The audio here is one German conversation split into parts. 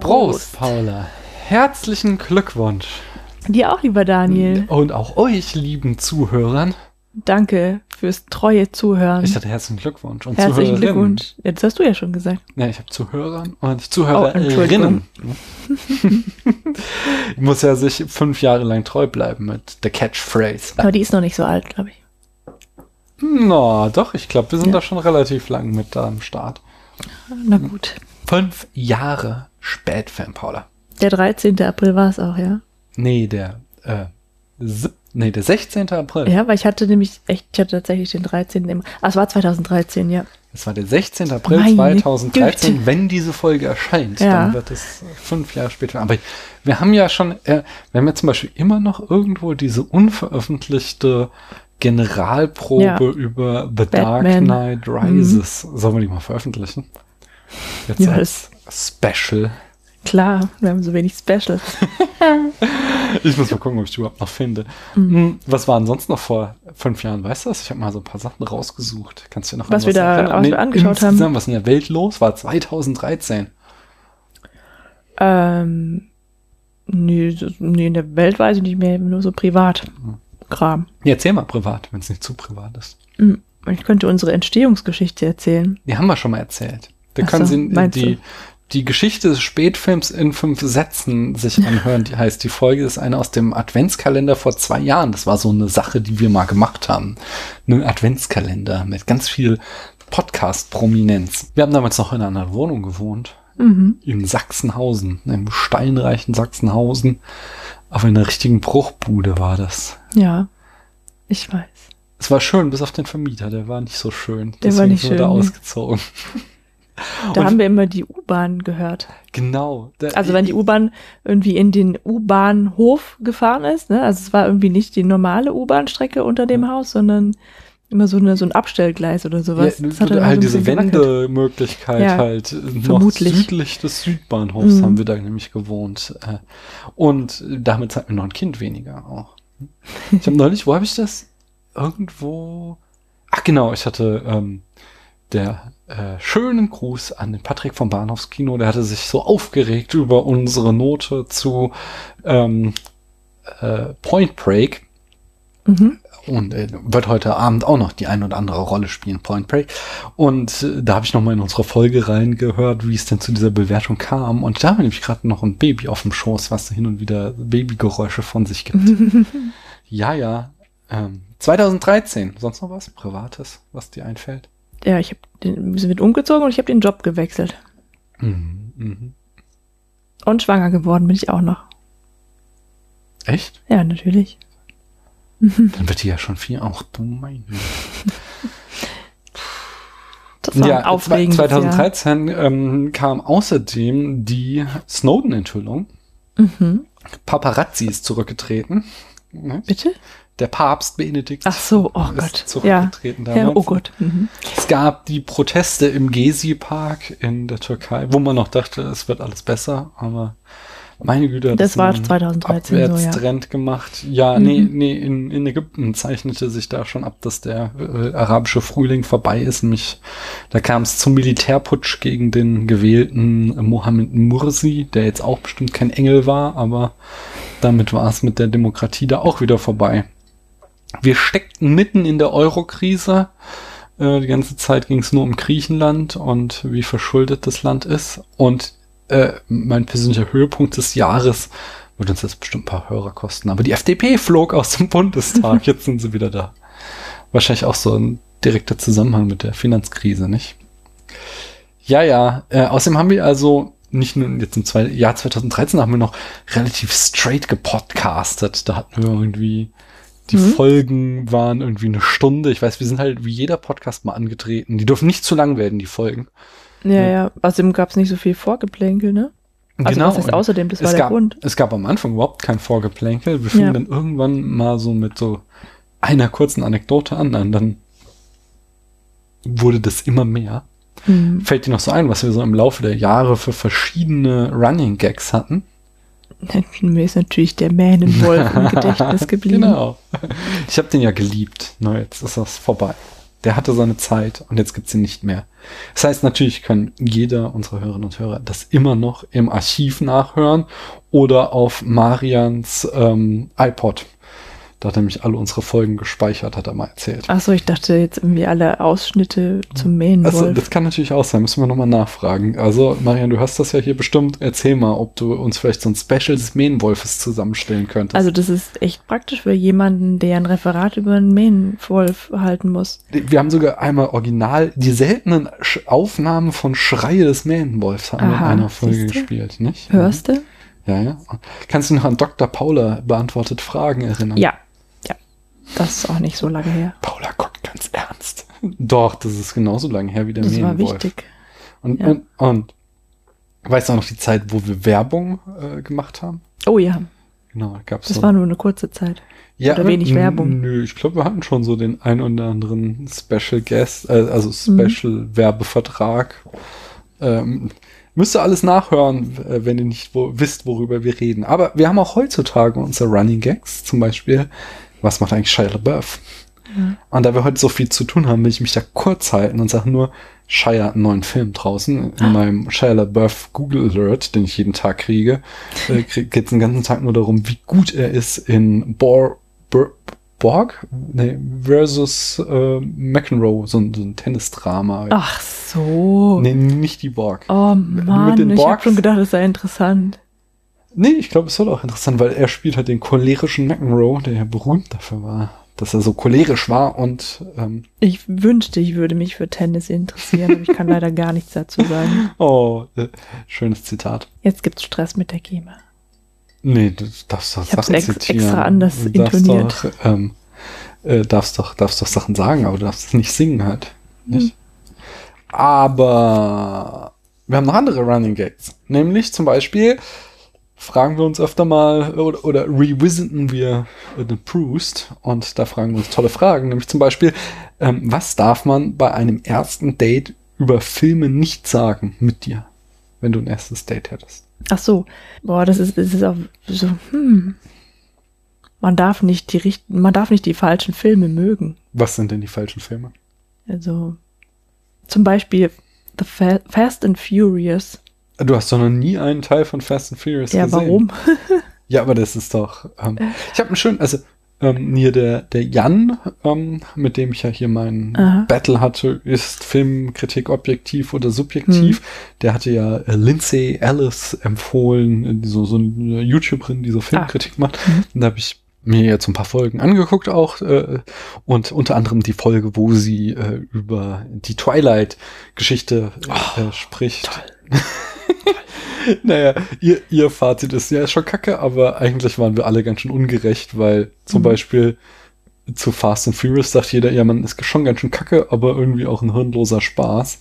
Prost, Paula. Herzlichen Glückwunsch. Dir auch, lieber Daniel. Und auch euch, lieben Zuhörern. Danke fürs treue Zuhören. Ich hatte herzlichen Glückwunsch. Und Herzlichen Zuhörerinnen. Glückwunsch. Ja, das hast du ja schon gesagt. Ja, ich habe Zuhörern und Oh, Zuhörerinnen. Entschuldigung. ich muss ja sich fünf Jahre lang treu bleiben mit der Catchphrase. Aber die ist noch nicht so alt, glaube ich. Na, doch, ich glaube, wir sind Ja. da schon relativ lang mit da am Start. Na gut. Fünf Jahre Spätfilm, Paula. Der 13. April war es auch, ja. Nee, der, äh, sieb, nee, der 16. April. Ja, weil ich hatte nämlich echt, ich hatte tatsächlich den 13. Im, ah, es war 2013, ja. Es war der 16. April Meine 2013. Güte. Wenn diese Folge erscheint, Ja. dann wird es fünf Jahre später. Aber wir haben ja schon, äh, wir haben ja zum Beispiel immer noch irgendwo diese unveröffentlichte Generalprobe Ja. über The Dark Batman. Mhm. Knight Rises. Sollen wir die mal veröffentlichen? Jetzt Ja, als Special. Klar, wir haben so wenig Specials. Ich muss mal gucken, ob ich die überhaupt noch finde. Mhm. Hm, Was war sonst noch vor fünf Jahren? Weißt du das? Ich habe mal so ein paar Sachen rausgesucht. Kannst du dir noch Was wir da- erinnern? was wir angeschaut haben? Was in der Welt los war 2013. ähm, nee, nee, in der Welt weiß ich nicht mehr, nur so privat. Kram. Ja, erzähl mal privat, wenn es nicht zu privat ist. Hm, Ich könnte unsere Entstehungsgeschichte erzählen. Die haben wir schon mal erzählt. Da Ach können so, Sie die, du? Die Geschichte des Spätfilms in fünf Sätzen sich anhören. Die heißt, die Folge ist eine aus dem Adventskalender vor zwei Jahren. Das war so eine Sache, die wir mal gemacht haben. Ein Adventskalender mit ganz viel Podcast-Prominenz. Wir haben damals noch in einer Wohnung gewohnt. Mhm. In Sachsenhausen, im steinreichen Sachsenhausen. Aber in einer richtigen Bruchbude war das. Ja, ich weiß. Es war schön, bis auf den Vermieter, der war nicht so schön. Der war nicht da schön, nee. ausgezogen. Da Und- haben wir immer die U-Bahn gehört. Genau. Der, Also wenn die U-Bahn irgendwie in den U-Bahnhof gefahren ist, ne? Also es war irgendwie nicht die normale U-Bahn-Strecke unter dem Haus, sondern immer so, eine, so ein Abstellgleis oder sowas. ja, Das hat halt so diese. Wendemöglichkeit Ja, halt noch vermutlich. südlich des Südbahnhofs Mhm. haben wir da nämlich gewohnt. Äh, Und damit hatten wir noch ein Kind weniger auch. Ich habe neulich, wo habe ich das? Irgendwo. Ach genau, ich hatte ähm, der äh, schönen Gruß an den Patrick vom Bahnhofskino, der hatte sich so aufgeregt über unsere Note zu ähm, äh, Point Break. Mhm. Und äh, wird heute Abend auch noch die ein oder andere Rolle spielen, Point Break. Und äh, da habe ich noch mal in unsere Folge reingehört, wie es denn zu dieser Bewertung kam. Und da wir nämlich gerade noch ein Baby auf dem Schoß, was hin und wieder Babygeräusche von sich gibt. ja, ja. Ähm, 2013. Sonst noch was Privates, was dir einfällt? Ja, ich habe den, sind umgezogen und ich habe den Job gewechselt. Mhm, mhm. Und schwanger geworden bin ich auch noch. Echt? Ja, natürlich. Dann wird die ja schon viel. Ach du mein. Das war ein aufregendes Jahr. 2013 ähm, kam außerdem die Snowden-Enthüllung. Mhm. Paparazzi ist zurückgetreten. Bitte? Der Papst Benedikt Ach so, oh Gott. Ja. zurückgetreten ja, damals. oh Gott. Mhm. Es gab die Proteste im Gezi-Park in der Türkei, wo man noch dachte, es wird alles besser, aber meine Güte, Das es war einen 2013 so, ja. Abwärtstrend gemacht. Ja, Mhm. nee, nee, in, in Ägypten zeichnete sich da schon ab, dass der äh, arabische Frühling vorbei ist. Nämlich, da kam es zum Militärputsch gegen den gewählten äh, Mohammed Mursi, der jetzt auch bestimmt kein Engel war, aber damit war es mit der Demokratie da auch wieder vorbei. Wir steckten mitten in der Euro-Krise. Äh, die ganze Zeit ging es nur um Griechenland und wie verschuldet das Land ist. Und äh, mein persönlicher Höhepunkt des Jahres wird uns jetzt bestimmt ein paar Hörer kosten. Aber die FDP flog aus dem Bundestag. Jetzt sind sie wieder da. Wahrscheinlich auch so ein direkter Zusammenhang mit der Finanzkrise, nicht? Ja, ja. Äh, außerdem haben wir also nicht nur jetzt im zwei, Jahr 2013 haben wir noch relativ straight gepodcastet. Da hatten wir irgendwie die Mhm. Folgen waren irgendwie eine Stunde. Ich weiß, wir sind halt wie jeder Podcast mal angetreten. Die dürfen nicht zu lang werden, die Folgen. Ja, ja. Außerdem gab es nicht so viel Vorgeplänkel, ne? Also was heißt außerdem, das war es der gab, Grund. Es gab am Anfang überhaupt kein Vorgeplänkel. Wir fingen Ja. dann irgendwann mal so mit so einer kurzen Anekdote an und dann wurde das immer mehr. Hm. Fällt dir noch so ein, was wir so im Laufe der Jahre für verschiedene Running Gags hatten? Mir ist natürlich der Mähnenwolf im Gedächtnis geblieben. Genau. Ich habe den ja geliebt. Nur jetzt ist das vorbei. Der hatte seine Zeit und jetzt gibt's ihn nicht mehr. Das heißt, natürlich kann jeder unserer Hörerinnen und Hörer das immer noch im Archiv nachhören oder auf Marians ähm, iPod. Da hat er nämlich alle unsere Folgen gespeichert, hat er mal erzählt. Ach so, ich dachte jetzt irgendwie alle Ausschnitte zum Mähnenwolf. Also, das kann natürlich auch sein, müssen wir nochmal nachfragen. Also, Marian, du hast das ja hier bestimmt. Erzähl mal, ob du uns vielleicht so ein Special des Mähnenwolfes zusammenstellen könntest. Also das ist echt praktisch für jemanden, der ein Referat über einen Mähnenwolf halten muss. wir haben sogar einmal original die seltenen Aufnahmen von Schreie des Mähnenwolfs haben wir in Aha, einer Folge gespielt, nicht? Hörst du? Ja, ja. Kannst du noch an Dr. Paula beantwortet Fragen erinnern? Ja. Das ist auch nicht so lange her. Paula guckt ganz ernst. Doch, das ist genauso lange her wie der Das war Mähnenwolf. wichtig. Und, Ja. und, und weißt du auch noch die Zeit, wo wir Werbung äh, gemacht haben? Oh ja, Genau, gab's das so. war nur eine kurze Zeit. ja, oder wenig Werbung. Nö, ich glaube, wir hatten schon so den ein oder anderen Special Guest, äh, also Mhm. Special Werbevertrag. Ähm, müsst ihr alles nachhören, äh, wenn ihr nicht wo, wisst, worüber wir reden. Aber wir haben auch heutzutage unsere Running Gags, zum Beispiel, was macht eigentlich Shia LaBeouf? Und da wir heute so viel zu tun haben, will ich mich da kurz halten und sage nur, Shia hat einen neuen Film draußen. In meinem Shia LaBeouf Google Alert, den ich jeden Tag kriege, äh, geht es den ganzen Tag nur darum, wie gut er ist in Bor Bor Borg nee, versus äh, McEnroe, so ein, so ein Tennisdrama. Ach so. Nee, nicht die Borg. Oh Mann, den ich habe schon gedacht, das sei interessant. Nee, ich glaube, es wird auch interessant, weil er spielt halt den cholerischen McEnroe, der ja berühmt dafür war, dass er so cholerisch war und ähm, Ich wünschte, ich würde mich für Tennis interessieren, aber ich kann leider gar nichts dazu sagen. oh, äh, schönes Zitat. Jetzt gibt's Stress mit der GEMA. Nee, du darfst doch Ich Sachen ex- zitieren. extra anders du darfst intoniert. Doch, ähm, äh, darfst doch, darfst doch Sachen sagen, aber du darfst es nicht singen halt. Nicht? Aber wir haben noch andere Running Gags. Nämlich zum Beispiel fragen wir uns öfter mal oder, oder revisiten wir äh, den Proust und da fragen wir uns tolle Fragen. Nämlich zum Beispiel, ähm, was darf man bei einem ersten Date über Filme nicht sagen mit dir, wenn du ein erstes Date hättest? Ach so. Boah, das ist, das ist auch so, hm. Man darf nicht die richt man darf nicht die falschen Filme mögen. Was sind denn die falschen Filme? Also, zum Beispiel The Fa Fast and Furious. Du hast doch noch nie einen Teil von Fast and Furious Ja, gesehen. warum? Ja, aber das ist doch. Ähm, ich habe einen schönen, also ähm, hier der der Jan, ähm, mit dem ich ja hier meinen. Battle hatte, ist Filmkritik objektiv oder subjektiv. Hm. Der hatte ja äh, Lindsay Ellis empfohlen, äh, so so eine YouTuberin, die so Filmkritik macht. Mhm. Und da habe ich mir jetzt ein paar Folgen angeguckt auch äh, und unter anderem die Folge, wo sie äh, über die Twilight-Geschichte äh, äh, spricht. naja, ihr, ihr Fazit ist ja ist schon kacke, aber eigentlich waren wir alle ganz schön ungerecht, weil zum Mhm. Beispiel zu Fast and Furious sagt jeder, ja, man ist schon ganz schön kacke, aber irgendwie auch ein hirnloser Spaß.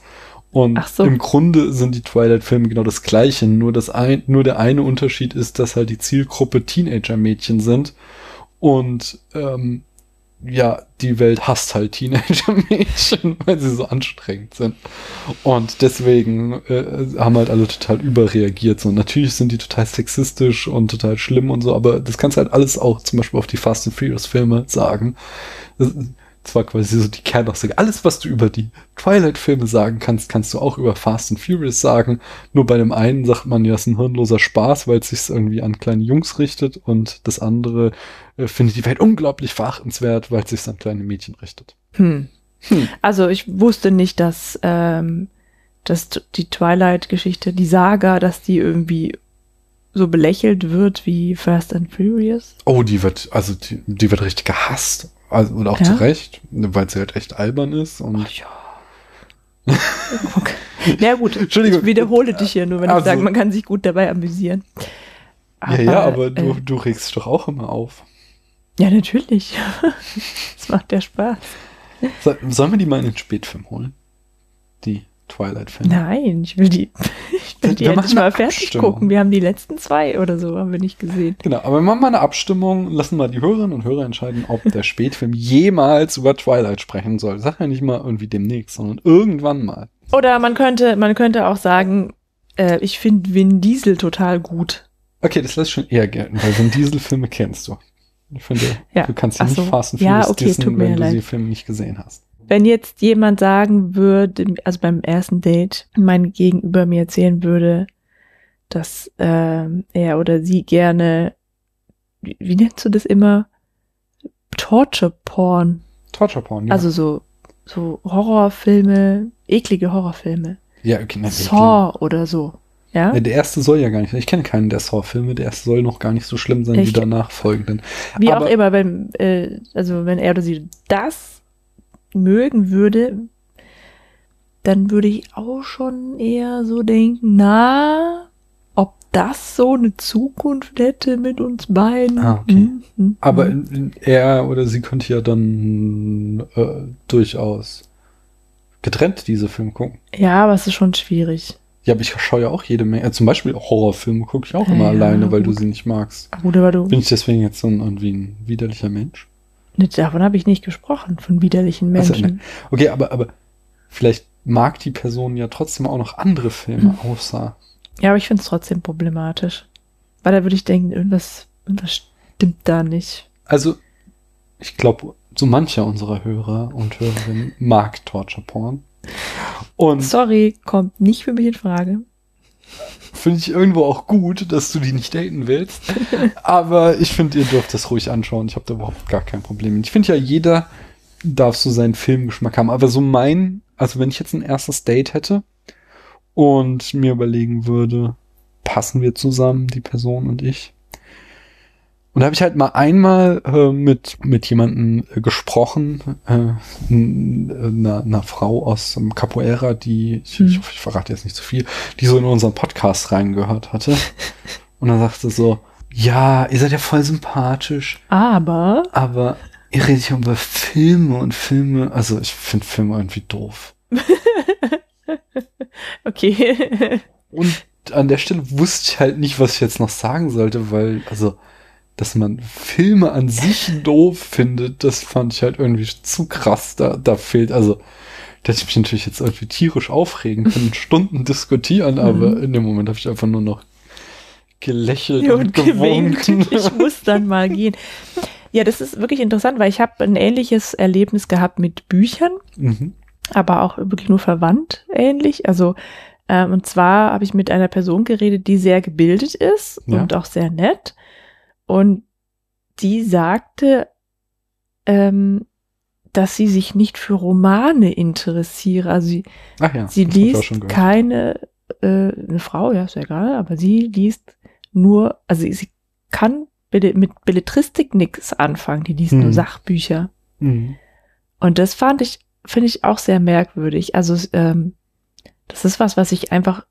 Und so. im Grunde sind die Twilight-Filme genau das gleiche, nur das ein, nur der eine Unterschied ist, dass halt die Zielgruppe Teenager-Mädchen sind und ähm, ja, die Welt hasst halt Teenager-Mädchen, weil sie so anstrengend sind. Und deswegen äh, haben halt alle total überreagiert. So, natürlich sind die total sexistisch und total schlimm und so, aber das kannst du halt alles auch zum Beispiel auf die Fast and Furious Filme sagen. Das, das war quasi so die Kernaussage. Alles, was du über die Twilight-Filme sagen kannst, kannst du auch über Fast and Furious sagen. Nur bei dem einen sagt man ja, es ist ein hirnloser Spaß, weil es sich irgendwie an kleine Jungs richtet und das andere äh, findet die Welt unglaublich verachtenswert, weil es sich an kleine Mädchen richtet. Hm. Hm. Also ich wusste nicht, dass, ähm, dass die Twilight-Geschichte, die Saga, dass die irgendwie so belächelt wird wie Fast and Furious. Oh, die wird, also die, die wird richtig gehasst. Also, und auch Ja? zu Recht, weil sie halt echt albern ist. Und ja. okay. Na gut, Entschuldigung. ich wiederhole dich hier nur, wenn Also- ich sage, man kann sich gut dabei amüsieren. ja, ja, aber du, äh, du regst doch auch immer auf. ja, natürlich. das macht ja Spaß. So, sollen wir die mal in den Spätfilm holen? Die Twilight-Filme? Nein, ich will die, ich will die endlich mal fertig Abstimmung. gucken. Wir haben die letzten zwei oder so, haben wir nicht gesehen. Genau, aber wir machen mal eine Abstimmung, lassen mal die Hörerinnen und Hörer entscheiden, ob der Spätfilm jemals über Twilight sprechen soll. Sag ja nicht mal irgendwie demnächst, sondern irgendwann mal. Oder man könnte, man könnte auch sagen, äh, ich finde Vin Diesel total gut. Okay, das lässt schon eher gelten, weil Vin Diesel-Filme kennst du. Ich finde, Ja. du kannst Ach nicht so. Fast and Ja, okay, dissen, wenn du die Filme nicht gesehen hast. Wenn jetzt jemand sagen würde, also beim ersten Date, mein Gegenüber mir erzählen würde, dass ähm, er oder sie gerne, wie, wie nennst du das immer? Torture Porn. Torture Porn, ja. Also so, so Horrorfilme, eklige Horrorfilme. ja, okay, na, Saw oder so. Ja? Der erste soll ja gar nicht. Ich kenne keinen der Saw-Filme. Der erste soll noch gar nicht so schlimm sein wie Ich- danach folgenden. Wie auch aber- immer, wenn, äh, also wenn er oder sie das mögen würde, dann würde ich auch schon eher so denken, na, ob das so eine Zukunft hätte mit uns beiden. Ah, okay. Hm, hm, Aber hm. er oder sie könnte ja dann äh, durchaus getrennt diese Filme gucken. Ja, aber es ist schon schwierig. Ja, aber ich schaue ja auch jede Menge. äh, Zum Beispiel Horrorfilme gucke ich auch Ja, immer alleine, weil du gut. sie nicht magst. Gut, aber du, Bin ich deswegen jetzt so ein, irgendwie ein widerlicher Mensch? Davon habe ich nicht gesprochen, von widerlichen Also, Menschen. Okay, aber, aber vielleicht mag die Person ja trotzdem auch noch andere Filme, außer. Ja, aber ich finde es trotzdem problematisch. Weil da würde ich denken, irgendwas, irgendwas stimmt da nicht. Also, ich glaube, so mancher unserer Hörer und Hörerinnen mag Torture Porn. Und Sorry, kommt nicht für mich in Frage. Finde ich irgendwo auch gut, dass du die nicht daten willst. Aber ich finde, ihr dürft das ruhig anschauen. Ich habe da überhaupt gar kein Problem. Ich finde ja, jeder darf so seinen Filmgeschmack haben. Aber so mein, also wenn ich jetzt ein erstes Date hätte und mir überlegen würde, passen wir zusammen, die Person und ich. Und da habe ich halt mal einmal äh, mit, mit jemandem äh, gesprochen, äh, n- einer, einer Frau aus dem Capoeira, die, ich, ich Hm. hoffe, ich verrate jetzt nicht zu viel, die so in unseren Podcast reingehört hatte. Und dann sagte so, ja, ihr seid ja voll sympathisch, Aber, aber ihr redet ja über Filme und Filme, also ich finde Filme irgendwie doof. okay. Und an der Stelle wusste ich halt nicht, was ich jetzt noch sagen sollte, weil, also, dass man Filme an sich doof findet, das fand ich halt irgendwie zu krass. Da, da fehlt, also, da hätte ich mich natürlich jetzt irgendwie tierisch aufregen können, Stunden diskutieren, aber Mhm. in dem Moment habe ich einfach nur noch gelächelt Ja, und und gewinkt. gewunken. Ich muss dann mal gehen. Ja, das ist wirklich interessant, weil ich habe ein ähnliches Erlebnis gehabt mit Büchern, mhm. aber auch wirklich nur verwandt ähnlich. Also ähm, und zwar habe ich mit einer Person geredet, die sehr gebildet ist Ja. und auch sehr nett. Und die sagte, ähm, dass sie sich nicht für Romane interessiere. Also sie, ja, sie liest keine, äh, eine Frau, ja, ist ja egal, aber sie liest nur, also sie, sie kann mit Belletristik nichts anfangen, die liest nur Hm. Sachbücher. Mhm. Und das fand ich, finde ich auch sehr merkwürdig. Also, ähm, das ist was, was ich einfach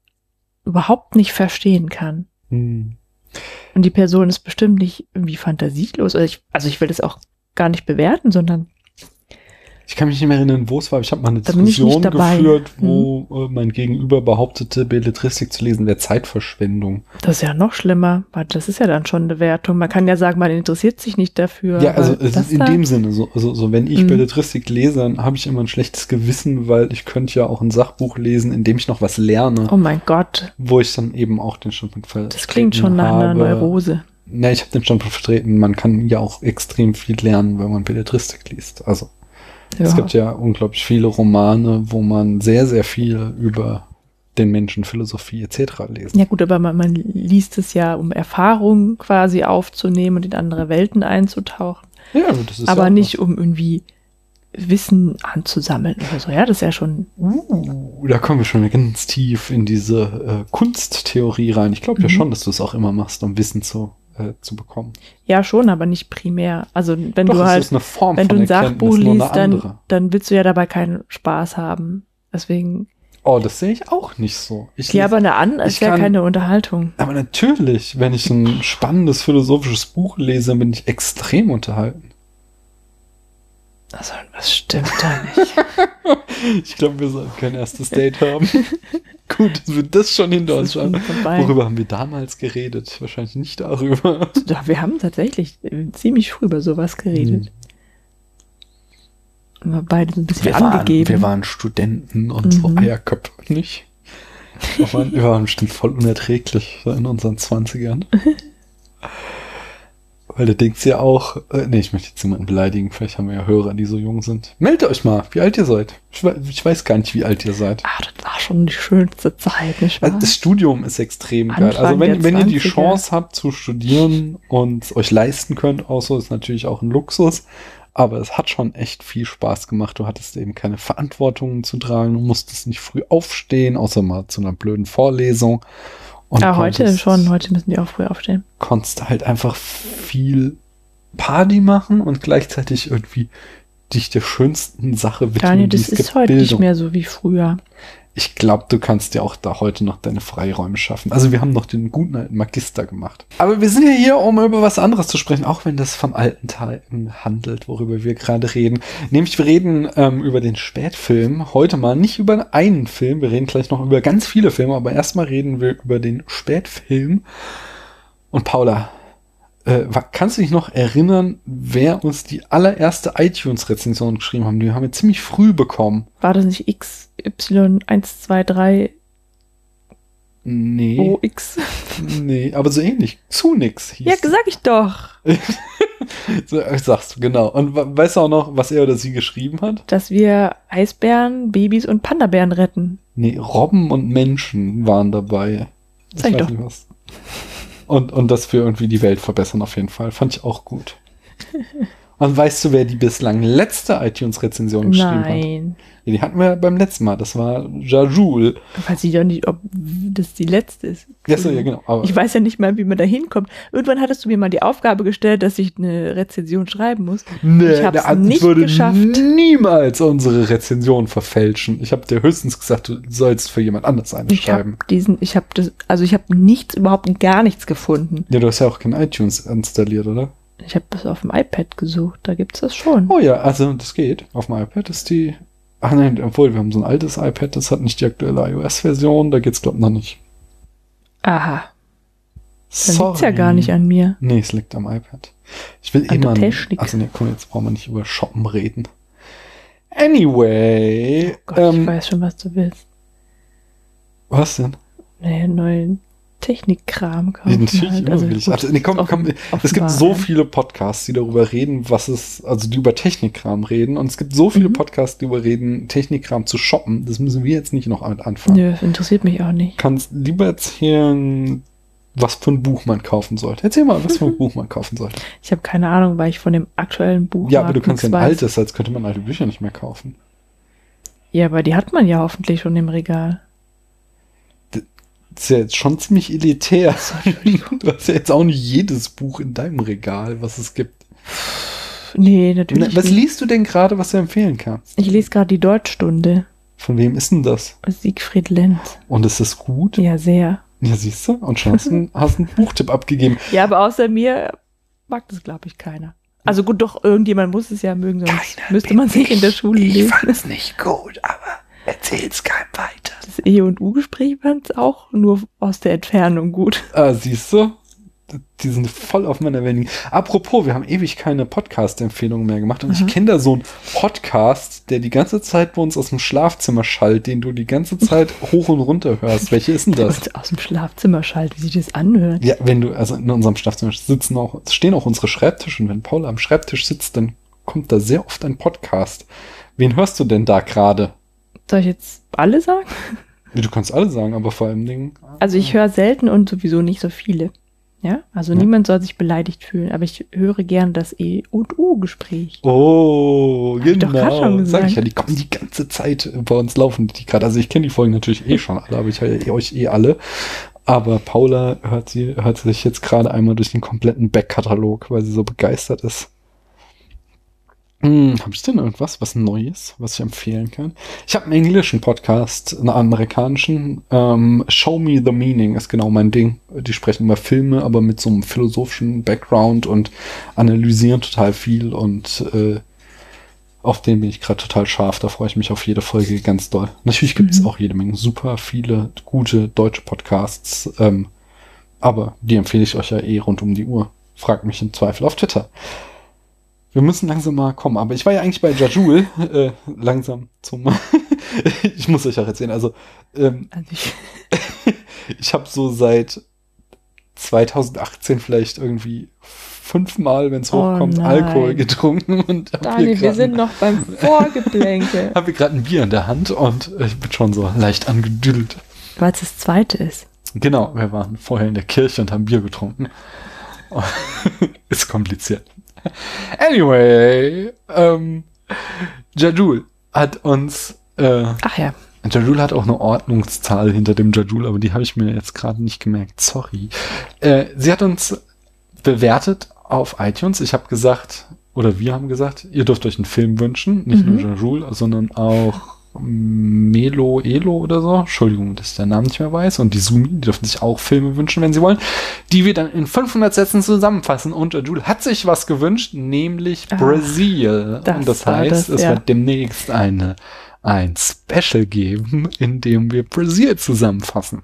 überhaupt nicht verstehen kann. Mhm. Und die Person ist bestimmt nicht irgendwie fantasielos. Also ich, also ich will das auch gar nicht bewerten, sondern Ich kann mich nicht mehr erinnern, wo es war. Ich habe mal eine Da Diskussion. Hm. geführt, wo äh, mein Gegenüber behauptete, Belletristik zu lesen wäre Zeitverschwendung. das ist ja noch schlimmer. weil Das ist ja dann schon eine Wertung. Man kann ja sagen, man interessiert sich nicht dafür. Ja, also es ist in dem Sinne, so, also, so wenn ich Mhm. Belletristik lese, dann habe ich immer ein schlechtes Gewissen, weil ich könnte ja auch ein Sachbuch lesen, in dem ich noch was lerne, Oh mein Gott, wo ich dann eben auch den Standpunkt vertreten das klingt schon nach einer. Neurose. Na, ich habe den Standpunkt vertreten, man kann ja auch extrem viel lernen, wenn man Belletristik liest. Also es gibt ja unglaublich viele Romane, wo man sehr, sehr viel über den Menschen, Philosophie etc. lesen. Ja gut, aber man, man liest es ja, um Erfahrungen quasi aufzunehmen und in andere Welten einzutauchen. Ja, das ist aber ja nicht, um irgendwie Wissen anzusammeln oder so. Ja, das ist ja schon. Uh, da kommen wir schon ganz tief in diese äh, Kunsttheorie rein. Ich glaube ja Mhm. schon, dass du es auch immer machst, um Wissen zu, äh, zu bekommen. Ja, schon, aber nicht primär. Also wenn Doch, du halt, wenn du ein Sachbuch liest, dann, dann willst du ja dabei keinen Spaß haben. Deswegen. Oh, das sehe ich auch nicht so. Ich Ja, lese- aber eine An ist ja kann- keine Unterhaltung. aber natürlich, wenn ich ein spannendes philosophisches Buch lese, bin ich extrem unterhalten. Also, was stimmt da nicht? Ich glaube, wir sollten kein erstes Date haben. Gut, dass wir das schon hinter uns haben. vorbei. Worüber haben wir damals geredet? Wahrscheinlich nicht darüber. Ja, wir haben tatsächlich äh, ziemlich früh über sowas geredet. Wir waren beide so ein bisschen Wir waren, angegeben. wir waren Studenten und so Mhm. Eierköpfe nicht. Wir waren, wir waren bestimmt voll unerträglich so in unseren 20ern. Weil du denkst ja auch, äh, nee, ich möchte jetzt niemanden beleidigen, vielleicht haben wir ja Hörer, die so jung sind. Meldet euch mal, wie alt ihr seid. Ich, ich weiß gar nicht, wie alt ihr seid. ah, das war schon die schönste Zeit, nicht wahr? Also das Studium ist extrem geil. Anfang Also wenn, wenn ihr die 20er. Chance habt zu studieren und es euch leisten könnt, auch so ist natürlich auch ein Luxus. Aber es hat schon echt viel Spaß gemacht. Du hattest eben keine Verantwortung zu tragen. Du musstest nicht früh aufstehen, außer mal zu einer blöden Vorlesung. Und ja, heute schon. Heute müssen die auch früh aufstehen. konntest halt einfach viel Party machen und gleichzeitig irgendwie dich der schönsten Sache widmen, Daniel, das ist heute nicht Bildung. mehr so wie früher. Ich glaube, du kannst ja auch da heute noch deine Freiräume schaffen. Also wir haben noch den guten alten Magister gemacht. Aber wir sind ja hier, um über was anderes zu sprechen, auch wenn das vom alten Teil handelt, worüber wir gerade reden. Nämlich wir reden ähm, über den Spätfilm. Heute mal nicht über einen Film, wir reden gleich noch über ganz viele Filme, aber erstmal reden wir über den Spätfilm. Und Paula, äh, kannst du dich noch erinnern, wer uns die allererste iTunes-Rezension geschrieben haben? Die haben wir ziemlich früh bekommen. War das nicht XY123 Nee. OX? Nee, aber so ähnlich. Zunix hieß. Ja, sag ich doch. So, ich sagst du, genau. Und we- weißt du auch noch, was er oder sie geschrieben hat? Dass wir Eisbären, Babys und Pandabären retten. Nee, Robben und Menschen waren dabei. Ich Sag ich weiß doch. nicht was. Und, und dass wir irgendwie die Welt verbessern auf jeden Fall. Fand ich auch gut. Und weißt du, wer die bislang letzte iTunes-Rezension geschrieben hat? Nein. Ja, die hatten wir beim letzten Mal. Das war Jajul. Weiß ich doch nicht, ob das die letzte ist. Ja, so, ja, genau. Aber Ich weiß ja nicht mal, wie man da hinkommt. Irgendwann hattest du mir mal die Aufgabe gestellt, dass ich eine Rezension schreiben muss. Nee, Ich hab's der nicht würde geschafft. niemals unsere Rezension verfälschen. Ich habe dir höchstens gesagt, du sollst für jemand anders eine Ich schreiben. diesen, ich habe das, also ich habe nichts, überhaupt gar nichts gefunden. Ja, du hast ja auch kein iTunes installiert, oder? Ich habe das auf dem iPad gesucht, da gibt's das schon. Oh ja, also das geht. Auf dem iPad ist die. Ach nein, obwohl wir haben so ein altes iPad, das hat nicht die aktuelle iOS-Version, da geht's glaub ich noch nicht. Aha, dann liegt's ja gar nicht an mir. Nee, es liegt am iPad. Ich will An immer. der Technik. Also nee, komm, jetzt brauchen wir nicht über Shoppen reden. Anyway. Oh Gott, ich ähm, weiß schon, was du willst. was denn? Nee, neuen Technikkram kaufen. natürlich halt. immer will ich. gut, Also, nee, komm, komm, offen es gibt so viele Podcasts, die darüber reden, was es, also die über Technikkram reden. Und es gibt so viele Mhm. Podcasts, die darüber reden, Technikkram zu shoppen. Das müssen wir jetzt nicht noch anfangen. Nö, das interessiert mich auch nicht. kannst lieber erzählen, was für ein Buch man kaufen sollte. Erzähl mal, was für ein Buch man kaufen sollte. Ich habe keine Ahnung, weil ich von dem aktuellen Buch Ja, aber du kannst ja ein weiß. altes, als könnte man alte Bücher nicht mehr kaufen. Ja, aber die hat man ja hoffentlich schon im Regal. Ist ja jetzt schon ziemlich elitär. Du hast ja jetzt auch nicht jedes Buch in deinem Regal, was es gibt. Nee, natürlich. was nicht. liest du denn gerade, was du empfehlen kannst? Ich lese gerade die Deutschstunde. Von wem ist denn das? Siegfried Lenz. Und ist das gut? Ja, sehr. Ja, siehst du? Und schon hast du einen, hast einen Buchtipp abgegeben. Ja, aber außer mir mag das, glaube ich, keiner. Also gut, doch, irgendjemand muss es ja mögen, sonst müsste man sich in der Schule lesen. es nicht gut, aber erzähl's keinem weiter. Das E- und U-Gespräch fand auch nur aus der Entfernung gut. Ah, siehst du? Die sind voll auf meiner Wellenlinie. Apropos, wir haben ewig keine Podcast-Empfehlungen mehr gemacht und ich kenne da so einen Podcast, der die ganze Zeit bei uns aus dem Schlafzimmer schallt, den du die ganze Zeit hoch und runter hörst. Welche ist denn das? Aus dem Schlafzimmer schallt, wie sich das anhört. Ja, wenn du, also in unserem Schlafzimmer sitzen auch, stehen auch unsere Schreibtische und wenn Paula am Schreibtisch sitzt, dann kommt da sehr oft ein Podcast. Wen hörst du denn da gerade? Soll ich jetzt alle sagen? Du kannst alle sagen, aber vor allem Dingen. Also ich höre selten und sowieso nicht so viele. Ja, also Ja. niemand soll sich beleidigt fühlen, aber ich höre gern das E- und U-Gespräch. Oh, Hab ich genau. schon Sag ich ja, die kommen die ganze Zeit bei uns laufen die gerade. Also ich kenne die Folgen natürlich eh schon alle, aber ich höre euch eh alle. Aber Paula hört sie, hört sich jetzt gerade einmal durch den kompletten Backkatalog, weil sie so begeistert ist. Hm, habe ich denn irgendwas, was Neues, was ich empfehlen kann? Ich habe einen englischen Podcast, einen amerikanischen. Ähm, Show Me the Meaning ist genau mein Ding. Die sprechen über Filme, aber mit so einem philosophischen Background und analysieren total viel und äh, auf den bin ich gerade total scharf. Da freue ich mich auf jede Folge ganz doll. Natürlich gibt es Mhm. auch jede Menge super viele gute deutsche Podcasts, ähm, aber die empfehle ich euch ja eh rund um die Uhr. Fragt mich im Zweifel auf Twitter. Wir müssen langsam mal kommen. Aber ich war ja eigentlich bei Jajul, äh, langsam zum. ich muss euch auch erzählen. Also, ähm, Also ich, ich habe so seit 2018 vielleicht irgendwie fünfmal, wenn es Oh hochkommt, nein. Alkohol getrunken und Daniel, wir grad sind ein- noch beim Vorgeplänkel. habe gerade ein Bier in der Hand und ich bin schon so leicht angedüdelt. Weil es das zweite ist. Genau, wir waren vorher in der Kirche und haben Bier getrunken. Ist kompliziert. Anyway, ähm, Jajul hat uns, äh, Ach ja. Jajul hat auch eine Ordnungszahl hinter dem Jajul, aber die habe ich mir jetzt gerade nicht gemerkt. Sorry. Äh, sie hat uns bewertet auf iTunes. Ich habe gesagt, oder wir haben gesagt, ihr dürft euch einen Film wünschen. Nicht Mhm. nur Jajul, sondern auch Melo Elo oder so. Entschuldigung, dass ich den Namen nicht mehr weiß. Und die Sumi, die dürfen sich auch Filme wünschen, wenn sie wollen. Die wir dann in 500 Sätzen zusammenfassen. Und Jajul hat sich was gewünscht, nämlich Ah, Brazil. das Und das heißt, das, es ja. wird demnächst eine, ein Special geben, in dem wir Brazil zusammenfassen.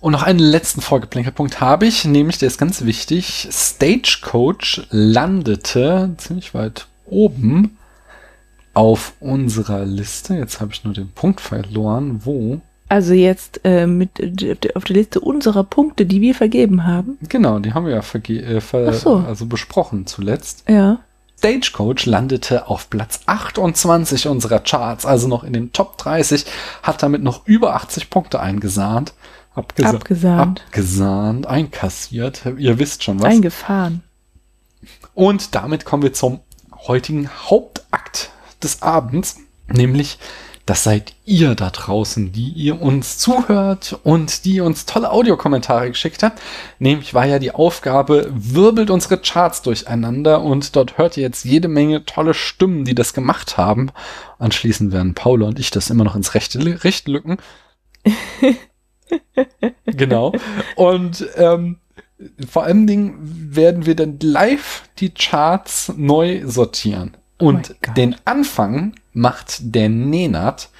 Und noch einen letzten Vorgeplänkelpunkt habe ich, nämlich der ist ganz wichtig. Stagecoach landete ziemlich weit oben auf unserer Liste. Jetzt habe ich nur den Punkt verloren. Wo? Also jetzt äh, mit auf der Liste unserer Punkte, die wir vergeben haben. Genau, die haben wir ja verge äh, ver so. also besprochen zuletzt. Ja. Stagecoach landete auf Platz 28 unserer Charts, also noch in den Top 30, hat damit noch über 80 Punkte eingesahnt. Abgesa Abgesahnt. Abgesahnt, einkassiert. Ihr wisst schon was. Eingefahren. Und damit kommen wir zum heutigen Hauptakt des Abends, nämlich das seid ihr da draußen, die ihr uns zuhört und die uns tolle Audiokommentare geschickt habt. Nämlich war ja die Aufgabe, wirbelt unsere Charts durcheinander und dort hört ihr jetzt jede Menge tolle Stimmen, die das gemacht haben. Anschließend werden Paula und ich das immer noch ins rechte Licht lücken. genau. Und ähm, vor allen Dingen werden wir dann live die Charts neu sortieren. Und Oh mein Gott. den Anfang macht der Nenat.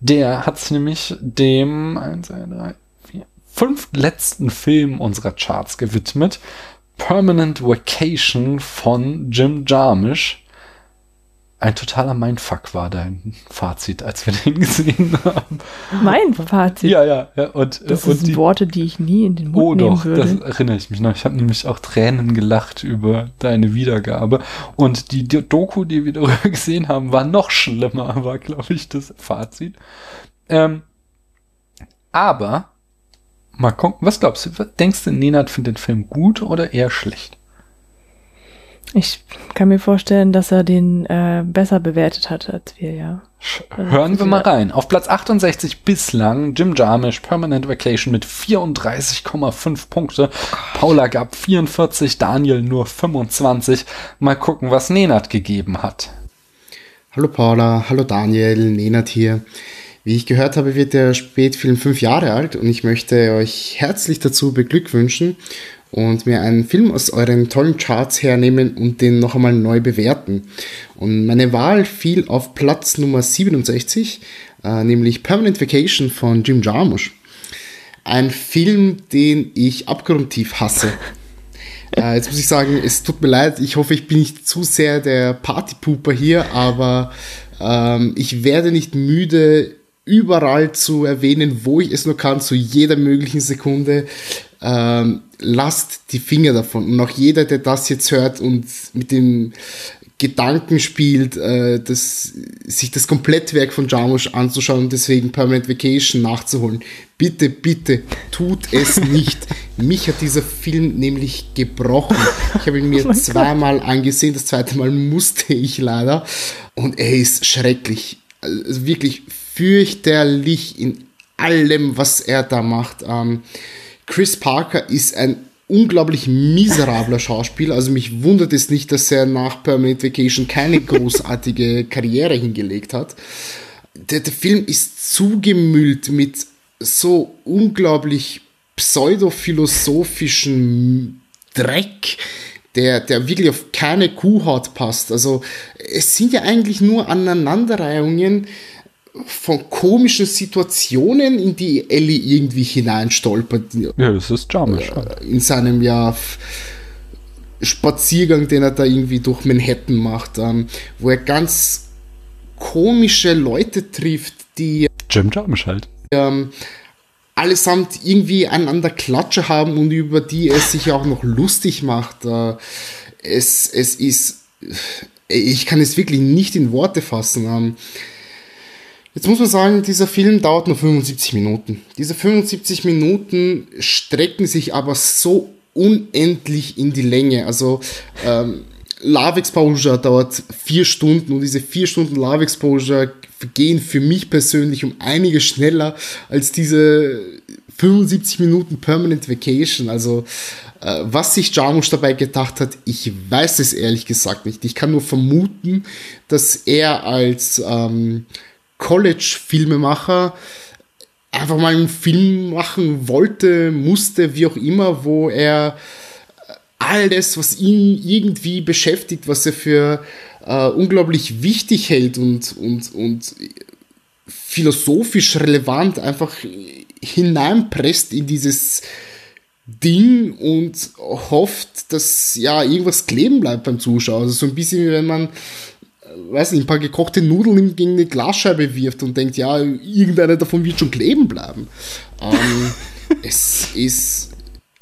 Der hat sich nämlich dem 1, 2, 3, 4, fünf letzten Film unserer Charts gewidmet. Permanent Vacation von Jim Jarmusch. Ein totaler Mindfuck war dein Fazit, als wir den gesehen haben. Mein Fazit. Ja, ja, ja. Und, Das und sind Worte, die ich nie in den Mund Oh nehmen doch, das würde. erinnere ich mich noch. Ich habe nämlich auch Tränen gelacht über deine Wiedergabe. Und die Do- Doku, die wir darüber gesehen haben, war noch schlimmer, war, glaube ich, das Fazit. Ähm, aber, mal gucken, was glaubst du? Denkst du, Nenad findet den Film gut oder eher schlecht? Ich kann mir vorstellen, dass er den äh, besser bewertet hat als wir, ja. Also Hören wir mal rein. Auf Platz 68 bislang Jim Jarmusch Permanent Vacation mit 34,5 Punkte. Paula gab 44, Daniel nur 25. Mal gucken, was Nenad gegeben hat. Hallo Paula, hallo Daniel, Nenad hier. Wie ich gehört habe, wird der Spätfilm fünf Jahre alt und ich möchte euch herzlich dazu beglückwünschen und mir einen Film aus euren tollen Charts hernehmen und den noch einmal neu bewerten. Und meine Wahl fiel auf Platz Nummer 67, äh, nämlich Permanent Vacation von Jim Jarmusch. Ein Film, den ich abgrundtief hasse. Äh, jetzt muss ich sagen, es tut mir leid, ich hoffe, ich bin nicht zu sehr der Partypooper hier, aber ähm, ich werde nicht müde, überall zu erwähnen, wo ich es nur kann, zu jeder möglichen Sekunde. Ähm, lasst die Finger davon. Und auch jeder, der das jetzt hört und mit dem Gedanken spielt, äh, das, sich das Komplettwerk von Jarmusch anzuschauen und deswegen Permanent Vacation nachzuholen. Bitte, bitte, tut es nicht. Mich hat dieser Film nämlich gebrochen. Ich habe ihn mir Oh zweimal angesehen, das zweite Mal musste ich leider. Und er ist schrecklich. Also wirklich fürchterlich in allem, was er da macht. Ähm, Chris Parker ist ein unglaublich miserabler Schauspieler. Also mich wundert es nicht, dass er nach Permanent Vacation keine großartige Karriere hingelegt hat. Der, der Film ist zugemüllt mit so unglaublich pseudophilosophischen Dreck, der, der wirklich auf keine Kuhhaut passt. Also es sind ja eigentlich nur Aneinanderreihungen von komischen Situationen, in die Ellie irgendwie hineinstolpert Ja, das ist Jarmusch. in seinem ja Spaziergang, den er da irgendwie durch Manhattan macht, ähm, wo er ganz komische Leute trifft, die Jim Jarmusch halt. Ähm, allesamt irgendwie einander Klatsche haben und über die es sich auch noch lustig macht. Äh, es, es ist, ich kann es wirklich nicht in Worte fassen. Jetzt muss man sagen, dieser Film dauert nur 75 Minuten. Diese 75 Minuten strecken sich aber so unendlich in die Länge. Also ähm, Love Exposure dauert vier Stunden und diese vier Stunden Love Exposure gehen für mich persönlich um einige schneller als diese 75 Minuten Permanent Vacation. Also äh, was sich Jarmusch dabei gedacht hat, ich weiß es ehrlich gesagt nicht. Ich kann nur vermuten, dass er als ähm, College-Filmemacher einfach mal einen Film machen wollte, musste, wie auch immer, wo er all das, was ihn irgendwie beschäftigt, was er für äh, unglaublich wichtig hält und, und, und philosophisch relevant einfach hineinpresst in dieses Ding und hofft, dass ja irgendwas kleben bleibt beim Zuschauer. Also so ein bisschen wie wenn man, weiß nicht, ein paar gekochte Nudeln gegen eine Glasscheibe wirft und denkt, ja, irgendeiner davon wird schon kleben bleiben. Ähm, es ist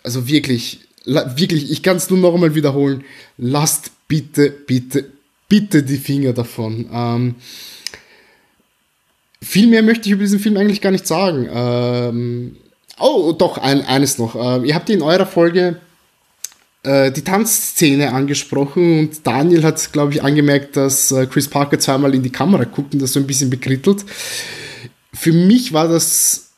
also wirklich wirklich, ich kann es nur noch einmal wiederholen, lasst bitte, bitte, bitte die Finger davon. Ähm, viel mehr möchte ich über diesen Film eigentlich gar nicht sagen. Ähm, oh, doch, ein, eines noch. Ähm, ihr habt in eurer Folge äh, die Tanzszene angesprochen und Daniel hat, glaube ich, angemerkt, dass äh, Chris Parker zweimal in die Kamera guckt und das so ein bisschen bekrittelt. Für mich war das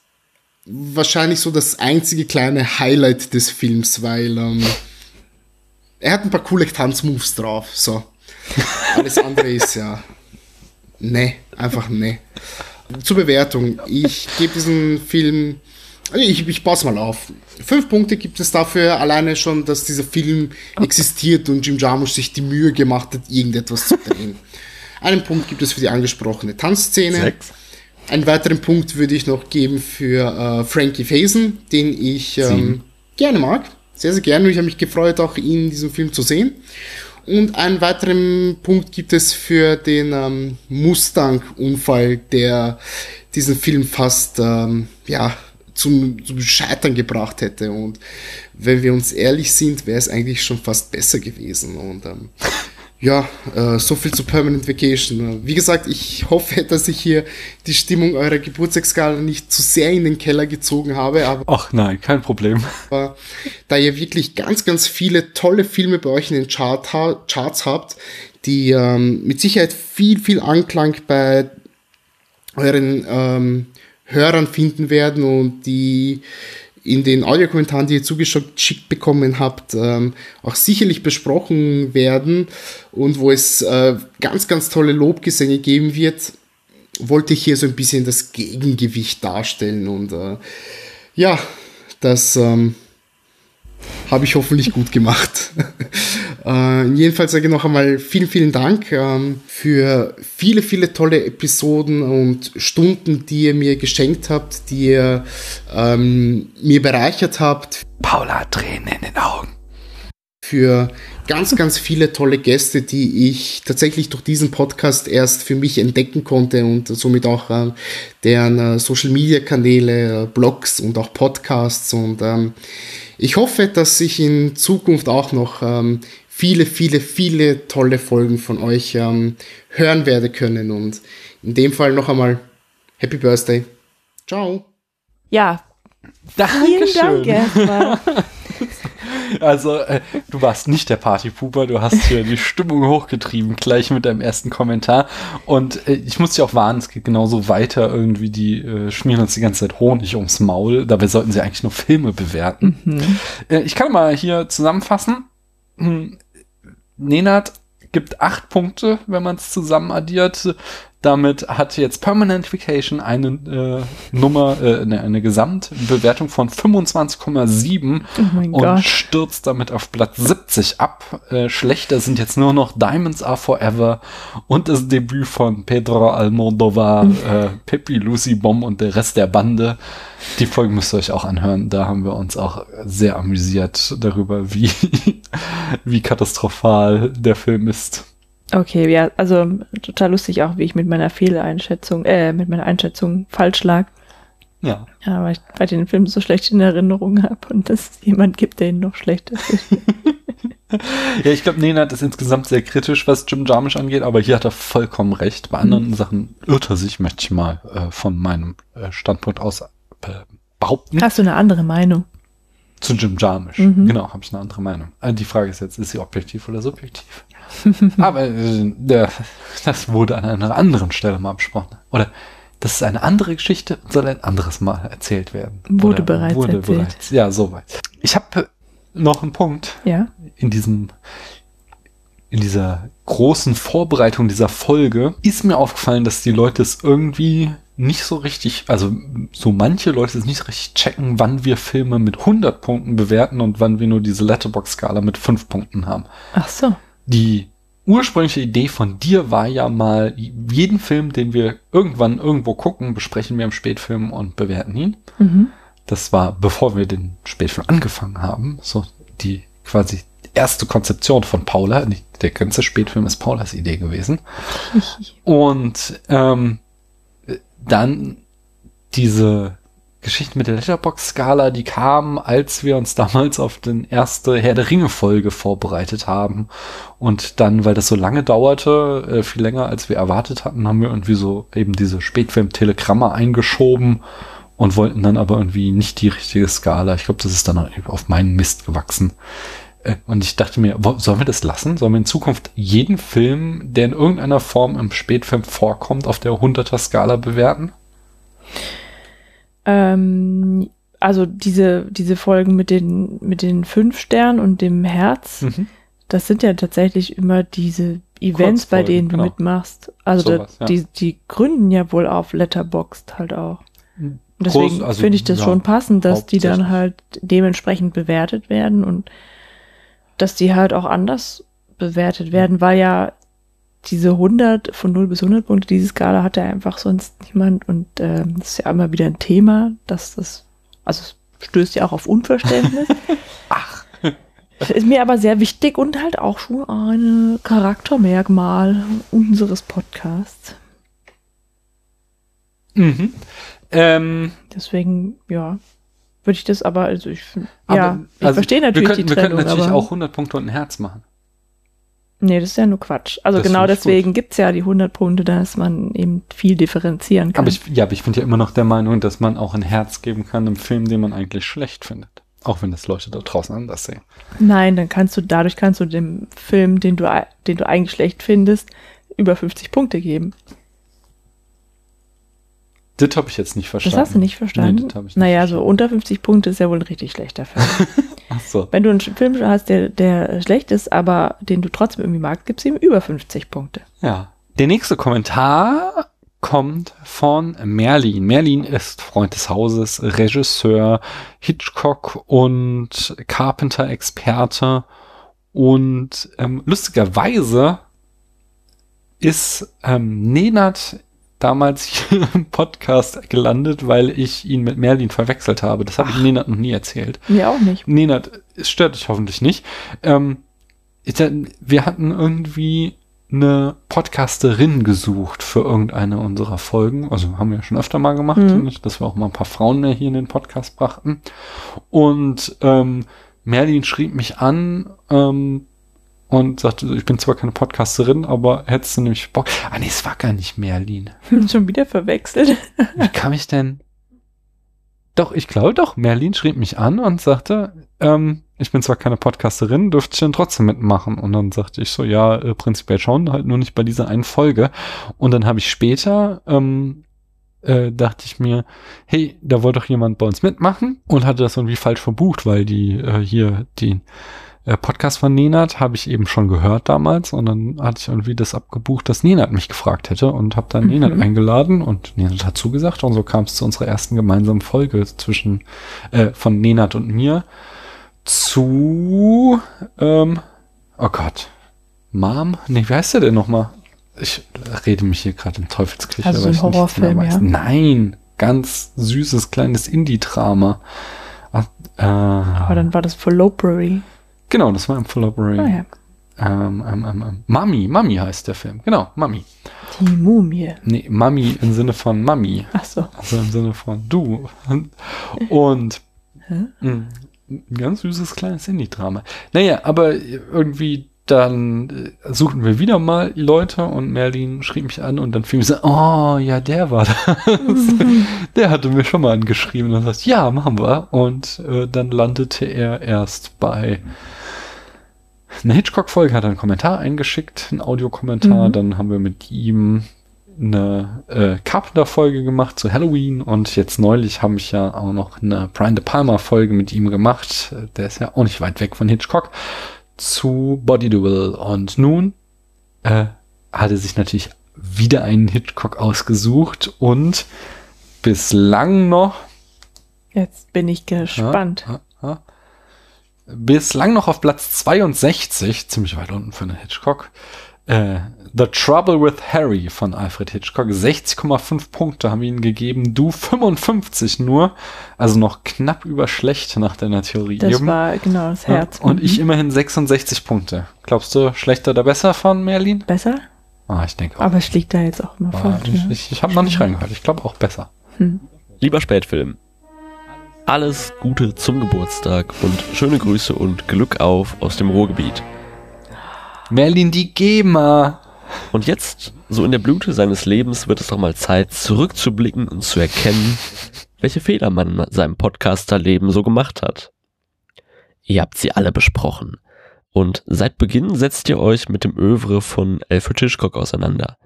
wahrscheinlich so das einzige kleine Highlight des Films, weil ähm, er hat ein paar coole Tanzmoves drauf. So. Alles andere ist ja. Ne, einfach ne. Zur Bewertung. Ich gebe diesem Film. Ich, ich passe mal auf. Fünf Punkte gibt es dafür, alleine schon, dass dieser Film existiert und Jim Jarmusch sich die Mühe gemacht hat, irgendetwas zu drehen. Einen Punkt gibt es für die angesprochene Tanzszene. Sechs. Einen weiteren Punkt würde ich noch geben für äh, Frankie Faison, den ich ähm, gerne mag. Sehr, sehr gerne. Ich habe mich gefreut, auch ihn in diesem Film zu sehen. Und einen weiteren Punkt gibt es für den ähm, Mustang-Unfall, der diesen Film fast ähm, ja, zum, zum Scheitern gebracht hätte. Und wenn wir uns ehrlich sind, wäre es eigentlich schon fast besser gewesen. Und ähm, ja, äh, so viel zu Permanent Vacation. Wie gesagt, ich hoffe, dass ich hier die Stimmung eurer Geburtstagsskala nicht zu sehr in den Keller gezogen habe. Aber, Ach nein, kein Problem. Aber, da ihr wirklich ganz, ganz viele tolle Filme bei euch in den Chart ha Charts habt, die ähm, mit Sicherheit viel, viel Anklang bei euren ähm, Hörern finden werden und die in den Audiokommentaren, die ihr zugeschickt bekommen habt, ähm, auch sicherlich besprochen werden. Und wo es äh, ganz, ganz tolle Lobgesänge geben wird, wollte ich hier so ein bisschen das Gegengewicht darstellen. Und äh, ja, das ähm, habe ich hoffentlich gut gemacht. äh, jedenfalls sage ich noch einmal vielen, vielen Dank ähm, für viele, viele tolle Episoden und Stunden, die ihr mir geschenkt habt, die ihr ähm, mir bereichert habt. Paula hat Tränen in den Augen. Für ganz, ganz viele tolle Gäste, die ich tatsächlich durch diesen Podcast erst für mich entdecken konnte und somit auch äh, deren äh, Social Media Kanäle, äh, Blogs und auch Podcasts und ähm, ich hoffe, dass ich in Zukunft auch noch ähm, viele, viele, viele tolle Folgen von euch ähm, hören werde können. Und in dem Fall noch einmal Happy Birthday. Ciao. Ja. Dankeschön. Vielen Dank erstmal. Also, äh, du warst nicht der Partypuper, du hast hier die Stimmung hochgetrieben, gleich mit deinem ersten Kommentar. Und äh, ich muss dich auch warnen, es geht genauso weiter. Irgendwie, die äh, schmieren uns die ganze Zeit Honig ums Maul. Dabei sollten sie eigentlich nur Filme bewerten. Mhm. Äh, ich kann mal hier zusammenfassen. Hm, Nenad gibt acht Punkte, wenn man es zusammen addiert. Damit hat jetzt Permanent Vacation eine äh, Nummer, äh, eine, eine Gesamtbewertung von 25,7 Oh und Gott. stürzt damit auf Platz 70 ab. Äh, schlechter sind jetzt nur noch Diamonds Are Forever und das Debüt von Pedro Almodovar, äh, Pippi, Lucy Bomb und der Rest der Bande. Die Folge müsst ihr euch auch anhören. Da haben wir uns auch sehr amüsiert darüber, wie, wie katastrophal der Film ist. Okay, ja, also total lustig auch, wie ich mit meiner Fehleinschätzung, äh, mit meiner Einschätzung falsch lag. Ja. Ja, weil ich bei den Film so schlecht in Erinnerung habe und dass es jemand gibt, der ihn noch schlechter findet. Ja, ich glaube, Nenad ist insgesamt sehr kritisch, was Jim Jarmusch angeht, aber hier hat er vollkommen recht. Bei anderen Sachen irrt er sich, möchte ich mal äh, von meinem äh, Standpunkt aus äh, behaupten. Hast du eine andere Meinung? Zu Jim Jarmusch. Mhm. Genau, habe ich eine andere Meinung. Äh, die Frage ist jetzt, ist sie objektiv oder subjektiv? Aber äh, der, das wurde an einer anderen Stelle mal besprochen. Oder das ist eine andere Geschichte und soll ein anderes Mal erzählt werden. Wurde Oder bereits erzählt. bereits. Ja, soweit. Ich habe noch einen Punkt Ja. in diesem in dieser großen Vorbereitung dieser Folge ist mir aufgefallen, dass die Leute es irgendwie nicht so richtig, also so manche Leute es nicht richtig checken, wann wir Filme mit 100 Punkten bewerten und wann wir nur diese Letterbox-Skala mit 5 Punkten haben. Ach so. Die ursprüngliche Idee von dir war ja mal, jeden Film, den wir irgendwann irgendwo gucken, besprechen wir im Spätfilm und bewerten ihn. Mhm. Das war, bevor wir den Spätfilm angefangen haben, so die quasi erste Konzeption von Paula. Der ganze Spätfilm ist Paulas Idee gewesen. Und ähm, dann diese Geschichte mit der Letterbox-Skala, die kam, als wir uns damals auf den erste Herr der Ringe-Folge vorbereitet haben. Und dann, weil das so lange dauerte, äh, viel länger als wir erwartet hatten, haben wir irgendwie so eben diese Spätfilm-Telegramme eingeschoben und wollten dann aber irgendwie nicht die richtige Skala. Ich glaube, das ist dann auf meinen Mist gewachsen. Äh, Und ich dachte mir, sollen wir das lassen? Sollen wir in Zukunft jeden Film, der in irgendeiner Form im Spätfilm vorkommt, auf der 100er Skala bewerten? Ähm, also diese, diese Folgen mit den, mit den fünf Sternen und dem Herz, Mhm. das sind ja tatsächlich immer diese Events, bei denen du genau. mitmachst. Also Sowas, da, ja. die, die gründen ja wohl auf Letterboxd halt auch. Und deswegen also, finde ich das ja, schon passend, dass die dann halt dementsprechend bewertet werden und dass die halt auch anders bewertet werden, weil ja diese 100 von 0 bis 100 Punkte, diese Skala hat ja einfach sonst niemand und ähm, das ist ja immer wieder ein Thema, dass das, also es stößt ja auch auf Unverständnis. Ach. Ist mir aber sehr wichtig und halt auch schon ein Charaktermerkmal unseres Podcasts. Mhm. Ähm, Deswegen, ja, würde ich das aber, also ich, aber, ja, ich also, verstehe natürlich wir könnten, die Wir könnten Trennung, natürlich auch 100 Punkte und ein Herz machen. Nee, das ist ja nur Quatsch. Also Das genau deswegen gibt's ja die 100 Punkte, dass man eben viel differenzieren kann. Aber ich, ja, aber ich bin ja immer noch der Meinung, dass man auch ein Herz geben kann im Film, den man eigentlich schlecht findet. Auch wenn das Leute da draußen anders sehen. Nein, dann kannst du, dadurch kannst du dem Film, den du, den du eigentlich schlecht findest, über 50 Punkte geben. Das habe ich jetzt nicht verstanden. Das hast du nicht verstanden? Nee, das ich nicht naja, so verstanden. unter 50 Punkte ist ja wohl ein richtig schlechter Film. Ach so. Wenn du einen Film hast, der, der schlecht ist, aber den du trotzdem irgendwie magst, gibt's ihm über 50 Punkte. Ja. Der nächste Kommentar kommt von Merlin. Merlin ist Freund des Hauses, Regisseur, Hitchcock und Carpenter-Experte. Und ähm, lustigerweise ist ähm, Nenad damals hier im Podcast gelandet, weil ich ihn mit Merlin verwechselt habe. Das habe ich Nenad noch nie erzählt. Mir auch nicht. Nenad, es stört dich hoffentlich nicht. Ähm, wir hatten irgendwie eine Podcasterin gesucht für irgendeine unserer Folgen. Also haben wir schon öfter mal gemacht, Mhm. dass wir auch mal ein paar Frauen mehr hier in den Podcast brachten. Und ähm, Merlin schrieb mich an ähm, und sagte, ich bin zwar keine Podcasterin, aber hättest du nämlich Bock. Ah nee, es war gar nicht Merlin. Schon wieder verwechselt. Wie kam ich denn? Doch, ich glaube doch. Merlin schrieb mich an und sagte, ähm, ich bin zwar keine Podcasterin, dürfte ich denn trotzdem mitmachen? Und dann sagte ich so, ja, äh, prinzipiell schon, halt nur nicht bei dieser einen Folge. Und dann habe ich später, ähm, äh, dachte ich mir, hey, da wollte doch jemand bei uns mitmachen und hatte das irgendwie falsch verbucht, weil die äh, hier die äh, Podcast von Nenad habe ich eben schon gehört damals und dann hatte ich irgendwie das abgebucht, dass Nenad mich gefragt hätte und habe dann mhm. Nenad eingeladen und Nenad hat zugesagt und so kam es zu unserer ersten gemeinsamen Folge zwischen äh, von Nenad und mir zu ähm, oh Gott Mom? Nee, wie heißt der denn nochmal? Ich rede mich hier gerade im Teufelsküche. Also ein Horrorfilm, ja? Nein, ganz süßes kleines Indie-Drama. Äh, Aber dann war das für Lowbury. Genau, das war im Library. Ah, ja. Ähm, ähm, ähm, ähm, Mami, Mami heißt der Film. Genau, Mami. Die Mumie. Nee, Mami im Sinne von Mami. Ach so. Also im Sinne von du. Und mh, ein ganz süßes kleines Indie-Drama. Naja, aber irgendwie dann äh, suchten wir wieder mal Leute und Merlin schrieb mich an und dann fiel mir so, oh ja, der war das. der hatte mir schon mal angeschrieben und sagt, ja, machen wir. Und äh, dann landete er erst bei eine Hitchcock-Folge, hat einen Kommentar eingeschickt, einen Audiokommentar. Mhm. Dann haben wir mit ihm eine äh, Carpenter-Folge gemacht zu Halloween und jetzt neulich habe ich ja auch noch eine Brian De Palma-Folge mit ihm gemacht. Der ist ja auch nicht weit weg von Hitchcock zu Body Duel. Und nun äh, hat er sich natürlich wieder einen Hitchcock ausgesucht und bislang noch. Jetzt bin ich gespannt. Ja, bislang noch auf Platz 62, ziemlich weit unten für einen Hitchcock, äh, The Trouble with Harry von Alfred Hitchcock. 60,5 Punkte haben ihn gegeben. Du 55 nur. Also noch knapp über schlecht nach deiner Theorie das eben. war genau das Herz. Ja, und mhm. ich immerhin 66 Punkte. Glaubst du, schlechter oder besser von Merlin? Besser? Ah, ich denke auch. Aber es liegt da jetzt auch immer vor. Ich, ich, ich habe noch nicht reingehört. Ich glaube auch besser. Hm. Lieber Spätfilm. Alles Gute zum Geburtstag und schöne Grüße und Glück auf aus dem Ruhrgebiet. Merlin die GEMA. Und jetzt, so in der Blüte seines Lebens, wird es doch mal Zeit, zurückzublicken und zu erkennen, welche Fehler man in seinem Podcasterleben so gemacht hat. Ihr habt sie alle besprochen. Und seit Beginn setzt ihr euch mit dem Övre von Alfred Hitchcock auseinander.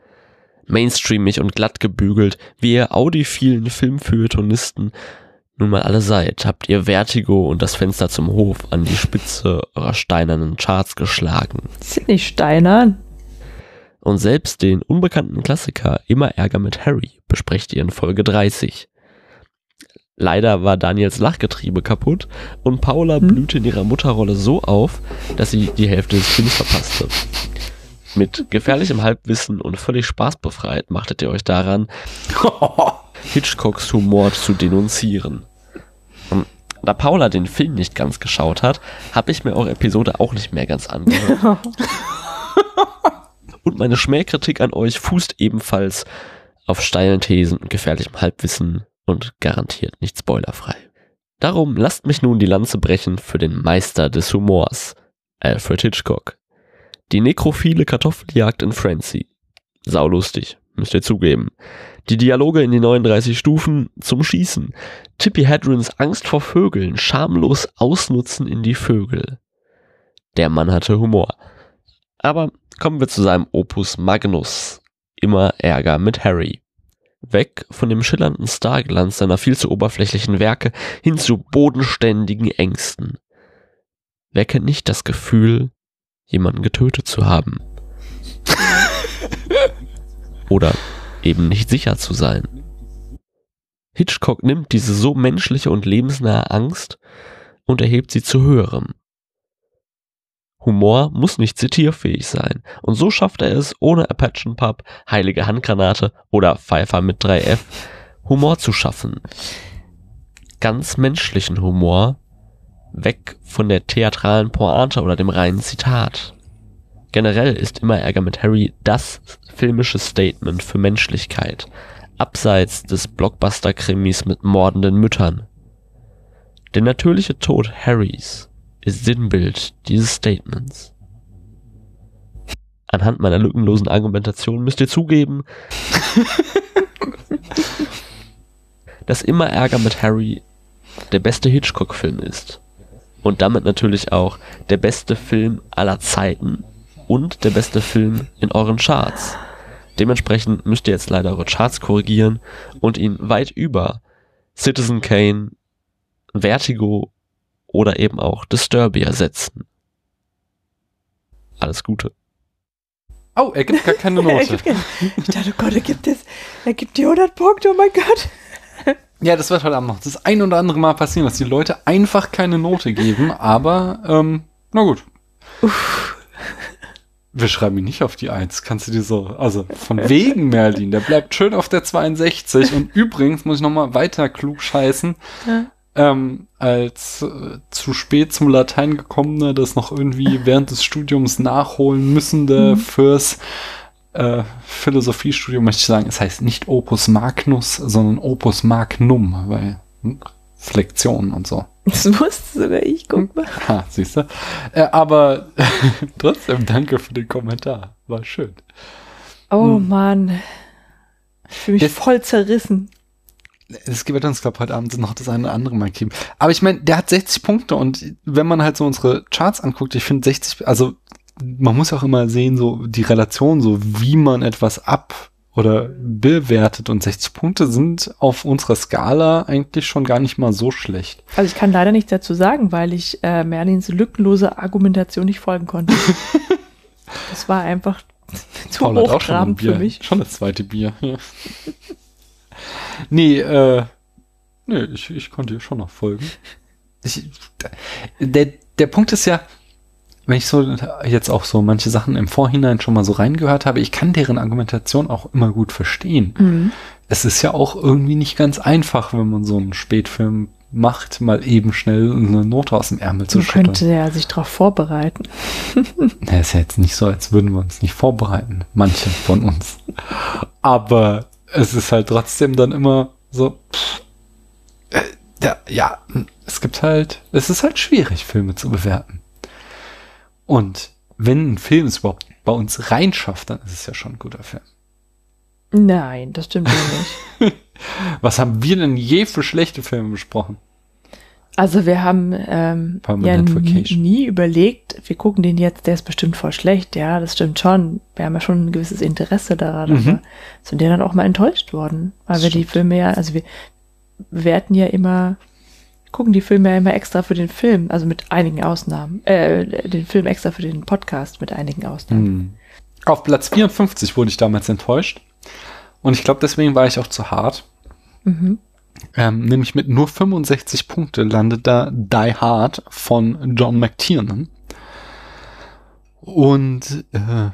Mainstreamig und glatt gebügelt, wie ihr audiphilen Filmfeuilletonisten nun mal alle seid, habt ihr Vertigo und das Fenster zum Hof an die Spitze eurer steinernen Charts geschlagen. Sind nicht steinern. Und selbst den unbekannten Klassiker Immer Ärger mit Harry besprecht ihr in Folge 30. Leider war Daniels Lachgetriebe kaputt und Paula hm? blühte in ihrer Mutterrolle so auf, dass sie die Hälfte des Films verpasste. Mit gefährlichem Halbwissen und völlig spaßbefreit machtet ihr euch daran, Hitchcocks Humor zu denunzieren. Da Paula den Film nicht ganz geschaut hat, habe ich mir eure Episode auch nicht mehr ganz angehört. und meine Schmähkritik an euch fußt ebenfalls auf steilen Thesen und gefährlichem Halbwissen und garantiert nicht spoilerfrei. Darum lasst mich nun die Lanze brechen für den Meister des Humors, Alfred Hitchcock. Die nekrophile Kartoffeljagd in Frenzy. Saulustig, müsst ihr zugeben. Die Dialoge in die 39 Stufen zum Schießen. Tippi Hedrons Angst vor Vögeln, schamlos ausnutzen in die Vögel. Der Mann hatte Humor. Aber kommen wir zu seinem Opus Magnus. Immer Ärger mit Harry. Weg von dem schillernden Starglanz seiner viel zu oberflächlichen Werke hin zu bodenständigen Ängsten. Wer kennt nicht das Gefühl, jemanden getötet zu haben? Oder eben nicht sicher zu sein. Hitchcock nimmt diese so menschliche und lebensnahe Angst und erhebt sie zu höherem. Humor muss nicht zitierfähig sein, und so schafft er es, ohne Apachen Pub, heilige Handgranate oder Pfeifer mit 3F, Humor zu schaffen. Ganz menschlichen Humor, weg von der theatralen Pointe oder dem reinen Zitat. Generell ist immer Ärger mit Harry das filmische Statement für Menschlichkeit, abseits des Blockbuster-Krimis mit mordenden Müttern. Der natürliche Tod Harrys ist Sinnbild dieses Statements. Anhand meiner lückenlosen Argumentation müsst ihr zugeben, dass immer Ärger mit Harry der beste Hitchcock-Film ist. Und damit natürlich auch der beste Film aller Zeiten und der beste Film in euren Charts. Dementsprechend müsst ihr jetzt leider eure Charts korrigieren und ihn weit über Citizen Kane, Vertigo oder eben auch Disturbia setzen. alles Gute. Oh, er gibt gar keine Note. ich dachte, oh Gott, er gibt, es, er gibt die 100 Punkte, oh mein Gott. Ja, das wird heute Abend noch das ein oder andere Mal passieren, dass die Leute einfach keine Note geben, aber ähm, na gut. Wir schreiben ihn nicht auf die Eins, kannst du dir so, also von wegen Merlin, der bleibt schön auf der 62 und übrigens muss ich nochmal weiter klug scheißen, Ja. ähm, als äh, zu spät zum Latein gekommene, das noch irgendwie während des Studiums nachholen müssende Mhm. fürs äh, Philosophiestudium, möchte ich sagen, es heißt nicht Opus Magnus, sondern Opus Magnum, weil hm, Flexion und so. Das wusste sogar ich, guck mal. Ha, siehst du. Äh, aber trotzdem danke für den Kommentar. War schön. Oh Hm. Mann. Ich fühle mich Das- voll zerrissen. Es wird uns, glaube heute Abend noch das eine oder andere mal geben. Aber ich meine, der hat 60 Punkte und wenn man halt so unsere Charts anguckt, ich finde 60, also man muss auch immer sehen, so die Relation, so wie man etwas ab oder bewertet und 60 Punkte sind auf unserer Skala eigentlich schon gar nicht mal so schlecht. Also ich kann leider nichts dazu sagen, weil ich äh, Merlins lückenlose Argumentation nicht folgen konnte. das war einfach zu Paul hochtrabend für mich. schon das zweite Bier. Ja. nee, äh, nee, ich, ich konnte dir schon noch folgen. Ich, der, der Punkt ist ja, wenn ich so jetzt auch so manche Sachen im Vorhinein schon mal so reingehört habe, ich kann deren Argumentation auch immer gut verstehen. Mhm. Es ist ja auch irgendwie nicht ganz einfach, wenn man so einen Spätfilm macht, mal eben schnell eine Note aus dem Ärmel zu Man schütteln. könnte ja sich darauf vorbereiten. Na, ist ja jetzt nicht so, als würden wir uns nicht vorbereiten, manche von uns. Aber es ist halt trotzdem dann immer so, pff, äh, ja, ja, es gibt halt, es ist halt schwierig, Filme zu bewerten. Und wenn ein Film es überhaupt bei uns reinschafft, dann ist es ja schon ein guter Film. Nein, das stimmt ja nicht. Was haben wir denn je für schlechte Filme besprochen? Also wir haben ähm, ja nie, überlegt, wir gucken den jetzt, der ist bestimmt voll schlecht. Ja, das stimmt schon. Wir haben ja schon ein gewisses Interesse daran, Mhm. aber sind ja dann auch mal enttäuscht worden, weil Das wir die stimmt. Filme ja, also wir bewerten ja immer, gucken die Filme ja immer extra für den Film, also mit einigen Ausnahmen, äh, den Film extra für den Podcast mit einigen Ausnahmen. Hm. Auf Platz 54 wurde ich damals enttäuscht. Und ich glaube, deswegen war ich auch zu hart. Mhm. Ähm, nämlich mit nur 65 Punkte landet da Die Hard von John McTiernan. Und äh,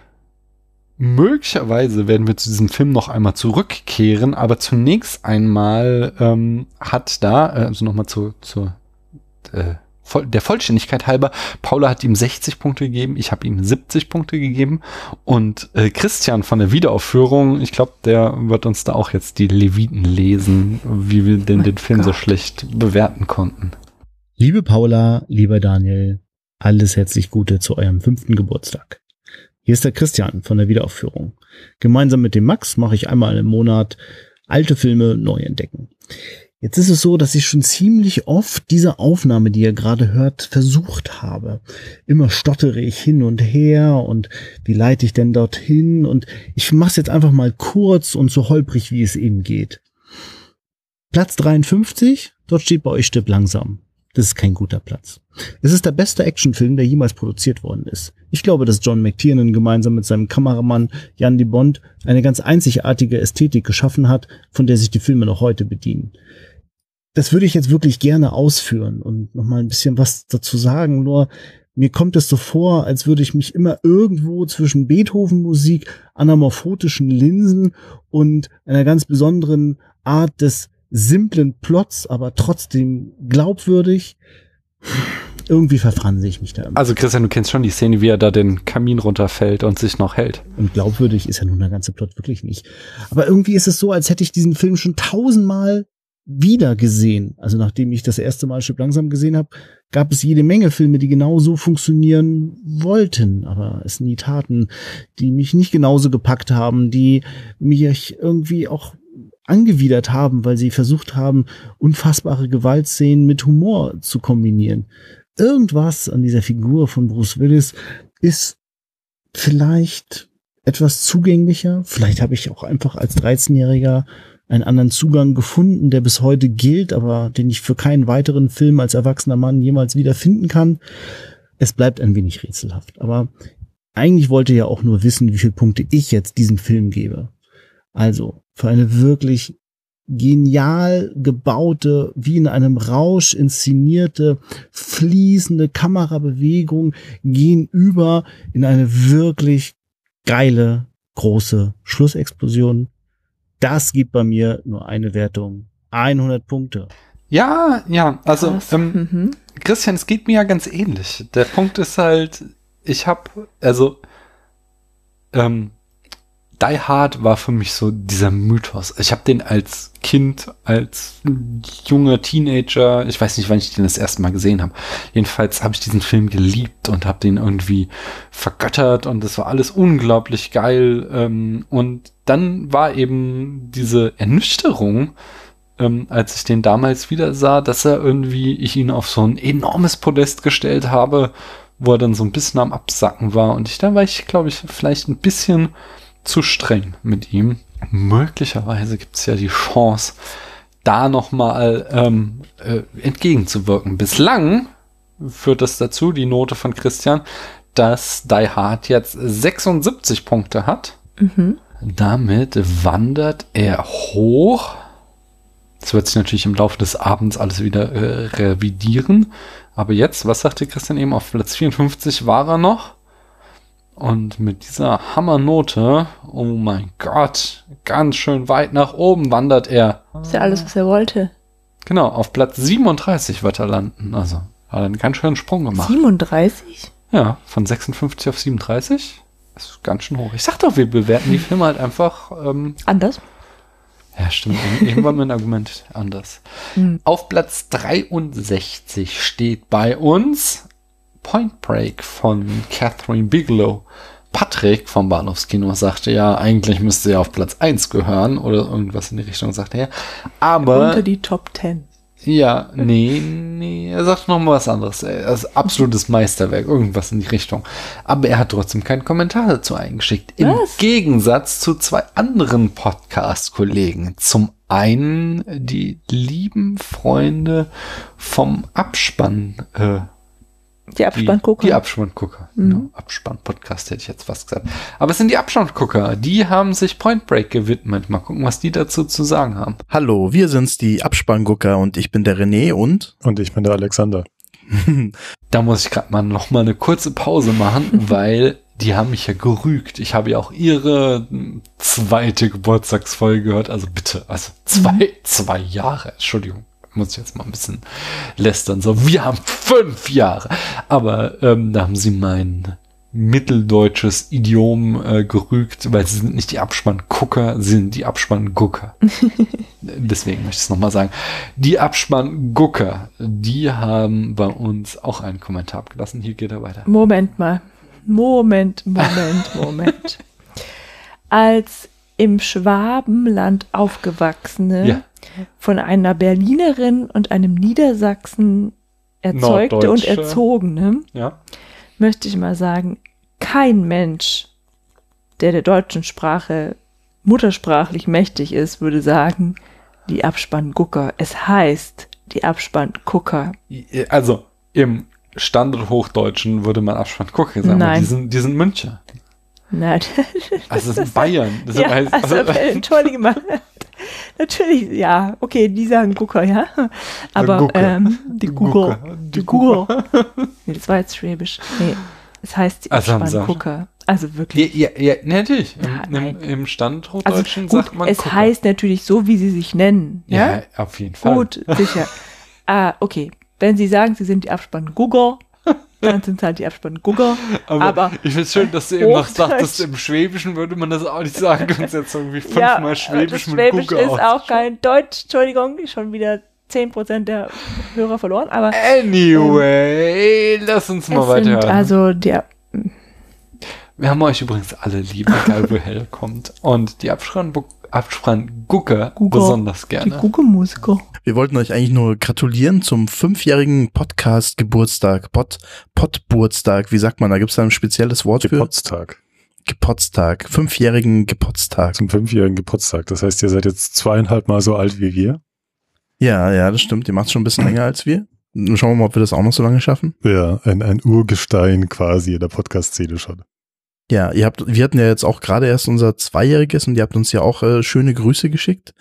möglicherweise werden wir zu diesem Film noch einmal zurückkehren, aber zunächst einmal ähm, hat da, äh, also nochmal zu, zu äh, der Vollständigkeit halber, Paula hat ihm 60 Punkte gegeben, ich habe ihm 70 Punkte gegeben und äh, Christian von der Wiederaufführung, ich glaube, der wird uns da auch jetzt die Leviten lesen, wie wir denn Mein den Film so Gott. schlecht bewerten konnten. Liebe Paula, lieber Daniel, alles herzlich Gute zu eurem fünften Geburtstag. Hier ist der Christian von der Wiederaufführung. Gemeinsam mit dem Max mache ich einmal im Monat alte Filme neu entdecken. Jetzt ist es so, dass ich schon ziemlich oft diese Aufnahme, die ihr gerade hört, versucht habe. Immer stottere ich hin und her und wie leite ich denn dorthin? Und ich mache es jetzt einfach mal kurz und so holprig, wie es eben geht. Platz 53, dort steht bei euch Stipp langsam. Das ist kein guter Platz. Es ist der beste Actionfilm, der jemals produziert worden ist. Ich glaube, dass John McTiernan gemeinsam mit seinem Kameramann Jan de Bond eine ganz einzigartige Ästhetik geschaffen hat, von der sich die Filme noch heute bedienen. Das würde ich jetzt wirklich gerne ausführen und nochmal ein bisschen was dazu sagen, nur mir kommt es so vor, als würde ich mich immer irgendwo zwischen Beethoven-Musik, anamorphotischen Linsen und einer ganz besonderen Art des simplen Plots, aber trotzdem glaubwürdig. Irgendwie verfranse ich mich da immer. Also Christian, du kennst schon die Szene, wie er da den Kamin runterfällt und sich noch hält. Und glaubwürdig ist ja nun der ganze Plot wirklich nicht. Aber irgendwie ist es so, als hätte ich diesen Film schon tausendmal wieder gesehen. Also nachdem ich das erste Mal Stück langsam gesehen habe, gab es jede Menge Filme, die genau so funktionieren wollten, aber es nie taten, die mich nicht genauso gepackt haben, die mich irgendwie auch angewidert haben, weil sie versucht haben, unfassbare Gewaltszenen mit Humor zu kombinieren. Irgendwas an dieser Figur von Bruce Willis ist vielleicht etwas zugänglicher. Vielleicht habe ich auch einfach als 13-Jähriger einen anderen Zugang gefunden, der bis heute gilt, aber den ich für keinen weiteren Film als erwachsener Mann jemals wieder finden kann. Es bleibt ein wenig rätselhaft. Aber eigentlich wollt ihr ja auch nur wissen, wie viele Punkte ich jetzt diesem Film gebe. Also, für eine wirklich genial gebaute, wie in einem Rausch inszenierte, fließende Kamerabewegung gehen über in eine wirklich geile, große Schlussexplosion. Das gibt bei mir nur eine Wertung. 100 Punkte. Ja, ja, also ähm, mhm. Christian, es geht mir ja ganz ähnlich. Der Punkt ist halt, ich habe, also ähm, Die Hard war für mich so dieser Mythos. Ich habe den als Kind, als junger Teenager, ich weiß nicht, wann ich den das erste Mal gesehen habe. Jedenfalls habe ich diesen Film geliebt und habe den irgendwie vergöttert und das war alles unglaublich geil. Ähm, und dann war eben diese Ernüchterung, ähm, als ich den damals wieder sah, dass er irgendwie, ich ihn auf so ein enormes Podest gestellt habe, wo er dann so ein bisschen am Absacken war. Und ich, da war ich, glaube ich, vielleicht ein bisschen zu streng mit ihm. Möglicherweise gibt es ja die Chance, da nochmal ähm, äh, entgegenzuwirken. Bislang führt das dazu, die Note von Christian, dass Die Hard jetzt 76 Punkte hat. Mhm. Damit wandert er hoch. Das wird sich natürlich im Laufe des Abends alles wieder äh, revidieren. Aber jetzt, was sagte Christian eben, auf Platz 54 war er noch. Und mit dieser Hammernote, oh mein Gott, ganz schön weit nach oben wandert er. Ist ja alles, was er wollte. Genau, auf Platz 37 wird er landen. Also hat er einen ganz schönen Sprung gemacht. 37? Ja, von 56 auf 37. Das ist ganz schön hoch. Ich sag doch, wir bewerten die Filme halt einfach ähm, Anders? Ja, stimmt. Eben war mein Argument anders. Hm. Auf Platz 63 steht bei uns Point Break von Catherine Bigelow. Patrick vom Bahnhofskino sagte ja, eigentlich müsste er auf Platz 1 gehören oder irgendwas in die Richtung, sagte er. Aber Unter die Top 10. ja, nee, nee, er sagt noch mal was anderes. Er ist absolutes Meisterwerk, irgendwas in die Richtung. Aber er hat trotzdem keinen Kommentar dazu eingeschickt. Im Was? Gegensatz zu zwei anderen Podcast-Kollegen. Zum einen die lieben Freunde vom Abspann, äh, Die die, Abspanngucker. die Abspanngucker. Mhm. Genau, Abspann-Podcast hätte ich jetzt fast gesagt. Aber es sind die Abspanngucker. Die haben sich Point Break gewidmet. Mal gucken, was die dazu zu sagen haben. Hallo, wir sind's, die Abspanngucker und ich bin der René und Und ich bin der Alexander. Da muss ich gerade mal noch mal eine kurze Pause machen, weil die haben mich ja gerügt. Ich habe ja auch ihre zweite Geburtstagsfolge gehört. Also bitte, also zwei, zwei Jahre, Entschuldigung. Muss ich jetzt mal ein bisschen lästern. So, wir haben fünf Jahre. Aber ähm, da haben sie mein mitteldeutsches Idiom äh, gerügt, weil sie sind nicht die Abspanngucker, sie sind die Abspanngucker. Deswegen möchte ich es nochmal sagen. Die Abspanngucker, die haben bei uns auch einen Kommentar abgelassen. Hier geht er weiter. Moment mal. Moment, Moment, Moment. Als im Schwabenland aufgewachsene, Ja. Von einer Berlinerin und einem Niedersachsen erzeugte und erzogene, Ja. möchte ich mal sagen, kein Mensch, der der deutschen Sprache muttersprachlich mächtig ist, würde sagen, die Abspanngucker. Es heißt die Abspanngucker. Also im Standardhochdeutschen würde man Abspanngucker sagen. Nein. Die sind, die sind Müncher. Nein, Also das sind Bayern. Das ja, heißt, also, entschuldige mal. Natürlich, ja, okay, die sagen Gucker, ja. Aber Gucker. ähm, die Gucker. Gucker. Die Gucker. Nee, das war jetzt Schwäbisch. Nee, es heißt die Also Abspanngucker. Also wirklich. ja, ja, ja, natürlich. Ja, Im, nein. im Also Standardhochdeutschen gut, sagt man es Gucker. heißt natürlich so, wie sie sich nennen. Ja, ja, auf jeden Fall. gut, sicher. Ah, okay. Wenn sie sagen, sie sind die Abspann-Gugger, dann sind es halt die Abspann-Gugger. Aber, aber ich finde schön, dass du eben noch sagtest, im Schwäbischen würde man das auch nicht sagen. Du kannst jetzt irgendwie fünfmal Schwäbisch das mit Schwäbisch Gucker ist auch kein Deutsch. Entschuldigung, schon wieder 10% der Hörer verloren. Aber Anyway, lass uns mal es weiterhören. also der Wir haben euch übrigens alle lieb, egal woher ihr kommt. Und die Abspann- Abspann-Gucker Gucker. besonders die gerne. Gugge-Musiker. wir wollten euch eigentlich nur gratulieren zum fünfjährigen Podcast-Geburtstag, Pod, Podburtstag, wie sagt man, da gibt's da ein spezielles Wort für? Geburtstag. Gepotztag, fünfjährigen Gepotztag. Zum fünfjährigen Geburtstag. Das heißt, ihr seid jetzt zweieinhalb Mal so alt wie wir. Ja, ja, das stimmt, ihr macht schon ein bisschen länger als wir. Schauen wir mal, ob wir das auch noch so lange schaffen. Ja, ein, ein Urgestein quasi in der Podcast-Szene schon. Ja, ihr habt, wir hatten ja jetzt auch gerade erst unser Zweijähriges und ihr habt uns ja auch äh, schöne Grüße geschickt.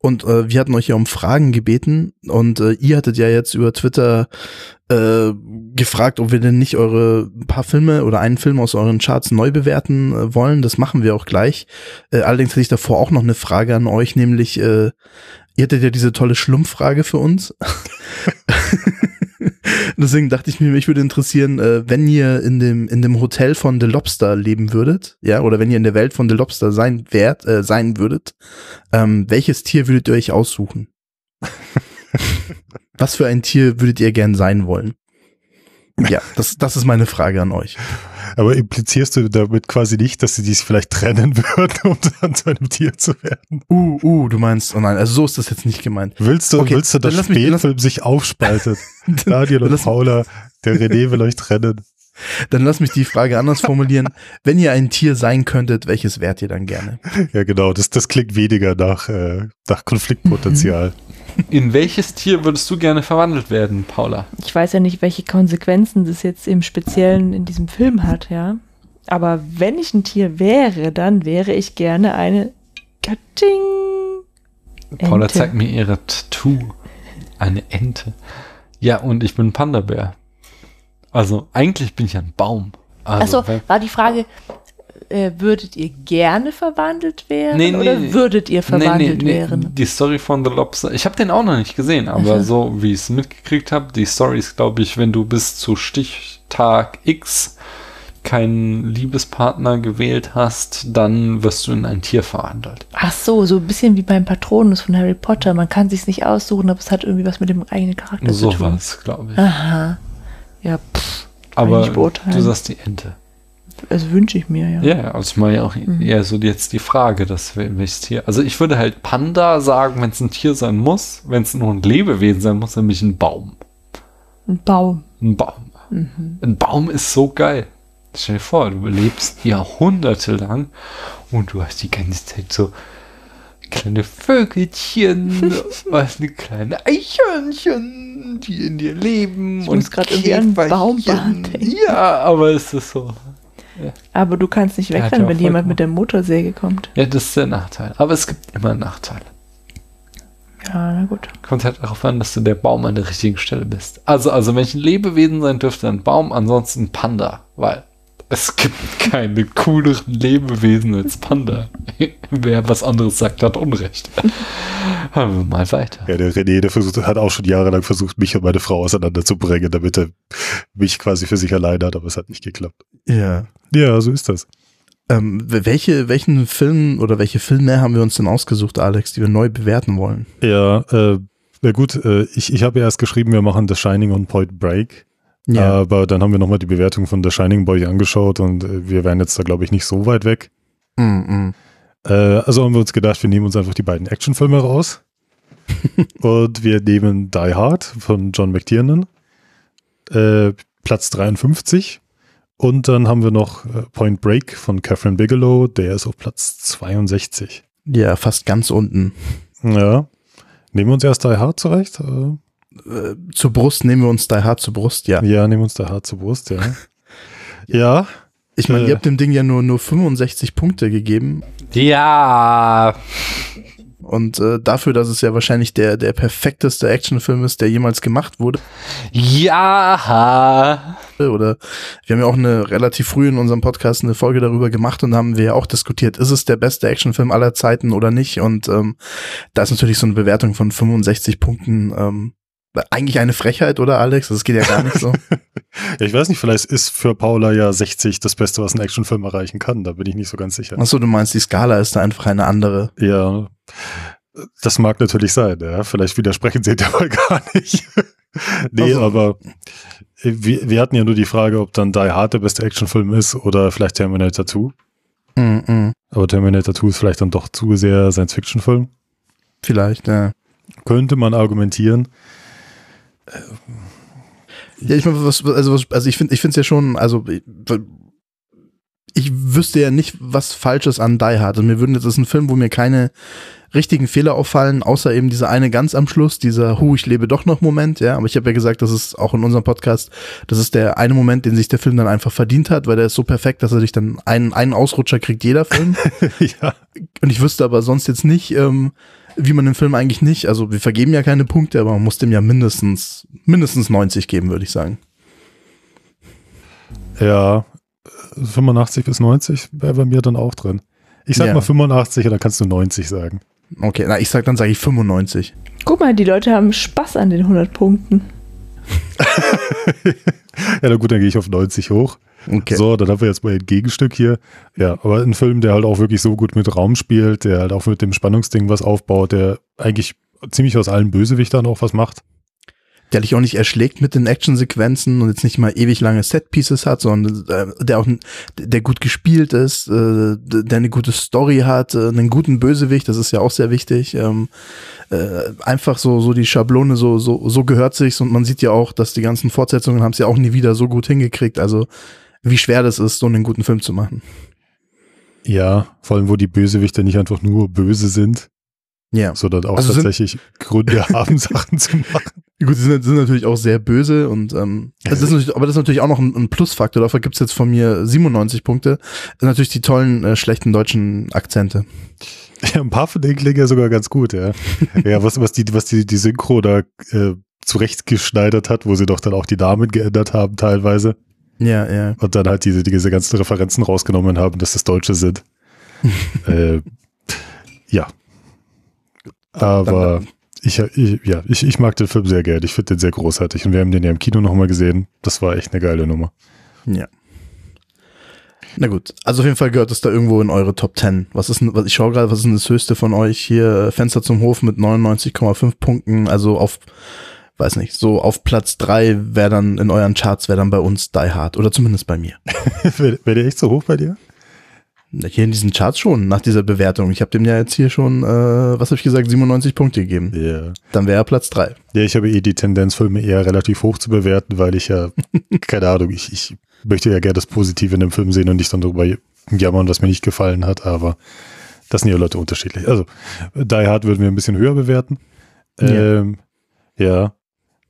Und äh, wir hatten euch ja um Fragen gebeten und äh, ihr hattet ja jetzt über Twitter äh, gefragt, ob wir denn nicht eure paar Filme oder einen Film aus euren Charts neu bewerten äh, wollen. Das machen wir auch gleich. Äh, allerdings hätte ich davor auch noch eine Frage an euch, nämlich äh, ihr hattet ja diese tolle Schlumpffrage für uns. Deswegen dachte ich mir, mich würde interessieren, äh, wenn ihr in dem, in dem Hotel von The Lobster leben würdet, ja, oder wenn ihr in der Welt von The Lobster sein wärt, äh, sein würdet, ähm, welches Tier würdet ihr euch aussuchen? Was für ein Tier würdet ihr gern sein wollen? Ja, das, das ist meine Frage an euch. Aber implizierst du damit quasi nicht, dass sie dies vielleicht trennen würden, um dann zu einem Tier zu werden? Uh, uh, du meinst, oh nein, also so ist das jetzt nicht gemeint. Willst du, Okay, willst du, dass lass mich- Spätfilm sich aufspaltet? Daniel und Paula, der René will euch trennen. Dann lass mich die Frage anders formulieren. Wenn ihr ein Tier sein könntet, welches wärt ihr dann gerne? Ja, genau, das, das klingt weniger nach, äh, nach Konfliktpotenzial. In welches Tier würdest du gerne verwandelt werden, Paula? Ich weiß ja nicht, welche Konsequenzen das jetzt im Speziellen in diesem Film hat, ja. Aber wenn ich ein Tier wäre, dann wäre ich gerne eine Katsching. Paula Ente. zeigt mir ihre Tattoo. Eine Ente. Ja, und ich bin ein Panda-Bär. Also, eigentlich bin ich ein Baum. Also, Achso, war die Frage, äh, würdet ihr gerne verwandelt werden Nee, nee, oder nee. würdet ihr verwandelt werden? Die Story von The Lobster. Ich habe den auch noch nicht gesehen, aber Aha. so wie ich es mitgekriegt habe, die Story ist, glaube ich, wenn du bis zu Stichtag X keinen Liebespartner gewählt hast, dann wirst du in ein Tier verwandelt. Ach so, so ein bisschen wie beim Patronus von Harry Potter. Man kann sich's nicht aussuchen, aber es hat irgendwie was mit dem eigenen Charakter So zu tun. was, glaube ich. Aha. Ja, pff, aber du sagst die Ente. Also wünsche ich mir, ja. Ja, ja, also ich meine ja auch Mhm. eher so jetzt die Frage, dass wel- welches Tier. Also ich würde halt Panda sagen, wenn es ein Tier sein muss, wenn es nur ein Lebewesen sein muss, nämlich ein Baum. Ein Baum. Ein Baum. Mhm. Ein Baum ist so geil. Stell dir vor, du lebst Jahrhunderte lang und du hast die ganze Zeit so kleine Vögelchen, was eine kleine Eichhörnchen, die in dir leben. Ich muss grad irgendwie an denken. Ja, aber es ist so. Aber du kannst nicht wegrennen, ja wenn jemand vollkommen- mit der Motorsäge kommt. Ja, das ist der Nachteil. Aber es gibt immer Nachteile. Ja, na gut. Kommt halt darauf an, dass du der Baum an der richtigen Stelle bist. Also, also wenn ich ein Lebewesen sein dürfte, ein Baum, ansonsten ein Panda, weil es gibt keine cooleren Lebewesen als Panda. Wer was anderes sagt, hat Unrecht. Hören wir mal weiter. Ja, der René, der versucht, hat auch schon jahrelang versucht, mich und meine Frau auseinanderzubringen, damit er mich quasi für sich allein hat, aber es hat nicht geklappt. Ja. Ja, so ist das. Ähm, welche, welchen Film oder welche Filme haben wir uns denn ausgesucht, Alex, die wir neu bewerten wollen? Ja, äh, na gut, äh, ich, ich habe ja erst geschrieben, wir machen The Shining und Point Break. Aber dann haben wir nochmal die Bewertung von The Shining Boy angeschaut und äh, wir wären jetzt da, glaube ich, nicht so weit weg. Mm, mm. Äh, also haben wir uns gedacht, wir nehmen uns einfach die beiden Actionfilme raus. und wir nehmen Die Hard von John McTiernan, äh, Platz 53. Und dann haben wir noch äh, Point Break von Catherine Bigelow, der ist auf Platz 62. Ja, fast ganz unten. Ja. Nehmen wir uns erst Die Hard zurecht? Äh, Äh, zur Brust nehmen wir uns Die Hard zur Brust, ja. ja, nehmen wir uns Die Hard zur Brust, ja. ja, Ich meine, Äh. ihr habt dem Ding ja nur, nur 65 Punkte gegeben. Ja, Und äh, dafür, dass es ja wahrscheinlich der, der perfekteste Actionfilm ist, der jemals gemacht wurde. ja. Oder wir haben ja auch eine relativ früh in unserem Podcast eine Folge darüber gemacht und haben wir ja auch diskutiert, ist es der beste Actionfilm aller Zeiten oder nicht? Und ähm, da ist natürlich so eine Bewertung von 65 Punkten ähm, eigentlich eine Frechheit, oder Alex? Das geht ja gar nicht so. Ja, ich weiß nicht, vielleicht ist für Paula ja 60 das Beste, was ein Actionfilm erreichen kann. Da bin ich nicht so ganz sicher. Achso, du meinst, die Skala ist da einfach eine andere. Ja, das mag natürlich sein. Ja. Vielleicht widersprechen sie dir mal gar nicht. nee, Also- aber wir, wir hatten ja nur die Frage, ob dann Die Hard der beste Actionfilm ist oder vielleicht Terminator 2. Mm -mm. Aber Terminator 2 ist vielleicht dann doch zu sehr Science-Fiction-Film. Vielleicht, ja. Könnte man argumentieren. Ja, ich meine, was, also, was, also ich finde, ich finde es ja schon, also ich wüsste ja nicht, was Falsches an Die Hard. Und mir würden, das ist ein Film, wo mir keine richtigen Fehler auffallen, außer eben dieser eine ganz am Schluss, dieser Hu, ich lebe doch noch Moment, ja. Aber ich habe ja gesagt, das ist auch in unserem Podcast, das ist der eine Moment, den sich der Film dann einfach verdient hat, weil der ist so perfekt, dass er sich dann einen, einen Ausrutscher kriegt jeder Film. ja. Und ich wüsste aber sonst jetzt nicht, ähm, wie man den Film eigentlich nicht, also wir vergeben ja keine Punkte, aber man muss dem ja mindestens, mindestens 90 geben, würde ich sagen. Ja, 85 bis 90 wäre bei mir dann auch drin. Ich sag Ja. mal 85 und dann kannst du 90 sagen. Okay, na, ich sag, dann sage ich 95. Guck mal, die Leute haben Spaß an den 100 Punkten. Ja, na gut, dann gehe ich auf 90 hoch. Okay. So, dann haben wir jetzt mal ein Gegenstück hier. Ja, aber ein Film, der halt auch wirklich so gut mit Raum spielt, der halt auch mit dem Spannungsding was aufbaut, der eigentlich ziemlich aus allen Bösewichtern auch was macht. der dich auch nicht erschlägt mit den Actionsequenzen und jetzt nicht mal ewig lange Setpieces hat, sondern äh, der auch der gut gespielt ist, äh, der eine gute Story hat, äh, einen guten Bösewicht, das ist ja auch sehr wichtig. Ähm, äh, einfach so so die Schablone so so so gehört sich's und man sieht ja auch, dass die ganzen Fortsetzungen haben es ja auch nie wieder so gut hingekriegt. Also wie schwer das ist, so einen guten Film zu machen. Ja, vor allem, wo die Bösewichter nicht einfach nur böse sind, Ja. sondern auch Also tatsächlich Gründe haben, Sachen zu machen. Gut, die sind, sind natürlich auch sehr böse und ähm, das ist aber das ist natürlich auch noch ein, ein Plusfaktor. Dafür gibt's jetzt von mir 97 Punkte. Natürlich die tollen, äh, schlechten deutschen Akzente. Ja, ein paar von denen klingen ja sogar ganz gut, ja. ja, was, was die, was die, die Synchro da äh, zurechtgeschneidert hat, wo sie doch dann auch die Namen geändert haben teilweise Ja, ja. und dann halt diese, diese ganzen Referenzen rausgenommen haben, dass das Deutsche sind. äh, ja. Aber ich, ich, ja, ich, ich mag den Film sehr gerne. Ich finde den sehr großartig. Und wir haben den ja im Kino nochmal gesehen. Das war echt eine geile Nummer. Ja. Na gut, also auf jeden Fall gehört es da irgendwo in eure Top 10. Was ist was ich schaue gerade, was ist denn das höchste von euch hier? Fenster zum Hof mit 99,5 Punkten, also auf, weiß nicht, so auf Platz 3 wäre dann in euren Charts wäre dann bei uns Die Hard oder zumindest bei mir. Wäre wär der echt so hoch bei dir? Hier in diesen Charts schon, nach dieser Bewertung. Ich habe dem ja jetzt hier schon, äh, was habe ich gesagt, 97 Punkte gegeben. Ja. Dann wäre er Platz 3. Ja, ich habe eh die Tendenz, Filme eher relativ hoch zu bewerten, weil ich ja, keine Ahnung, ich, ich möchte ja gerne das Positive in dem Film sehen und nicht dann darüber jammern, was mir nicht gefallen hat, aber das sind ja Leute unterschiedlich. Also, Die Hard würden wir ein bisschen höher bewerten. Ja. Ähm, ja.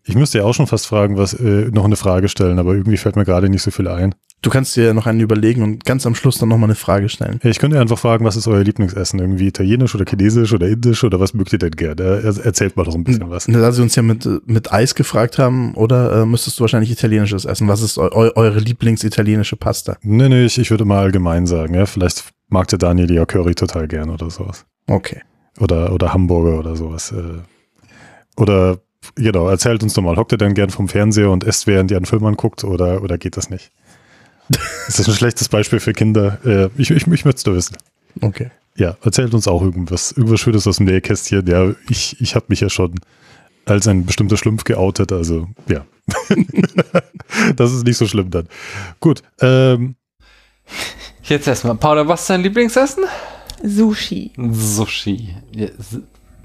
Ich müsste ja auch schon fast fragen, was, äh, noch eine Frage stellen, aber irgendwie fällt mir gerade nicht so viel ein. Du kannst dir noch einen überlegen und ganz am Schluss dann nochmal eine Frage stellen. Ich könnte einfach fragen, was ist euer Lieblingsessen? Irgendwie italienisch oder chinesisch oder indisch oder was mögt ihr denn gerne? Er, erzählt mal doch ein bisschen was. Da sie uns ja mit, mit Eis gefragt haben, oder äh, müsstest du wahrscheinlich italienisches essen? Was ist eu eure Lieblingsitalienische Pasta? Nee, nee, ich, ich würde mal allgemein sagen, ja. Vielleicht mag der Daniel ja Curry total gern oder sowas. Okay. Oder, oder Hamburger oder sowas. äh. Oder, genau, erzählt uns doch mal, hockt ihr denn gern vom Fernseher und esst, während ihr einen Film anguckt oder, oder geht das nicht? ist das ein schlechtes Beispiel für Kinder? Äh, ich ich, ich möchte es doch wissen. Okay. Ja, erzählt uns auch irgendwas, irgendwas Schönes aus dem Nähkästchen. Ja, ich, ich habe mich ja schon als ein bestimmter Schlumpf geoutet, also ja. das ist nicht so schlimm dann. Gut, ähm, Jetzt erstmal, Paula, was ist dein Lieblingsessen? Sushi. Sushi.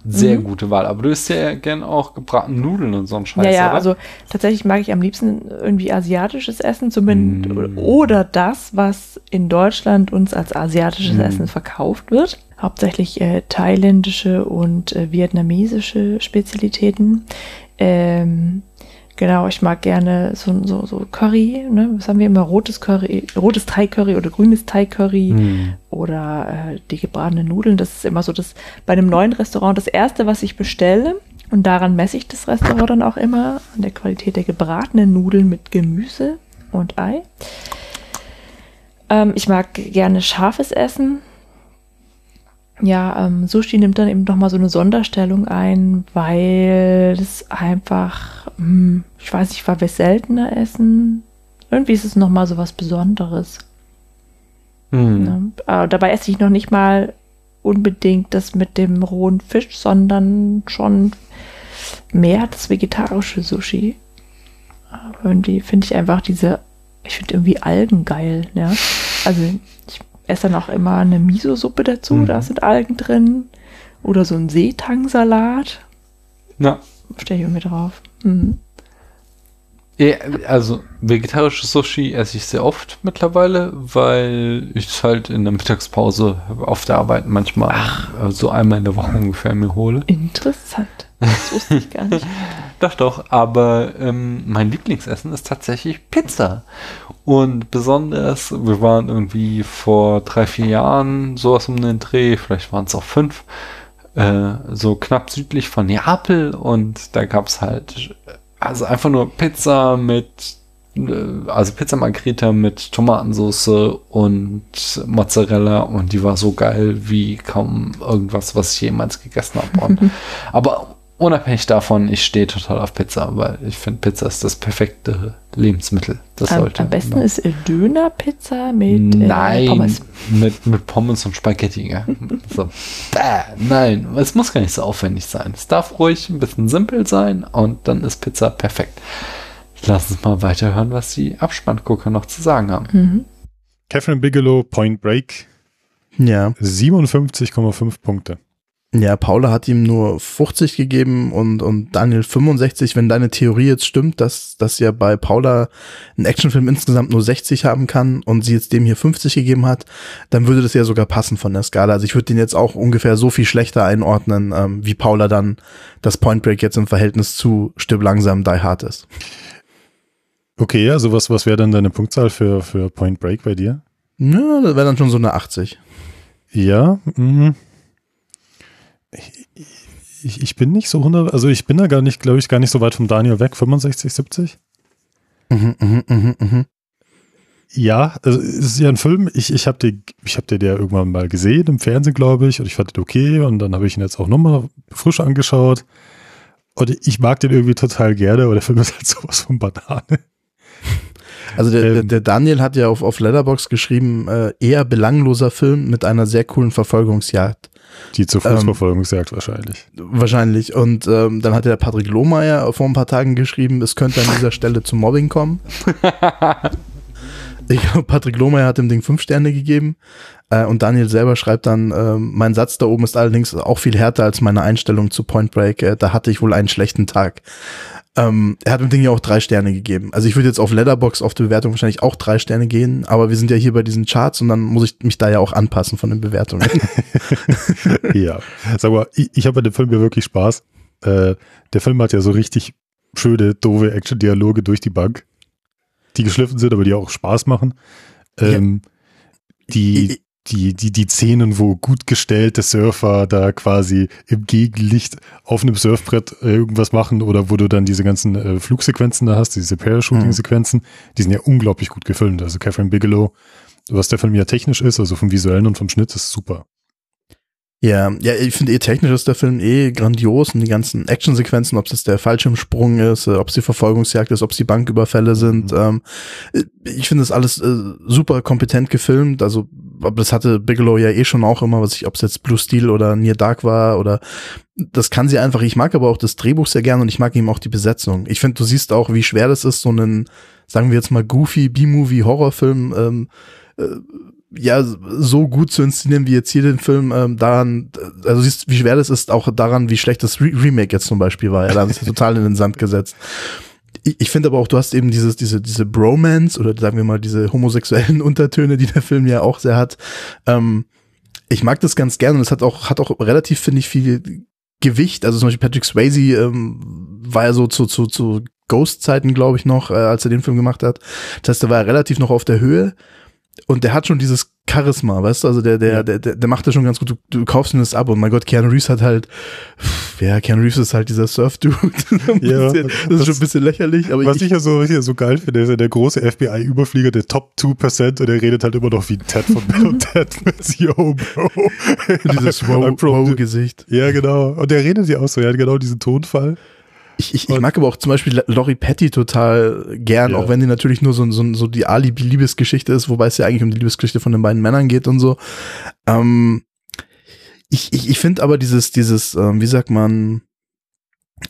Sehr Mhm. gute Wahl. Aber du isst ja gern auch gebratene Nudeln und so ein Scheiß, ja, ja, oder? also tatsächlich mag ich am liebsten irgendwie asiatisches Essen, zumindest Mm. oder das, was in Deutschland uns als asiatisches Mm. Essen verkauft wird. Hauptsächlich äh, thailändische und äh, vietnamesische Spezialitäten. Ähm, genau, ich mag gerne so, so, so Curry, ne? Was haben wir immer? Rotes Curry, rotes Thai-Curry oder grünes Thai-Curry Hm. oder äh, die gebratenen Nudeln. Das ist immer so das bei einem neuen Restaurant das erste, was ich bestelle. Und daran messe ich das Restaurant dann auch immer an der Qualität der gebratenen Nudeln mit Gemüse und Ei. Ähm, ich mag gerne scharfes Essen. Ja, ähm, Sushi nimmt dann eben nochmal so eine Sonderstellung ein, weil es einfach, hm, ich weiß nicht, weil wir seltener essen. Irgendwie ist es nochmal so was Besonderes. Hm. Ne? Äh, dabei esse ich noch nicht mal unbedingt das mit dem rohen Fisch, sondern schon mehr das vegetarische Sushi. Aber irgendwie finde ich einfach diese, ich finde irgendwie Algen geil, ja. Also ich esse dann auch immer eine Miso-Suppe dazu, Mhm. da sind Algen drin. Oder so ein Seetangsalat. Ja. Stehe ich irgendwie drauf. Mhm. Ja, also vegetarisches Sushi esse ich sehr oft mittlerweile, weil ich es halt in der Mittagspause auf der Arbeit manchmal äh, so einmal in der Woche ungefähr mir hole. Interessant. Das wusste ich gar nicht. Doch, doch, aber ähm, mein Lieblingsessen ist tatsächlich Pizza. Und besonders, wir waren irgendwie vor drei, vier Jahren sowas um den Dreh, vielleicht waren es auch fünf, äh, so knapp südlich von Neapel und da gab es halt also einfach nur Pizza mit, äh, also Pizza Margherita mit Tomatensauce und Mozzarella und die war so geil wie kaum irgendwas, was ich jemals gegessen habe. Aber unabhängig davon, ich stehe total auf Pizza, weil ich finde, Pizza ist das perfekte Lebensmittel. Das Am, sollte am besten man- ist äh, Dönerpizza mit äh, Nein, Pommes. Mit, mit Pommes und Spaghetti. Ja. so. Bäh, nein, es muss gar nicht so aufwendig sein. Es darf ruhig ein bisschen simpel sein und dann ist Pizza perfekt. Lass uns mal weiterhören, was die Abspanngucker noch zu sagen haben. Mhm. Catherine Bigelow, Point Break, Ja. 57,5 Punkte. Ja, Paula hat ihm nur 50 gegeben und, und Daniel 65. Wenn deine Theorie jetzt stimmt, dass, dass ja bei Paula ein Actionfilm insgesamt nur 60 haben kann und sie jetzt dem hier 50 gegeben hat, dann würde das ja sogar passen von der Skala. Also ich würde den jetzt auch ungefähr so viel schlechter einordnen, ähm, wie Paula dann das Point Break jetzt im Verhältnis zu Stirb langsam Die Hard ist. Okay, also was, was wäre dann deine Punktzahl für, für Point Break bei dir? Ja, das wäre dann schon so eine 80. Ja, mhm. Ich, ich bin nicht so 100, also ich bin da gar nicht, glaube ich, gar nicht so weit vom Daniel weg, 65, 70? Mhm, mhm, mhm, mhm. Ja, also es ist ja ein Film, ich, ich habe den, ich hab den ja irgendwann mal gesehen im Fernsehen, glaube ich, und ich fand den okay und dann habe ich ihn jetzt auch nochmal frisch angeschaut und ich mag den irgendwie total gerne, aber der Film ist halt sowas von Banane. Also der, Ähm. der Daniel hat ja auf, auf Letterbox geschrieben, äh, eher belangloser Film mit einer sehr coolen Verfolgungsjagd. Die zur Ähm. Fußverfolgungsjagd wahrscheinlich. Wahrscheinlich. Und ähm, dann hat der Patrick Lohmeier vor ein paar Tagen geschrieben, es könnte an dieser Stelle zu Mobbing kommen. Ich glaube, Patrick Lohmeier hat dem Ding fünf Sterne gegeben. Äh, und Daniel selber schreibt dann, ähm, mein Satz da oben ist allerdings auch viel härter als meine Einstellung zu Point Break. Äh, da hatte ich wohl einen schlechten Tag. Ähm, er hat dem Ding ja auch drei Sterne gegeben. Also ich würde jetzt auf Letterbox auf die Bewertung wahrscheinlich auch drei Sterne gehen, aber wir sind ja hier bei diesen Charts und dann muss ich mich da ja auch anpassen von den Bewertungen. ja. Sag mal, ich, ich habe bei dem Film ja wirklich Spaß. Äh, der Film hat ja so richtig schöne, doofe Action-Dialoge durch die Bank, die geschliffen sind, aber die auch Spaß machen. Ähm, die, die, die, die Szenen, wo gut gestellte Surfer da quasi im Gegenlicht auf einem Surfbrett äh, irgendwas machen oder wo du dann diese ganzen äh, Flugsequenzen da hast, diese Parachuting-Sequenzen, die sind ja unglaublich gut gefilmt. Also Catherine Bigelow, was der Film ja technisch ist, also vom visuellen und vom Schnitt, ist super. Ja, ja, ich finde eh technisch ist der Film eh grandios und die ganzen Actionsequenzen, ob es jetzt der Fallschirmsprung ist, äh, ob es die Verfolgungsjagd ist, ob es die Banküberfälle sind. Ähm, äh, ich finde das alles äh, super kompetent gefilmt. Also, aber das hatte Bigelow ja eh schon auch immer, was ich, ob es jetzt Blue Steel oder Near Dark war oder das kann sie einfach. Ich mag aber auch das Drehbuch sehr gern und ich mag eben auch die Besetzung. Ich finde, du siehst auch, wie schwer das ist, so einen, sagen wir jetzt mal, goofy B-Movie-Horrorfilm ähm, äh, ja, so gut zu inszenieren wie jetzt hier den Film, ähm, daran, also siehst, wie schwer das ist, auch daran, wie schlecht das Re Remake jetzt zum Beispiel war. Ja, da haben sie total in den Sand gesetzt. Ich, ich finde aber auch, du hast eben dieses, diese, diese Bromance oder sagen wir mal diese homosexuellen Untertöne, die der Film ja auch sehr hat. Ähm, ich mag das ganz gern und es hat auch, hat auch relativ, finde ich, viel Gewicht. Also zum Beispiel Patrick Swayze ähm, war ja so zu, zu, zu Ghost-Zeiten, glaube ich, noch, äh, als er den Film gemacht hat. Das heißt, er war relativ noch auf der Höhe. Und der hat schon dieses Charisma, weißt du, also der, der, der, der, der macht das schon ganz gut. Du, du kaufst ihm das ab und mein Gott, Keanu Reeves hat halt, pff, ja, Keanu Reeves ist halt dieser Surf-Dude. Ja, das ist schon ein bisschen lächerlich, aber Was ich, ich ja so, was ich ja so geil finde, ist ja der große FBI-Überflieger, der Top 2% und der redet halt immer noch wie ein Ted von Bill und Ted mit Yo, Bro. dieses Wow-Gesicht. Ja, genau. Und der redet ja auch so, er hat genau diesen Tonfall. Ich, ich, ich mag aber auch zum Beispiel Laurie Petty total gern, Ja. auch wenn die natürlich nur so, so, so die Alibi-Liebesgeschichte ist, wobei es ja eigentlich um die Liebesgeschichte von den beiden Männern geht und so. Ähm, ich ich, ich finde aber dieses, dieses, ähm, wie sagt man,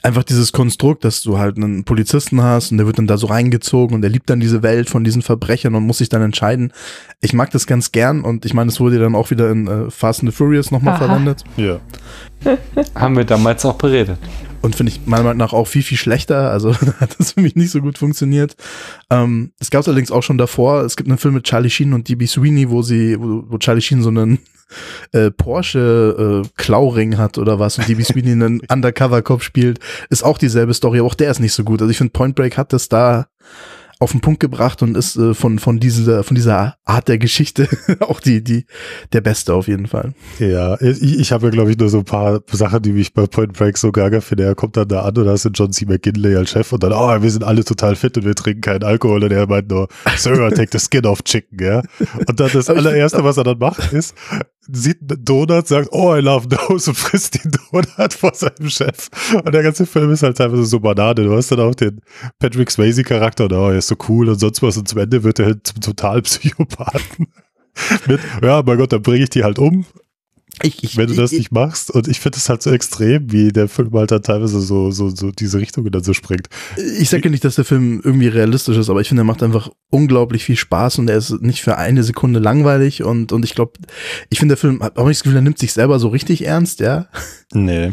einfach dieses Konstrukt, dass du halt einen Polizisten hast und der wird dann da so reingezogen und der liebt dann diese Welt von diesen Verbrechern und muss sich dann entscheiden. Ich mag das ganz gern und ich meine, es wurde dann auch wieder in äh, Fast and the Furious nochmal verwendet. Ja. Haben wir damals auch beredet. und finde ich meiner Meinung nach auch viel, viel schlechter. Also hat das für mich nicht so gut funktioniert. Ähm, es gab es allerdings auch schon davor. Es gibt einen Film mit Charlie Sheen und DB Sweeney, wo sie, wo, wo Charlie Sheen so einen äh, Porsche äh, Klauring hat oder was und DB Sweeney einen Undercover-Cop spielt. Ist auch dieselbe Story, aber auch der ist nicht so gut. Also ich finde Point Break hat das da auf den Punkt gebracht und ist äh, von, von, dieser, von dieser Art der Geschichte auch die, die, der Beste auf jeden Fall. Ja, ich, ich habe ja, glaube ich, nur so ein paar Sachen, die mich bei Point Break so gaga finde. Er kommt dann da an und da ist John C. McGinley als Chef und dann, oh, wir sind alle total fit und wir trinken keinen Alkohol und er meint nur, Sir, take the skin off chicken, ja. Und dann das allererste, was er dann macht, ist, sieht Donut, sagt, oh, I love those und frisst den Donut vor seinem Chef. Und der ganze Film ist halt teilweise so Banane. Du hast dann auch den Patrick Swayze-Charakter oh, er ist so cool und sonst was. Und zum Ende wird er halt zum Totalpsychopathen. Mit, ja, mein Gott, dann bringe ich die halt um. Ich, ich, wenn du das ich, nicht machst. Und ich finde es halt so extrem, wie der Film halt dann teilweise so, so, so diese Richtung dann so springt. Ich sage ja nicht, dass der Film irgendwie realistisch ist, aber ich finde, er macht einfach unglaublich viel Spaß und er ist nicht für eine Sekunde langweilig und, und ich glaube, ich finde, der Film hat auch nicht das Gefühl, er nimmt sich selber so richtig ernst, ja. Nee.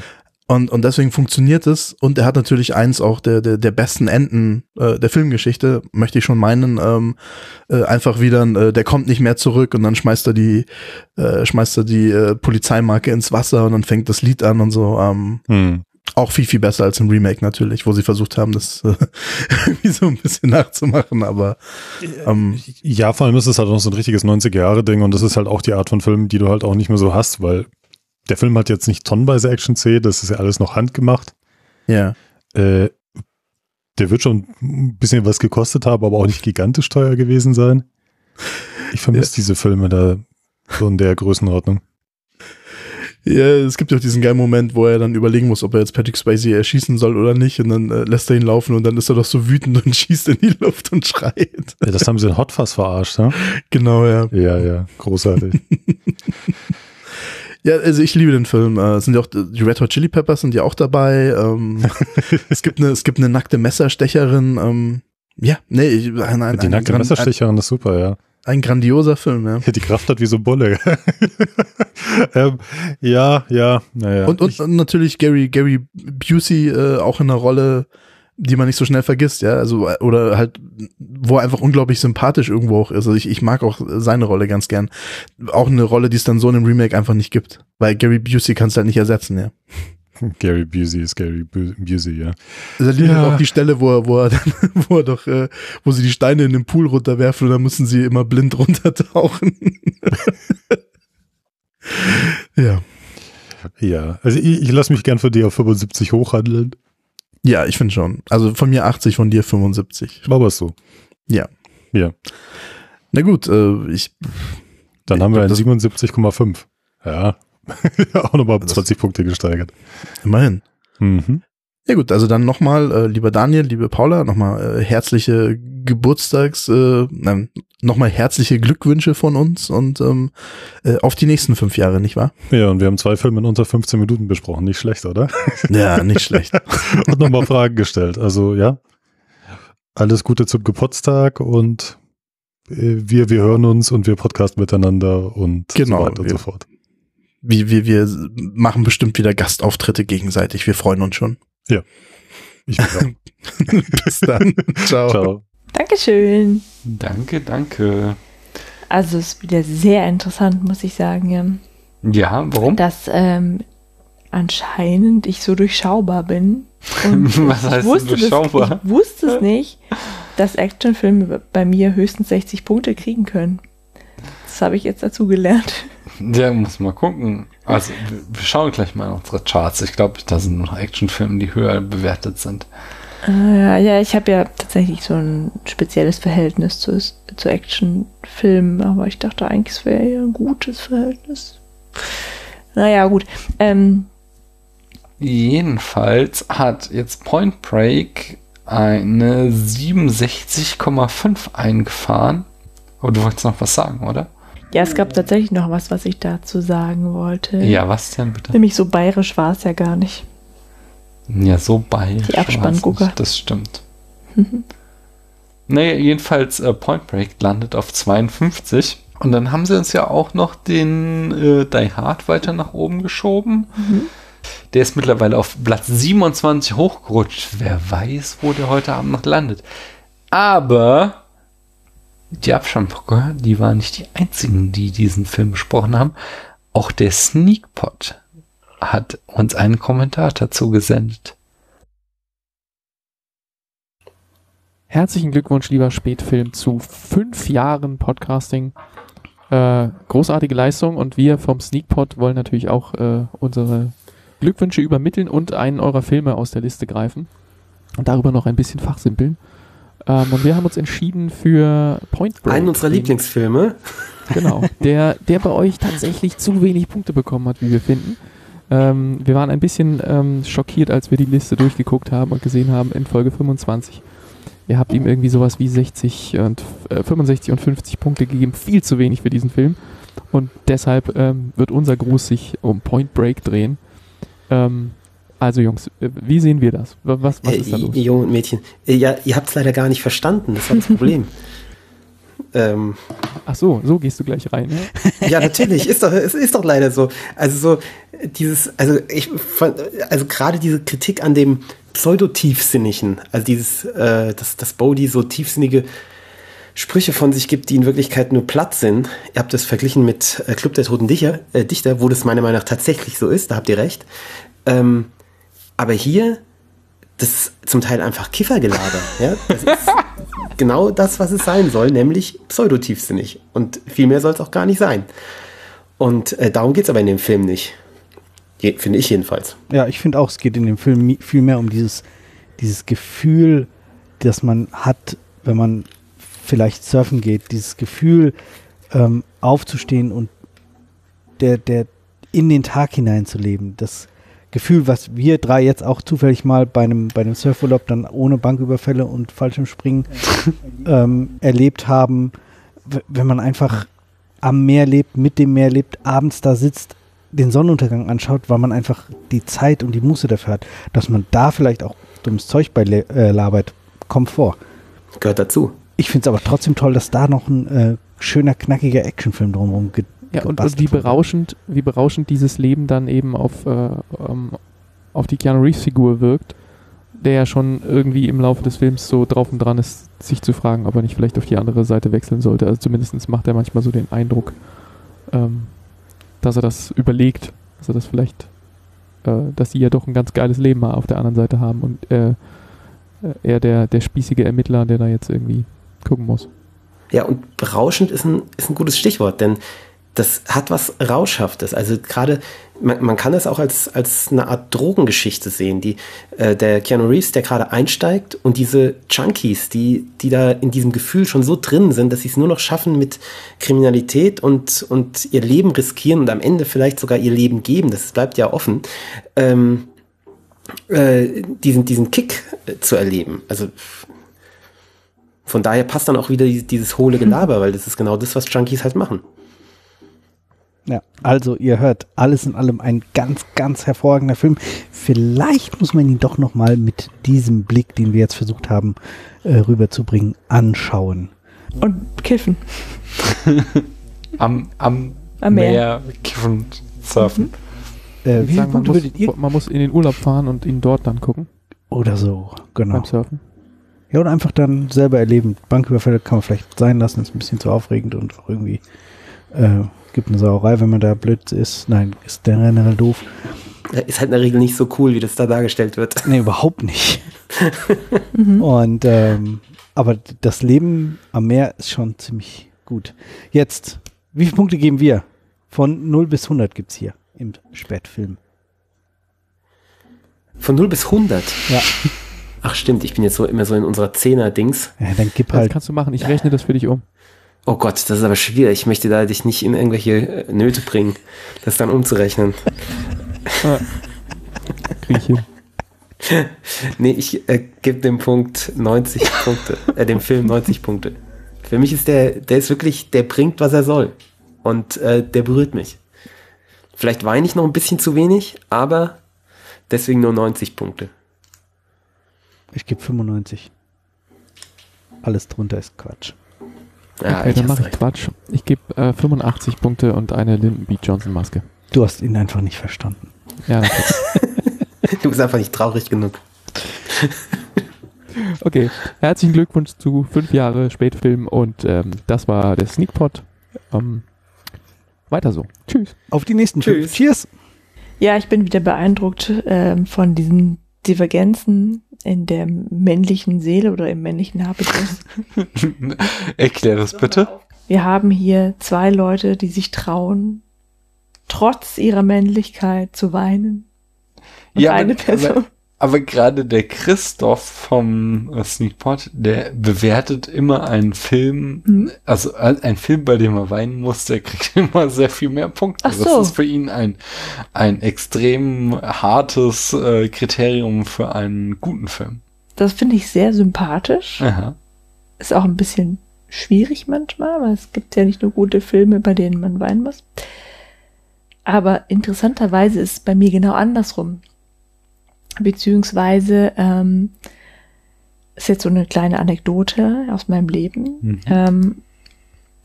Und, und deswegen funktioniert es. Und er hat natürlich eins auch der, der, der besten Enden äh, der Filmgeschichte, möchte ich schon meinen. Ähm, äh, einfach wieder, äh, der kommt nicht mehr zurück und dann schmeißt er die, äh, schmeißt er die äh, Polizeimarke ins Wasser und dann fängt das Lied an und so. Ähm, Hm. auch viel, viel besser als im Remake natürlich, wo sie versucht haben, das äh, irgendwie so ein bisschen nachzumachen, aber ähm, Ja, vor allem ist es halt auch so ein richtiges 90er-Jahre-Ding und das ist halt auch die Art von Film, die du halt auch nicht mehr so hast, weil der Film hat jetzt nicht tonnenweise Action-Szenen, das ist ja alles noch handgemacht. ja. Äh, der wird schon ein bisschen was gekostet haben, aber auch nicht gigantisch teuer gewesen sein. Ich vermisse diese Filme da so in der Größenordnung. Ja, es gibt ja auch diesen geilen Moment, wo er dann überlegen muss, ob er jetzt Patrick Swayze erschießen soll oder nicht. Und dann äh, lässt er ihn laufen und dann ist er doch so wütend und schießt in die Luft und schreit. Ja, das haben sie in Hot Fuzz verarscht, ne? Genau, ja. Ja, ja, großartig. Ja, also ich liebe den Film. Äh, es sind ja auch die Red Hot Chili Peppers sind ja auch dabei. Ähm, es gibt eine, es gibt eine nackte Messerstecherin. Ähm, ja, nee, ich, ein, ein, Die ein, nackte Messerstecherin ist super, ja. ein, ein grandioser Film, ja. Die Kraft hat wie so ein Bulle. ähm, ja, ja, naja. Und, und, Ich- natürlich Gary, Gary Busey äh, auch in einer Rolle, die man nicht so schnell vergisst, ja. Also, oder halt, wo er einfach unglaublich sympathisch irgendwo auch ist. Also ich, ich mag auch seine Rolle ganz gern. Auch eine Rolle, die es dann so in einem Remake einfach nicht gibt. Weil Gary Busey kannst du halt nicht ersetzen, ja. Gary Busey ist Gary Bu- Busey, ja. Also liebe Ja. auch die Stelle, wo er, wo er dann, wo er doch, äh, wo sie die Steine in den Pool runterwerfen und dann müssen sie immer blind runtertauchen. ja. Ja, also ich, ich lasse mich gern von dir auf 75 hochhandeln. Ja, ich finde schon. Also von mir 80, von dir 75. Aber es so. Ja. Ja. Na gut, äh, ich, Dann Ich haben wir ein das- 77,5. Ja. auch nochmal um Das- 20 Punkte gesteigert. immerhin. Mhm. Ja gut, also dann nochmal, äh, lieber Daniel, liebe Paula, nochmal äh, herzliche Geburtstags, äh, nein, nochmal herzliche Glückwünsche von uns und ähm, äh, auf die nächsten fünf Jahre, nicht wahr? Ja, und wir haben zwei Filme in unter 15 Minuten besprochen. Nicht schlecht, oder? Ja, nicht schlecht. und nochmal Fragen gestellt. Also ja, alles Gute zum Geburtstag und äh, wir, wir hören uns und wir podcasten miteinander und Genau, so weiter und wir- so fort. Wir, wir, wir machen bestimmt wieder Gastauftritte gegenseitig. Wir freuen uns schon. Ich bin. Bis dann. Ciao. Ciao. Dankeschön. Danke, danke. Also es ist wieder sehr interessant, muss ich sagen, ja. Ja, warum? dass ähm, anscheinend ich so durchschaubar bin. Was heißt ich, wusste durchschaubar? Das, ich wusste es nicht, dass Actionfilme bei mir höchstens 60 Punkte kriegen können. Das habe ich jetzt dazu gelernt. Ja, muss mal gucken. Also, wir wir schauen gleich mal in unsere Charts. Ich glaube, da sind noch Actionfilme, die höher bewertet sind. Äh, ja, ich habe ja tatsächlich so ein spezielles Verhältnis zu, zu Actionfilmen, aber ich dachte eigentlich, es wäre ja ein gutes Verhältnis. Naja, gut. Ähm, Jedenfalls hat jetzt Point Break eine 67,5 eingefahren. Aber du wolltest noch was sagen, oder? ja, es gab tatsächlich noch was, was ich dazu sagen wollte. Ja, was denn bitte? Nämlich so bayerisch war es ja gar nicht. Ja, so bei. Die Abspanngucker. Das stimmt. naja, jedenfalls äh, Point Break landet auf 52. Und dann haben sie uns ja auch noch den äh, Die Hard weiter nach oben geschoben. Mhm. Der ist mittlerweile auf Platz 27 hochgerutscht. Wer weiß, wo der heute Abend noch landet. Aber die Abschampucker, die waren nicht die einzigen, die diesen Film besprochen haben. Auch der Sneakpot hat uns einen Kommentar dazu gesendet. Herzlichen Glückwunsch, lieber Spätfilm, zu fünf Jahren Podcasting. Äh, großartige Leistung und wir vom Sneakpot wollen natürlich auch äh, unsere Glückwünsche übermitteln und einen eurer Filme aus der Liste greifen und darüber noch ein bisschen fachsimpeln. Ähm, und wir haben uns entschieden für Point Break. Einen unserer den- Lieblingsfilme. Genau, der, der bei euch tatsächlich zu wenig Punkte bekommen hat, wie wir finden. Ähm, wir waren ein bisschen ähm, schockiert, als wir die Liste durchgeguckt haben und gesehen haben in Folge 25. Ihr habt ihm irgendwie sowas wie 60 und äh, 65 und 50 Punkte gegeben, viel zu wenig für diesen Film. Und deshalb ähm, wird unser Gruß sich um Point Break drehen. Ähm, also Jungs, äh, wie sehen wir das? Wa- Was, was Äh, ist da los? ihr Jungen und Mädchen. Äh, ja, ihr habt es leider gar nicht verstanden. Das war das Problem. Ähm, Ach so, so gehst du gleich rein. Ja? ja, natürlich. Ist doch, es ist doch leider so. Also so dieses, also ich fand, also gerade diese Kritik an dem Pseudo-Tiefsinnigen, also dieses, äh, dass, dass Bodhi so tiefsinnige Sprüche von sich gibt, die in Wirklichkeit nur platt sind. Ihr habt das verglichen mit äh, Club der Toten Dichter, äh, Dichter, wo das meiner Meinung nach tatsächlich so ist, da habt ihr recht. Ähm, aber hier, das ist zum Teil einfach Kiffergelaber. ja? Das ist genau das, was es sein soll, nämlich pseudotiefsinnig. Und viel mehr soll es auch gar nicht sein. Und äh, darum geht es aber in dem Film nicht. Je, finde ich jedenfalls. Ja, ich finde auch, es geht in dem Film viel mehr um dieses, dieses Gefühl, das man hat, wenn man vielleicht surfen geht, dieses Gefühl, ähm, aufzustehen und der, der in den Tag hineinzuleben. Das Gefühl, was wir drei jetzt auch zufällig mal bei einem, bei einem Surfurlaub dann ohne Banküberfälle und Fallschirmspringen ähm, erlebt haben, wenn man einfach am Meer lebt, mit dem Meer lebt, abends da sitzt, den Sonnenuntergang anschaut, weil man einfach die Zeit und die Muße dafür hat, dass man da vielleicht auch dummes Zeug bei le- äh, labert, kommt vor. Gehört dazu. Ich finde es aber trotzdem toll, dass da noch ein äh, schöner, knackiger Actionfilm drumherum ge Ja, und, und wie berauschend, wie berauschend dieses Leben dann eben auf, äh, ähm, auf die Keanu Reeves Figur wirkt, der ja schon irgendwie im Laufe des Films so drauf und dran ist, sich zu fragen, ob er nicht vielleicht auf die andere Seite wechseln sollte. Also zumindest macht er manchmal so den Eindruck, ähm, dass er das überlegt, dass er das vielleicht, äh, dass die ja doch ein ganz geiles Leben mal auf der anderen Seite haben und äh, er der, der spießige Ermittler, der da jetzt irgendwie gucken muss. Ja, und berauschend ist ein, ist ein gutes Stichwort, denn das hat was Rauschhaftes. Also gerade, man, man kann es auch als, als eine Art Drogengeschichte sehen. Die, äh, der Keanu Reeves, der gerade einsteigt und diese Junkies, die, die da in diesem Gefühl schon so drin sind, dass sie es nur noch schaffen mit Kriminalität und, und ihr Leben riskieren und am Ende vielleicht sogar ihr Leben geben, das bleibt ja offen, ähm, äh, diesen, diesen Kick äh, zu erleben. Also von daher passt dann auch wieder dieses, dieses hohle Gelaber, weil das ist genau das, was Junkies halt machen. Ja, also ihr hört, alles in allem ein ganz, ganz hervorragender Film. Vielleicht muss man ihn doch noch mal mit diesem Blick, den wir jetzt versucht haben äh, rüberzubringen, anschauen. Und kiffen. Am, am, Am Meer. Meer kiffen, surfen. Äh, wie Sagen, man, muss, würdet ihr? man muss in den Urlaub fahren und ihn dort dann gucken Oder so, genau. beim Surfen. Ja, oder einfach dann selber erleben. Banküberfälle kann man vielleicht sein lassen, ist ein bisschen zu aufregend und auch irgendwie äh, gibt eine Sauerei, wenn man da blöd ist. Nein, ist der generell doof. Ja, Ist halt in der Regel nicht so cool, wie das da dargestellt wird. Nee, überhaupt nicht. Mhm. Und ähm, aber das Leben am Meer ist schon ziemlich gut. Jetzt, wie viele Punkte geben wir? Von 0 bis 100 gibt's hier im Spätfilm. Von 0 bis 100. Ja. Ach stimmt, ich bin jetzt so immer so in unserer Zehner-Dings. Ja, dann gib Das halt. kannst du machen. Ich rechne das für dich um. Oh Gott, das ist aber schwierig. Ich möchte da dich nicht in irgendwelche äh, Nöte bringen, das dann umzurechnen. Hin. Nee, ich äh, gebe dem Punkt 90 Punkte, äh, dem Film 90 Punkte. Für mich ist der, der ist wirklich, der bringt, was er soll. Und äh, der berührt mich. Vielleicht weine ich noch ein bisschen zu wenig, aber deswegen nur 90 Punkte. Ich gebe 95. Alles drunter ist Quatsch. Ja, okay, ich dann mache ich. Quatsch. Ich gebe äh, 85 Punkte und eine Lyndon B. Johnson Maske. Du hast ihn einfach nicht verstanden. Ja. Du bist einfach nicht traurig genug. Okay, herzlichen Glückwunsch zu fünf Jahre Spätfilm und ähm, das war der Sneakpot. Ähm, weiter so. Tschüss. Auf die nächsten Tschüss. fünf. Cheers. Ja, ich bin wieder beeindruckt ähm, von diesen Divergenzen in der männlichen Seele oder im männlichen Habitus. Erklär das bitte. Wir haben hier zwei Leute, die sich trauen, trotz ihrer Männlichkeit zu weinen. Und Ja, eine Person. Aber gerade der Christoph vom äh, Sneakpot, der bewertet immer einen Film, Mhm. also äh, ein Film, bei dem er weinen muss, der kriegt immer sehr viel mehr Punkte. Ach so. Das ist für ihn ein, ein extrem hartes äh, Kriterium für einen guten Film. Das finde ich sehr sympathisch. Aha. Ist auch ein bisschen schwierig manchmal, weil es gibt ja nicht nur gute Filme, bei denen man weinen muss. Aber interessanterweise ist es bei mir genau andersrum. Beziehungsweise ähm, ist jetzt so eine kleine Anekdote aus meinem Leben. Mhm. Ähm,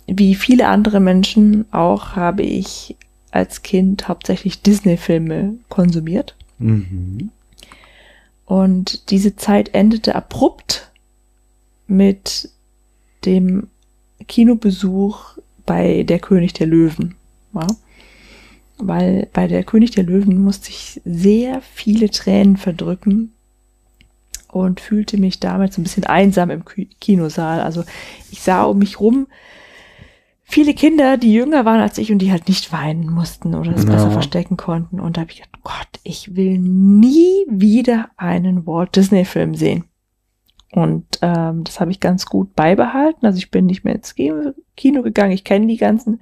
wie viele andere Menschen auch habe ich als Kind hauptsächlich Disney-Filme konsumiert. Mhm. Und diese Zeit endete abrupt mit dem Kinobesuch bei Der König der Löwen. Ja? Weil bei Der König der Löwen musste ich sehr viele Tränen verdrücken und fühlte mich damals ein bisschen einsam im Ki- Kinosaal. Also ich sah um mich rum viele Kinder, die jünger waren als ich und die halt nicht weinen mussten oder es Ja. besser verstecken konnten. Und da habe ich gedacht, Gott, ich will nie wieder einen Walt Disney Film sehen. Und ähm, das habe ich ganz gut beibehalten. Also ich bin nicht mehr ins Kino gegangen. Ich kenne die ganzen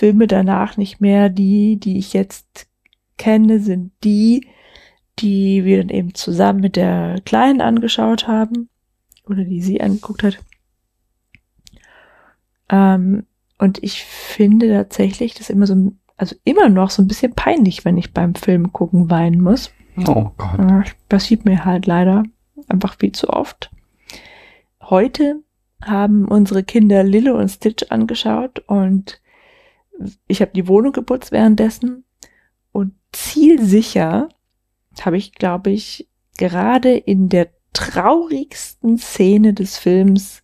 Filme danach nicht mehr. Die, die ich jetzt kenne, sind die, die wir dann eben zusammen mit der Kleinen angeschaut haben. Oder die sie angeguckt hat. Ähm, und ich finde tatsächlich das immer so, also immer noch so ein bisschen peinlich, wenn ich beim Film gucken weinen muss. Oh Gott. Passiert mir halt leider einfach viel zu oft. Heute haben unsere Kinder Lille und Stitch angeschaut und ich habe die Wohnung geputzt währenddessen und zielsicher habe ich, glaube ich, gerade in der traurigsten Szene des Films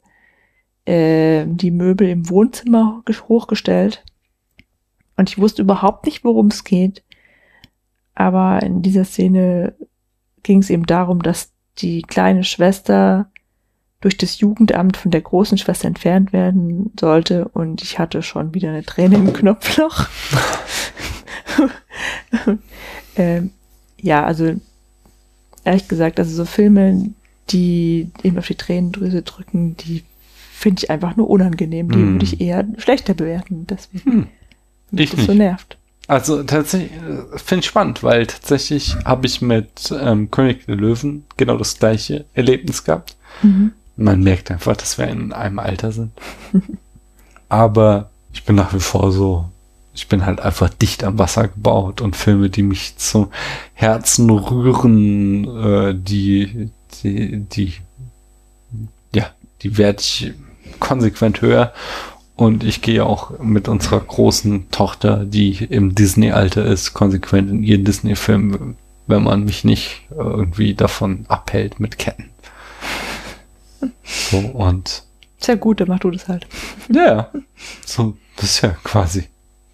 äh, die Möbel im Wohnzimmer ge- hochgestellt. Und ich wusste überhaupt nicht, worum es geht. Aber in dieser Szene ging es eben darum, dass die kleine Schwester durch das Jugendamt von der großen Schwester entfernt werden sollte und ich hatte schon wieder eine Träne im Knopfloch. ähm, ja, also ehrlich gesagt, also so Filme, die eben auf die Tränendrüse drücken, die finde ich einfach nur unangenehm. Die Hm. würde ich eher schlechter bewerten, deswegen Hm. mich Ich das so nicht. nervt. Also tatsächlich, äh, finde ich spannend, weil tatsächlich habe ich mit ähm, König der Löwen genau das gleiche Erlebnis gehabt. Mhm. Man merkt einfach, dass wir in einem Alter sind. Aber ich bin nach wie vor so, ich bin halt einfach dicht am Wasser gebaut und Filme, die mich zum Herzen rühren, äh, die, die, die, ja, die werde ich konsequent höher. Und ich gehe auch mit unserer großen Tochter, die im Disney-Alter ist, konsequent in ihren Disney-Film, wenn man mich nicht irgendwie davon abhält mit Ketten. So, und Sehr gut, dann mach du das halt. ja, so, das ist ja quasi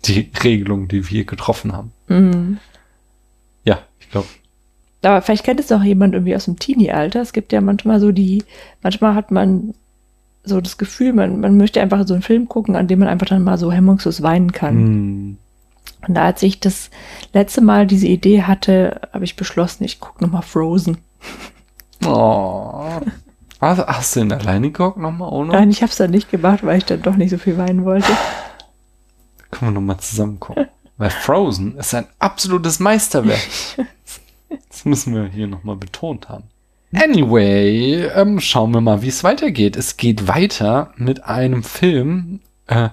die Regelung, die wir getroffen haben. Mhm. Ja, ich glaube, Aber vielleicht kennt es auch jemand irgendwie aus dem Teenie-Alter. Es gibt ja manchmal so die, manchmal hat man so das Gefühl, man, man möchte einfach so einen Film gucken, an dem man einfach dann mal so hemmungslos weinen kann. hm, Und da, als ich das letzte Mal diese Idee hatte, habe ich beschlossen, ich gucke nochmal Frozen. oh. Hast, hast du ihn alleine geguckt nochmal ohne? Nein, ich habe es dann nicht gemacht, weil ich dann doch nicht so viel weinen wollte. Können wir nochmal zusammen gucken. Weil Frozen ist ein absolutes Meisterwerk. Das müssen wir hier nochmal betont haben. Anyway, ähm, schauen wir mal, wie es weitergeht. Es geht weiter mit einem Film, äh,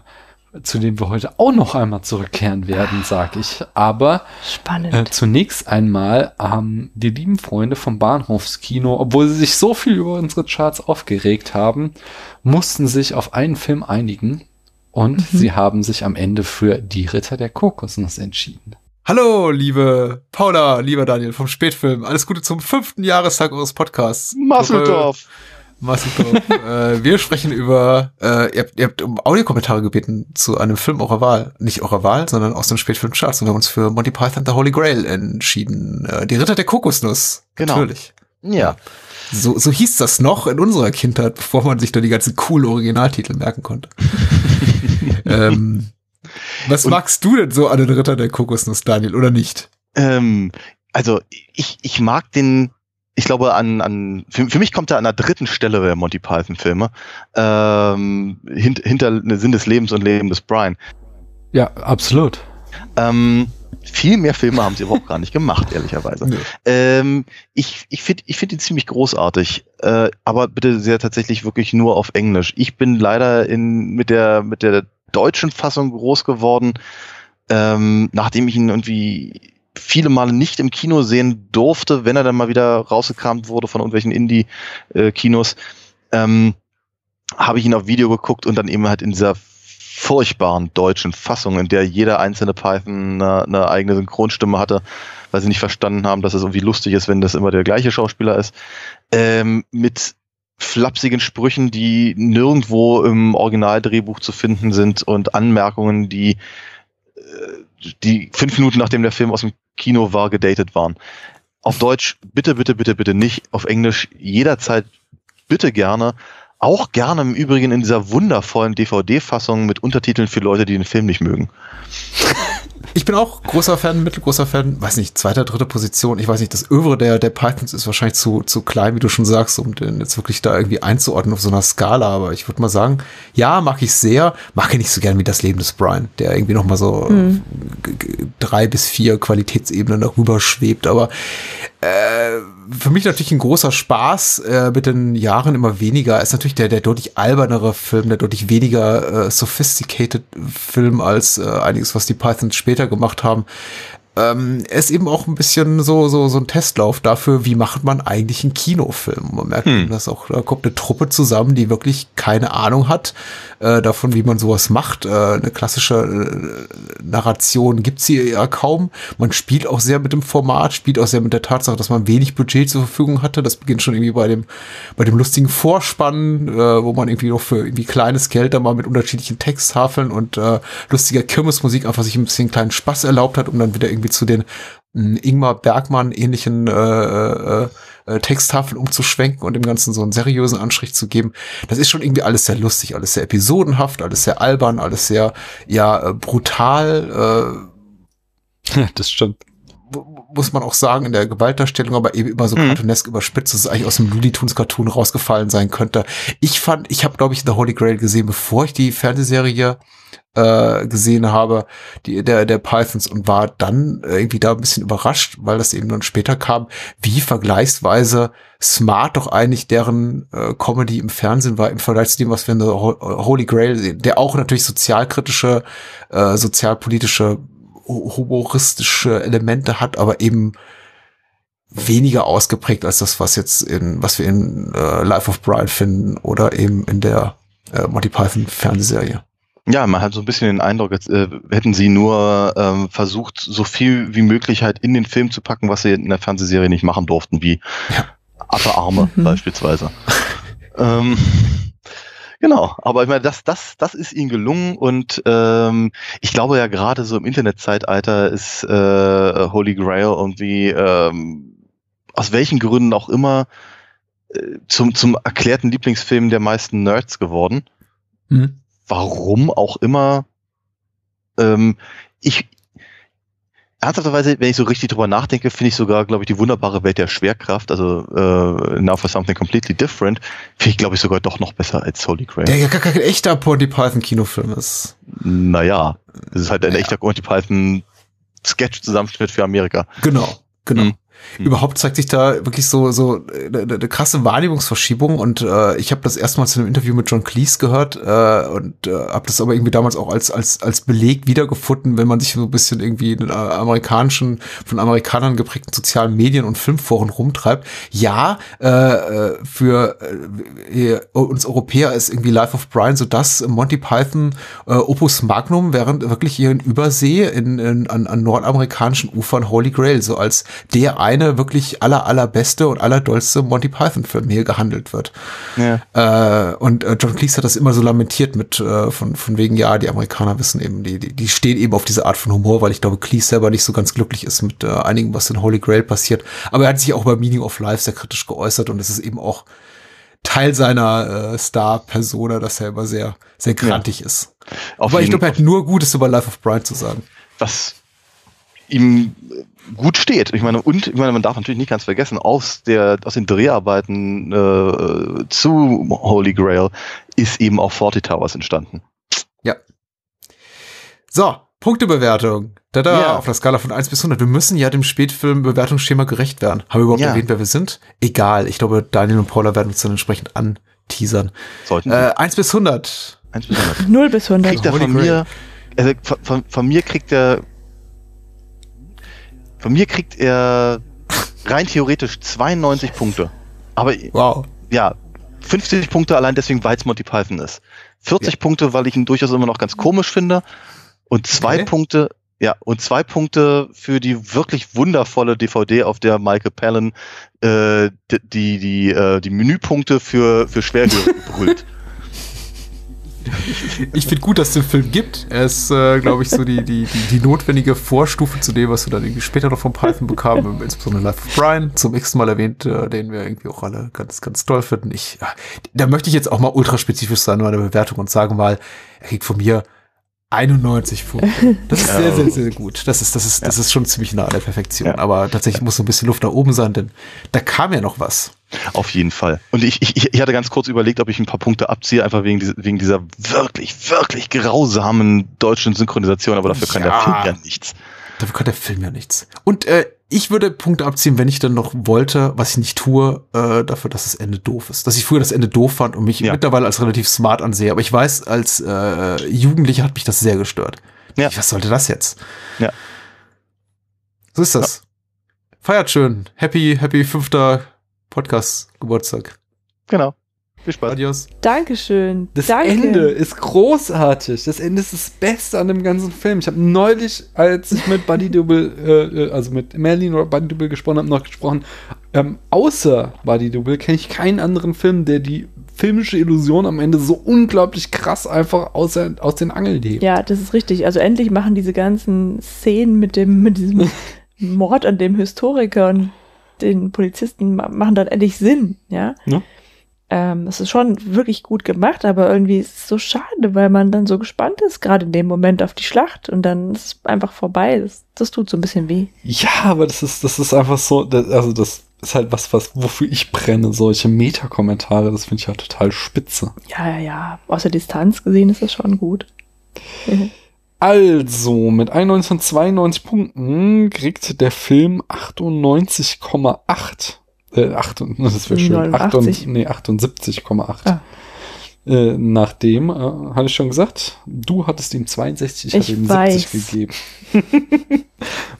zu dem wir heute auch noch einmal zurückkehren werden, sag ich. Aber Spannend. äh, zunächst einmal haben die lieben Freunde vom Bahnhofskino, obwohl sie sich so viel über unsere Charts aufgeregt haben, mussten sich auf einen Film einigen und Mhm. sie haben sich am Ende für Die Ritter der Kokosnuss entschieden. Hallo, liebe Paula, lieber Daniel vom Spätfilm. Alles Gute zum fünften Jahrestag eures Podcasts. Masseldorf. Masseldorf. äh, wir sprechen über, äh, ihr, habt, ihr habt um Audiokommentare gebeten zu einem Film eurer Wahl. Nicht eurer Wahl, sondern aus dem Spätfilm-Charts. Und wir haben uns für Monty Python The Holy Grail entschieden. Äh, die Ritter der Kokosnuss. Genau. Natürlich. Ja. So, so hieß das noch in unserer Kindheit, bevor man sich da die ganzen coolen Originaltitel merken konnte. ähm, was Und- magst du denn so an den Ritter der Kokosnuss, Daniel, oder nicht? Ähm, also ich, ich mag den, ich glaube an, an für, für mich kommt er an der dritten Stelle der Monty Python Filme ähm, hint, hinter Sinn des Lebens und Leben des Brian. Ja, absolut. Ähm, viel mehr Filme haben sie überhaupt gar nicht gemacht, ehrlicherweise. Nö. Ähm, ich ich finde ich find ihn ziemlich großartig, äh, aber bitte sehr tatsächlich wirklich nur auf Englisch. Ich bin leider in, mit, der, mit der deutschen Fassung groß geworden, ähm, nachdem ich ihn irgendwie viele Male nicht im Kino sehen durfte, wenn er dann mal wieder rausgekramt wurde von irgendwelchen Indie-Kinos, ähm, habe ich ihn auf Video geguckt und dann eben halt in dieser furchtbaren deutschen Fassung, in der jeder einzelne Python eine, eine eigene Synchronstimme hatte, weil sie nicht verstanden haben, dass es irgendwie lustig ist, wenn das immer der gleiche Schauspieler ist, ähm, mit flapsigen Sprüchen, die nirgendwo im Originaldrehbuch zu finden sind und Anmerkungen, die, äh, die fünf Minuten nachdem der Film aus dem Kino war, gedatet waren. Auf Deutsch bitte, bitte, bitte, bitte nicht. Auf Englisch jederzeit bitte gerne. Auch gerne im Übrigen in dieser wundervollen DVD-Fassung mit Untertiteln für Leute, die den Film nicht mögen. Ich bin auch großer Fan, mittelgroßer Fan, weiß nicht, zweiter, dritte Position. Ich weiß nicht, das Övre der, der Pythons ist wahrscheinlich zu, zu klein, wie du schon sagst, um den jetzt wirklich da irgendwie einzuordnen auf so einer Skala. Aber ich würde mal sagen, ja, mag ich sehr, mag ich nicht so gern wie das Leben des Brian, der irgendwie noch mal so Mhm. drei bis vier Qualitätsebenen darüber schwebt. Aber äh, für mich natürlich ein großer Spaß, äh, mit den Jahren immer weniger, ist natürlich der, der deutlich albernere Film, der deutlich weniger äh, sophisticated Film als äh, einiges, was die Pythons später gemacht haben. Ähm, ist eben auch ein bisschen so, so, so ein Testlauf dafür, wie macht man eigentlich einen Kinofilm. Man merkt, Hm. dass auch, da kommt eine Truppe zusammen, die wirklich keine Ahnung hat äh, davon, wie man sowas macht. Äh, eine klassische äh, Narration gibt's hier ja kaum. Man spielt auch sehr mit dem Format, spielt auch sehr mit der Tatsache, dass man wenig Budget zur Verfügung hatte. Das beginnt schon irgendwie bei dem, bei dem lustigen Vorspann, äh, wo man irgendwie noch für irgendwie kleines Geld da mal mit unterschiedlichen Texttafeln und äh, lustiger Kirmesmusik einfach sich ein bisschen kleinen Spaß erlaubt hat, um dann wieder irgendwie zu den mh, Ingmar Bergmann ähnlichen äh, äh, äh, Texttafeln umzuschwenken und dem Ganzen so einen seriösen Anstrich zu geben. Das ist schon irgendwie alles sehr lustig, alles sehr episodenhaft, alles sehr albern, alles sehr ja äh, brutal. Äh, das stimmt. Mu- muss man auch sagen, in der Gewaltdarstellung, aber eben immer so Mhm. cartoonesk überspitzt, dass es eigentlich aus dem Looney Tunes Cartoon rausgefallen sein könnte. Ich fand, ich habe, glaube ich, The Holy Grail gesehen, bevor ich die Fernsehserie äh, gesehen habe, die, der, der Pythons und war dann irgendwie da ein bisschen überrascht, weil das eben dann später kam, wie vergleichsweise smart doch eigentlich deren äh, Comedy im Fernsehen war im Vergleich zu dem, was wir in The Ho- Holy Grail sehen, der auch natürlich sozialkritische, äh, sozialpolitische humoristische Elemente hat, aber eben weniger ausgeprägt als das, was jetzt in, was wir in äh, Life of Brian finden oder eben in der äh, Monty Python Fernsehserie. Ja, man hat so ein bisschen den Eindruck, als äh, hätten sie nur ähm, versucht, so viel wie möglich halt in den Film zu packen, was sie in der Fernsehserie nicht machen durften, wie Ja. Affe Arme Mhm. beispielsweise. ähm, genau, aber ich meine, das, das, das ist ihnen gelungen und ähm, ich glaube ja gerade so im Internetzeitalter ist äh, Holy Grail irgendwie ähm, aus welchen Gründen auch immer äh, zum, zum erklärten Lieblingsfilm der meisten Nerds geworden warum auch immer. Ähm, ich ernsthafterweise, wenn ich so richtig drüber nachdenke, finde ich sogar, glaube ich, die wunderbare Welt der Schwerkraft, also äh, Now for Something Completely Different, finde ich, glaube ich, sogar doch noch besser als Holy Grail. Der ja gar kein echter Monty Python Kinofilm ist. naja, das ist halt ein Ja. echter Monty Python Sketch-Zusammenschnitt für Amerika. Genau, genau. Mhm. Überhaupt zeigt sich da wirklich so so eine, eine krasse Wahrnehmungsverschiebung und äh, ich habe das erstmals in einem Interview mit John Cleese gehört äh, und äh, habe das aber irgendwie damals auch als als als Beleg wiedergefunden, wenn man sich so ein bisschen irgendwie in äh, amerikanischen von Amerikanern geprägten sozialen Medien und Filmforen rumtreibt. Ja, äh, äh, für äh, uns Europäer ist irgendwie Life of Brian so das Monty Python äh, Opus Magnum, während wirklich hier in Übersee in, in an, an nordamerikanischen Ufern Holy Grail so als der eine wirklich aller allerbeste und allerdollste Monty Python Film hier gehandelt wird. Ja. Äh, und äh, John Cleese hat das immer so lamentiert mit äh, von von wegen ja die Amerikaner wissen eben die die, die stehen eben auf diese Art von Humor, weil ich glaube Cleese selber nicht so ganz glücklich ist mit äh, einigen was in Holy Grail passiert. Aber er hat sich auch bei Meaning of Life sehr kritisch geäußert und es ist eben auch Teil seiner äh, Star-Persona, dass er immer sehr, sehr grantig ist. Auf Aber ich glaube, er hat nur Gutes über Life of Brian zu sagen. was ihm gut steht. Ich meine, und ich meine, man darf natürlich nicht ganz vergessen, aus der, aus den Dreharbeiten äh, zu Holy Grail ist eben auch Forty Towers entstanden. So, Punktebewertung. Da da Ja. auf der Skala von 1 bis 100. Wir müssen ja dem Spätfilm-Bewertungsschema gerecht werden. Haben wir überhaupt Ja. erwähnt, wer wir sind? Egal. Ich glaube, Daniel und Paula werden uns dann entsprechend anteasern. Sollten Äh, 1 bis 100. eins bis hundert. 0 bis 100. kriegt er Holy von Grail. mir, also von, von, von mir kriegt er, von mir kriegt er rein theoretisch 92 Punkte. Aber Wow. ja, 50 Punkte allein deswegen, weil es Monty Python ist. 40 Punkte, weil ich ihn durchaus immer noch ganz komisch finde. Und zwei Okay. Punkte, ja, und zwei Punkte für die wirklich wundervolle DVD, auf der Michael Palin äh, die, die, die, äh, die Menüpunkte für, für Schwerhörer brüllt. Ich finde gut, dass es den Film gibt. Er ist, äh, glaube ich, so die, die, die, die notwendige Vorstufe zu dem, was wir dann irgendwie später noch von Python bekamen, insbesondere Life of Brian, zum x Mal erwähnt, äh, den wir irgendwie auch alle ganz, ganz toll finden. Ich, ja, da möchte ich jetzt auch mal ultraspezifisch sein in meiner Bewertung und sagen mal, er kriegt von mir 91 Punkte. Das ist sehr, sehr, sehr gut. Das ist, das ist, das ist schon ziemlich nah an der Perfektion. Ja. Aber tatsächlich muss so ein bisschen Luft nach oben sein, denn da kam ja noch was. Auf jeden Fall. Und ich, ich, ich hatte ganz kurz überlegt, ob ich ein paar Punkte abziehe, einfach wegen, dieser- wegen dieser wirklich, wirklich grausamen deutschen Synchronisation, aber dafür kann der Ja. Film ja nichts. Dafür kann der Film ja nichts. Und äh, ich würde Punkte abziehen, wenn ich dann noch wollte, was ich nicht tue, äh, dafür, dass das Ende doof ist. Dass ich früher das Ende doof fand und mich Ja. mittlerweile als relativ smart ansehe. Aber ich weiß, als äh, Jugendlicher hat mich das sehr gestört. Ja. Was sollte das jetzt? Ja. So ist das. Feiert schön. Happy, happy fünfter Podcast-Geburtstag. Genau. Viel Spaß. Adios. Dankeschön. Das Danke. Ende ist großartig. Das Ende ist das Beste an dem ganzen Film. Ich habe neulich, als ich mit Buddy Double, äh, äh, also mit Merlin oder Buddy Double gesprochen habe, noch gesprochen. Ähm, außer Buddy Double kenne ich keinen anderen Film, der die filmische Illusion am Ende so unglaublich krass einfach aus, der- aus den Angeln hebt. Ja, das ist richtig. Also endlich machen diese ganzen Szenen mit dem, mit diesem Mord an dem Historiker und den Polizisten ma- machen dann endlich Sinn, ja. Ja. Ähm, es ist schon wirklich gut gemacht, aber irgendwie ist es so schade, weil man dann so gespannt ist, gerade in dem Moment auf die Schlacht und dann ist es einfach vorbei. Das, das tut so ein bisschen weh. Ja, aber das ist, das ist einfach so, das, also das ist halt was, was, wofür ich brenne. Solche Metakommentare, das finde ich ja total spitze. Ja, ja, ja. Aus der Distanz gesehen ist das schon gut. Also, mit 91 von 92 Punkten kriegt der Film 98,8. Äh, 8, das wäre schön. 89. 8, nee, 78,8. Ah. Äh, nachdem, äh, hatte ich schon gesagt, du hattest ihm 62, ich, Ich hatte ihm weiß. 70 gegeben.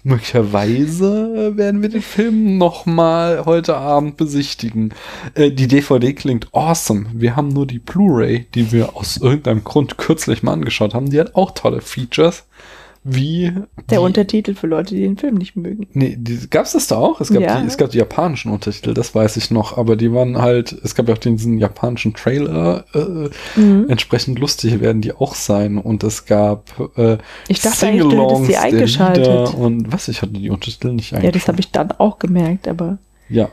Möglicherweise werden wir den Film nochmal heute Abend besichtigen. Äh, die DVD klingt awesome. Wir haben nur die Blu-ray, die wir aus irgendeinem Grund kürzlich mal angeschaut haben. Die hat auch tolle Features. Wie Der die, Untertitel für Leute, die den Film nicht mögen. Nee, die, gab's das da auch? Es gab, Ja. die, es gab die japanischen Untertitel, das weiß ich noch, aber die waren halt, es gab ja auch diesen japanischen Trailer, äh, Mhm. entsprechend lustig werden die auch sein und es gab äh, Ich dachte eigentlich, du hättest sie eingeschaltet. Und was, ich hatte die Untertitel nicht Ja, das habe ich dann auch gemerkt, aber Ja,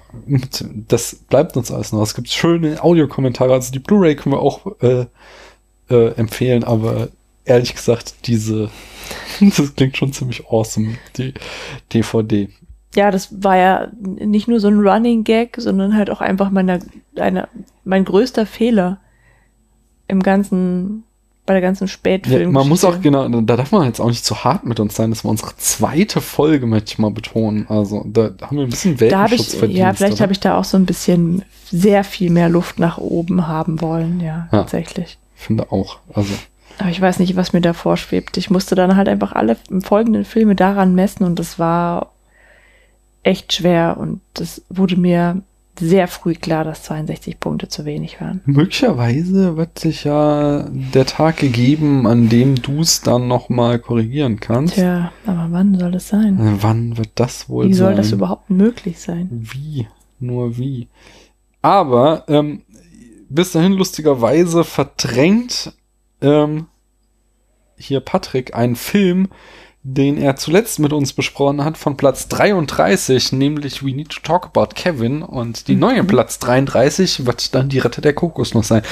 das bleibt uns alles noch. Es gibt schöne Audiokommentare, also die Blu-ray können wir auch äh, äh, empfehlen, aber ehrlich gesagt, diese, das klingt schon ziemlich awesome, die DVD. ja, das war ja nicht nur so ein Running Gag, sondern halt auch einfach meine, eine, mein größter Fehler im ganzen bei der ganzen Ja, Spätfilm. man muss auch genau, da darf man jetzt auch nicht zu hart mit uns sein. Das war unsere zweite Folge, möchte ich mal betonen. Also da haben wir ein bisschen ich, verdient. ja, vielleicht habe ich da auch so ein bisschen sehr viel mehr Luft nach oben haben wollen, ja, Ja. tatsächlich. finde auch. Also Aber ich weiß nicht, was mir da vorschwebt. Ich musste dann halt einfach alle folgenden Filme daran messen und das war echt schwer und das wurde mir sehr früh klar, dass 62 Punkte zu wenig waren. möglicherweise wird sich ja der Tag gegeben, an dem du es dann nochmal korrigieren kannst. Tja, aber wann soll es sein? Wann wird das wohl Wie sein? soll das überhaupt möglich sein? Wie? Nur wie? Aber ähm, bis dahin lustigerweise verdrängt ähm, hier Patrick einen Film, den er zuletzt mit uns besprochen hat, von Platz 33, nämlich We Need to Talk About Kevin. Und die neue Platz 33 wird dann die Retter der Kokosnuss sein.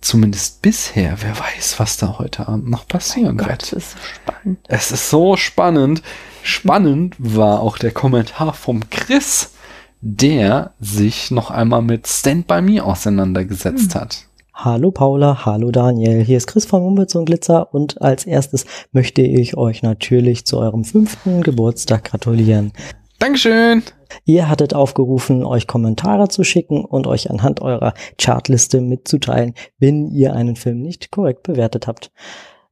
Zumindest bisher. Wer weiß, was da heute Abend noch passieren Gott, wird. das ist so spannend. Es ist so spannend. Spannend war auch der Kommentar vom Chris, der sich noch einmal mit Stand By Me auseinandergesetzt hat. Hallo Paula, hallo Daniel, hier ist Chris von Mumpitz und Glitzer und als erstes möchte ich euch natürlich zu eurem fünften Geburtstag gratulieren. Dankeschön. Ihr hattet aufgerufen, euch Kommentare zu schicken und euch anhand eurer Chartliste mitzuteilen, wenn ihr einen Film nicht korrekt bewertet habt.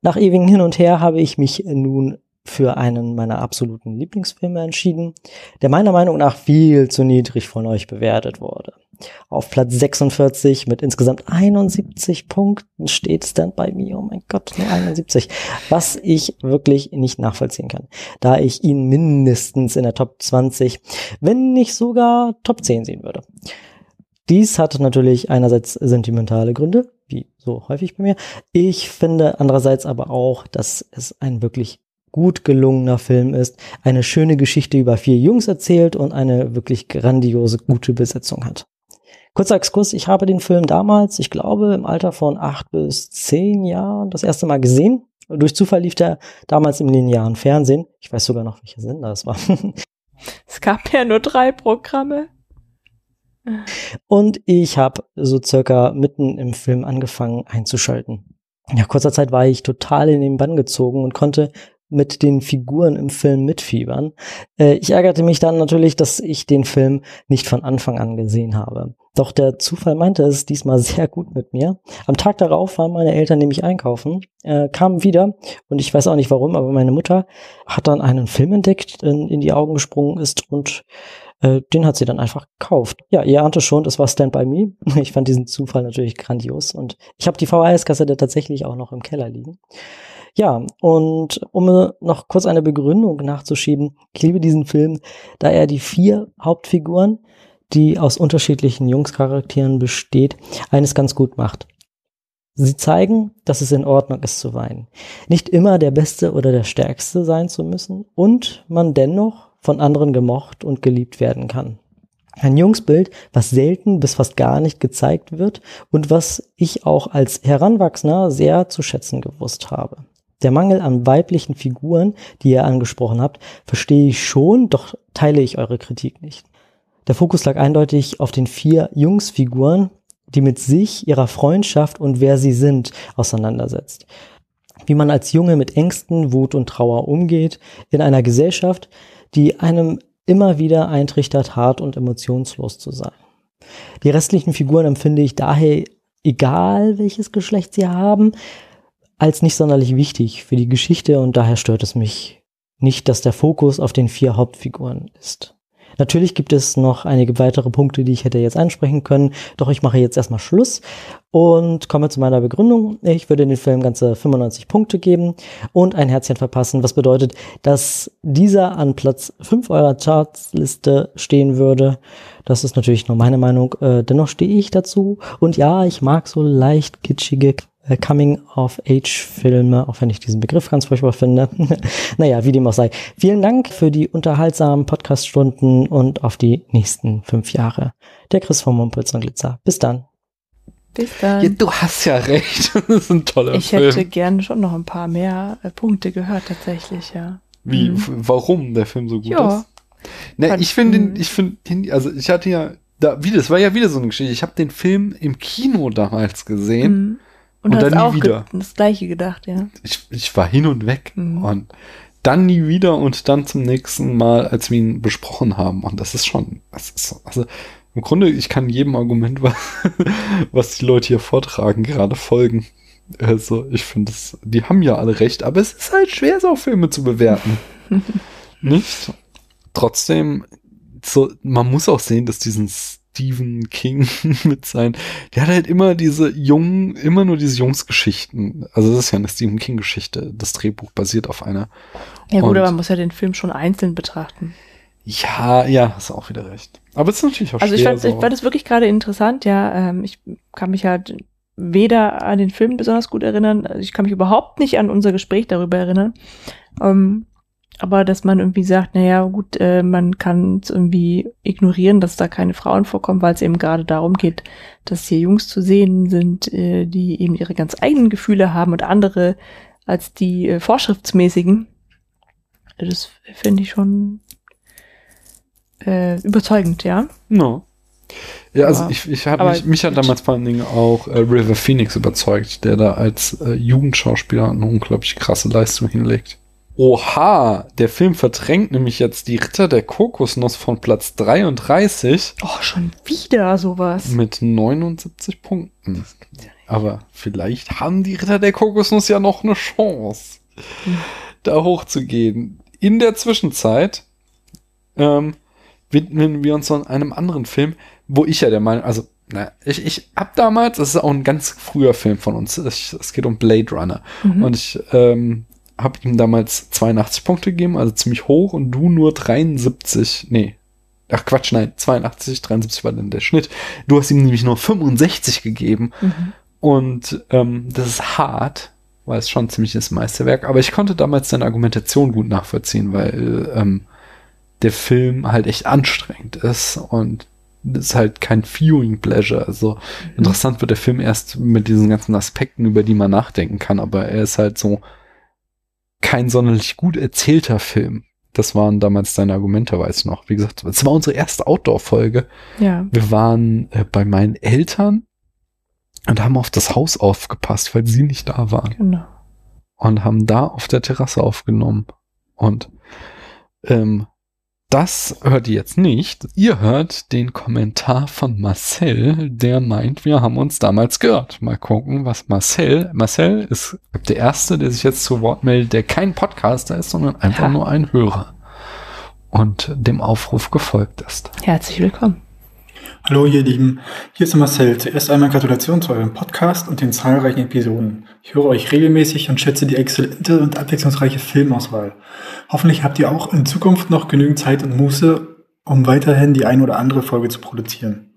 Nach ewigem Hin und Her habe ich mich nun für einen meiner absoluten Lieblingsfilme entschieden, der meiner Meinung nach viel zu niedrig von euch bewertet wurde. Auf Platz 46 mit insgesamt 71 Punkten steht Stand By Me. Oh mein Gott, nur 71. Was ich wirklich nicht nachvollziehen kann, da ich ihn mindestens in der Top 20, wenn nicht sogar Top 10 sehen würde. Dies hat natürlich einerseits sentimentale Gründe, wie so häufig bei mir. Ich finde andererseits aber auch, dass es ein wirklich gut gelungener Film ist, eine schöne Geschichte über vier Jungs erzählt und eine wirklich grandiose, gute Besetzung hat. Kurzer Exkurs, ich habe den Film damals, ich glaube, im Alter von acht bis zehn Jahren das erste Mal gesehen. Durch Zufall lief der damals im linearen Fernsehen. Ich weiß sogar noch, welcher Sender es war. Es gab ja nur drei Programme. Und ich habe so circa mitten im Film angefangen einzuschalten. Nach kurzer Zeit war ich total in den Bann gezogen und konnte mit den Figuren im Film mitfiebern. Äh, ich ärgerte mich dann natürlich, dass ich den Film nicht von Anfang an gesehen habe. Doch der Zufall meinte es diesmal sehr gut mit mir. Am Tag darauf waren meine Eltern nämlich einkaufen, äh, kamen wieder und ich weiß auch nicht warum, aber meine Mutter hat dann einen Film entdeckt, in, in die Augen gesprungen ist und äh, den hat sie dann einfach gekauft. Ja, ihr ahnte schon, es war Stand By Me. Ich fand diesen Zufall natürlich grandios und ich habe die VHS-Kassette tatsächlich auch noch im Keller liegen. Ja, und um noch kurz eine Begründung nachzuschieben, ich liebe diesen Film, da er die vier Hauptfiguren, die aus unterschiedlichen Jungscharakteren besteht, eines ganz gut macht. Sie zeigen, dass es in Ordnung ist zu weinen. Nicht immer der Beste oder der Stärkste sein zu müssen und man dennoch von anderen gemocht und geliebt werden kann. Ein Jungsbild, was selten bis fast gar nicht gezeigt wird und was ich auch als Heranwachsender sehr zu schätzen gewusst habe. Der Mangel an weiblichen Figuren, die ihr angesprochen habt, verstehe ich schon, doch teile ich eure Kritik nicht. Der Fokus lag eindeutig auf den vier Jungsfiguren, die mit sich, ihrer Freundschaft und wer sie sind auseinandersetzt. Wie man als Junge mit Ängsten, Wut und Trauer umgeht in einer Gesellschaft, die einem immer wieder eintrichtert, hart und emotionslos zu sein. Die restlichen Figuren empfinde ich daher, egal welches Geschlecht sie haben, als nicht sonderlich wichtig für die Geschichte und daher stört es mich nicht, dass der Fokus auf den vier Hauptfiguren ist. Natürlich gibt es noch einige weitere Punkte, die ich hätte jetzt ansprechen können, doch ich mache jetzt erstmal Schluss und komme zu meiner Begründung. Ich würde den Film ganze 95 Punkte geben und ein Herzchen verpassen, was bedeutet, dass dieser an Platz 5 eurer Chartsliste stehen würde. Das ist natürlich nur meine Meinung, äh, dennoch stehe ich dazu und ja, ich mag so leicht kitschige Coming-of-Age-Filme, auch wenn ich diesen Begriff ganz furchtbar finde. naja, wie dem auch sei. Vielen Dank für die unterhaltsamen Podcast-Stunden und auf die nächsten fünf Jahre. Der Chris von Mumpitz und Glitzer. Bis dann. Bis dann. Ja, du hast ja recht. Das ist ein toller ich Film. hätte gerne schon noch ein paar mehr äh, Punkte gehört, tatsächlich, ja. Wie, Mhm. warum der Film so gut Ja. ist? Ne, Fand- ich finde, den- mhm. ich finde, also ich hatte ja, da, wie, das war ja wieder so eine Geschichte. Ich habe den Film im Kino damals gesehen Mhm. Und, Und dann nie wieder. das gleiche gedacht, ja. Ich, ich war hin und weg. Mhm. Und dann nie wieder und dann zum nächsten Mal, als wir ihn besprochen haben. Und das ist schon, das ist, so- also im Grunde, ich kann jedem Argument, was, was die Leute hier vortragen, gerade folgen. Also, ich finde es, die haben ja alle recht, aber es ist halt schwer, so Filme zu bewerten. Nicht? Trotzdem, so, man muss auch sehen, dass diesen Stephen King mit seinen, der hat halt immer diese jungen, immer nur diese Jungsgeschichten. Also das ist ja eine Stephen King Geschichte. Das Drehbuch basiert auf einer. Ja gut, Und- aber man muss ja den Film schon einzeln betrachten. Ja, ja, hast auch wieder recht. Aber es ist natürlich auch Also ich schwer. fand, so. ich fand das wirklich gerade interessant, ja. Ähm, ich kann mich halt weder an den Film besonders gut erinnern, also ich kann mich überhaupt nicht an unser Gespräch darüber erinnern. Ähm, aber dass man irgendwie sagt, naja, gut, äh, man kann es irgendwie ignorieren, dass da keine Frauen vorkommen, weil es eben gerade darum geht, dass hier Jungs zu sehen sind, äh, die eben ihre ganz eigenen Gefühle haben und andere als die äh, vorschriftsmäßigen. Das finde ich schon äh, überzeugend, ja. No. Ja, also Aber- ich, ich habe mich, mich hat damals vor allen Dingen auch äh, River Phoenix überzeugt, der da als äh, Jugendschauspieler eine unglaublich krasse Leistung hinlegt. Oha, der Film verdrängt nämlich jetzt die Ritter der Kokosnuss von Platz 33 Oh, schon wieder sowas. mit 79 Punkten. Aber vielleicht haben die Ritter der Kokosnuss ja noch eine Chance, da hochzugehen. In der Zwischenzeit ähm, widmen wir uns an einem anderen Film, wo ich ja der Meinung, also, na, ich, ich hab damals, das ist auch ein ganz früher Film von uns, es, es geht um Blade Runner. Mhm. Und ich ähm, habe ihm damals 82 Punkte gegeben, also ziemlich hoch, und du nur 73, nee. Ach Quatsch, nein, 82, 73 war dann der Schnitt. Du hast ihm nämlich nur 65 gegeben. Mhm. Und ähm, das ist hart, weil es schon ziemlich das Meisterwerk. Aber ich konnte damals deine Argumentation gut nachvollziehen, weil ähm, der Film halt echt anstrengend ist und es ist halt kein Viewing Pleasure. Also interessant wird der Film erst mit diesen ganzen Aspekten, über die man nachdenken kann, aber er ist halt so kein sonderlich gut erzählter Film. Das waren damals deine Argumente, weiß ich noch. Wie gesagt, es war unsere erste Outdoor-Folge. Ja. Wir waren äh, bei meinen Eltern und haben auf das Haus aufgepasst, weil sie nicht da waren. Genau. Und haben da auf der Terrasse aufgenommen. Und ähm, das hört ihr jetzt nicht. Ihr hört den Kommentar von Marcel, der meint, wir haben uns damals gehört. Mal gucken, was Marcel. Marcel ist der Erste, der sich jetzt zu Wort meldet, der kein Podcaster ist, sondern einfach Ha. nur ein Hörer. Und dem Aufruf gefolgt ist. Herzlich willkommen. Hallo ihr Lieben, hier ist Marcel. Zuerst einmal Gratulation zu eurem Podcast und den zahlreichen Episoden. Ich höre euch regelmäßig und schätze die exzellente und abwechslungsreiche Filmauswahl. Hoffentlich habt ihr auch in Zukunft noch genügend Zeit und Muße, um weiterhin die ein oder andere Folge zu produzieren.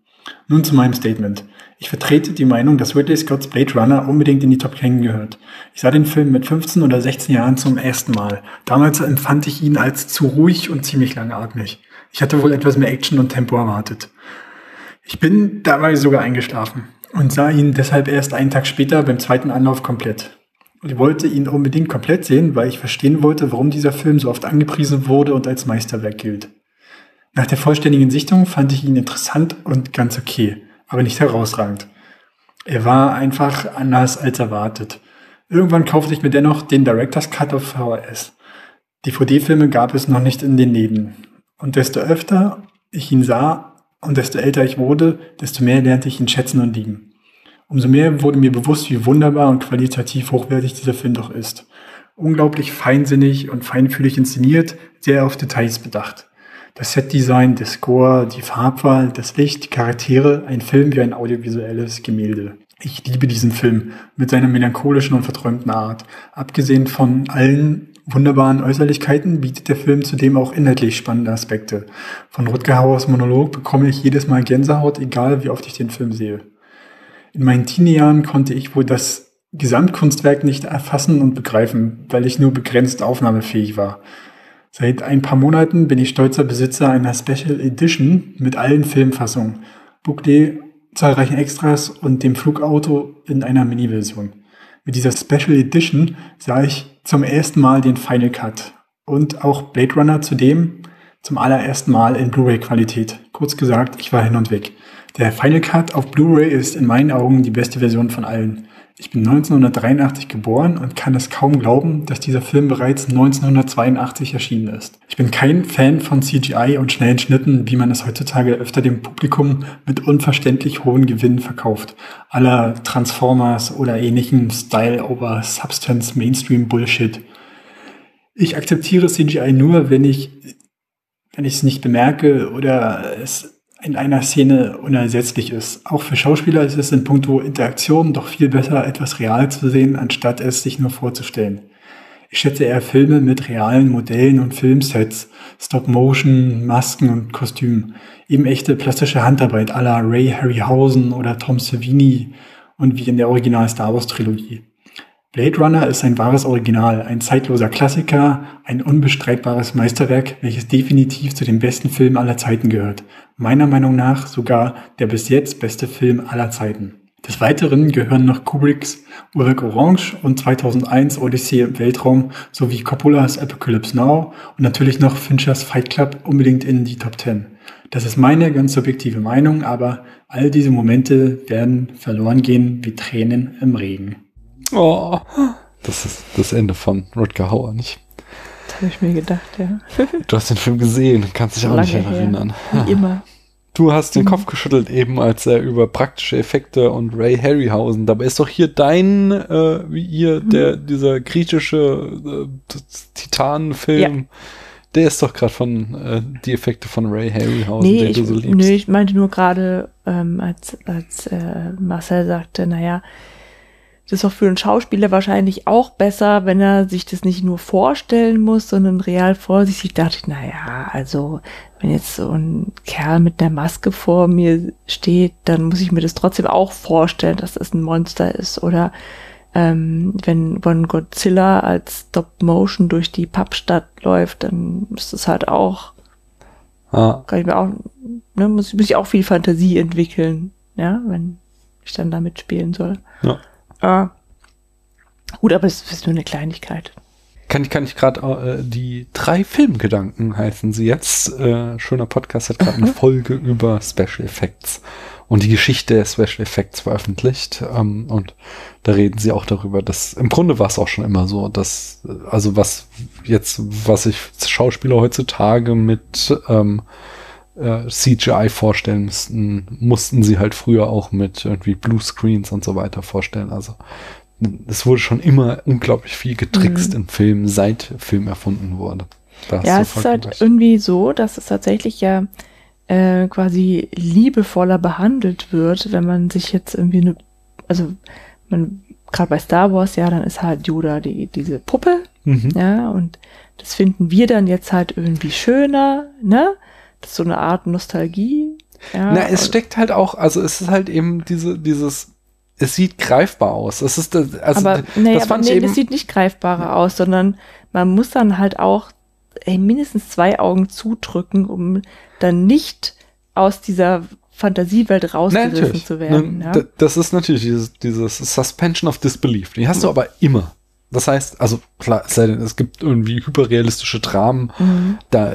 Nun zu meinem Statement. Ich vertrete die Meinung, dass Ridley Scott's Blade Runner unbedingt in die Top 10 gehört. Ich sah den Film mit 15 oder 16 Jahren zum ersten Mal. Damals empfand ich ihn als zu ruhig und ziemlich langatmig. Ich hatte wohl etwas mehr Action und Tempo erwartet. Ich bin dabei sogar eingeschlafen und sah ihn deshalb erst einen Tag später beim zweiten Anlauf komplett. Ich wollte ihn unbedingt komplett sehen, weil ich verstehen wollte, warum dieser Film so oft angepriesen wurde und als Meisterwerk gilt. Nach der vollständigen Sichtung fand ich ihn interessant und ganz okay, aber nicht herausragend. Er war einfach anders als erwartet. Irgendwann kaufte ich mir dennoch den Director's Cut auf VHS. DVD-Filme gab es noch nicht in den Läden. Und desto öfter ich ihn sah und desto älter ich wurde, desto mehr lernte ich ihn schätzen und lieben. Umso mehr wurde mir bewusst, wie wunderbar und qualitativ hochwertig dieser Film doch ist. Unglaublich feinsinnig und feinfühlig inszeniert, sehr auf Details bedacht. Das Setdesign, der Score, die Farbwahl, das Licht, die Charaktere, ein Film wie ein audiovisuelles Gemälde. Ich liebe diesen Film mit seiner melancholischen und verträumten Art. Abgesehen von allen wunderbaren Äußerlichkeiten bietet der Film zudem auch inhaltlich spannende Aspekte. Von Rutger Hauers Monolog bekomme ich jedes Mal Gänsehaut, egal wie oft ich den Film sehe. In meinen Teenie-Jahren konnte ich wohl das Gesamtkunstwerk nicht erfassen und begreifen, weil ich nur begrenzt aufnahmefähig war. Seit ein paar Monaten bin ich stolzer Besitzer einer Special Edition mit allen Filmfassungen, Booklet, zahlreichen Extras und dem Flugauto in einer Mini-Version. Mit dieser Special Edition sah ich zum ersten Mal den Final Cut und auch Blade Runner zudem Zum allerersten Mal in Blu-ray-Qualität. Kurz gesagt, ich war hin und weg. Der Final Cut auf Blu-ray ist in meinen Augen die beste Version von allen. Ich bin 1983 geboren und kann es kaum glauben, dass dieser Film bereits 1982 erschienen ist. Ich bin kein Fan von CGI und schnellen Schnitten, wie man es heutzutage öfter dem Publikum mit unverständlich hohen Gewinnen verkauft. Aller Transformers oder ähnlichem Style over Substance Mainstream Bullshit. Ich akzeptiere CGI nur, wenn ich, wenn ich es nicht bemerke oder es in einer Szene unersetzlich ist. Auch für Schauspieler ist es in puncto Interaktion doch viel besser, etwas real zu sehen, anstatt es sich nur vorzustellen. Ich schätze eher Filme mit realen Modellen und Filmsets, Stop-Motion, Masken und Kostümen. Eben echte plastische Handarbeit la Ray Harryhausen oder Tom Savini und wie in der Original Star Wars Trilogie. Blade Runner ist ein wahres Original, ein zeitloser Klassiker, ein unbestreitbares Meisterwerk, welches definitiv zu den besten Filmen aller Zeiten gehört. Meiner Meinung nach sogar der bis jetzt beste Film aller Zeiten. Des Weiteren gehören noch Kubricks Ulrich Orange und 2001 Odyssey im Weltraum sowie Coppolas Apocalypse Now und natürlich noch Finchers Fight Club unbedingt in die Top 10. Das ist meine ganz subjektive Meinung, aber all diese Momente werden verloren gehen wie Tränen im Regen. Oh, das ist das Ende von Rutger Hauer, nicht? Das habe ich mir gedacht, ja. Du hast den Film gesehen, kannst dich auch nicht Lange her. erinnern. Wie immer. Du hast den Mhm. Kopf geschüttelt eben, als er über praktische Effekte und Ray Harryhausen. Dabei ist doch hier dein, äh, wie hier, Mhm. der, dieser griechische äh, Titanenfilm, der ist doch gerade von äh, die Effekte von Ray Harryhausen, Nee, den ich, du so liebst. nee, ich meinte nur gerade, ähm, als, als äh, Marcel sagte, naja, das ist doch für einen Schauspieler wahrscheinlich auch besser, wenn er sich das nicht nur vorstellen muss, sondern real vor sich sieht. Dachte ich, naja, also wenn jetzt so ein Kerl mit einer Maske vor mir steht, dann muss ich mir das trotzdem auch vorstellen, dass das ein Monster ist. Oder ähm, wenn von Godzilla als Stop-Motion durch die Pappstadt läuft, dann ist das halt auch Ah, kann ich mir auch, ne, muss, muss ich auch viel Fantasie entwickeln, ja, wenn ich dann da mitspielen soll. Ja. Ah. Gut, aber es ist nur eine Kleinigkeit. kann ich, kann ich gerade äh, die drei Filmgedanken heißen sie jetzt. Äh, schöner Podcast hat gerade eine Folge über Special Effects und die Geschichte der Special Effects veröffentlicht. Ähm, und da reden sie auch darüber, dass im Grunde war es auch schon immer so, dass äh, also was jetzt, was sich Schauspieler heutzutage mit ähm, äh, CGI vorstellen müssten, mussten sie halt früher auch mit irgendwie Bluescreens und so weiter vorstellen. Also es wurde schon immer unglaublich viel getrickst Mhm. im Film, seit Film erfunden wurde. Ja, es ist halt recht. irgendwie so, dass es tatsächlich ja äh, quasi liebevoller behandelt wird, wenn man sich jetzt irgendwie eine, also man, gerade bei Star Wars, ja, dann ist halt Yoda die, diese Puppe, Mhm. ja, und das finden wir dann jetzt halt irgendwie schöner, ne? Das so eine Art Nostalgie. Ja, Na, es steckt halt auch, also es ist halt eben diese, dieses, es sieht greifbar aus. Es ist, das- also aber nee, das fand nee, ich eben, das sieht nicht greifbarer aus, sondern man muss dann halt auch ey, mindestens zwei Augen zudrücken, um dann nicht aus dieser Fantasiewelt Na, rausgerissen natürlich. zu werden. Ne, ja? Das ist natürlich dieses, dieses Suspension of Disbelief. Die hast du aber immer. Das heißt, also klar, es sei denn, es gibt irgendwie hyperrealistische Dramen, Mhm. da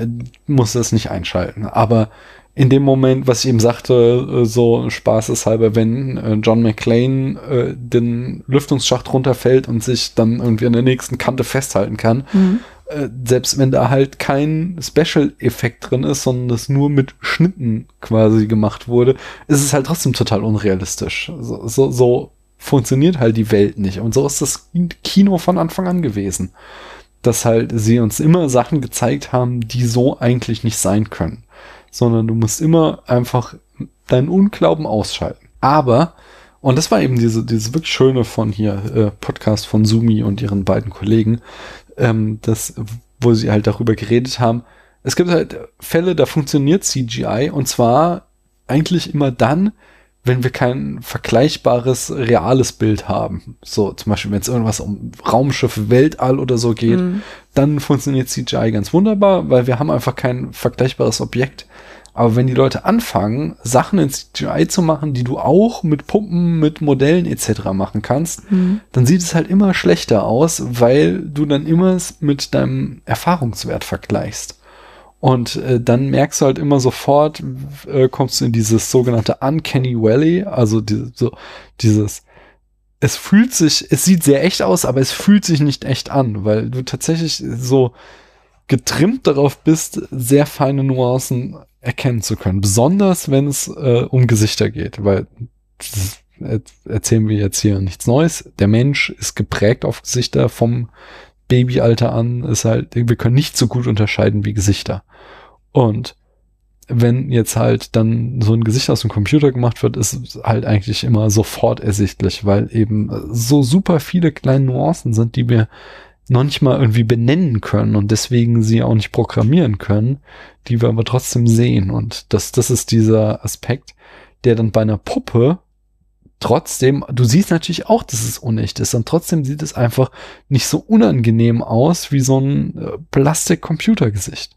du es nicht einschalten. Aber in dem Moment, was ich eben sagte, äh, so spaßeshalber, wenn äh, John McClane äh, den Lüftungsschacht runterfällt und sich dann irgendwie an der nächsten Kante festhalten kann, Mhm. selbst wenn da halt kein Special-Effekt drin ist, sondern das nur mit Schnitten quasi gemacht wurde, ist es halt trotzdem total unrealistisch. So, so, so funktioniert halt die Welt nicht. Und so ist das Kino von Anfang an gewesen. Dass halt sie uns immer Sachen gezeigt haben, die so eigentlich nicht sein können. Sondern du musst immer einfach deinen Unglauben ausschalten. Aber, und das war eben diese, diese wirklich schöne von hier, äh, Podcast von Sumi und ihren beiden Kollegen, ähm, das, wo sie halt darüber geredet haben. Es gibt halt Fälle, da funktioniert CGI und zwar eigentlich immer dann, wenn wir kein vergleichbares reales Bild haben. So zum Beispiel, wenn es irgendwas um Raumschiffe, Weltall oder so geht, Mhm. dann funktioniert CGI ganz wunderbar, weil wir haben einfach kein vergleichbares Objekt. Aber wenn die Leute anfangen, Sachen in CGI zu machen, die du auch mit Pumpen, mit Modellen etc. machen kannst, Mhm. dann sieht es halt immer schlechter aus, weil du dann immer es mit deinem Erfahrungswert vergleichst. Und äh, dann merkst du halt immer sofort, äh, kommst du in dieses sogenannte Uncanny Valley, also die, so, dieses, es fühlt sich, es sieht sehr echt aus, aber es fühlt sich nicht echt an, weil du tatsächlich so getrimmt darauf bist, sehr feine Nuancen erkennen zu können. Besonders wenn es äh, um Gesichter geht, weil das er- erzählen wir jetzt hier nichts Neues. Der Mensch ist geprägt auf Gesichter vom Babyalter an, ist halt, wir können nicht so gut unterscheiden wie Gesichter. Und wenn jetzt halt dann so ein Gesicht aus dem Computer gemacht wird, ist halt eigentlich immer sofort ersichtlich, weil eben so super viele kleine Nuancen sind, die wir noch nicht mal irgendwie benennen können und deswegen sie auch nicht programmieren können, die wir aber trotzdem sehen. Und das, das ist dieser Aspekt, der dann bei einer Puppe trotzdem, du siehst natürlich auch, dass es unecht ist und trotzdem sieht es einfach nicht so unangenehm aus wie so ein äh, Plastik-Computergesicht.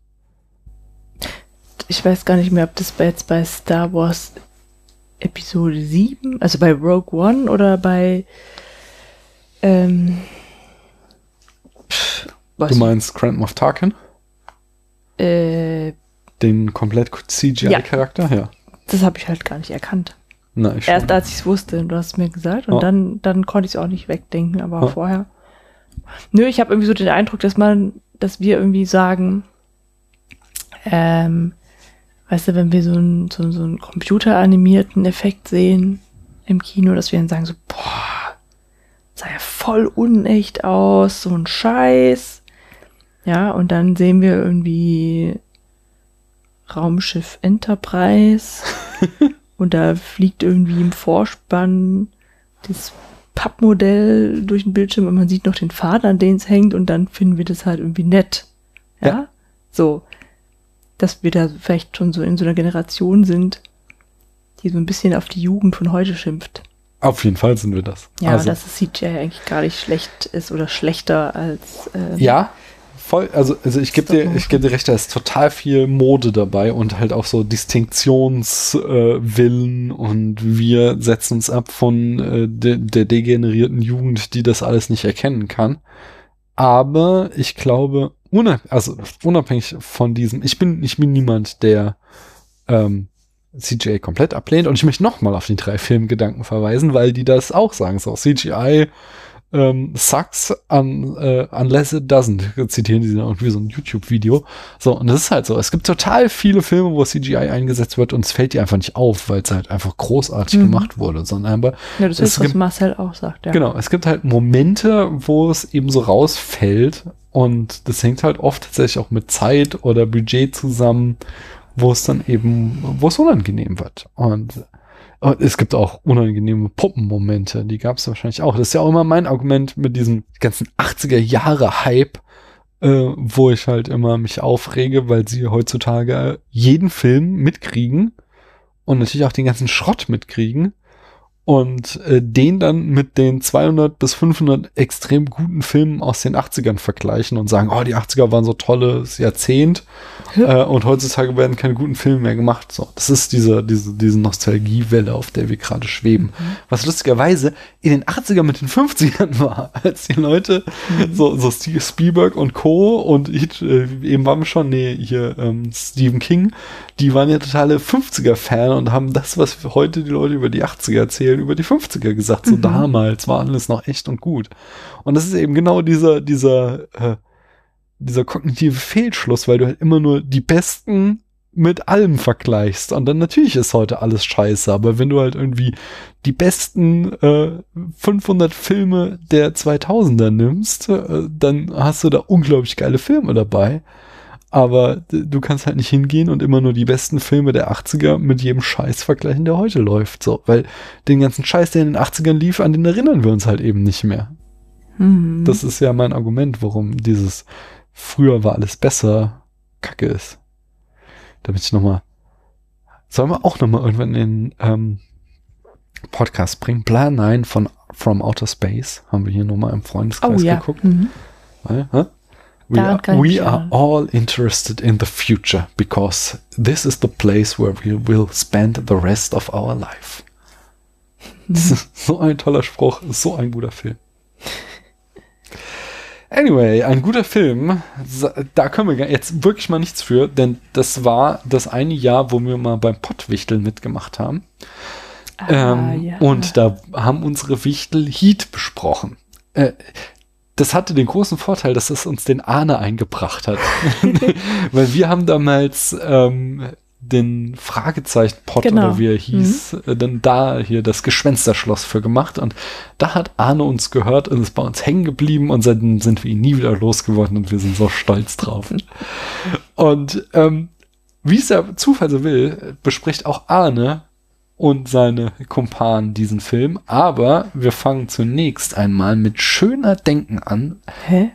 Ich weiß gar nicht mehr, ob das bei- jetzt bei Star Wars Episode 7, also bei Rogue One oder bei ähm, pff, was, Du meinst Grand Moff Tarkin? äh, Den komplett CGI-Charakter? Ja. das habe ich halt gar nicht erkannt. Na, ich schon. Erst als ich es wusste, du hast es mir gesagt, und Ja. dann, dann konnte ich es auch nicht wegdenken, aber Ja. vorher. Nö, ich habe irgendwie so den Eindruck, dass man, dass wir irgendwie sagen, ähm, weißt du, wenn wir so einen, so, so einen computeranimierten Effekt sehen im Kino, dass wir dann sagen so, boah, sah ja voll unecht aus, so ein Scheiß. Ja, und dann sehen wir irgendwie Raumschiff Enterprise und da fliegt irgendwie im Vorspann das Pappmodell durch den Bildschirm und man sieht noch den Faden, an den es hängt und dann finden wir das halt irgendwie nett. Ja? Ja. So. Dass wir da vielleicht schon so in so einer Generation sind, die so ein bisschen auf die Jugend von heute schimpft. Auf jeden Fall sind wir das. Ja, also, dass das CGI eigentlich gar nicht schlecht ist oder schlechter als ähm, ja, voll. Also, also ich gebe dir, ich gebe dir recht, da ist total viel Mode dabei und halt auch so Distinktionswillen äh, und wir setzen uns ab von äh, de, der degenerierten Jugend, die das alles nicht erkennen kann. Aber ich glaube, unab also unabhängig von diesem, ich bin, ich bin niemand, der ähm, CGI komplett ablehnt. Und ich möchte nochmal auf die drei Filmgedanken verweisen, weil die das auch sagen. So, CGI ähm, sucks un, äh, unless it doesn't. Zitieren die da irgendwie so ein YouTube-Video. So, und das ist halt so. Es gibt total viele Filme, wo CGI eingesetzt wird und es fällt dir einfach nicht auf, weil es halt einfach großartig Mhm. gemacht wurde, sondern aber Ja, das es ist, was gibt- Marcel auch sagt, ja. Genau, es gibt halt Momente, wo es eben so rausfällt und das hängt halt oft tatsächlich auch mit Zeit oder Budget zusammen, wo es dann eben, wo es unangenehm wird. Und, und es gibt auch unangenehme Puppenmomente, die gab es wahrscheinlich auch. Das ist ja auch immer mein Argument mit diesem ganzen 80er Jahre Hype, äh, wo ich halt immer mich aufrege, weil sie heutzutage jeden Film mitkriegen und natürlich auch den ganzen Schrott mitkriegen und äh, den dann mit den 200 bis 500 extrem guten Filmen aus den 80ern vergleichen und sagen, oh, die 80er waren so tolles Jahrzehnt äh, und heutzutage werden keine guten Filme mehr gemacht. So, das ist diese, diese, diese Nostalgiewelle, auf der wir gerade schweben. Was lustigerweise in den 80ern mit den 50ern war, als die Leute so, so Steve Spielberg und Co. und ich, äh, eben waren wir schon, nee, hier ähm, Stephen King, die waren ja totale 50er-Fan und haben das, was heute die Leute über die 80er erzählen, über die 50er gesagt. So Mhm. damals war alles noch echt und gut. Und das ist eben genau dieser, dieser, äh, dieser kognitive Fehlschluss, weil du halt immer nur die besten mit allem vergleichst. Und dann natürlich ist heute alles scheiße, aber wenn du halt irgendwie die besten äh, 500 Filme der 2000er nimmst, äh, dann hast du da unglaublich geile Filme dabei. Aber du kannst halt nicht hingehen und immer nur die besten Filme der 80er mit jedem Scheiß vergleichen, der heute läuft. So, weil den ganzen Scheiß, der in den 80ern lief, an den erinnern wir uns halt eben nicht mehr. Mhm. Das ist ja mein Argument, warum dieses früher war alles besser Kacke ist. Damit ich nochmal. Sollen wir auch nochmal irgendwann in den ähm, Podcast bringen? Plan 9 von From Outer Space haben wir hier nochmal im Freundeskreis oh ja. geguckt. Mhm. Weil, hä? We, are, we are all interested in the future because this is the place where we will spend the rest of our life. Ist so ein toller Spruch, so ein guter Film. Anyway, ein guter Film. Da können wir jetzt wirklich mal nichts für, denn das war das eine Jahr, wo wir mal beim Pottwichteln mitgemacht haben. ähm, ja. Und da haben unsere Wichtel Heat besprochen. Äh, das hatte den großen Vorteil, dass es uns den Ahne eingebracht hat. Weil wir haben damals ähm, den Fragezeichen-Pot Genau. oder wie er hieß, äh, dann da hier das Geschwänsterschloss für gemacht und da hat Arne uns gehört und ist bei uns hängen geblieben und seitdem sind wir ihn nie wieder losgeworden und wir sind so stolz drauf. und ähm, wie es der Zufall so will, bespricht auch Arne und seine Kumpanen diesen Film, aber wir fangen zunächst einmal mit Schöner Denken an. Hä?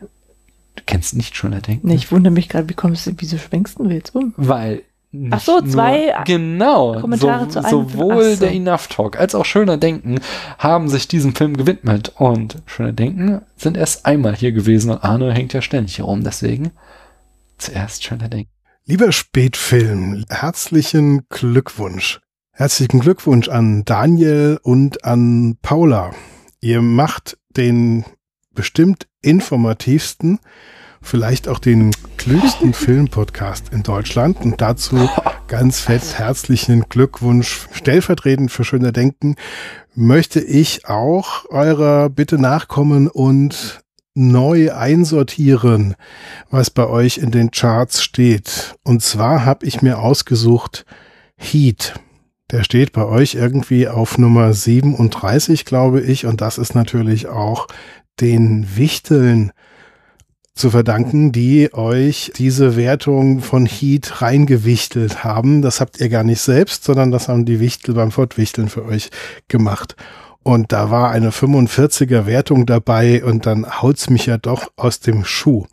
Du kennst nicht Schöner Denken? Nee, ich wundere mich gerade, wie kommst du, wieso schwenkst du jetzt um? Weil Ach so, zwei nur, genau Kommentare so, zu einem sowohl so. der Enough Talk als auch Schöner Denken haben sich diesem Film gewidmet und Schöner Denken sind erst einmal hier gewesen und Arne hängt ja ständig hier rum, deswegen zuerst Schöner Denken. Lieber Spätfilm, herzlichen Glückwunsch. Herzlichen Glückwunsch an Daniel und an Paula. Ihr macht den bestimmt informativsten, vielleicht auch den klügsten Filmpodcast in Deutschland. Und dazu ganz fett herzlichen Glückwunsch. Stellvertretend für Schöner Denken möchte ich auch eurer Bitte nachkommen und neu einsortieren, was bei euch in den Charts steht. Und zwar habe ich mir ausgesucht Heat. Der steht bei euch irgendwie auf Nummer 37, glaube ich. Und das ist natürlich auch den Wichteln zu verdanken, die euch diese Wertung von Heat reingewichtelt haben. Das habt ihr gar nicht selbst, sondern das haben die Wichtel beim Fortwichteln für euch gemacht. Und da war eine 45er Wertung dabei und dann haut's mich ja doch aus dem Schuh.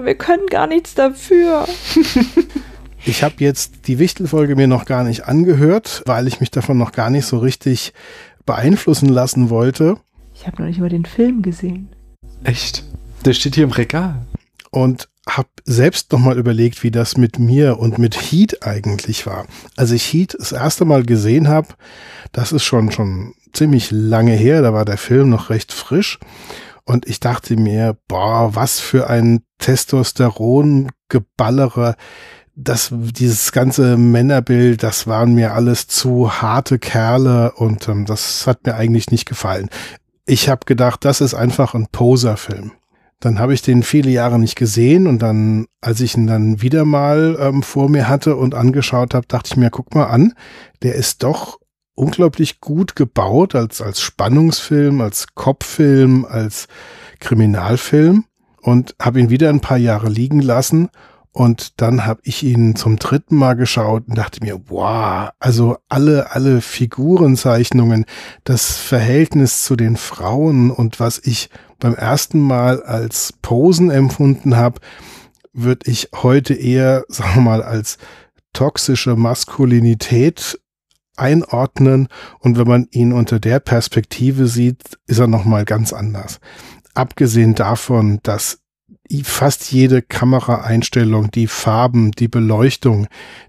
Wir können gar nichts dafür. Ich habe jetzt die Wichtelfolge mir noch gar nicht angehört, weil ich mich davon noch gar nicht so richtig beeinflussen lassen wollte. Ich habe noch nicht mal den Film gesehen. Echt? Der steht hier im Regal. Und habe selbst noch mal überlegt, wie das mit mir und mit Heat eigentlich war. Als ich Heat das erste Mal gesehen habe, das ist schon schon ziemlich lange her, da war der Film noch recht frisch. Und ich dachte mir, boah, was für ein Testosteron-Geballere. Das, dieses ganze Männerbild, das waren mir alles zu harte Kerle und ähm, das hat mir eigentlich nicht gefallen. Ich habe gedacht, das ist einfach ein Poser-Film. Dann habe ich den viele Jahre nicht gesehen und dann, als ich ihn dann wieder mal ähm, vor mir hatte und angeschaut habe, dachte ich mir, guck mal an, der ist doch unglaublich gut gebaut als, als Spannungsfilm, als Kopffilm, als Kriminalfilm und habe ihn wieder ein paar Jahre liegen lassen und dann habe ich ihn zum dritten Mal geschaut und dachte mir, wow, also alle, alle Figurenzeichnungen, das Verhältnis zu den Frauen und was ich beim ersten Mal als Posen empfunden habe, würde ich heute eher, sagen wir mal, als toxische Maskulinität einordnen. Und wenn man ihn unter der Perspektive sieht, ist er nochmal ganz anders. Abgesehen davon, dass fast jede Kameraeinstellung, die Farben, die Beleuchtung,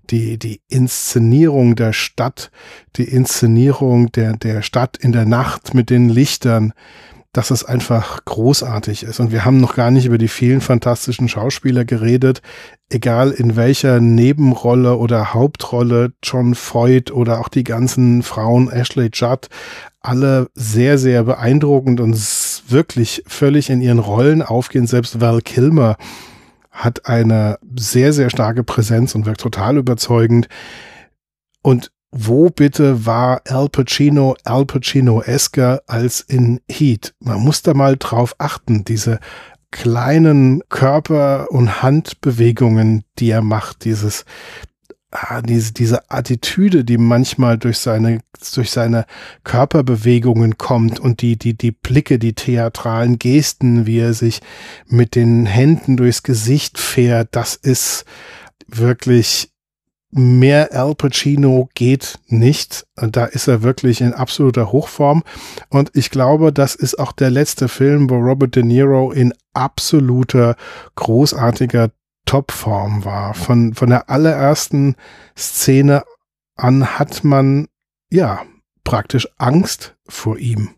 die, die Inszenierung der Stadt, die Inszenierung der, der Stadt in der Nacht mit den Lichtern, dass es einfach großartig ist. Und wir haben noch gar nicht über die vielen fantastischen Schauspieler geredet, egal in welcher Nebenrolle oder Hauptrolle, John Voight oder auch die ganzen Frauen, Ashley Judd, alle sehr, sehr beeindruckend und wirklich völlig in ihren Rollen aufgehen. Selbst Val Kilmer hat eine sehr, sehr starke Präsenz und wirkt total überzeugend. Und wo bitte war Al Pacino Al Pacino-esker als in Heat? Man muss da mal drauf achten, diese kleinen Körper- und Handbewegungen, die er macht, dieses, ah, diese, diese Attitüde, die manchmal durch seine, durch seine Körperbewegungen kommt und die, die, die Blicke, die theatralen Gesten, wie er sich mit den Händen durchs Gesicht fährt, das ist wirklich mehr Al Pacino geht nicht. Da ist er wirklich in absoluter Hochform. Und ich glaube, das ist auch der letzte Film, wo Robert De Niro in absoluter, großartiger Topform war. Von, von der allerersten Szene an hat man, ja, praktisch Angst vor ihm.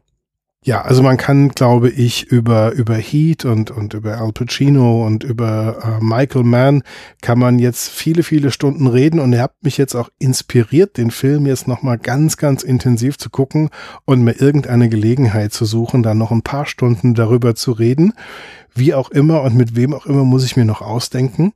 Ja, also man kann, glaube ich, über, über Heat und, und über Al Pacino und über äh, Michael Mann kann man jetzt viele, viele Stunden reden und ihr habt mich jetzt auch inspiriert, den Film jetzt nochmal ganz, ganz intensiv zu gucken und mir irgendeine Gelegenheit zu suchen, dann noch ein paar Stunden darüber zu reden. Wie auch immer und mit wem auch immer muss ich mir noch ausdenken.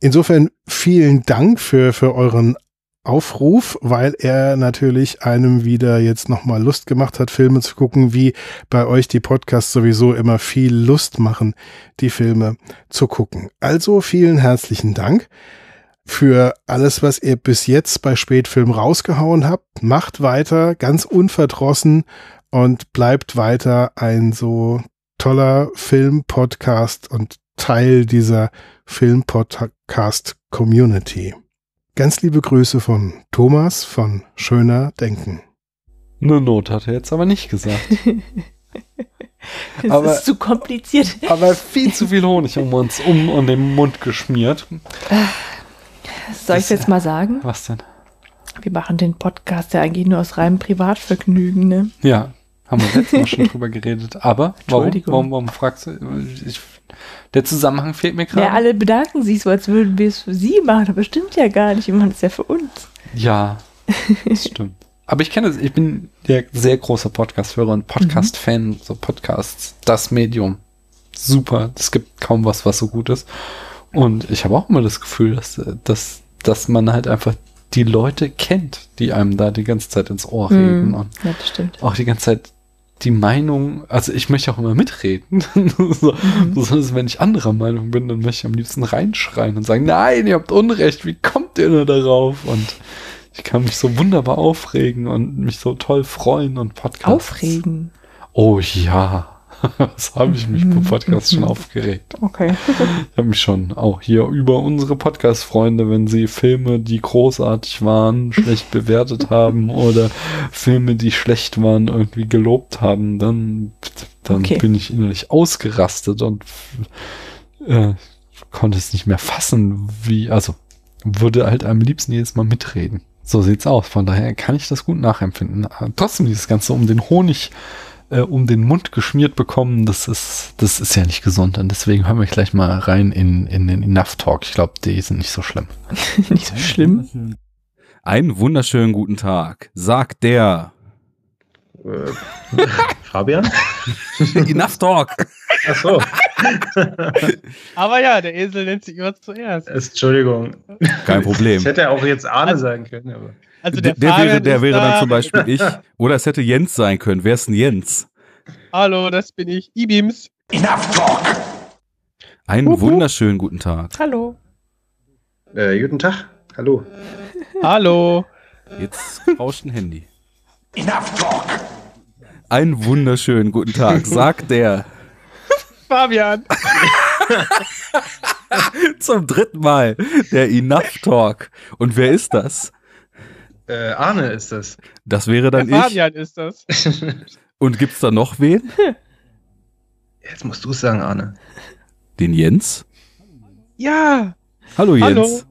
Insofern vielen Dank für, für euren Aufruf, weil er natürlich einem wieder jetzt nochmal Lust gemacht hat, Filme zu gucken, wie bei euch die Podcasts sowieso immer viel Lust machen, die Filme zu gucken. Also vielen herzlichen Dank für alles, was ihr bis jetzt bei Spätfilm rausgehauen habt. Macht weiter, ganz unverdrossen und bleibt weiter ein so toller Film-Podcast und Teil dieser Film-Podcast-Community. Ganz liebe Grüße von Thomas von Schöner Denken. Eine Not hat er jetzt aber nicht gesagt. Das Aber- ist zu kompliziert. aber viel zu viel Honig um uns um und den Mund geschmiert. Soll ich jetzt mal sagen? Was denn? Wir machen den Podcast ja eigentlich nur aus reinem Privatvergnügen, ne? Ja, haben wir letztes Mal schon drüber geredet. Aber warum, Entschuldigung. warum, warum fragst du? Ich, der Zusammenhang fehlt mir gerade. Ja, alle bedanken sich so, als würden wir es für sie machen, aber stimmt ja gar nicht. Wir machen es ja für uns. Ja, das stimmt. Aber ich kenne es, ich bin der sehr großer Podcast-Hörer und Podcast-Fan, so Podcasts, das Medium. Super, es gibt kaum was, was so gut ist. Und ich habe auch immer das Gefühl, dass, dass, dass man halt einfach die Leute kennt, die einem da die ganze Zeit ins Ohr reden Hm, und Ja, das stimmt. auch die ganze Zeit die Meinung, also ich möchte auch immer mitreden. so, Besonders wenn ich anderer Meinung bin, dann möchte ich am liebsten reinschreien und sagen, nein, ihr habt Unrecht, wie kommt ihr nur darauf? Und ich kann mich so wunderbar aufregen und mich so toll freuen und Podcasts. Aufregen. Oh ja. Was habe ich mich beim Podcast schon aufgeregt. Okay. Ich habe mich schon auch hier über unsere Podcast-Freunde, wenn sie Filme, die großartig waren, schlecht bewertet haben oder Filme, die schlecht waren, irgendwie gelobt haben, dann, dann Okay. bin ich innerlich ausgerastet und äh, konnte es nicht mehr fassen, wie, also würde halt am liebsten jedes Mal mitreden. So sieht's aus. Von daher kann ich das gut nachempfinden. Aber Trotzdem dieses Ganze um den Honig äh, um den Mund geschmiert bekommen, das ist, das ist ja nicht gesund. Und deswegen hören wir gleich mal rein in, in den Enough Talk. Ich glaube, die sind nicht so schlimm. nicht so schlimm. Einen wunderschönen guten Tag, sagt der Fabian? Enough Talk. Ach so. Aber ja, der Esel nennt sich immer zuerst. Entschuldigung. Kein Problem. Ich hätte auch jetzt Arne sagen können. Aber. Also Der, der, wäre, der wäre da. dann zum Beispiel ich. Oder es hätte Jens sein können. Wer ist denn Jens? Hallo, das bin ich. Ibims. Einen Hup, hup. wunderschönen guten Tag. Hallo. Äh, guten Tag. Hallo. Hallo. Jetzt rauscht ein Handy. Einen wunderschönen guten Tag, sagt der Fabian. zum dritten Mal der Enough Talk. Und wer ist das? Äh, Arne ist das. Das wäre Der dann ich. Fabian ist das. Und gibt's da noch wen? Jetzt musst du es sagen, Arne. Den Jens? Ja. Hallo Jens. Hallo.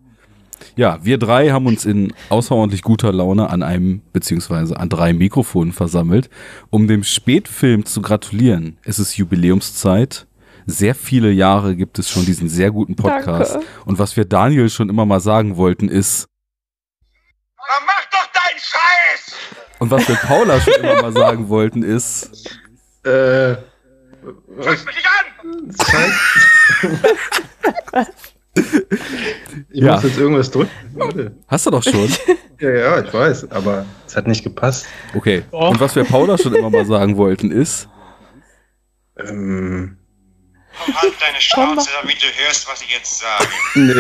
Ja, wir drei haben uns in außerordentlich guter Laune an einem beziehungsweise an drei Mikrofonen versammelt, um dem Spätfilm zu gratulieren. Es ist Jubiläumszeit. Sehr viele Jahre gibt es schon diesen sehr guten Podcast. Danke. Und was wir Daniel schon immer mal sagen wollten ist. Mach doch deinen Scheiß! Und was wir Paula schon immer mal sagen wollten ist. Äh. Was? mich an! Ich Ja. muss jetzt irgendwas drücken. Warte. Hast du doch schon. Ja, ja, ich weiß, aber es hat nicht gepasst. Okay. Und was wir Paula schon immer mal sagen wollten ist. Ähm. Halt deine Schnauze, damit du hörst, was ich jetzt sage. Nee.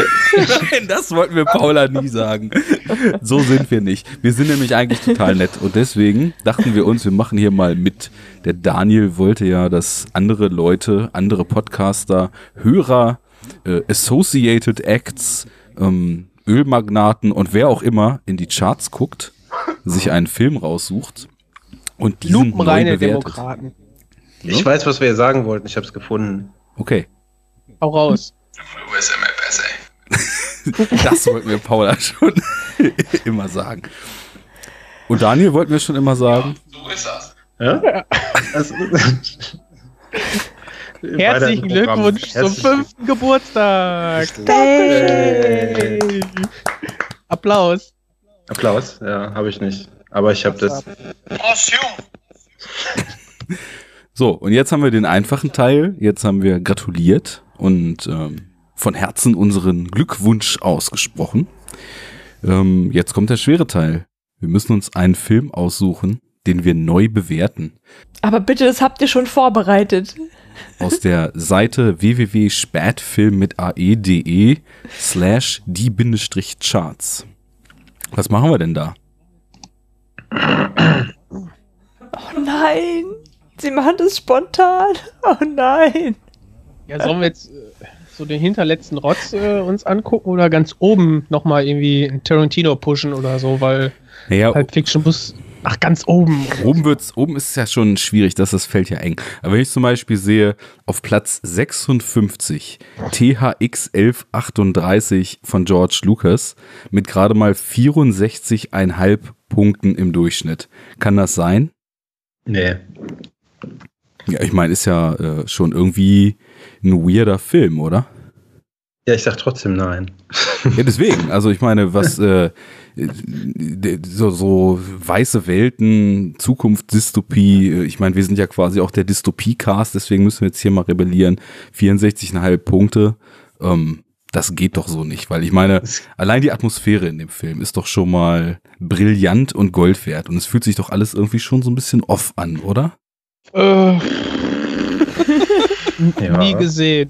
Nein, das wollten wir Paula nie sagen. So sind wir nicht. Wir sind nämlich eigentlich total nett. Und deswegen dachten wir uns, wir machen hier mal mit. Der Daniel wollte ja, dass andere Leute, andere Podcaster, Hörer, äh, Associated Acts, ähm, Ölmagnaten und wer auch immer in die Charts guckt, sich einen Film raussucht und diesen neu Lupenreine bewertet. Demokraten. Ich weiß, was wir sagen wollten. Ich habe es gefunden. Okay, Hau raus. Das wollten wir Paula schon immer sagen. Und Daniel wollten wir schon immer sagen. So ist das. Ja? Also, Herzlichen. Glückwunsch zum Herzlichen fünften Geburtstag. Hey. Applaus. Applaus, ja, habe ich nicht. Aber ich habe das. So, und jetzt haben wir den einfachen Teil. Jetzt haben wir gratuliert und ähm, von Herzen unseren Glückwunsch ausgesprochen. Ähm, jetzt kommt der schwere Teil. Wir müssen uns einen Film aussuchen, den wir neu bewerten. Aber bitte, das habt ihr schon vorbereitet. Aus der Seite www.spätfilm mit ae.de slash die-charts. Was machen wir denn da? Oh nein. Sie machen das spontan. Oh nein. Ja, sollen wir jetzt äh, so den hinterletzten Rotz äh, uns angucken oder ganz oben nochmal irgendwie ein Tarantino pushen oder so, weil Naja, Pulp Fiction muss. Ach, ganz oben. Oben wird's, oben ist es ja schon schwierig, dass das Feld ja eng. Aber wenn ich zum Beispiel sehe, auf Platz 56 THX 1138 von George Lucas mit gerade mal 64,5 Punkten im Durchschnitt. Kann das sein? Nee. Ja, ich meine, ist ja äh, schon irgendwie ein weirder Film, oder? Ja, ich sag trotzdem nein. Ja, deswegen. Also ich meine, was äh, so, so weiße Welten, Zukunft, Dystopie. äh, Ich meine, wir sind ja quasi auch der Dystopie-Cast, deswegen müssen wir jetzt hier mal rebellieren. 64,5 Punkte. Ähm, das geht doch so nicht, weil ich meine, allein die Atmosphäre in dem Film ist doch schon mal brillant und Gold wert. Und es fühlt sich doch alles irgendwie schon so ein bisschen off an, oder? Äh, Ja. Nie gesehen.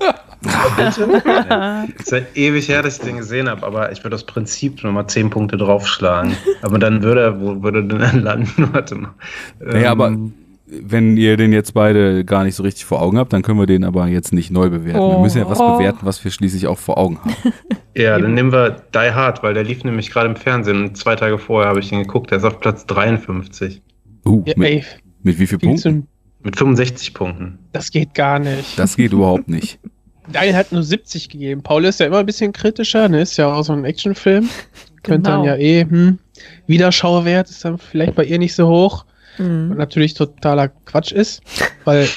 Es ist ewig her, dass ich den gesehen habe, aber ich würde aus Prinzip nochmal 10 Punkte draufschlagen. Aber dann würde er, wo würde er denn dann landen? Warte mal. Naja, aber Ähm, wenn ihr den jetzt beide gar nicht so richtig vor Augen habt, dann können wir den aber jetzt nicht neu bewerten. Wir müssen ja was Oh. bewerten, was wir schließlich auch vor Augen haben. Ja, dann nehmen wir Die Hard, weil der lief nämlich gerade im Fernsehen und zwei Tage vorher habe ich den geguckt. Der ist auf Platz 53. Uh, Ja, mit, ey, mit wie viel viel Punkten? Mit 65 Punkten. das geht gar nicht. Das geht überhaupt nicht. Daniel hat nur 70 gegeben. Paul ist ja immer ein bisschen kritischer, ne? Ist ja auch so ein Actionfilm. Könnte dann Genau. ja eh, hm, Wiederschauwert ist dann vielleicht bei ihr nicht so hoch. Und Mhm. natürlich totaler Quatsch ist, weil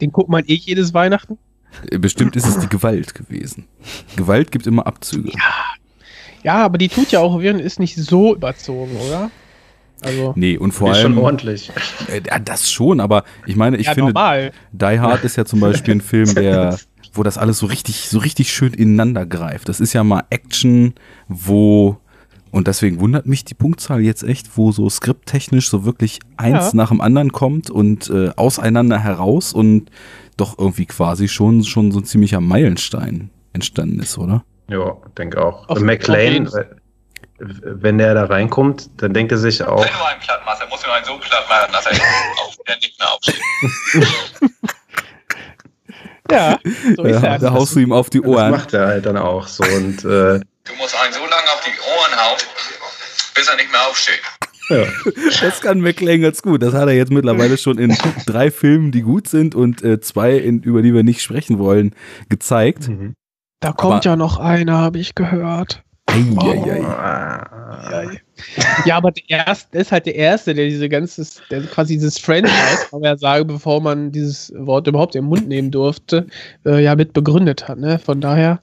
den guckt man eh jedes Weihnachten. Äh, Bestimmt ist es die Gewalt gewesen. Gewalt gibt immer Abzüge. Ja, aber die tut ja auch weh und ist nicht so überzogen, oder? Also, Nee, und vor Ist allem. schon ordentlich. Äh, das schon, aber ich meine, ich ja, finde, normal. Die Hard ist ja zum Beispiel ein Film, der, wo das alles so richtig, so richtig schön ineinander greift. Das ist ja mal Action, wo, und deswegen wundert mich die Punktzahl jetzt echt, wo so skripttechnisch so wirklich eins Ja. nach dem anderen kommt und äh, auseinander heraus und doch irgendwie quasi schon, schon so ein ziemlicher Meilenstein entstanden ist, oder? Ja, denke auch. Auf- McLean, auf wenn der da reinkommt, dann denkt er sich auch, Wenn du einen platt machst, dann musst du einen so platt machen, dass er auf, der nicht mehr aufsteht. Ja, so ist da, da haust du ihm auf die das Ohren. macht er halt dann auch so. Und äh, Du musst einen so lange auf die Ohren hauen, bis er nicht mehr aufsteht. ja. Das kann McLean ganz gut. Das hat er jetzt mittlerweile schon in drei Filmen, die gut sind und äh, zwei, in, über die wir nicht sprechen wollen, gezeigt. Mhm. Da kommt Aber- ja noch einer, habe ich gehört. Eieiei. Ja, aber der erste der ist halt der Erste, der diese ganze, der quasi dieses Franchise, kann man ja sagen, bevor man dieses Wort überhaupt im Mund nehmen durfte, äh, ja mit begründet hat. Ne? Von daher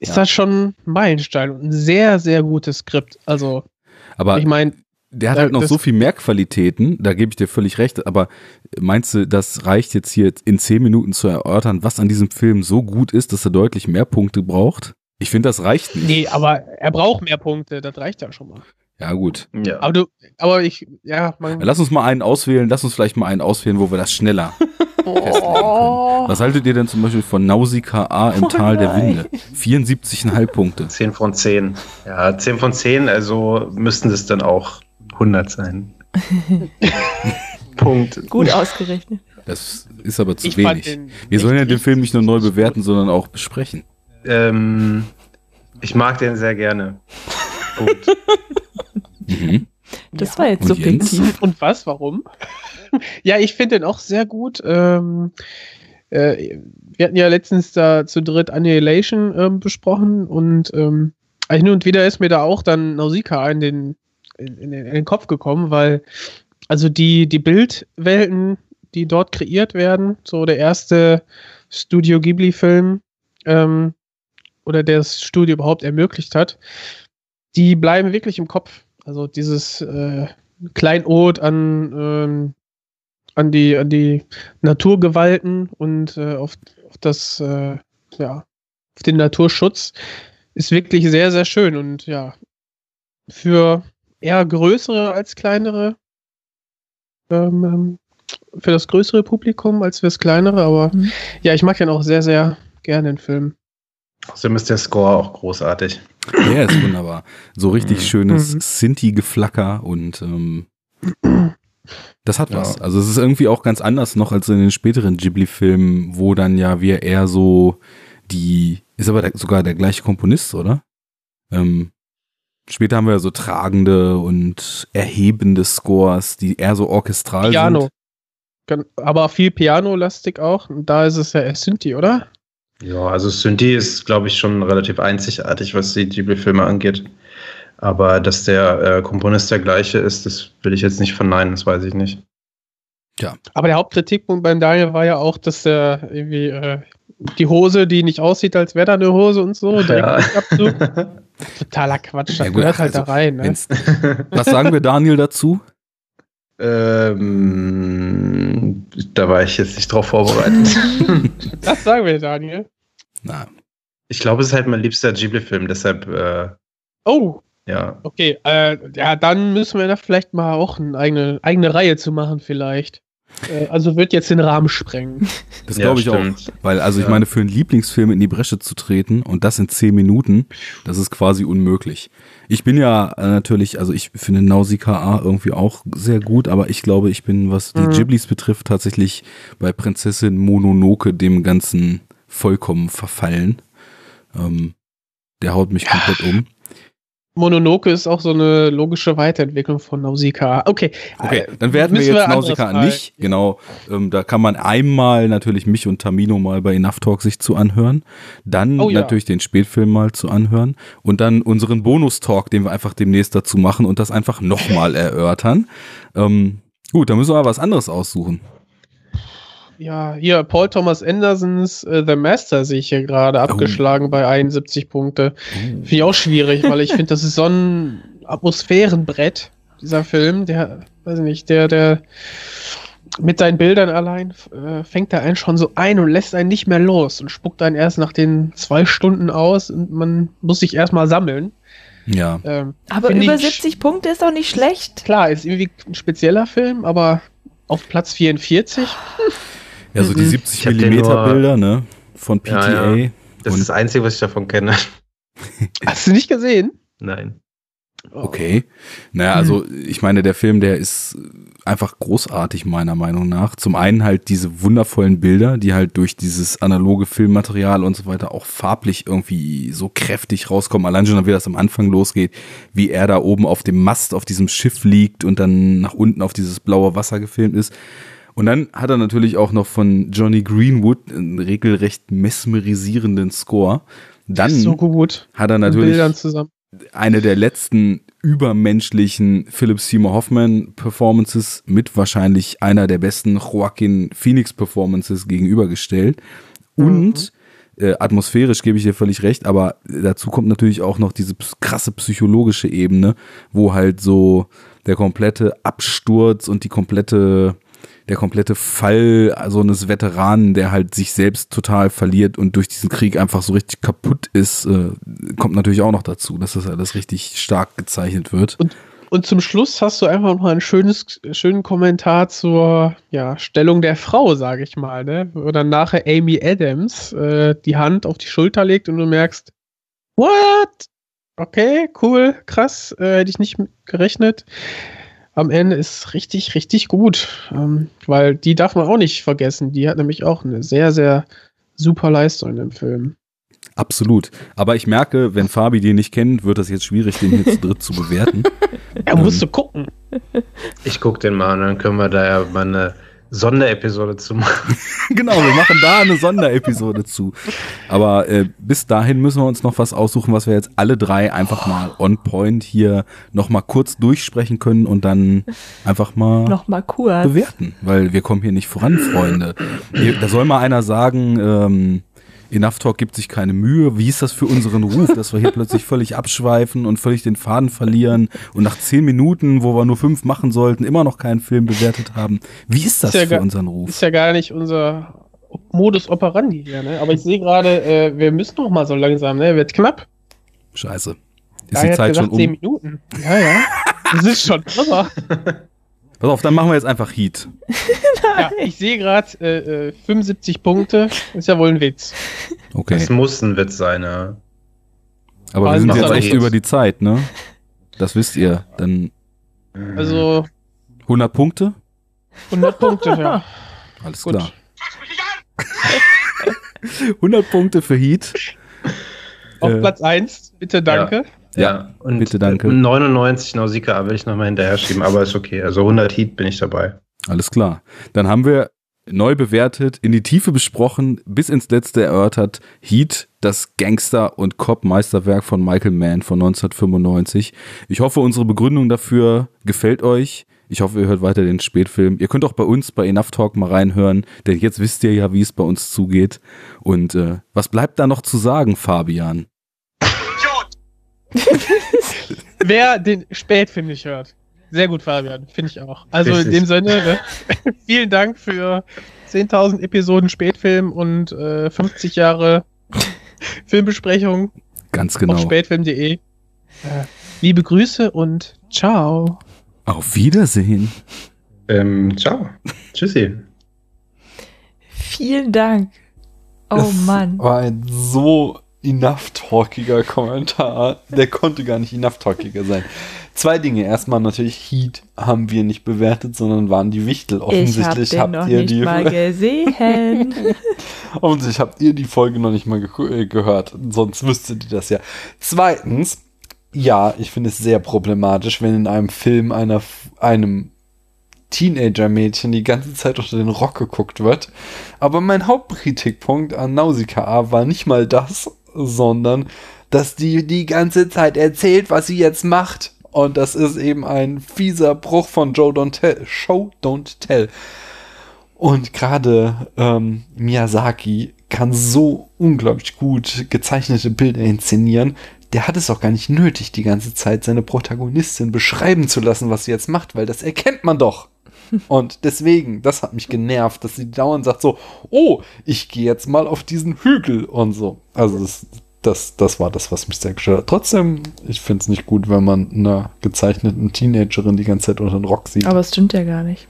ist Ja. das schon ein Meilenstein und ein sehr, sehr gutes Skript. Also, Aber ich meine, Der hat halt noch so viel mehr Qualitäten, da gebe ich dir völlig recht, aber meinst du, das reicht jetzt hier in zehn Minuten zu erörtern, was an diesem Film so gut ist, dass er deutlich mehr Punkte braucht? Ich finde, das reicht nicht. nee, aber er braucht mehr Punkte, das reicht ja schon mal. Ja, gut. ja. Aber du, aber ich, ja, man, Lass uns mal einen auswählen, lass uns vielleicht mal einen auswählen, wo wir das schneller festlegen können. Oh. Was haltet ihr denn zum Beispiel von Nausicaa A im Oh Tal der. Winde? 74,5 Punkte. 10 von 10. Ja, 10 von 10, also müssten es dann auch 100 sein. Punkt. Gut ausgerechnet. Das ist aber zu Ich wenig. den Wir sollen ja den Film nicht nur neu bewerten, sondern auch besprechen. Ähm, ich mag den sehr gerne. Punkt. Mhm. Das war jetzt Und Jens? subjektiv. Und was? Warum? ja, ich finde den auch sehr gut. Ähm, äh, wir hatten ja letztens da zu dritt Annihilation ähm, besprochen und ähm, hin und wieder ist mir da auch dann Nausicaa in den, in, in, in den Kopf gekommen, weil also die, die Bildwelten, die dort kreiert werden, so der erste Studio Ghibli-Film, ähm, oder der das Studio überhaupt ermöglicht hat, die bleiben wirklich im Kopf. Also dieses äh, Kleinod an, ähm, an, die, an die Naturgewalten und äh, auf, auf das, äh, ja, auf den Naturschutz ist wirklich sehr, sehr schön und ja, für eher größere als kleinere, ähm, ähm für das größere Publikum als fürs kleinere, aber Mhm. ja, ich mag den auch sehr, sehr gerne den Film. Außerdem ist der Score auch großartig. Der ist wunderbar. So richtig Mhm. schönes Mhm. Sinti-Geflacker und ähm, das hat Ja. was. Also es ist irgendwie auch ganz anders noch als in den späteren Ghibli-Filmen, wo dann ja wir eher so die, ist aber der, sogar der gleiche Komponist, oder? Ähm, später haben wir ja so tragende und erhebende Scores, die eher so orchestral Piano. sind. Gan- Aber viel Piano-lastig auch. Und da ist es ja eher Synthi, oder? Ja, also Synthi ist, glaube ich, schon relativ einzigartig, was die Ghibli-Filme angeht. Aber dass der äh, Komponist der gleiche ist, das will ich jetzt nicht verneinen, das weiß ich nicht. Ja. Aber der Hauptkritikpunkt beim Daniel war ja auch, dass der irgendwie äh, die Hose, die nicht aussieht, als wäre da eine Hose und so. Ja. Totaler Quatsch. Das Ja, gut, gehört halt also, da rein. Ne? Was sagen wir Daniel dazu? Ähm, da war ich jetzt nicht drauf vorbereitet. Das sagen wir, Daniel. Na, ich glaube, es ist halt mein liebster Ghibli-Film, deshalb, äh, Oh, ja. okay. Äh, ja, dann müssen wir da vielleicht mal auch eine eigene, eigene Reihe zu machen, vielleicht. Äh, also wird jetzt den Rahmen sprengen. Das Ja, glaube ich stimmt. auch. Weil, also ich Ja. meine, für einen Lieblingsfilm in die Bresche zu treten und das in zehn Minuten, das ist quasi unmöglich. Ich bin ja äh, natürlich, also ich finde Nausicaa irgendwie auch sehr gut, aber ich glaube, ich bin, was die Mhm. Ghiblis betrifft, tatsächlich bei Prinzessin Mononoke dem Ganzen vollkommen verfallen. Ähm, der haut mich komplett um. Mononoke ist auch so eine logische Weiterentwicklung von Nausicaa. Okay. Okay, äh, dann werden wir jetzt Nausicaa nicht. Genau, ähm, da kann man einmal natürlich mich und Tamino mal bei Enough Talk sich zu anhören. Dann Oh ja. natürlich den Spätfilm mal zu anhören. Und dann unseren Bonus-Talk, den wir einfach demnächst dazu machen und das einfach nochmal erörtern. Ähm, gut, dann müssen wir aber was anderes aussuchen. Ja, hier Paul Thomas Andersons äh, The Master sehe ich hier gerade abgeschlagen bei 71 Punkte. Finde ich auch schwierig, weil ich finde, das ist so ein Atmosphärenbrett, dieser Film. Der, weiß ich nicht, der, der mit seinen Bildern allein äh, fängt er einen schon so ein und lässt einen nicht mehr los und spuckt einen erst nach den zwei Stunden aus und man muss sich erstmal sammeln. Ja. Ähm, Aber über ich- 70 Punkte ist auch nicht schlecht. Klar, ist irgendwie ein spezieller Film, aber auf Platz 44. Ja, so die Mhm. 70 Ich hab den Millimeter nur- Bilder, ne? Von PTA. Ja, ja. Das Und- ist das Einzige, was ich davon kenne. Hast du nicht gesehen? Nein. Okay. Naja, also ich meine, der Film, der ist einfach großartig, meiner Meinung nach. Zum einen halt diese wundervollen Bilder, die halt durch dieses analoge Filmmaterial und so weiter auch farblich irgendwie so kräftig rauskommen. Allein schon, wie das am Anfang losgeht, wie er da oben auf dem Mast auf diesem Schiff liegt und dann nach unten auf dieses blaue Wasser gefilmt ist. Und dann hat er natürlich auch noch von Johnny Greenwood einen regelrecht mesmerisierenden Score. Dann so hat er natürlich eine der letzten übermenschlichen Philip Seymour Hoffman Performances mit wahrscheinlich einer der besten Joaquin Phoenix Performances gegenübergestellt. Und äh, atmosphärisch gebe ich dir völlig recht, aber dazu kommt natürlich auch noch diese krasse psychologische Ebene, wo halt so der komplette Absturz und die komplette der komplette Fall so eines Veteranen, der halt sich selbst total verliert und durch diesen Krieg einfach so richtig kaputt ist, äh, kommt natürlich auch noch dazu, dass das alles richtig stark gezeichnet wird. Und zum Schluss hast du einfach noch einen schönes, schönen Kommentar zur ja, Stellung der Frau, sage ich mal, ne? Dann nachher Amy Adams äh, die Hand auf die Schulter legt und du merkst, what? Okay, cool, krass, äh, hätte ich nicht gerechnet. Am Ende ist richtig, richtig gut, ähm, weil die darf man auch nicht vergessen. Die hat nämlich auch eine sehr, sehr super Leistung in dem Film. Absolut. Aber ich merke, wenn Fabi den nicht kennt, wird das jetzt schwierig, den hier zu dritt zu bewerten. Ja, musst du gucken. Ich guck den mal und dann können wir da ja mal eine Sonderepisode zu machen. genau, wir machen da eine Sonderepisode zu. Aber äh, bis dahin müssen wir uns noch was aussuchen, was wir jetzt alle drei einfach mal on point hier noch mal kurz durchsprechen können und dann einfach mal Noch mal kurz. bewerten, weil wir kommen hier nicht voran, Freunde. Hier, da soll mal einer sagen, ähm, Enough Talk gibt sich keine Mühe. Wie ist das für unseren Ruf, dass wir hier plötzlich völlig abschweifen und völlig den Faden verlieren und nach zehn Minuten, wo wir nur fünf machen sollten, immer noch keinen Film bewertet haben? Wie ist das ja für gar- unseren Ruf? Ist ja gar nicht unser Modus operandi hier, ne? Aber ich sehe gerade, äh, wir müssen noch mal so langsam, ne? Wird knapp. Scheiße. Ist Daniel die hat Zeit gesagt, schon um? zehn Minuten. Ja, ja. Das ist schon irre. Pass auf, dann machen wir jetzt einfach Heat. ja, ich sehe gerade äh, äh, 75 Punkte. Ist ja wohl ein Witz. Okay. Das muss ein Witz sein, ja. Aber wir Also sind macht jetzt echt nicht. über die Zeit, ne? Das wisst ihr. Dann Also 100 Punkte? 100 Punkte, ja. Alles Gut. klar. 100 Punkte für Heat. Auf Äh, Platz 1, bitte danke. Ja, und bitte danke. 99 Nausicaa will ich nochmal hinterher schieben, aber ist okay. Also 100 Heat bin ich dabei. Alles klar. Dann haben wir neu bewertet, in die Tiefe besprochen, bis ins Letzte erörtert. Heat, das Gangster- und Cop-Meisterwerk von Michael Mann von 1995. Ich hoffe, unsere Begründung dafür gefällt euch. Ich hoffe, ihr hört weiter den Spätfilm. Ihr könnt auch bei uns bei Enough Talk mal reinhören, denn jetzt wisst ihr ja, wie es bei uns zugeht. Und äh, was bleibt da noch zu sagen, Fabian? Wer den Spätfilm nicht hört. Sehr gut, Fabian. Finde ich auch. Also in Richtig. dem Sinne, ne? vielen Dank für 10.000 Episoden Spätfilm und äh, 50 Jahre Filmbesprechung Ganz genau. auf spätfilm.de. Äh, liebe Grüße und ciao. Auf Wiedersehen. Ähm, ciao. Tschüssi. Vielen Dank. Oh Das Mann. War ein so enough-talkiger Kommentar. Der konnte gar nicht enough-talkiger sein. Zwei Dinge. Erstmal natürlich Heat haben wir nicht bewertet, sondern waren die Wichtel. Ich hab Offensichtlich den habt noch ihr nicht die. mal gesehen. Offensichtlich habt ihr die Folge noch nicht mal ge äh, gehört. Sonst wüsstet ihr das ja. Zweitens, ja, ich finde es sehr problematisch, wenn in einem Film einer, einem Teenager-Mädchen die ganze Zeit unter den Rock geguckt wird. Aber mein Hauptkritikpunkt an Nausicaa war nicht mal das, sondern dass die die ganze Zeit erzählt, was sie jetzt macht. Und das ist eben ein fieser Bruch von Joe Don't Tell, Show Don't Tell. Und gerade ähm, Miyazaki kann so unglaublich gut gezeichnete Bilder inszenieren. Der hat es auch gar nicht nötig, die ganze Zeit seine Protagonistin beschreiben zu lassen, was sie jetzt macht, weil das erkennt man doch. Und deswegen, das hat mich genervt, dass sie dauernd sagt so, oh, ich gehe jetzt mal auf diesen Hügel und so. Also das, das, das war das, was mich sehr gestört hat. Trotzdem, ich finde es nicht gut, wenn man einer gezeichneten Teenagerin die ganze Zeit unter den Rock sieht. Aber es stimmt ja gar nicht.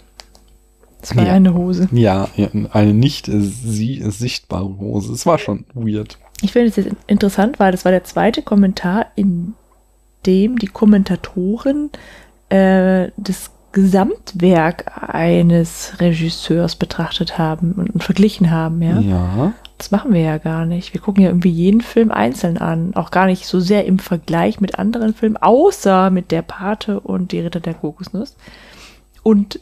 Es war Ja. eine Hose. Ja, eine nicht äh, sie sichtbare Hose. Es war schon weird. Ich finde es jetzt interessant, weil das war der zweite Kommentar, in dem die Kommentatoren äh, das Gesamtwerk eines Regisseurs betrachtet haben und, und verglichen haben, ja? Ja. Das machen wir ja gar nicht. Wir gucken ja irgendwie jeden Film einzeln an. Auch gar nicht so sehr im Vergleich mit anderen Filmen, außer mit Der Pate und Die Ritter der Kokosnuss. Und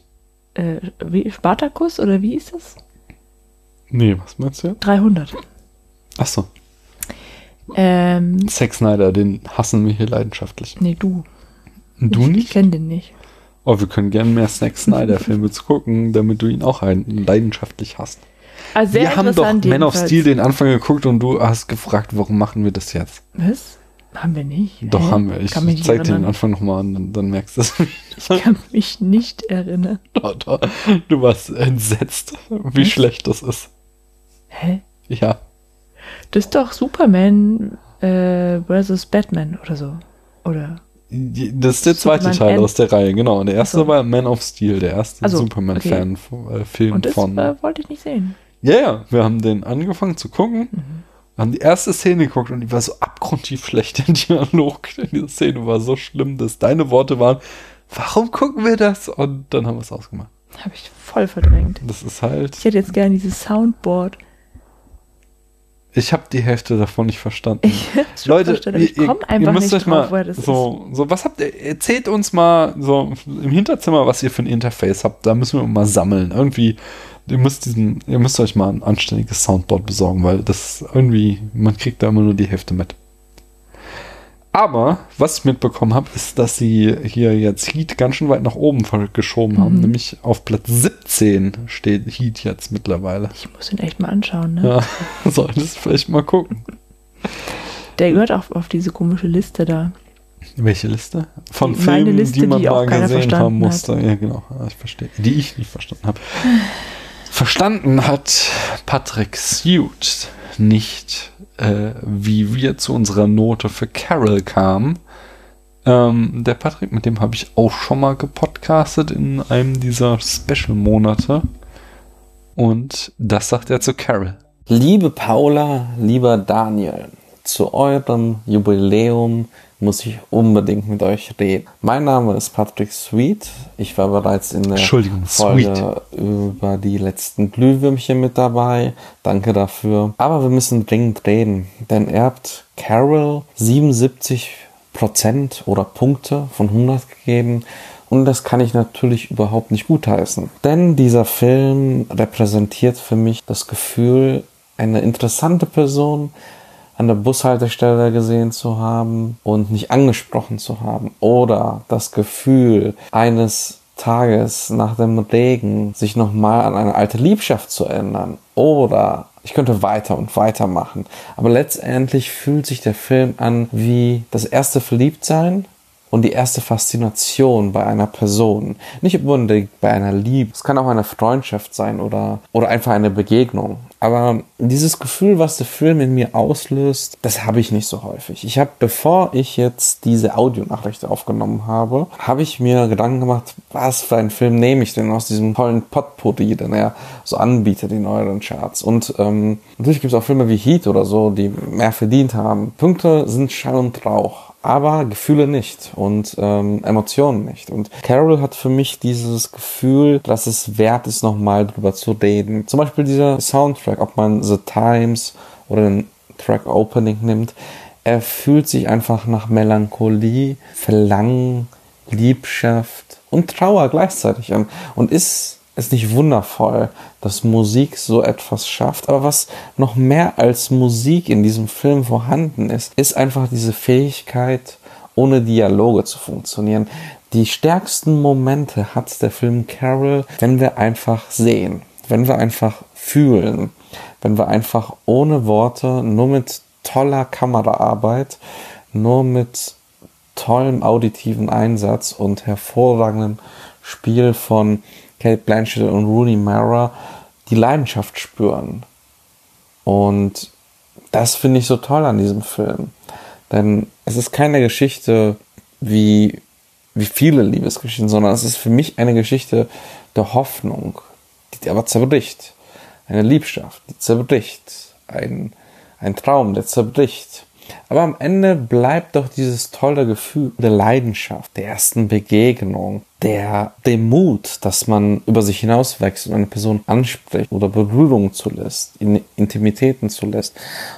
äh, wie, Spartacus oder wie ist das? Nee, was meinst du jetzt? 300. Achso. Ähm, Zack Snyder, den hassen wir hier leidenschaftlich. nee, du. Du ich, Ich nicht? kenne den nicht. Oh, wir können gerne mehr Zack Snyder-Filme zu gucken, damit du ihn auch leidenschaftlich hast. Also wir haben doch Man of. Steel den Anfang geguckt und du hast gefragt, warum machen wir das jetzt? Was? Haben wir nicht? Doch, Hä? haben wir. Ich, ich zeig dir den. Anfang nochmal an, dann, dann merkst du es. Ich kann mich nicht erinnern. Doch, doch. Du warst entsetzt, wie Was? schlecht das ist. Hä? Ja. Das ist doch Superman äh, versus Batman oder so. Oder? Das ist der zweite Superman Teil End- aus der Reihe, genau. Und der erste Ach so. war Man of Steel, der erste Also, Superman-Fan-Film Und das von. äh, wollte ich nicht sehen. Ja, ja, wir haben den angefangen zu gucken, haben die erste Szene geguckt und die war so abgrundtief schlecht, der Dialog. Diese Szene war so schlimm, dass deine Worte waren, warum gucken wir das? Und dann haben wir es ausgemacht. Habe ich voll verdrängt. Das ist halt. Ich hätte jetzt gerne dieses Soundboard. Ich habe die Hälfte davon nicht verstanden. schon verstanden, ich komm einfach nicht drauf, mal das so, so, was habt ihr, erzählt uns mal so im Hinterzimmer, was ihr für ein Interface habt. Da müssen wir mal sammeln. Irgendwie, ihr müsst diesen, ihr müsst euch mal ein anständiges Soundboard besorgen, weil das irgendwie, man kriegt da immer nur die Hälfte mit. Aber was ich mitbekommen habe, ist, dass sie hier jetzt Heat ganz schön weit nach oben geschoben haben. Mhm. Nämlich auf Platz 17 steht Heat jetzt mittlerweile. Ich muss ihn echt mal anschauen, ne? Ja, solltest vielleicht mal gucken. Der gehört auch auf diese komische Liste da. Welche Liste? Von Die- Filmen, Liste, die man die mal gesehen haben verstanden musste. Ja, genau. Ja, Ich verstehe. Die ich nicht verstanden habe. Verstanden hat Patrick Suit nicht, äh, wie wir zu unserer Note für Carol kamen. Ähm, der Patrick, mit dem habe ich auch schon mal gepodcastet in einem dieser Special-Monate. Und das sagt er zu Carol. Liebe Paula, lieber Daniel, zu eurem Jubiläum muss ich unbedingt mit euch reden. Mein Name ist Patrick Sweet. Ich war bereits in der Entschuldigung, Folge über die letzten Glühwürmchen mit dabei. Danke dafür. Aber wir müssen dringend reden, denn ihr habt Carol 77 Prozent oder Punkte von 100 gegeben. Und das kann ich natürlich überhaupt nicht gutheißen. Denn dieser Film repräsentiert für mich das Gefühl, eine interessante Person an der Bushaltestelle gesehen zu haben und nicht angesprochen zu haben. Oder das Gefühl eines Tages nach dem Regen sich nochmal an eine alte Liebschaft zu erinnern. Oder ich könnte weiter und weiter machen. Aber letztendlich fühlt sich der Film an wie das erste Verliebtsein und die erste Faszination bei einer Person. Nicht unbedingt bei einer Liebe. Es kann auch eine Freundschaft sein oder, oder einfach eine Begegnung. Aber dieses Gefühl, was der Film in mir auslöst, das habe ich nicht so häufig. Ich habe, bevor ich jetzt diese Audionachricht aufgenommen habe, habe ich mir Gedanken gemacht, was für einen Film nehme ich denn aus diesem tollen Potpourri, den er so anbietet in euren Charts. Und ähm, natürlich gibt es auch Filme wie Heat oder so, die mehr verdient haben. Punkte sind Schall und Rauch aber Gefühle nicht und ähm, Emotionen nicht. Und Carol hat für mich dieses Gefühl, dass es wert ist, nochmal drüber zu reden. Zum Beispiel dieser Soundtrack, ob man The Times oder den Track Opening nimmt, er fühlt sich einfach nach Melancholie, Verlangen, Liebschaft und Trauer gleichzeitig an und ist ist nicht wundervoll, dass Musik so etwas schafft. Aber was noch mehr als Musik in diesem Film vorhanden ist, ist einfach diese Fähigkeit, ohne Dialoge zu funktionieren. Die stärksten Momente hat der Film Carol, wenn wir einfach sehen, wenn wir einfach fühlen, wenn wir einfach ohne Worte, nur mit toller Kameraarbeit, nur mit tollem auditiven Einsatz und hervorragendem Spiel von Kate Blanchett und Rooney Mara die Leidenschaft spüren. Und das finde ich so toll an diesem Film. Denn es ist keine Geschichte wie, wie viele Liebesgeschichten, sondern es ist für mich eine Geschichte der Hoffnung, die aber zerbricht. Eine Liebschaft, die zerbricht. Ein, ein Traum, der zerbricht. Aber am Ende bleibt doch dieses tolle Gefühl der Leidenschaft, der ersten Begegnung, der, dem Mut, dass man über sich hinauswächst und eine Person anspricht oder Berührungen zulässt, in Intimitäten zulässt.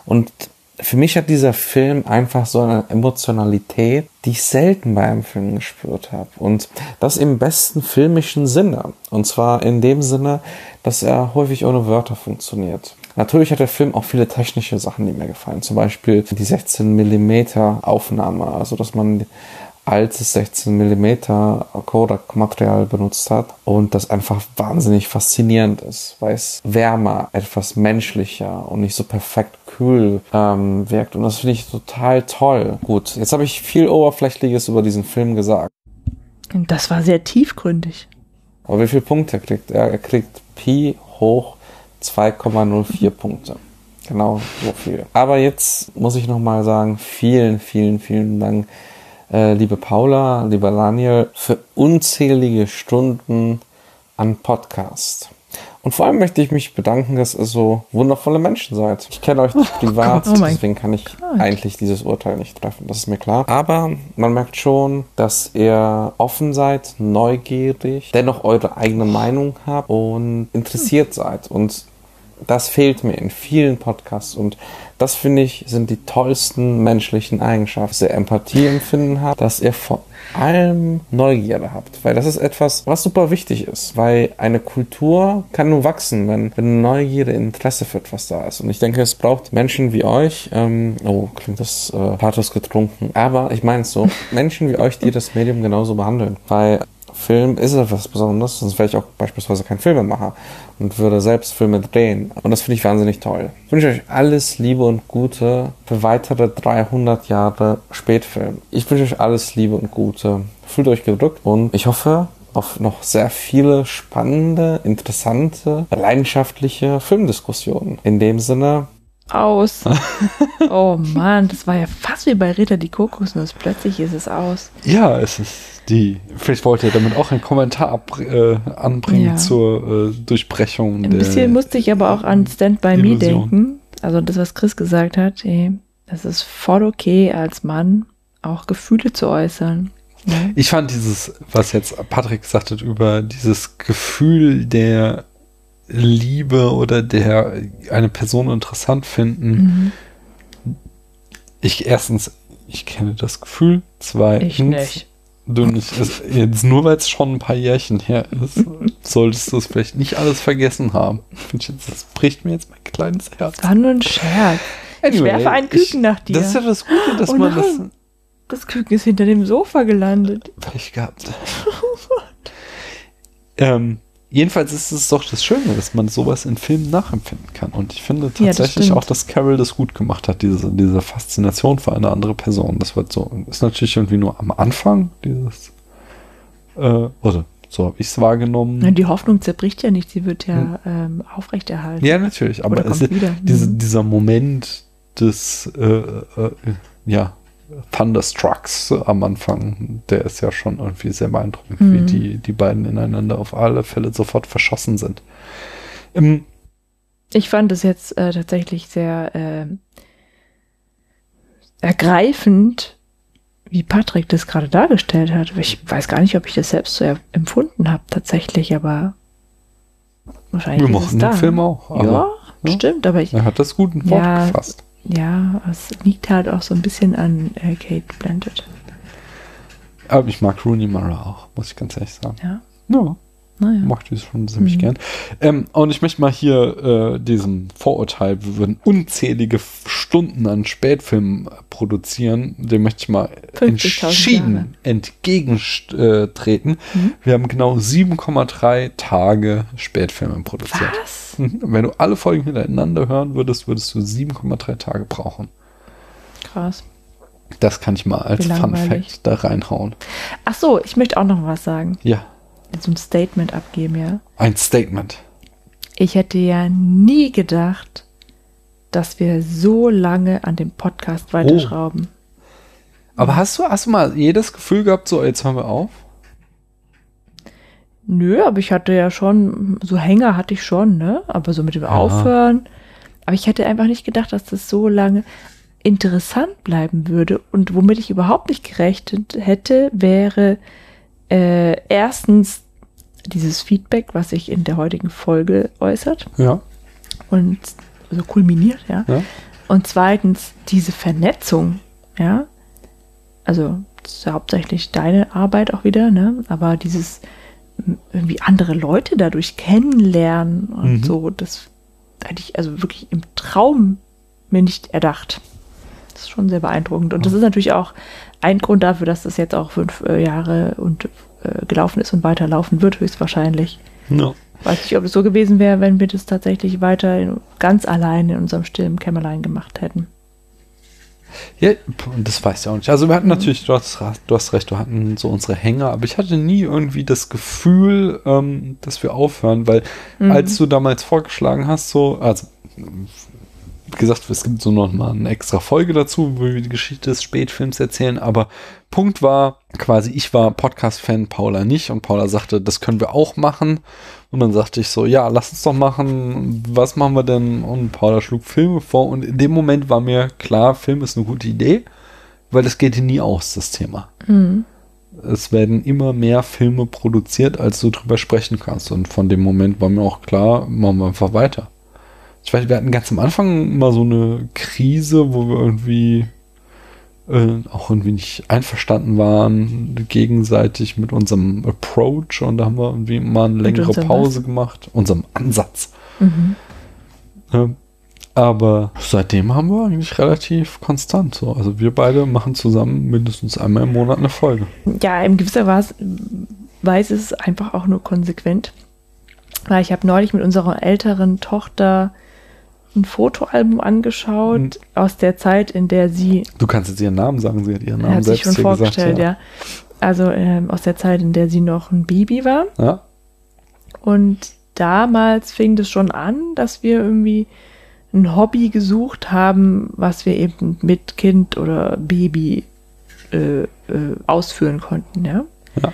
Und für mich hat dieser Film einfach so eine Emotionalität, die ich selten bei einem Film gespürt habe. Und das im besten filmischen Sinne. Und zwar in dem Sinne, dass er häufig ohne Wörter funktioniert. Natürlich hat der Film auch viele technische Sachen, die mir gefallen. Zum Beispiel die 16 mm Aufnahme, also dass man altes 16 mm Kodak-Material benutzt hat und das einfach wahnsinnig faszinierend ist, weil es wärmer, etwas menschlicher und nicht so perfekt kühl ähm, wirkt und das finde ich total toll. Gut, jetzt habe ich viel Oberflächliches über diesen Film gesagt. Das war sehr tiefgründig. Aber wie viele Punkte kriegt er? Er kriegt Pi hoch 2,04 Punkte. Genau so viel. Aber jetzt muss ich nochmal sagen, vielen, vielen, vielen Dank, äh, liebe Paula, lieber Daniel, für unzählige Stunden an Podcast. Und vor allem möchte ich mich bedanken, dass ihr so wundervolle Menschen seid. Ich kenne euch nicht privat, Gott, oh deswegen kann ich Gott. eigentlich dieses Urteil nicht treffen, das ist mir klar. Aber man merkt schon, dass ihr offen seid, neugierig, dennoch eure eigene Meinung habt und interessiert seid. Und das fehlt mir in vielen Podcasts und das finde ich sind die tollsten menschlichen Eigenschaften. Dass ihr Empathie empfinden habt, dass ihr vor allem Neugierde habt, weil das ist etwas, was super wichtig ist, weil eine Kultur kann nur wachsen, wenn, wenn Neugierde, Interesse für etwas da ist. Und ich denke, es braucht Menschen wie euch, ähm, oh, klingt das äh, Pathos getrunken, aber ich meine es so, Menschen wie euch, die das Medium genauso behandeln, weil Film ist etwas Besonderes, sonst wäre ich auch beispielsweise kein Filmemacher und würde selbst Filme drehen. Und das finde ich wahnsinnig toll. Ich wünsche euch alles Liebe und Gute für weitere 300 Jahre Spätfilm. Ich wünsche euch alles Liebe und Gute. Fühlt euch gedrückt und ich hoffe auf noch sehr viele spannende, interessante, leidenschaftliche Filmdiskussionen. In dem Sinne, Aus. oh Mann, das war ja fast wie bei Ritter die Kokosnuss. Plötzlich ist es aus. Ja, es ist die. Vielleicht wollte er damit auch einen Kommentar ab, äh, anbringen Ja. zur äh, Durchbrechung Ein bisschen musste ich aber auch an Stand By Me Illusion. denken. Also das, was Chris gesagt hat, ey, das ist voll okay als Mann, auch Gefühle zu äußern. Ne? Ich fand dieses, was jetzt Patrick gesagt hat, über dieses Gefühl der Liebe oder der eine Person interessant finden. Mhm. Ich erstens, ich kenne das Gefühl. Zweitens, Ich nicht. Du nicht. Es, jetzt nur weil es schon ein paar Jährchen her ist, solltest du es vielleicht nicht alles vergessen haben. Ich Das bricht mir jetzt mein kleines Herz. War nur ein Scherz. ich Anyway, werfe ein ich- Küken nach dir. das ist ja das Gute, dass oh man das- das Küken ist hinter dem Sofa gelandet. Pech gehabt. ähm, jedenfalls ist es doch das Schöne, dass man sowas in Filmen nachempfinden kann. Und ich finde Ja, das tatsächlich auch, dass Carol das gut gemacht hat, diese, diese Faszination für eine andere Person. Das wird so, ist natürlich irgendwie nur am Anfang dieses, äh, oder so habe ich es wahrgenommen. Die Hoffnung zerbricht ja nicht, sie wird ja ähm, aufrechterhalten. Ja, natürlich, aber es diese, Mhm. dieser Moment des äh, äh, ja, Thunderstrucks am Anfang, der ist ja schon irgendwie sehr beeindruckend, wie Mhm. die, die beiden ineinander auf alle Fälle sofort verschossen sind. Ähm, Ich fand es jetzt äh, tatsächlich sehr ähm, ergreifend, wie Patrick das gerade dargestellt hat. Ich weiß gar nicht, ob ich das selbst so empfunden habe tatsächlich, aber wahrscheinlich Wir mochten den da. Film auch, aber- ja, ja. stimmt, aber ich, er hat das gut in Wort Ja. gefasst. Ja, es liegt halt auch so ein bisschen an äh, Kate Blanchett. Aber ich mag Rooney Mara auch, muss ich ganz ehrlich sagen. Ja. Ja. Naja. Mag die schon ziemlich Mhm. gern. Ähm, und ich möchte mal hier äh, diesem Vorurteil, wir würden unzählige Stunden an Spätfilmen äh, produzieren, dem möchte ich mal 50.000 Jahre. entschieden entgegentreten. Mhm. Wir haben genau 7,3 Tage Spätfilme produziert. Was? Wenn du alle Folgen hintereinander hören würdest, würdest du 7,3 Tage brauchen. Krass. Das kann ich mal als Fun. Fact da reinhauen. Ach so, ich möchte auch noch was sagen. Ja, So ein Statement abgeben, ja. ein Statement. Ich hätte ja nie gedacht, dass wir so lange an dem Podcast weiterschrauben. Aber hast du, hast du mal jedes Gefühl gehabt, so jetzt hören wir auf? Nö, aber ich hatte ja schon, so Hänger hatte ich schon, ne? Aber so mit dem Aufhören. Aber ich hätte einfach nicht gedacht, dass das so lange interessant bleiben würde. Und womit ich überhaupt nicht gerechnet hätte, wäre äh, erstens dieses Feedback, was sich in der heutigen Folge äußert. Ja. Und so kulminiert, ja. Ja. Und zweitens diese Vernetzung, ja. Also, hauptsächlich deine Arbeit auch wieder, ne? Aber dieses irgendwie andere Leute dadurch kennenlernen und Mhm. so, das hätte ich also wirklich im Traum mir nicht erdacht. Das ist schon sehr beeindruckend. Und das ist natürlich auch ein Grund dafür, dass das jetzt auch fünf äh, Jahre und äh, gelaufen ist und weiterlaufen wird, höchstwahrscheinlich. No. Weiß nicht, ob es so gewesen wäre, wenn wir das tatsächlich weiter in, ganz allein in unserem stillen Kämmerlein gemacht hätten. Ja, das weiß ich auch nicht. Also wir hatten natürlich, du hast, du hast recht, wir hatten so unsere Hänger, aber ich hatte nie irgendwie das Gefühl, ähm, dass wir aufhören, weil Mhm. als du damals vorgeschlagen hast, so, also gesagt, es gibt so noch mal eine extra Folge dazu, wo wir die Geschichte des Spätfilms erzählen, aber Punkt war quasi, ich war Podcast-Fan, Paula nicht und Paula sagte, das können wir auch machen und dann sagte ich so, ja, lass uns doch machen, was machen wir denn? Und Paula schlug Filme vor und in dem Moment war mir klar, Film ist eine gute Idee, weil das geht nie aus, das Thema. Mhm. Es werden immer mehr Filme produziert, als du drüber sprechen kannst und von dem Moment war mir auch klar, machen wir einfach weiter. Weiß, wir hatten ganz am Anfang mal so eine Krise, wo wir irgendwie äh, auch irgendwie nicht einverstanden waren, gegenseitig mit unserem Approach und da haben wir irgendwie mal eine längere Pause was? gemacht, unserem Ansatz. Mhm. Ja. Aber seitdem haben wir eigentlich relativ konstant so. Also wir beide machen zusammen mindestens einmal im Monat eine Folge. Ja, in gewisser Weise weiß es einfach auch nur konsequent. Weil ich habe neulich mit unserer älteren Tochter ein Fotoalbum angeschaut aus der Zeit, in der sie Du kannst jetzt ihren Namen sagen, sie hat ihren Namen hat sich selbst schon hier vorgestellt, gesagt. ja. Also ähm, aus der Zeit, in der sie noch ein Baby war. Ja. ja. Und damals fing das schon an, dass wir irgendwie ein Hobby gesucht haben, was wir eben mit Kind oder Baby äh, äh, ausführen konnten, ja. Ja.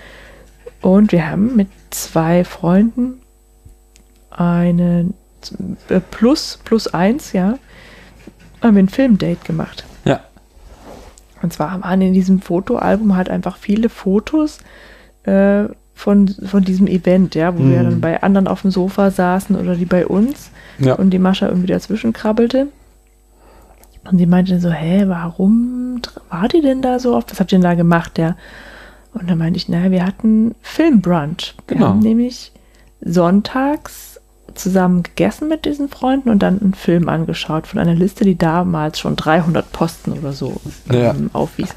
Und wir haben mit zwei Freunden eine äh, plus plus eins, ja, haben wir ein Filmdate gemacht. Ja. Und zwar waren in diesem Fotoalbum halt einfach viele Fotos äh, von, von diesem Event, ja, wo wir Mhm. dann bei anderen auf dem Sofa saßen oder die bei uns Ja. und die Mascha irgendwie dazwischen krabbelte. Und die meinte so, hä, warum wart ihr denn da so oft? Was habt ihr denn da gemacht, ja? Und dann meinte ich, naja, wir hatten Filmbrunch. Wir Genau. haben nämlich sonntags zusammen gegessen mit diesen Freunden und dann einen Film angeschaut von einer Liste, die damals schon 300 Posten oder so Ja. ähm, aufwies.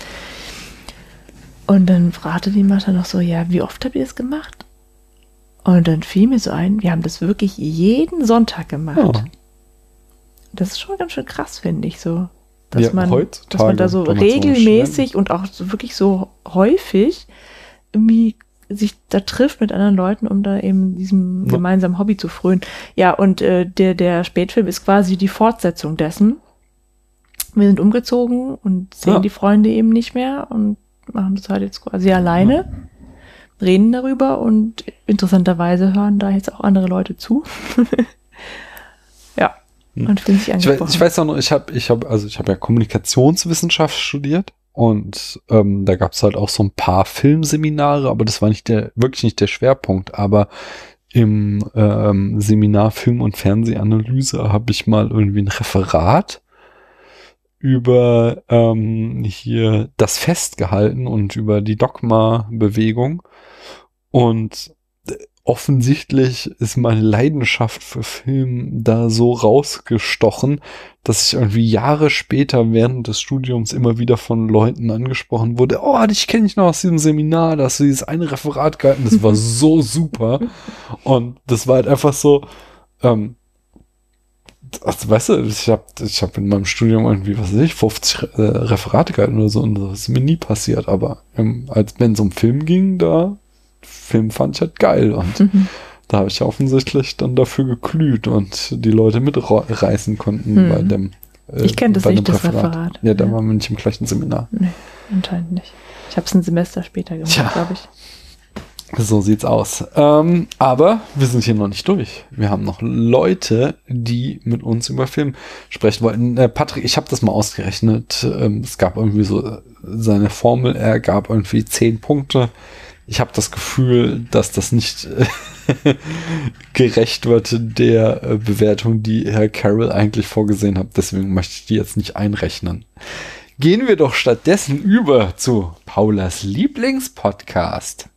Und dann fragte die Mascha noch so, ja, wie oft habt ihr das gemacht? Und dann fiel mir so ein, wir haben das wirklich jeden Sonntag gemacht. Ja. Das ist schon ganz schön krass, finde ich so. Dass, Ja, man, dass man da so man so regelmäßig und auch so wirklich so häufig irgendwie sich da trifft mit anderen Leuten, um da eben diesem Ja. gemeinsamen Hobby zu frönen. Ja, und äh, der, der Spätfilm ist quasi die Fortsetzung dessen. Wir sind umgezogen und sehen Ja. die Freunde eben nicht mehr und machen das halt jetzt quasi alleine, reden darüber und interessanterweise hören da jetzt auch andere Leute zu. ja, und fühlen sich Ich weiß, angesprochen. ich weiß auch noch, ich habe, ich habe, also ich habe ja Kommunikationswissenschaft studiert und ähm, da gab es halt auch so ein paar Filmseminare, aber das war nicht der, wirklich nicht der Schwerpunkt. Aber im ähm, Seminar Film und Fernsehanalyse habe ich mal irgendwie ein Referat über ähm, hier das Fest gehalten und über die Dogma-Bewegung. Und äh, offensichtlich ist meine Leidenschaft für Film da so rausgestochen, dass ich irgendwie Jahre später während des Studiums immer wieder von Leuten angesprochen wurde, oh, dich kenne ich noch aus diesem Seminar, da hast du dieses eine Referat gehalten, das war so super. Und das war halt einfach so, ähm, also, weißt du, ich habe ich hab in meinem Studium irgendwie, was weiß ich, 50 äh, Referate gehalten oder so und das ist mir nie passiert, aber ähm, als wenn es um Film ging, da Film fand ich halt geil und Mhm. Da habe ich ja offensichtlich dann dafür geglüht und die Leute mitreißen konnten Mhm. bei dem äh, Ich kenn das nicht, das Referat. Ja, da waren wir nicht im gleichen Seminar. Nee, anscheinend nicht. Ich habe es ein Semester später gemacht, glaube ich. So sieht's aus. Ähm, aber wir sind hier noch nicht durch. Wir haben noch Leute, die mit uns über Film sprechen wollten. Äh, Patrick, ich habe das mal ausgerechnet. Ähm, es gab irgendwie so äh, seine Formel, er gab irgendwie zehn Punkte. Ich habe das Gefühl, dass das nicht äh, gerecht wird der äh, Bewertung, die Herr Carroll eigentlich vorgesehen hat. Deswegen möchte ich die jetzt nicht einrechnen. Gehen wir doch stattdessen über zu Paulas Lieblingspodcast.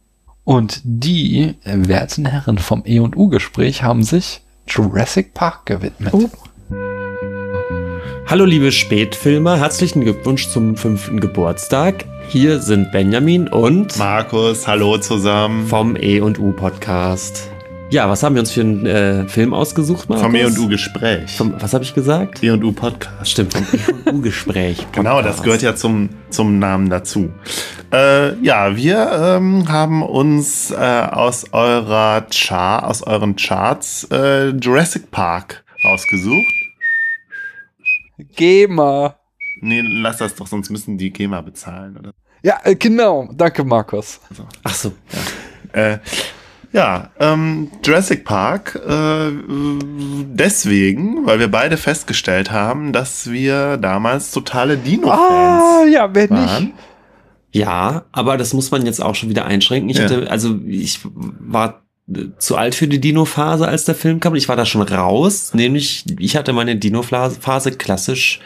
Und die äh, werten Herren vom E&U-Gespräch haben sich Jurassic Park gewidmet. Hallo liebe Spätfilmer, herzlichen Glückwunsch zum fünften Geburtstag. Hier sind Benjamin und Markus, hallo zusammen. Vom E&U Podcast. Ja, was haben wir uns für einen äh, Film ausgesucht, Markus? Vom E&U Gespräch. Vom, was habe ich gesagt? E&U Podcast. Stimmt, vom E&U Gespräch. Genau, das gehört ja zum, zum Namen dazu. Äh, ja, wir ähm, haben uns äh, aus eurer Char aus euren Charts äh, Jurassic Park rausgesucht. GEMA. Nee, lass das doch, sonst müssen die GEMA bezahlen, oder? Ja, äh, genau. Danke, Markus. Ach so. Ja, äh, ja ähm, Jurassic Park äh, deswegen, weil wir beide festgestellt haben, dass wir damals totale Dino-Fans Ah, ja, wer waren. Ja, aber das muss man jetzt auch schon wieder einschränken. Ich Ja. hatte, also ich war zu alt für die Dino-Phase, als der Film kam. Ich war da schon raus, nämlich ich hatte meine Dino-Phase klassisch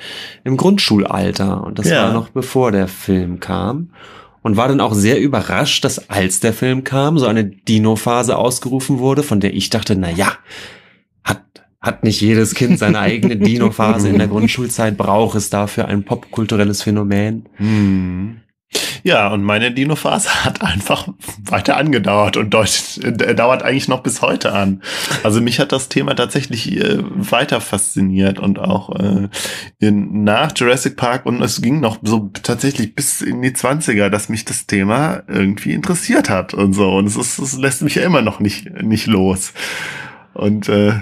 im Grundschulalter und das Ja. war noch bevor der Film kam. Und war dann auch sehr überrascht, dass als der Film kam, so eine Dino-Phase ausgerufen wurde, von der ich dachte, na ja, hat, hat nicht jedes Kind seine eigene Dino-Phase in der Grundschulzeit, braucht es dafür ein popkulturelles Phänomen. Hm. Ja, und meine Dino-Phase hat einfach weiter angedauert und deut- äh, dauert eigentlich noch bis heute an. Also mich hat das Thema tatsächlich äh, weiter fasziniert und auch äh, in, nach Jurassic Park und es ging noch so tatsächlich bis in die 20er, dass mich das Thema irgendwie interessiert hat und so. Und es, ist, es lässt mich ja immer noch nicht, nicht los. Und äh,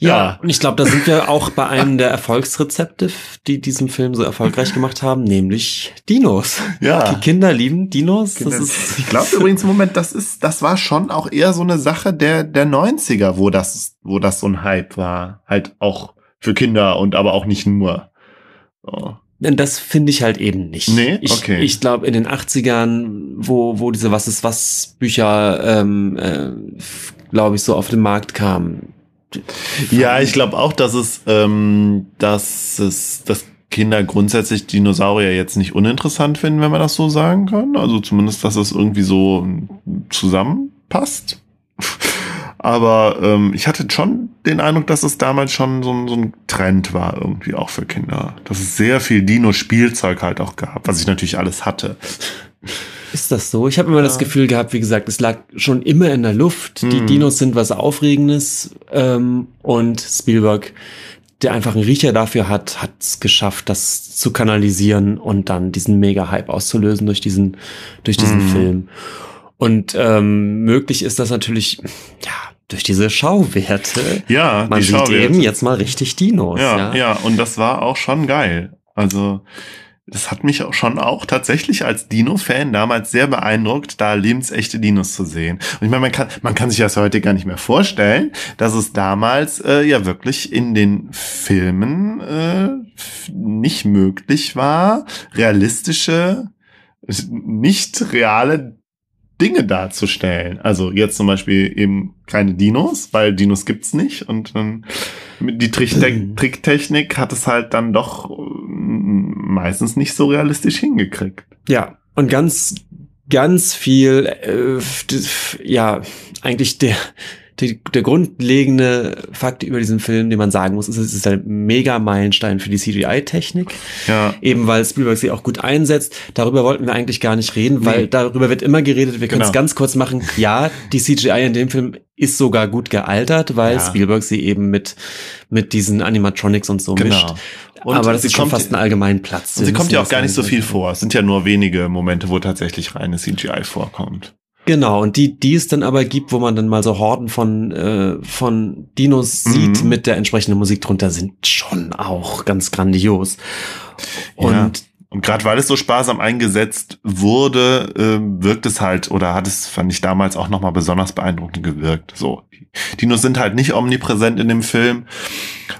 Ja, und ich glaube, da sind wir auch bei einem der Erfolgsrezepte, die diesen Film so erfolgreich gemacht haben, nämlich Dinos. Ja. Die Kinder lieben Dinos. Das Kinder- ist ich glaube übrigens, Moment, das ist, das war schon auch eher so eine Sache der, der 90er, wo das, wo das so ein Hype war. Halt auch für Kinder und aber auch nicht nur. So. Denn das finde ich halt eben nicht. Nee? Ich, Okay. ich glaube, in den 80ern, wo, wo diese Was ist was Bücher, ähm, äh, glaube ich, so auf den Markt kamen. Ja, ich glaube auch, dass es, ähm, dass es, dass Kinder grundsätzlich Dinosaurier jetzt nicht uninteressant finden, wenn man das so sagen kann. Also zumindest, dass es irgendwie so zusammenpasst. Aber ähm, ich hatte schon den Eindruck, dass es damals schon so, so ein Trend war, irgendwie auch für Kinder. Dass es sehr viel Dino-Spielzeug halt auch gab, was ich natürlich alles hatte. Ist das so? Ich habe immer das Gefühl gehabt, wie gesagt, es lag schon immer in der Luft. Die Mhm. Dinos sind was Aufregendes ähm, und Spielberg, der einfach einen Riecher dafür hat, hat es geschafft, das zu kanalisieren und dann diesen Mega-Hype auszulösen durch diesen, durch diesen Mhm. Film. Und ähm, möglich ist das natürlich, ja, durch diese Schauwerte. Ja, Man die sieht Schauwerte. eben jetzt mal richtig Dinos. Ja, Ja, ja, und das war auch schon geil. Also, das hat mich auch schon auch tatsächlich als Dino-Fan damals sehr beeindruckt, da lebensechte Dinos zu sehen. Und ich meine, man kann, man kann sich das heute gar nicht mehr vorstellen, dass es damals äh, ja wirklich in den Filmen äh, nicht möglich war, realistische, nicht reale Dinge darzustellen. Also jetzt zum Beispiel eben keine Dinos, weil Dinos gibt's nicht und dann die Trickte Tricktechnik hat es halt dann doch mm, meistens nicht so realistisch hingekriegt. Ja, und ganz, ganz viel, äh, ja, eigentlich der, der, der grundlegende Fakt über diesen Film, den man sagen muss, ist, es ist ein mega Meilenstein für die CGI-Technik. Ja. Eben weil Spielberg sie auch gut einsetzt. Darüber wollten wir eigentlich gar nicht reden, weil Nee. darüber wird immer geredet. Wir können es Genau. ganz kurz machen. Ja, die CGI in dem Film ist sogar gut gealtert, weil Ja. Spielberg sie eben mit, mit diesen Animatronics und so Genau. mischt. Und Aber das ist schon kommt- fast ein allgemein Platz. Und sie kommt ja auch gar nicht so viel vor. Es sind ja nur wenige Momente, wo tatsächlich reine CGI vorkommt. Genau, und die, die es dann aber gibt, wo man dann mal so Horden von, äh, von Dinos Mhm. sieht mit der entsprechenden Musik drunter, sind schon auch ganz grandios. Und ja. Und gerade weil es so sparsam eingesetzt wurde, äh, wirkt es halt, oder hat es, fand ich damals auch nochmal besonders beeindruckend gewirkt. So, die Dinos sind halt nicht omnipräsent in dem Film.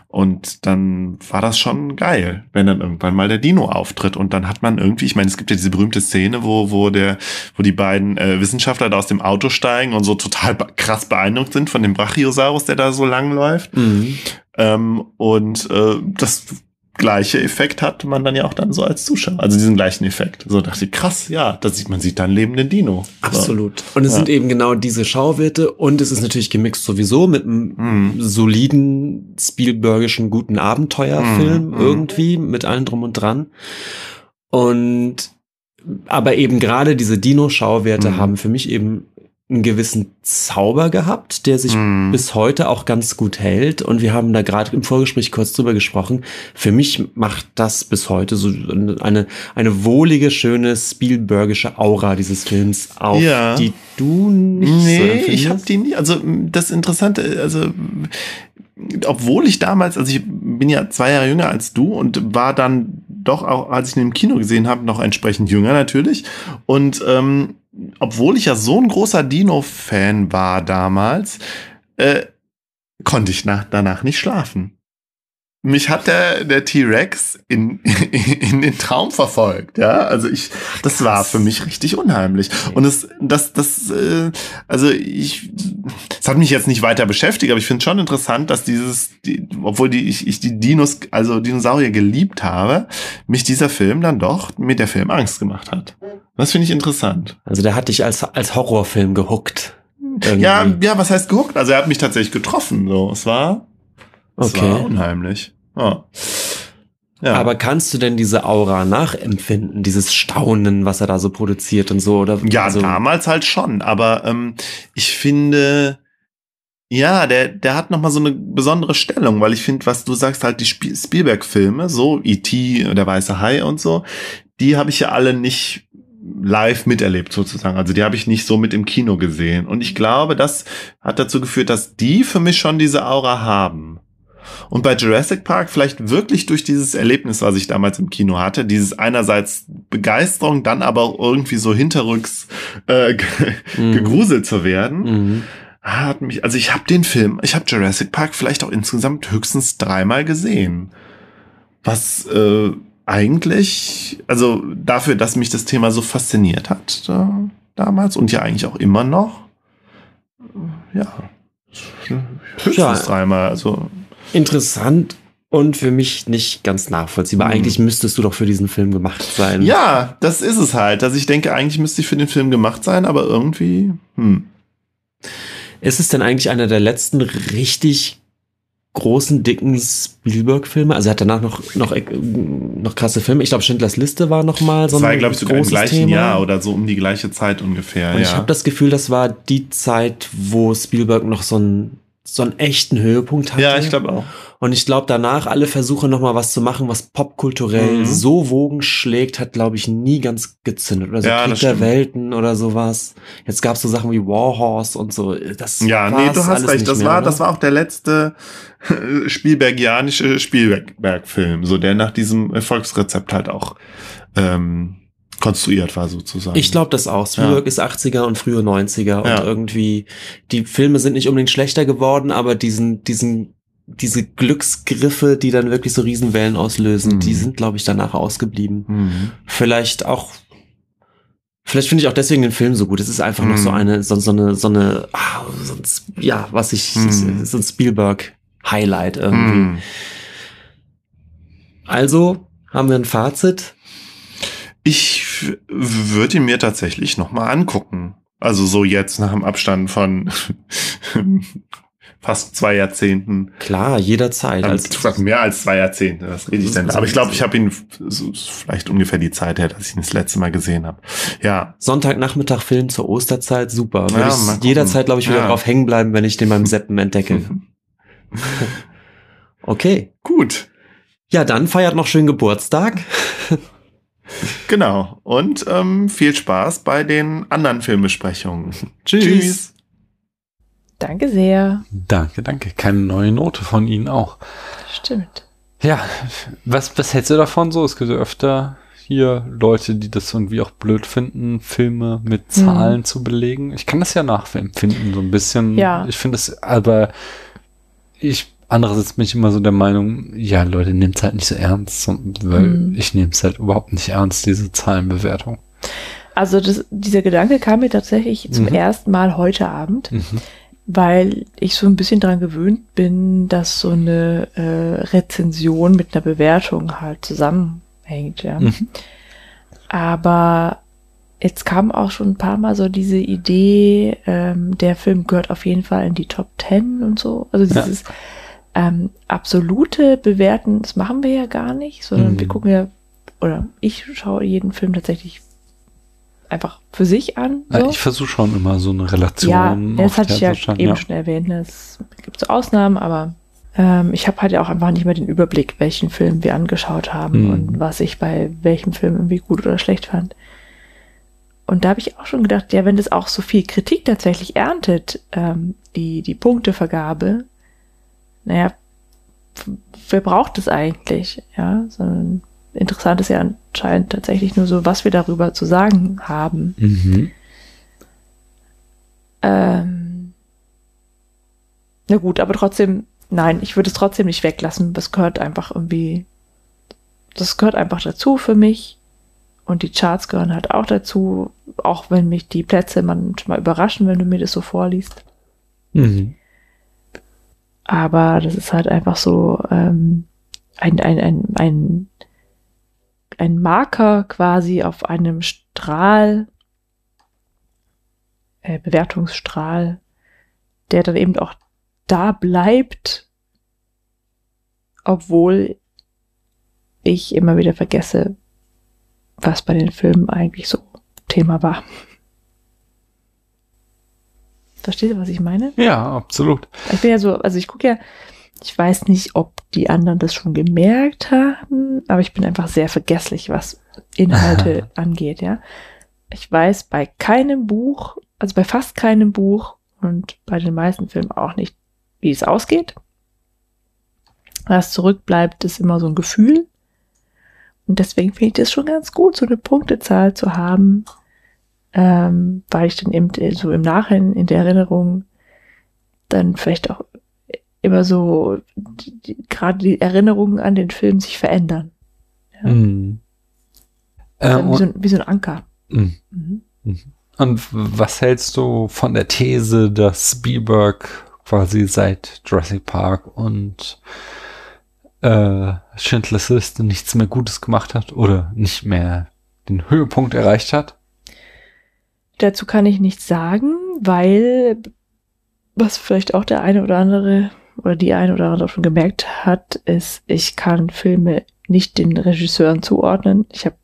Und dann war das schon geil, wenn dann irgendwann mal der Dino auftritt. Und dann hat man irgendwie, ich meine, es gibt ja diese berühmte Szene, wo, wo der, wo die beiden äh, Wissenschaftler da aus dem Auto steigen und so total krass beeindruckt sind von dem Brachiosaurus, der da so lang läuft. Mhm. Ähm, und äh, das gleiche Effekt hat man dann ja auch dann so als Zuschauer. Also diesen gleichen Effekt. So dachte ich, krass, ja, da sieht man sieht da einen lebenden Dino. Absolut. Und es Ja. sind eben genau diese Schauwerte und es ist natürlich gemixt sowieso mit einem Mhm. soliden, Spielbergischen, guten Abenteuerfilm Mhm. irgendwie, mit allem drum und dran. Und aber eben gerade diese Dino-Schauwerte Mhm. haben für mich eben einen gewissen Zauber gehabt, der sich Mhm. bis heute auch ganz gut hält. Und wir haben da gerade im Vorgespräch kurz drüber gesprochen. Für mich macht das bis heute so eine, eine wohlige, schöne Spielbergische Aura dieses Films auf, Ja. die du nicht so Nee, empfindest. ich habe die nie. Also das Interessante, also obwohl ich damals, also ich bin ja zwei Jahre jünger als du und war dann doch auch, als ich ihn im Kino gesehen habe, noch entsprechend jünger natürlich. Und ähm, obwohl ich ja so ein großer Dino-Fan war damals, äh, konnte ich nach, danach nicht schlafen. Mich hat der, der T-Rex in, in den Traum verfolgt, ja. Also ich, das war für mich richtig unheimlich. Und es, das, das, äh, also ich, es hat mich jetzt nicht weiter beschäftigt, aber ich finde schon interessant, dass dieses, die, obwohl die, ich, ich die Dinos, also Dinosaurier geliebt habe, mich dieser Film dann doch mit der Film Angst gemacht hat. Das finde ich interessant. Also der hat dich als, als Horrorfilm gehuckt. Irgendwie. Ja, ja, was heißt gehuckt? Also er hat mich tatsächlich getroffen, so. Es war, es Okay. war unheimlich. Ja. Ja. Aber kannst du denn diese Aura nachempfinden, dieses Staunen, was er da so produziert und so? Oder Ja, also, damals halt schon, aber ähm, ich finde, ja, der, der hat nochmal so eine besondere Stellung, weil ich finde, was du sagst, halt die Sp Spielberg-Filme, so E.T., der Weiße Hai und so, die habe ich ja alle nicht live miterlebt sozusagen. Also die habe ich nicht so mit im Kino gesehen. Und ich glaube, das hat dazu geführt, dass die für mich schon diese Aura haben. Und bei Jurassic Park vielleicht wirklich durch dieses Erlebnis, was ich damals im Kino hatte, dieses einerseits Begeisterung, dann aber auch irgendwie so hinterrücks äh, Mhm. gegruselt zu werden, hat mich, also ich habe den Film, ich habe Jurassic Park vielleicht auch insgesamt höchstens dreimal gesehen. Was äh, eigentlich, also dafür, dass mich das Thema so fasziniert hat da, damals und ja eigentlich auch immer noch, ja, höchstens Ja. dreimal, also Interessant und für mich nicht ganz nachvollziehbar. Hm. Eigentlich müsstest du doch für diesen Film gemacht sein. Ja, das ist es halt. Also ich denke, eigentlich müsste ich für den Film gemacht sein, aber irgendwie, hm. Ist es denn eigentlich einer der letzten richtig großen, dicken Spielberg-Filme? Also er hat danach noch, noch, äh, noch krasse Filme. Ich glaube, Schindlers Liste war noch mal so Das ein war, glaube ich, sogar im gleichen Thema. Jahr oder so um die gleiche Zeit ungefähr. Und ja. ich habe das Gefühl, das war die Zeit, wo Spielberg noch so einen, so einen echten Höhepunkt hatte. Ja, ich glaube auch. Und ich glaube, danach alle Versuche noch mal was zu machen, was popkulturell Mhm. so Wogen schlägt, hat, glaube ich, nie ganz gezündet. Oder so Ja, Krieg der. Welten oder sowas. Jetzt gab es so Sachen wie Warhorse und so. Das Ja, nee, du hast recht. Das mehr, war, oder? das war auch der letzte äh, Spielbergianische Spielberg-Film, so der nach diesem Erfolgsrezept halt auch ähm, konstruiert war sozusagen. Ich glaube das auch. Spielberg ist 80er und frühe 90er Ja. und irgendwie die Filme sind nicht unbedingt schlechter geworden, aber diesen diesen diese Glücksgriffe, die dann wirklich so Riesenwellen auslösen, Mhm. die sind glaube ich danach ausgeblieben. Vielleicht auch Vielleicht finde ich auch deswegen den Film so gut. Es ist einfach noch Mhm. so eine, so, so eine, so eine, ah, so ein, ja, was ich, Mhm. so ein Spielberg-Highlight irgendwie. Mhm. Also haben wir ein Fazit. Ich würde ihn mir tatsächlich noch mal angucken. Also so jetzt nach dem Abstand von fast zwei Jahrzehnten. Klar, jederzeit. Also, mehr als zwei Jahrzehnte, was rede ich denn? da? Aber ich glaube, ich habe ihn so, vielleicht ungefähr die Zeit her, dass ich ihn das letzte Mal gesehen habe. Ja. Sonntagnachmittag Film zur Osterzeit, super. Würde Ja, ich jederzeit, glaube ich, wieder Ja. drauf hängen bleiben, wenn ich den beim Seppen entdecke. okay. Gut. Ja, dann feiert noch schön Geburtstag. Genau. Und ähm, viel Spaß bei den anderen Filmbesprechungen. Tschüss. Danke sehr. Danke, danke. Keine neue Note von Ihnen auch. Stimmt. Ja, was, was hältst du davon so? Es gibt ja öfter hier Leute, die das irgendwie auch blöd finden, Filme mit Zahlen zu belegen. Ich kann das ja nachempfinden, so ein bisschen. Ja. Ich finde es, aber ich, andererseits bin ich immer so der Meinung, ja, Leute, nehmt es halt nicht so ernst, weil Mhm. ich nehme es halt überhaupt nicht ernst, diese Zahlenbewertung. Also das, dieser Gedanke kam mir tatsächlich zum Mhm. ersten Mal heute Abend, Mhm. weil ich so ein bisschen dran gewöhnt bin, dass so eine äh, Rezension mit einer Bewertung halt zusammenhängt. Ja. Mhm. Aber jetzt kam auch schon ein paar Mal so diese Idee, ähm, der Film gehört auf jeden Fall in die Top Ten und so. Also Ja. Ähm, absolute Bewerten, das machen wir ja gar nicht, sondern Mhm. wir gucken ja, oder ich schaue jeden Film tatsächlich einfach für sich an. Ja, So. Ich versuche schon immer so eine Relation. Ja, das hatte ich ja eben ja. schon erwähnt. ne, Es gibt so Ausnahmen, aber ähm, ich habe halt ja auch einfach nicht mehr den Überblick, welchen Film wir angeschaut haben Mhm. und was ich bei welchem Film irgendwie gut oder schlecht fand. Und da habe ich auch schon gedacht, ja, wenn das auch so viel Kritik tatsächlich erntet, ähm, die, die Punktevergabe, naja, wer braucht es eigentlich? Ja, sondern interessant ist ja anscheinend tatsächlich nur so, was wir darüber zu sagen haben. Mhm. Ähm, na gut, aber trotzdem nein, ich würde es trotzdem nicht weglassen. Das gehört einfach irgendwie, das gehört einfach dazu für mich. Und die Charts gehören halt auch dazu, auch wenn mich die Plätze manchmal überraschen, wenn du mir das so vorliest. Mhm. Aber das ist halt einfach so ähm, ein, ein, ein, ein, ein Marker quasi auf einem Strahl, äh, Bewertungsstrahl, der dann eben auch da bleibt, obwohl ich immer wieder vergesse, was bei den Filmen eigentlich so Thema war. Versteht ihr, was ich meine? Ja, absolut. Ich bin ja so, also ich gucke ja, ich weiß nicht, ob die anderen das schon gemerkt haben, aber ich bin einfach sehr vergesslich, was Inhalte angeht, ja. Ich weiß bei keinem Buch, also bei fast keinem Buch und bei den meisten Filmen auch nicht, wie es ausgeht. Was zurückbleibt, ist immer so ein Gefühl. Und deswegen finde ich das schon ganz gut, so eine Punktezahl zu haben, ähm, weil ich dann eben so im Nachhinein in der Erinnerung dann vielleicht auch immer so gerade die Erinnerungen an den Film sich verändern. Ja. Mhm. Ähm, wie, so, ein- wie so ein Anker. Mhm. Mhm. Mhm. Und was hältst du von der These, dass Spielberg quasi seit Jurassic Park und äh, Schindler's Liste nichts mehr Gutes gemacht hat oder nicht mehr den Höhepunkt erreicht hat? Dazu kann ich nichts sagen, weil was vielleicht auch der eine oder andere oder die eine oder andere schon gemerkt hat, ist, ich kann Filme nicht den Regisseuren zuordnen. Ich habe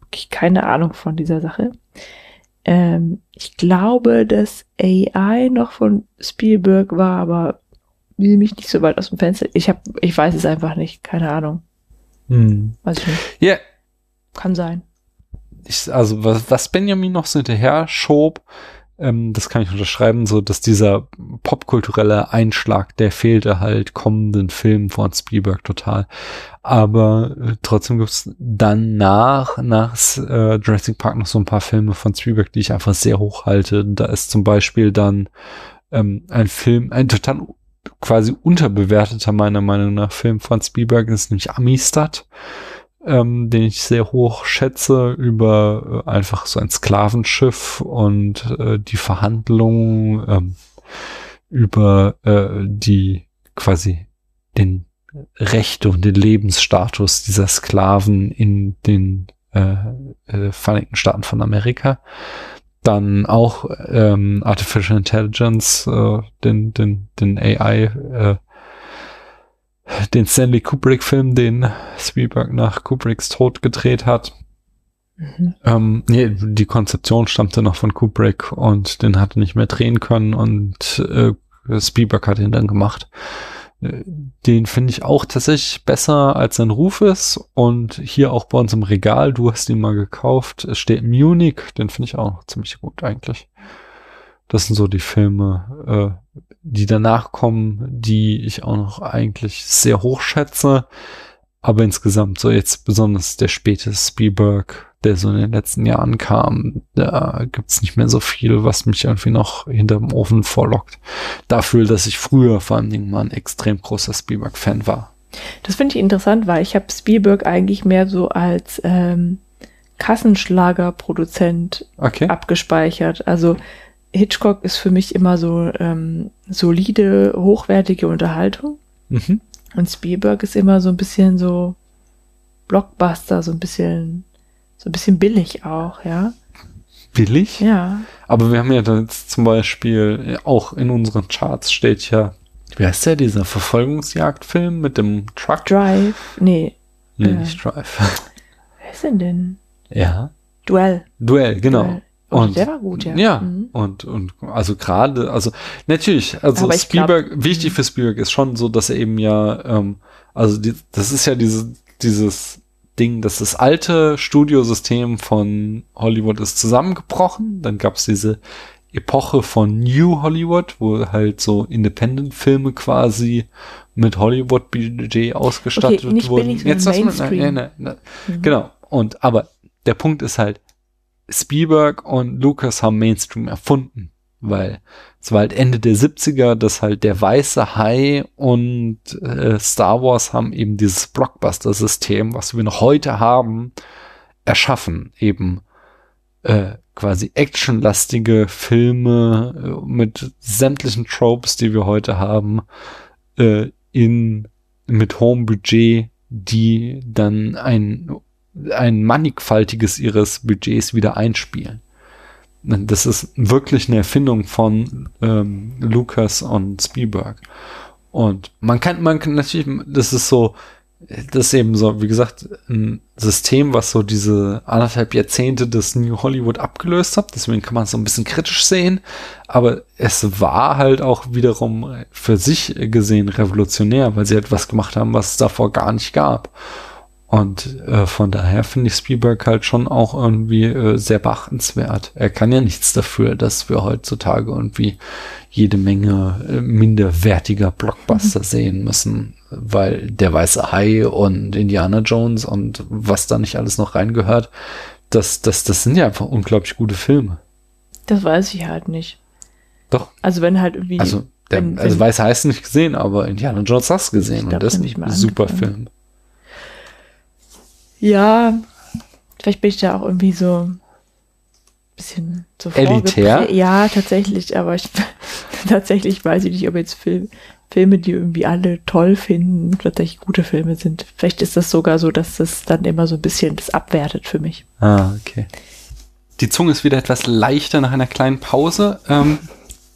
wirklich keine Ahnung von dieser Sache. Ähm, ich glaube, dass AI noch von Spielberg war, aber will mich nicht so weit aus dem Fenster. Ich habe, ich weiß es einfach nicht, keine Ahnung. Hm. Weiß ich nicht. Ja, Kann sein. Ich, also was, was Benjamin noch so hinterher schob, ähm, das kann ich unterschreiben, so dass dieser popkulturelle Einschlag, der fehlte halt kommenden Filmen von Spielberg total. Aber äh, trotzdem gibt's dann nach, nach äh, Jurassic Park noch so ein paar Filme von Spielberg, die ich einfach sehr hoch halte. Da ist zum Beispiel dann ähm, ein Film, ein total quasi unterbewerteter meiner Meinung nach Film von Spielberg, ist nämlich Amistad ähm, den ich sehr hoch schätze, über äh, einfach so ein Sklavenschiff und äh, die Verhandlungen ähm, über äh, die quasi den Rechte und den Lebensstatus dieser Sklaven in den äh, äh, Vereinigten Staaten von Amerika. Dann auch ähm, Artificial Intelligence, äh, den, den, den AI, äh, den Stanley Kubrick-Film, den Spielberg nach Kubricks Tod gedreht hat. Ähm, nee, die Konzeption stammte noch von Kubrick und den hatte nicht mehr drehen können und äh, Spielberg hat ihn dann gemacht. Äh, Den finde ich auch tatsächlich besser als sein Ruf ist und hier auch bei uns im Regal, du hast ihn mal gekauft, es steht Munich, den finde ich auch noch ziemlich gut eigentlich. Das sind so die Filme, äh, die danach kommen, die ich auch noch eigentlich sehr hoch schätze. Aber insgesamt so jetzt besonders der späte Spielberg, der so in den letzten Jahren kam, da gibt's nicht mehr so viel, was mich irgendwie noch hinterm Ofen vorlockt. Dafür, dass ich früher vor allen Dingen mal ein extrem großer Spielberg-Fan war. Das finde ich interessant, weil ich habe Spielberg eigentlich mehr so als ähm, Kassenschlagerproduzent Okay. abgespeichert. Also Hitchcock ist für mich immer so ähm, solide, hochwertige Unterhaltung. Mhm. Und Spielberg ist immer so ein bisschen so Blockbuster, so ein bisschen, so ein bisschen billig auch, ja. Billig? Ja. Aber wir haben ja da jetzt zum Beispiel äh, auch in unseren Charts steht ja, wie heißt der, dieser Verfolgungsjagdfilm mit dem Truck? Drive, nee. Nee, äh, nicht Drive. Wer ist denn denn? ja. Duell. Duell, genau. Duell. Oh, der war gut, ja. Ja, Mhm. und, und also gerade, also natürlich, also ich glaub-. Spielberg, wichtig für Spielberg ist schon so, dass er eben ja, ähm, also die, das ist ja diese, dieses Ding, dass das alte Studiosystem von Hollywood ist zusammengebrochen. Dann gab es diese Epoche von New Hollywood, wo halt so Independent-Filme quasi mit Hollywood-Budget ausgestattet Okay, nicht wurden. lass mal- Mainstream. nein, nein, nein, Mhm. Genau. Und aber der Punkt ist halt, Spielberg und Lucas haben Mainstream erfunden. weil es war halt Ende der 70er, dass halt der weiße Hai und äh, Star Wars haben eben dieses Blockbuster-System, was wir noch heute haben, erschaffen. Eben äh, quasi actionlastige Filme äh, mit sämtlichen Tropes, die wir heute haben, äh, in mit hohem Budget, die dann ein ein mannigfaltiges ihres Budgets wieder einspielen. Das ist wirklich eine Erfindung von ähm, Lucas und Spielberg. Und man kann, man kann natürlich, das ist so, das ist eben so, wie gesagt, ein System, was so diese anderthalb Jahrzehnte des New Hollywood abgelöst hat. Deswegen kann man es so ein bisschen kritisch sehen. Aber es war halt auch wiederum für sich gesehen revolutionär, weil sie etwas gemacht haben, was es davor gar nicht gab. Und äh, von daher finde ich Spielberg halt schon auch irgendwie äh, sehr beachtenswert. Er kann ja nichts dafür, dass wir heutzutage irgendwie jede Menge äh, minderwertiger Blockbuster mhm. sehen müssen, weil der weiße Hai und Indiana Jones und was da nicht alles noch reingehört, das, das, das sind ja einfach unglaublich gute Filme. Das weiß ich halt nicht. Doch. Also wenn halt irgendwie. Also, der, wenn, also wenn, weiße heißt nicht gesehen, aber Indiana Jones hast du gesehen und das ist ein super Film. Ja, vielleicht bin ich da auch irgendwie so ein bisschen so Elitär? Ja, tatsächlich, aber ich tatsächlich weiß ich nicht, ob jetzt Film, Filme, die irgendwie alle toll finden, tatsächlich gute Filme sind. Vielleicht ist das sogar so, dass das dann immer so ein bisschen das abwertet für mich. Ah, okay. Die Zunge ist wieder etwas leichter nach einer kleinen Pause. Ähm,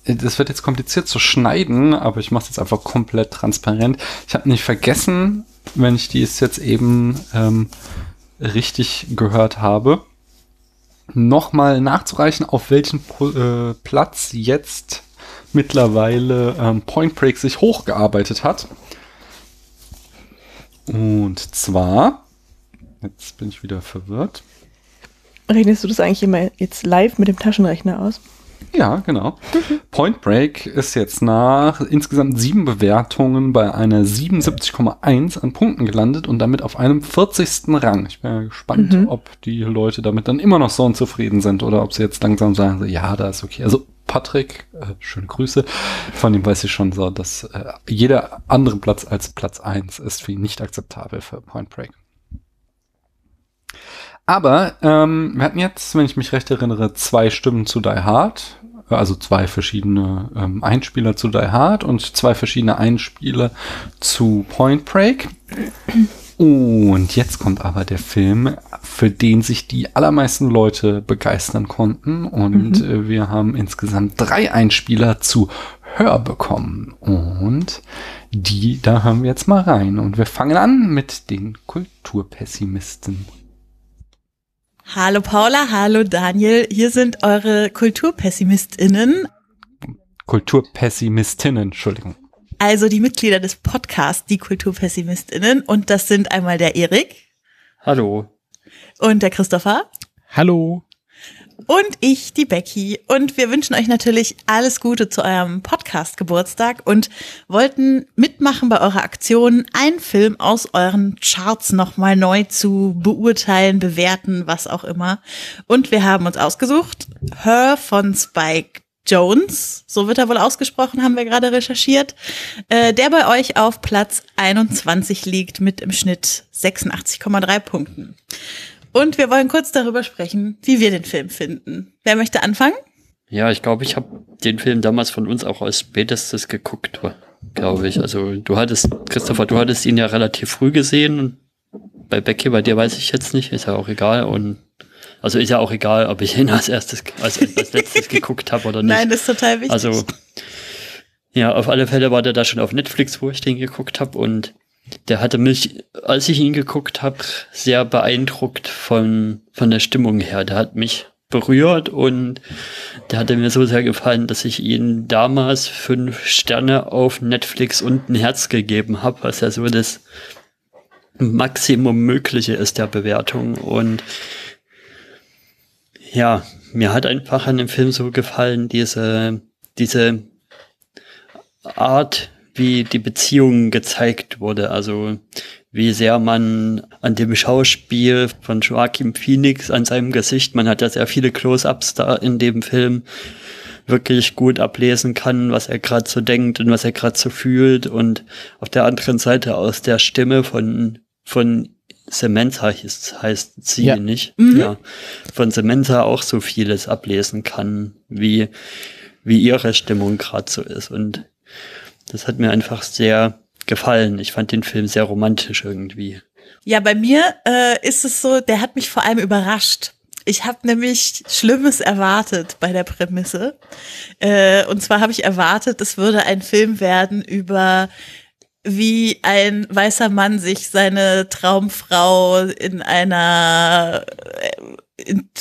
das wird jetzt kompliziert zu schneiden, aber ich mache es jetzt einfach komplett transparent. Ich habe nicht vergessen, wenn ich dies jetzt eben ähm, richtig gehört habe, nochmal nachzureichen, auf welchen äh, Platz jetzt mittlerweile ähm, Point Break sich hochgearbeitet hat. Und zwar, jetzt bin ich wieder verwirrt. Rechnest du das eigentlich immer jetzt live mit dem Taschenrechner aus? Ja, genau. Point Break ist jetzt nach insgesamt sieben Bewertungen bei einer 77,1 an Punkten gelandet und damit auf einem 40. Rang. Ich bin ja gespannt, mhm. ob die Leute damit dann immer noch so unzufrieden sind oder ob sie jetzt langsam sagen, ja, da ist okay. Also Patrick, äh, schöne Grüße, von dem weiß ich schon so, dass äh, jeder andere Platz als Platz 1 ist für ihn nicht akzeptabel für Point Break. Aber ähm, wir hatten jetzt, wenn ich mich recht erinnere, zwei Stimmen zu Die Hard, also zwei verschiedene ähm, Einspieler zu Die Hard und zwei verschiedene Einspieler zu Point Break. Und jetzt kommt aber der Film, für den sich die allermeisten Leute begeistern konnten. Und mhm. äh, wir haben insgesamt drei Einspieler zu Hör bekommen. Und die, da hören wir jetzt mal rein. Und wir fangen an mit den Kulturpessimisten. Hallo Paula, hallo Daniel, hier sind eure KulturpessimistInnen. Kulturpessimistinnen, Entschuldigung. Also die Mitglieder des Podcasts, die KulturpessimistInnen. Und das sind einmal der Erik. Hallo. Und der Christopher. Hallo und ich, die Becky. Und wir wünschen euch natürlich alles Gute zu eurem Podcast-Geburtstag und wollten mitmachen bei eurer Aktion, einen Film aus euren Charts nochmal neu zu beurteilen, bewerten, was auch immer. Und wir haben uns ausgesucht, Her von Spike Jones, so wird er wohl ausgesprochen, haben wir gerade recherchiert, äh, der bei euch auf Platz 21 liegt mit im Schnitt 86,3 Punkten. Und wir wollen kurz darüber sprechen, wie wir den Film finden. Wer möchte anfangen? Ja, ich glaube, ich habe den Film damals von uns auch als spätestes geguckt, glaube ich. Also du hattest, Christopher, du hattest ihn ja relativ früh gesehen und bei Becky, bei dir weiß ich jetzt nicht, ist ja auch egal. Und also ist ja auch egal, ob ich ihn als erstes, als, als letztes geguckt habe oder nicht. Nein, das ist total wichtig. Also ja, auf alle Fälle war der da schon auf Netflix, wo ich den geguckt habe und der hatte mich, als ich ihn geguckt habe, sehr beeindruckt von, von der Stimmung her. Der hat mich berührt und der hatte mir so sehr gefallen, dass ich ihm damals fünf Sterne auf Netflix und ein Herz gegeben habe, was ja so das Maximum Mögliche ist der Bewertung. Und ja, mir hat einfach an dem Film so gefallen, diese, diese Art, wie die Beziehung gezeigt wurde. Also wie sehr man an dem Schauspiel von Joaquin Phoenix an seinem Gesicht, man hat ja sehr viele Close-ups da in dem Film, wirklich gut ablesen kann, was er gerade so denkt und was er gerade so fühlt und auf der anderen Seite aus der Stimme von von Samantha heißt, heißt sie Ja. nicht, Mhm. ja, von Samantha auch so vieles ablesen kann, wie wie ihre Stimmung gerade so ist und das hat mir einfach sehr gefallen. Ich fand den Film sehr romantisch irgendwie. Ja, bei mir äh, ist es so, der hat mich vor allem überrascht. Ich habe nämlich Schlimmes erwartet bei der Prämisse. Äh, und zwar habe ich erwartet, es würde ein Film werden über wie ein weißer Mann sich seine Traumfrau in einer äh,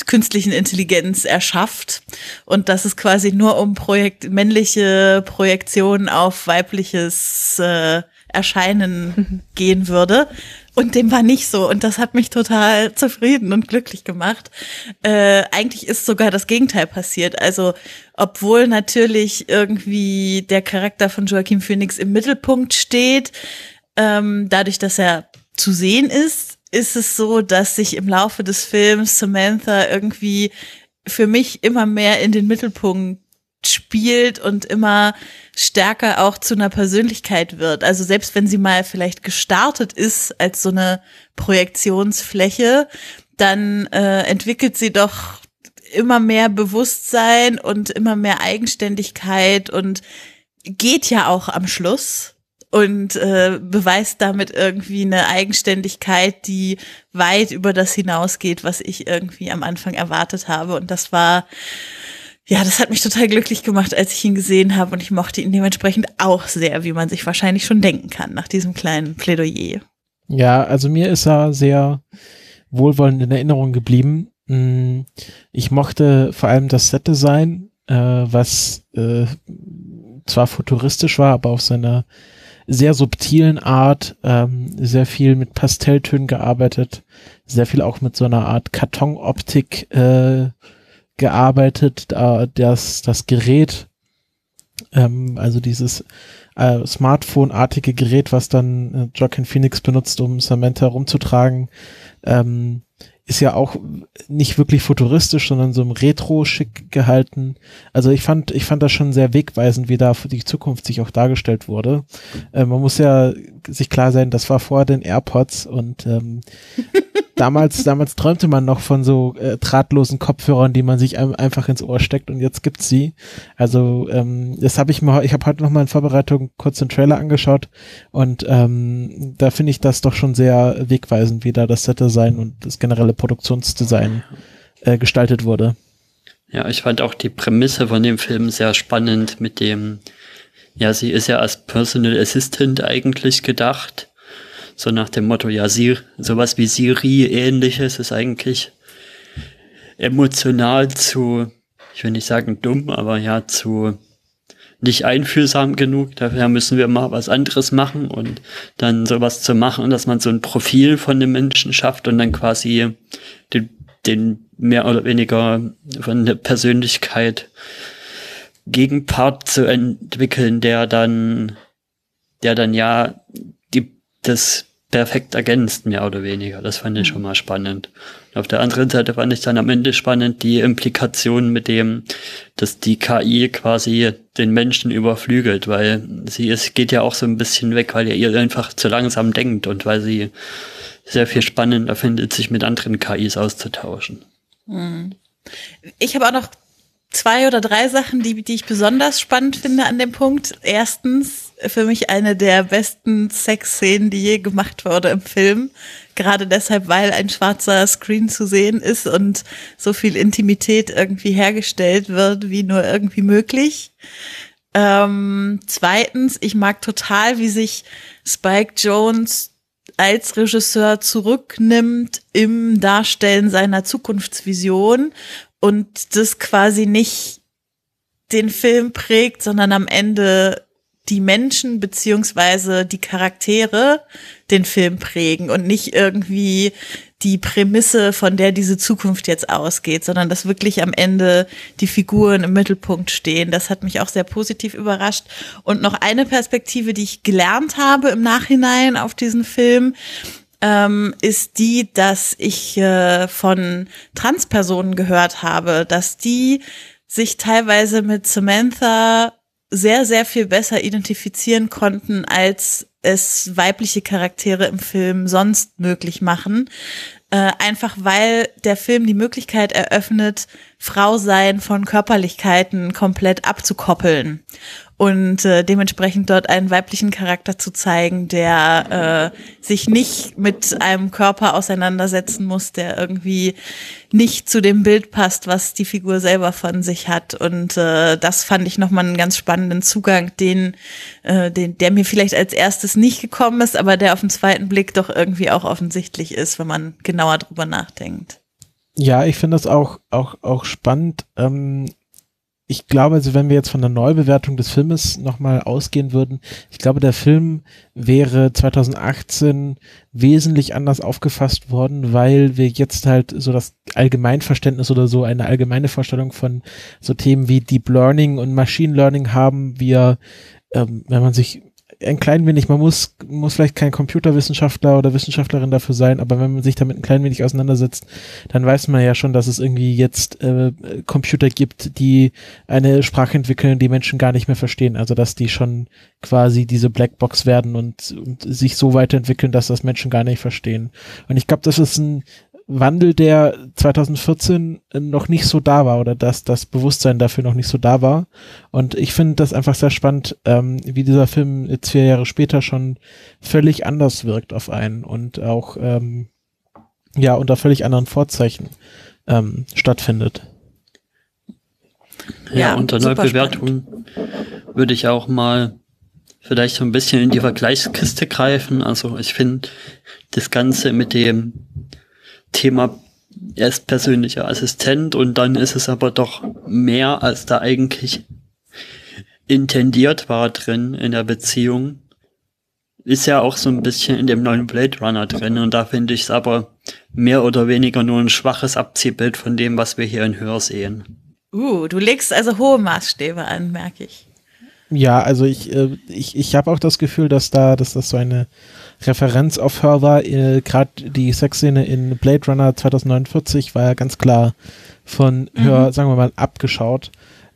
künstlichen Intelligenz erschafft und dass es quasi nur um Projekt männliche Projektionen auf weibliches äh, Erscheinen gehen würde. Und dem war nicht so. Und das hat mich total zufrieden und glücklich gemacht. Äh, eigentlich ist sogar das Gegenteil passiert. Also, obwohl natürlich irgendwie der Charakter von Joaquin Phoenix im Mittelpunkt steht, ähm, dadurch, dass er zu sehen ist, ist es so, dass sich im Laufe des Films Samantha irgendwie für mich immer mehr in den Mittelpunkt spielt und immer stärker auch zu einer Persönlichkeit wird. Also selbst wenn sie mal vielleicht gestartet ist als so eine Projektionsfläche, dann äh, entwickelt sie doch immer mehr Bewusstsein und immer mehr Eigenständigkeit und geht ja auch am Schluss und äh, beweist damit irgendwie eine Eigenständigkeit, die weit über das hinausgeht, was ich irgendwie am Anfang erwartet habe. Und das war, ja, das hat mich total glücklich gemacht, als ich ihn gesehen habe. Und ich mochte ihn dementsprechend auch sehr, wie man sich wahrscheinlich schon denken kann, nach diesem kleinen Plädoyer. Ja, also mir ist er sehr wohlwollend in Erinnerung geblieben. Mm, Ich mochte vor allem das Set-Design, äh, was äh, zwar futuristisch war, aber auf seiner sehr subtilen Art, ähm, sehr viel mit Pastelltönen gearbeitet, sehr viel auch mit so einer Art Kartonoptik äh, gearbeitet, da das, das Gerät, ähm, also dieses äh, Smartphone-artige Gerät, was dann äh, Joaquin Phoenix benutzt, um Samantha rumzutragen, ähm, ist ja auch nicht wirklich futuristisch, sondern so im Retro-Schick gehalten. Also ich fand, ich fand das schon sehr wegweisend, wie da für die Zukunft sich auch dargestellt wurde. Äh, man muss ja sich klar sein, das war vor den AirPods und ähm, damals, damals träumte man noch von so äh, drahtlosen Kopfhörern, die man sich ein, einfach ins Ohr steckt und jetzt gibt's sie. Also ähm, das habe ich mir, ich habe heute noch mal in Vorbereitung kurz den Trailer angeschaut und ähm, da finde ich das doch schon sehr wegweisend, wie da das Set-Design und das generelle Produktionsdesign äh, gestaltet wurde. Ja, ich fand auch die Prämisse von dem Film sehr spannend mit dem, ja, sie ist ja als Personal Assistant eigentlich gedacht. So nach dem Motto, ja, sie, sowas wie Siri ähnliches ist eigentlich emotional zu, ich will nicht sagen dumm, aber ja, zu nicht einfühlsam genug. Daher müssen wir mal was anderes machen und dann sowas zu machen, dass man so ein Profil von dem Menschen schafft und dann quasi den, den mehr oder weniger von der Persönlichkeit Gegenpart zu entwickeln, der dann, der dann ja das perfekt ergänzt, mehr oder weniger. Das fand ich schon mal spannend. Und auf der anderen Seite fand ich dann am Ende spannend die Implikation mit dem, dass die KI quasi den Menschen überflügelt, weil sie ist, geht ja auch so ein bisschen weg, weil ihr einfach zu langsam denkt und weil sie sehr viel spannender findet, sich mit anderen KIs auszutauschen. Hm. Ich habe auch noch zwei oder drei Sachen, die, die ich besonders spannend finde an dem Punkt. Erstens, für mich eine der besten Sexszenen, die je gemacht wurde im Film. Gerade deshalb, weil ein schwarzer Screen zu sehen ist und so viel Intimität irgendwie hergestellt wird, wie nur irgendwie möglich. Ähm, zweitens, ich mag total, wie sich Spike Jones als Regisseur zurücknimmt im Darstellen seiner Zukunftsvision und das quasi nicht den Film prägt, sondern am Ende die Menschen beziehungsweise die Charaktere den Film prägen und nicht irgendwie die Prämisse, von der diese Zukunft jetzt ausgeht, sondern dass wirklich am Ende die Figuren im Mittelpunkt stehen. Das hat mich auch sehr positiv überrascht. Und noch eine Perspektive, die ich gelernt habe im Nachhinein auf diesen Film, ähm, ist die, dass ich äh, von Transpersonen gehört habe, dass die sich teilweise mit Samantha sehr, sehr viel besser identifizieren konnten, als es weibliche Charaktere im Film sonst möglich machen. Äh, einfach weil der Film die Möglichkeit eröffnet, Frau sein von Körperlichkeiten komplett abzukoppeln und äh, dementsprechend dort einen weiblichen Charakter zu zeigen, der äh, sich nicht mit einem Körper auseinandersetzen muss, der irgendwie nicht zu dem Bild passt, was die Figur selber von sich hat. Und äh, das fand ich nochmal einen ganz spannenden Zugang, den, äh, den, der mir vielleicht als erstes nicht gekommen ist, aber der auf den zweiten Blick doch irgendwie auch offensichtlich ist, wenn man genauer drüber nachdenkt. Ja, ich finde das auch, auch, auch spannend. Ähm, ich glaube, also wenn wir jetzt von der Neubewertung des Filmes nochmal ausgehen würden, ich glaube, der Film wäre 2018 wesentlich anders aufgefasst worden, weil wir jetzt halt so das Allgemeinverständnis oder so eine allgemeine Vorstellung von so Themen wie Deep Learning und Machine Learning haben. Wir, ähm, wenn man sich ein klein wenig, man muss, muss vielleicht kein Computerwissenschaftler oder Wissenschaftlerin dafür sein, aber wenn man sich damit ein klein wenig auseinandersetzt, dann weiß man ja schon, dass es irgendwie jetzt äh, Computer gibt, die eine Sprache entwickeln, die Menschen gar nicht mehr verstehen. Also dass die schon quasi diese Blackbox werden und, und sich so weiterentwickeln, dass das Menschen gar nicht verstehen. Und ich glaube, das ist ein Wandel, der 2014 noch nicht so da war oder dass das Bewusstsein dafür noch nicht so da war. Und ich finde das einfach sehr spannend, ähm, wie dieser Film jetzt vier Jahre später schon völlig anders wirkt auf einen und auch ähm, ja unter völlig anderen Vorzeichen ähm, stattfindet. Ja, ja unter Neubewertung würde ich auch mal vielleicht so ein bisschen in die Vergleichskiste greifen. Also ich finde das Ganze mit dem Thema, er ist persönlicher Assistent und dann ist es aber doch mehr, als da eigentlich intendiert war drin in der Beziehung. Ist ja auch so ein bisschen in dem neuen Blade Runner drin und da finde ich es aber mehr oder weniger nur ein schwaches Abziehbild von dem, was wir hier in Hör sehen. Uh, du legst also hohe Maßstäbe an, merke ich. Ja, also ich, äh, ich, ich habe auch das Gefühl, dass da, dass das so eine Referenz auf Her war. Äh, Gerade die Sexszene in Blade Runner 2049 war ja ganz klar von mhm. Her, sagen wir mal, abgeschaut.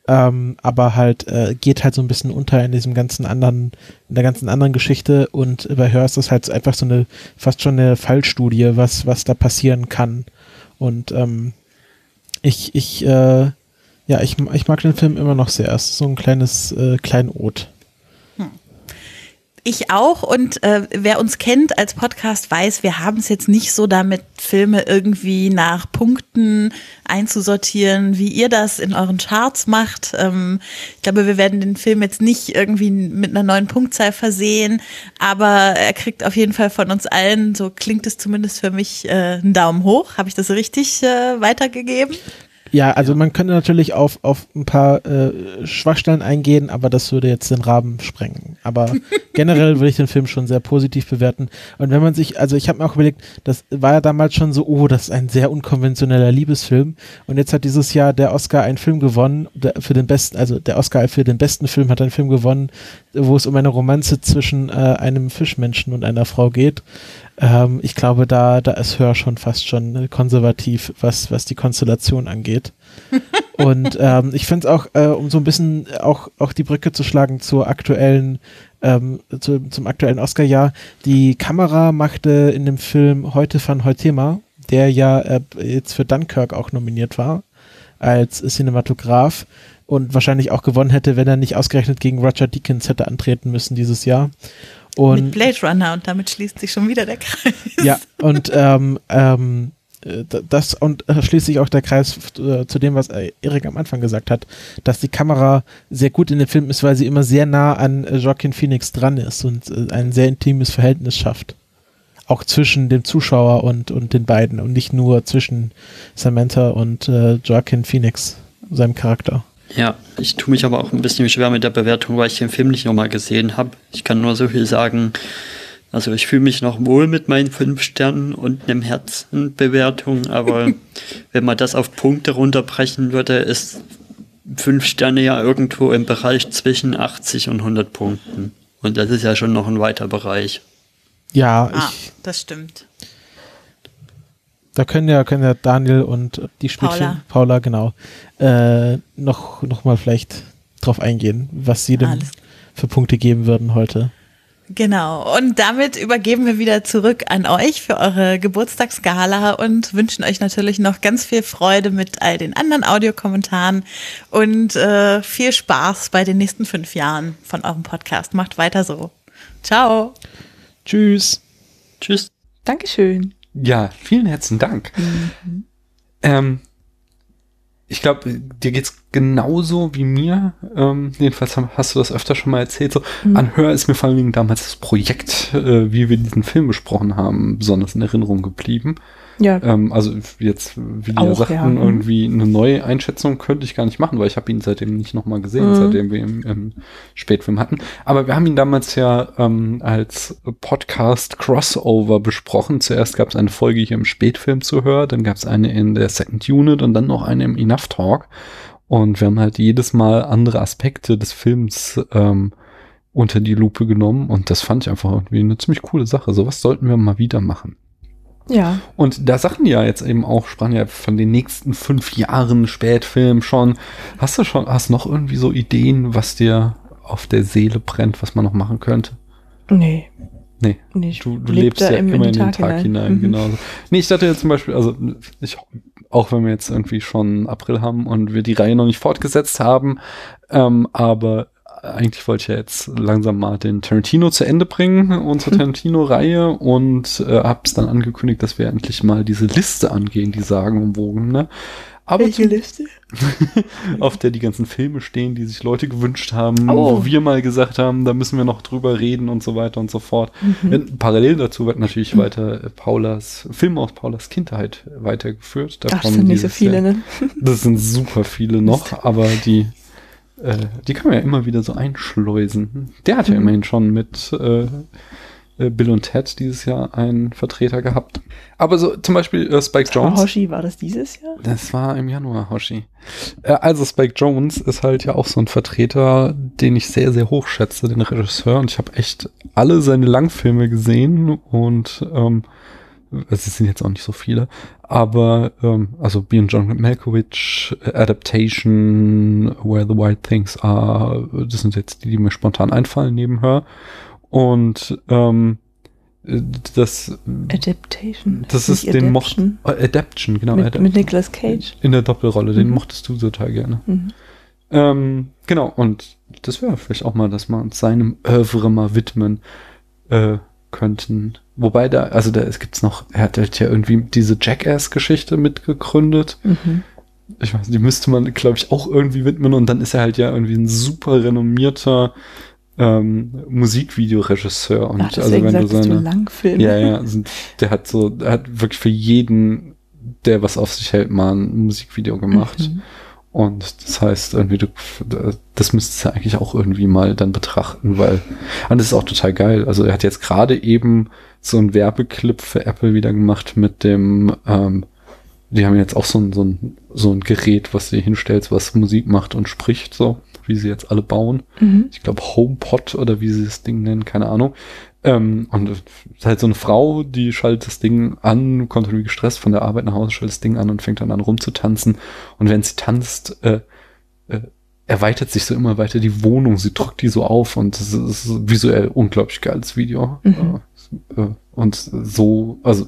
Ähm, aber halt äh, geht halt so ein bisschen unter in diesem ganzen anderen, in der ganzen anderen Geschichte und bei Her ist das halt einfach so eine, fast schon eine Fallstudie, was, was da passieren kann. Und ähm, ich, ich, äh, ja, ich, ich mag den Film immer noch sehr. Es ist so ein kleines äh, Kleinod. Ich auch und äh, wer uns kennt als Podcast weiß, wir haben es jetzt nicht so damit, Filme irgendwie nach Punkten einzusortieren, wie ihr das in euren Charts macht. Ähm, ich glaube, wir werden den Film jetzt nicht irgendwie mit einer neuen Punktzahl versehen, aber er kriegt auf jeden Fall von uns allen, so klingt es zumindest für mich, äh, einen Daumen hoch. Habe ich das richtig äh, weitergegeben? Ja, also man könnte natürlich auf, auf ein paar äh, Schwachstellen eingehen, aber das würde jetzt den Rahmen sprengen. Aber generell würde ich den Film schon sehr positiv bewerten. Und wenn man sich, also ich habe mir auch überlegt, das war ja damals schon so, oh, das ist ein sehr unkonventioneller Liebesfilm. Und jetzt hat dieses Jahr der Oscar einen Film gewonnen, der für den besten, also der Oscar für den besten Film hat einen Film gewonnen, wo es um eine Romanze zwischen äh, einem Fischmenschen und einer Frau geht. Ähm, ich glaube, da, da ist Hör schon fast schon konservativ, was, was die Konstellation angeht. Und ähm, ich finde es auch, äh, um so ein bisschen auch, auch die Brücke zu schlagen zur aktuellen, ähm, zu, zum aktuellen Oscar-Jahr, die Kamera machte in dem Film Heute von Heutema, der ja äh, jetzt für Dunkirk auch nominiert war, als Cinematograph und wahrscheinlich auch gewonnen hätte, wenn er nicht ausgerechnet gegen Roger Deakins hätte antreten müssen dieses Jahr. Und Mit Blade Runner und damit schließt sich schon wieder der Kreis. Ja, und ähm, ähm, äh, das und äh, schließt sich auch der Kreis äh, zu dem, was Erik am Anfang gesagt hat, dass die Kamera sehr gut in dem Film ist, weil sie immer sehr nah an Joaquin Phoenix dran ist und ein sehr intimes Verhältnis schafft. Auch zwischen dem Zuschauer und, und den beiden und nicht nur zwischen Samantha und äh, Joaquin Phoenix, seinem Charakter. Ja, ich tue mich aber auch ein bisschen schwer mit der Bewertung, weil ich den Film nicht nochmal gesehen habe. Ich kann nur so viel sagen. Also ich fühle mich noch wohl mit meinen fünf Sternen und einem Herzenbewertung, aber wenn man das auf Punkte runterbrechen würde, ist fünf Sterne ja irgendwo im Bereich zwischen 80 und 100 Punkten. Und das ist ja schon noch ein weiter Bereich. Ja, ah, das stimmt Da können ja, können ja Daniel und die Spielchen, Paula. Paula, genau, äh, noch, noch mal vielleicht drauf eingehen, was sie denn Alles für Punkte geben würden heute. Genau. Und damit übergeben wir wieder zurück an euch für eure Geburtstagsgala und wünschen euch natürlich noch ganz viel Freude mit all den anderen Audiokommentaren und äh, viel Spaß bei den nächsten fünf Jahren von eurem Podcast. Macht weiter so. Ciao. Tschüss. Tschüss. Dankeschön. Ja, vielen herzlichen Dank. Ähm, ich glaube, dir geht's genauso wie mir. Ähm, jedenfalls hast du das öfter schon mal erzählt. So, Mhm. an Hör ist mir vor allen Dingen damals das Projekt, äh, wie wir diesen Film besprochen haben, besonders in Erinnerung geblieben. Ja. Ähm, also jetzt, wie die sagten, ja. Irgendwie eine neue Einschätzung könnte ich gar nicht machen, weil ich habe ihn seitdem nicht nochmal gesehen, Mhm. seitdem wir ihn im Spätfilm hatten. Aber wir haben ihn damals ja ähm, als Podcast Crossover besprochen. Zuerst gab es eine Folge hier im Spätfilm zu hören, dann gab es eine in der Second Unit und dann noch eine im Enough Talk. Und wir haben halt jedes Mal andere Aspekte des Films ähm, unter die Lupe genommen und das fand ich einfach irgendwie eine ziemlich coole Sache. Sowas sollten wir mal wieder machen. Ja. Und da Sachen ja jetzt eben auch, sprachen ja von den nächsten fünf Jahren Spätfilm schon. Hast du schon, hast noch irgendwie so Ideen, was dir auf der Seele brennt, was man noch machen könnte? Nee. Nee. Nee, du, du leb lebst ja im- immer in den Tag Tag hinein, hinein. Mhm. genau. Nee, ich dachte jetzt zum Beispiel, also ich, auch wenn wir jetzt irgendwie schon April haben und wir die Reihe noch nicht fortgesetzt haben, ähm, aber eigentlich wollte ich ja jetzt langsam mal den Tarantino zu Ende bringen, unsere Tarantino-Reihe, und äh, hab's dann angekündigt, dass wir endlich mal diese Liste angehen, die sagenumwogen, ne? Aber Welche Liste? auf der die ganzen Filme stehen, die sich Leute gewünscht haben, Oh. wo wir mal gesagt haben, da müssen wir noch drüber reden und so weiter und so fort. Mhm. Parallel dazu wird natürlich weiter äh, Paulas, Filme aus Paulas Kindheit weitergeführt. Ach, das sind nicht so viele, ne? Das sind super viele noch, aber die, äh, die kann man ja immer wieder so einschleusen. Der hat ja Mhm. immerhin schon mit äh, äh, Bill und Ted dieses Jahr einen Vertreter gehabt. Aber so zum Beispiel äh, Spike Jones. Hoshi, war das dieses Jahr? Das war im Januar, Hoshi. Äh, also Spike Jones ist halt ja auch so ein Vertreter, den ich sehr, sehr hoch schätze, den Regisseur. Und ich habe echt alle seine Langfilme gesehen und ähm, es sind jetzt auch nicht so viele, aber ähm, also Beyond John Malkovich, äh, Adaptation, Where the White Things Are, das sind jetzt die, die mir spontan einfallen neben Her. Und ähm, äh, das Adaptation. das ist Nicht den mocht Adaption. äh, Adaption, genau. Mit, Adaption. mit Nicolas Cage. In der Doppelrolle, den Mhm. mochtest du total gerne. Mhm. Ähm, genau, und das wäre vielleicht auch mal, dass wir uns seinem Övre mal widmen äh, könnten. Wobei da, also da es gibt's noch, er hat halt ja irgendwie diese Jackass-Geschichte mitgegründet. Mhm. Ich weiß, die müsste man, glaube ich, auch irgendwie widmen und dann ist er halt ja irgendwie ein super renommierter ähm, Musikvideoregisseur und Ach, also wenn du seine Langfilme. ja ja sind, der hat so der hat wirklich für jeden der was auf sich hält mal ein Musikvideo gemacht Mhm. Und das heißt irgendwie du das müsstest du eigentlich auch irgendwie mal dann betrachten weil und das ist auch total geil also er hat jetzt gerade eben so einen Werbeclip für Apple wieder gemacht mit dem ähm, die haben jetzt auch so ein, so ein, so ein Gerät, was du hinstellst, was Musik macht und spricht, so, wie sie jetzt alle bauen. Mhm. Ich glaube HomePod oder wie sie das Ding nennen, keine Ahnung. Ähm, und es ist halt so eine Frau, die schaltet das Ding an, kommt irgendwie gestresst von der Arbeit nach Hause, schaltet das Ding an und fängt dann an rumzutanzen. Und wenn sie tanzt, äh, äh, erweitert sich so immer weiter die Wohnung, sie drückt die so auf und es ist visuell unglaublich geiles Video. Mhm. Äh, äh, und so, also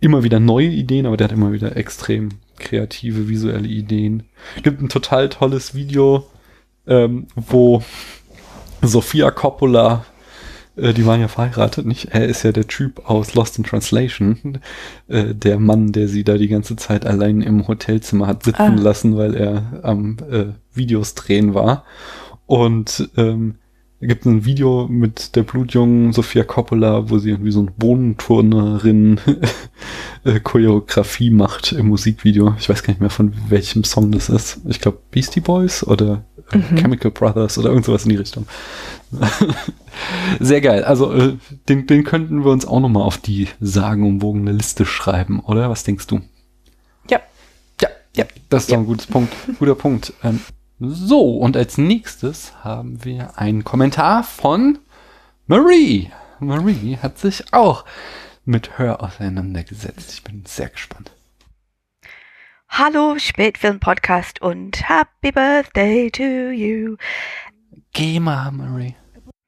immer wieder neue Ideen, aber der hat immer wieder extrem kreative visuelle Ideen. Gibt ein total tolles Video, ähm, wo Sophia Coppola, äh, die waren ja verheiratet, nicht? Er ist ja der Typ aus Lost in Translation, äh, der Mann, der sie da die ganze Zeit allein im Hotelzimmer hat sitzen Ah. lassen, weil er am äh, Videos drehen war. Und ähm, es gibt ein Video mit der blutjungen Sophia Coppola, wo sie irgendwie so eine Bohnenturnerin äh, Choreografie macht im Musikvideo. Ich weiß gar nicht mehr von welchem Song das ist. Ich glaube Beastie Boys oder Mhm. Chemical Brothers oder irgend sowas in die Richtung. Sehr geil. Also äh, den, den könnten wir uns auch noch mal auf die sagenumwogene Liste schreiben, oder? Was denkst du? Ja. Ja, ja. Das ist doch ein gutes Punkt. Guter Punkt. Ähm, so, und als nächstes haben wir einen Kommentar von Marie. Marie hat sich auch mit Hör auseinandergesetzt. Ich bin sehr gespannt. Hallo Spätfilm-Podcast und Happy Birthday to you. Geh mal, Marie.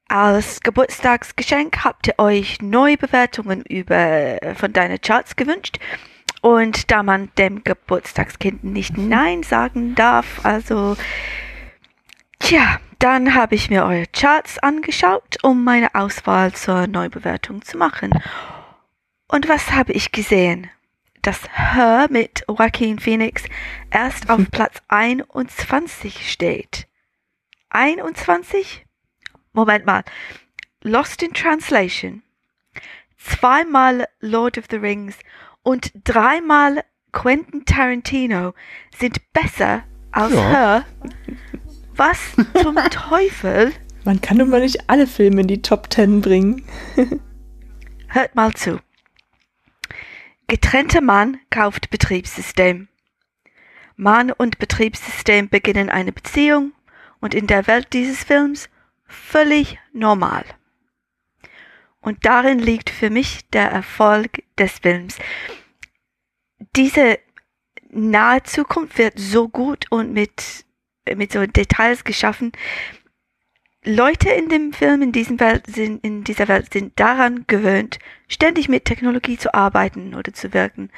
Als Geburtstagsgeschenk habt ihr euch Neubewertungen über von deinen Charts gewünscht. Und da man dem Geburtstagskind nicht Nein sagen darf, also tja, dann habe ich mir eure Charts angeschaut, um meine Auswahl zur Neubewertung zu machen. Und was habe ich gesehen? Dass Her mit Joaquin Phoenix erst auf Platz 21 steht. 21? Moment mal. Lost in Translation. Zweimal Lord of the Rings und dreimal Quentin Tarantino sind besser als Ja. Her. Was zum Teufel? Man kann nun mal nicht alle Filme in die Top Ten bringen. Hört mal zu. Getrennter Mann kauft Betriebssystem. Mann und Betriebssystem beginnen eine Beziehung und in der Welt dieses Films völlig normal. Und darin liegt für mich der Erfolg des Films. Diese nahe Zukunft wird so gut und mit, mit so Details geschaffen. Leute in dem Film, in, diesem Welt sind, in dieser Welt sind daran gewöhnt, ständig mit Technologie zu arbeiten oder zu wirken.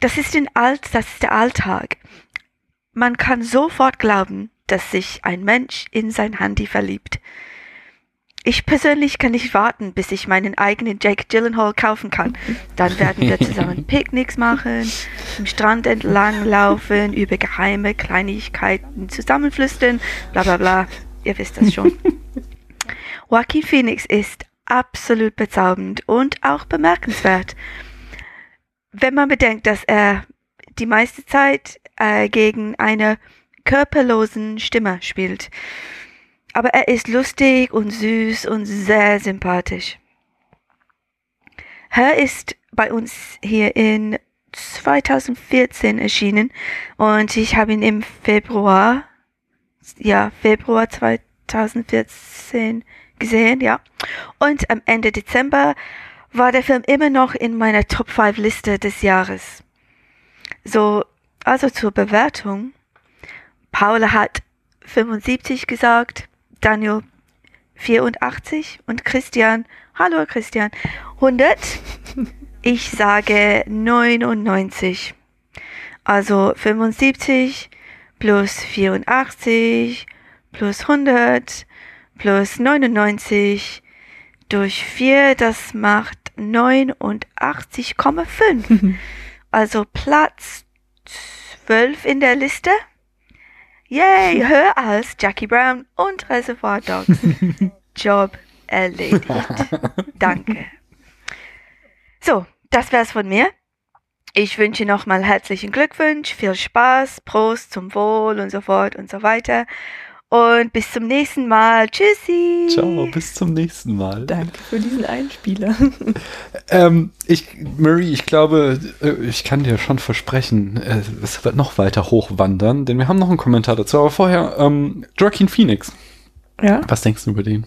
Das ist, in Alt, das ist der Alltag. Man kann sofort glauben, dass sich ein Mensch in sein Handy verliebt. Ich persönlich kann nicht warten, bis ich meinen eigenen Jake Gyllenhaal kaufen kann. Dann werden wir zusammen Picknicks machen, am Strand entlang laufen, über geheime Kleinigkeiten zusammenflüstern, bla bla bla. Ihr wisst das schon. Joaquin Phoenix ist absolut bezaubernd und auch bemerkenswert. Wenn man bedenkt, dass er die meiste Zeit äh, gegen eine körperlosen Stimme spielt. Aber er ist lustig und süß und sehr sympathisch. Her ist bei uns hier in 2014 erschienen und ich habe ihn im Februar, ja, Februar 2014 gesehen, ja. Und am Ende Dezember war der Film immer noch in meiner Top 5 Liste des Jahres. So, also zur Bewertung. Paula hat 75 gesagt, Daniel 84 und Christian, hallo Christian, 100. Ich sage 99. Also 75 plus 84 plus 100 plus 99 durch 4, das macht 89,5. also Platz 12 in der Liste. Yay, höher als Jackie Brown und Reservoir Dogs. Job erledigt. Danke. So, das wär's von mir. Ich wünsche nochmal herzlichen Glückwunsch, viel Spaß, Prost zum Wohl und so fort und so weiter. Und bis zum nächsten Mal. Tschüssi. Ciao, bis zum nächsten Mal. Danke für diesen Einspieler. Ähm, ich, Murray, ich glaube, äh, ich kann dir schon versprechen, äh, es wird noch weiter hochwandern, denn wir haben noch einen Kommentar dazu. Aber vorher, ähm, Joaquin Phoenix. Ja. Was denkst du über den?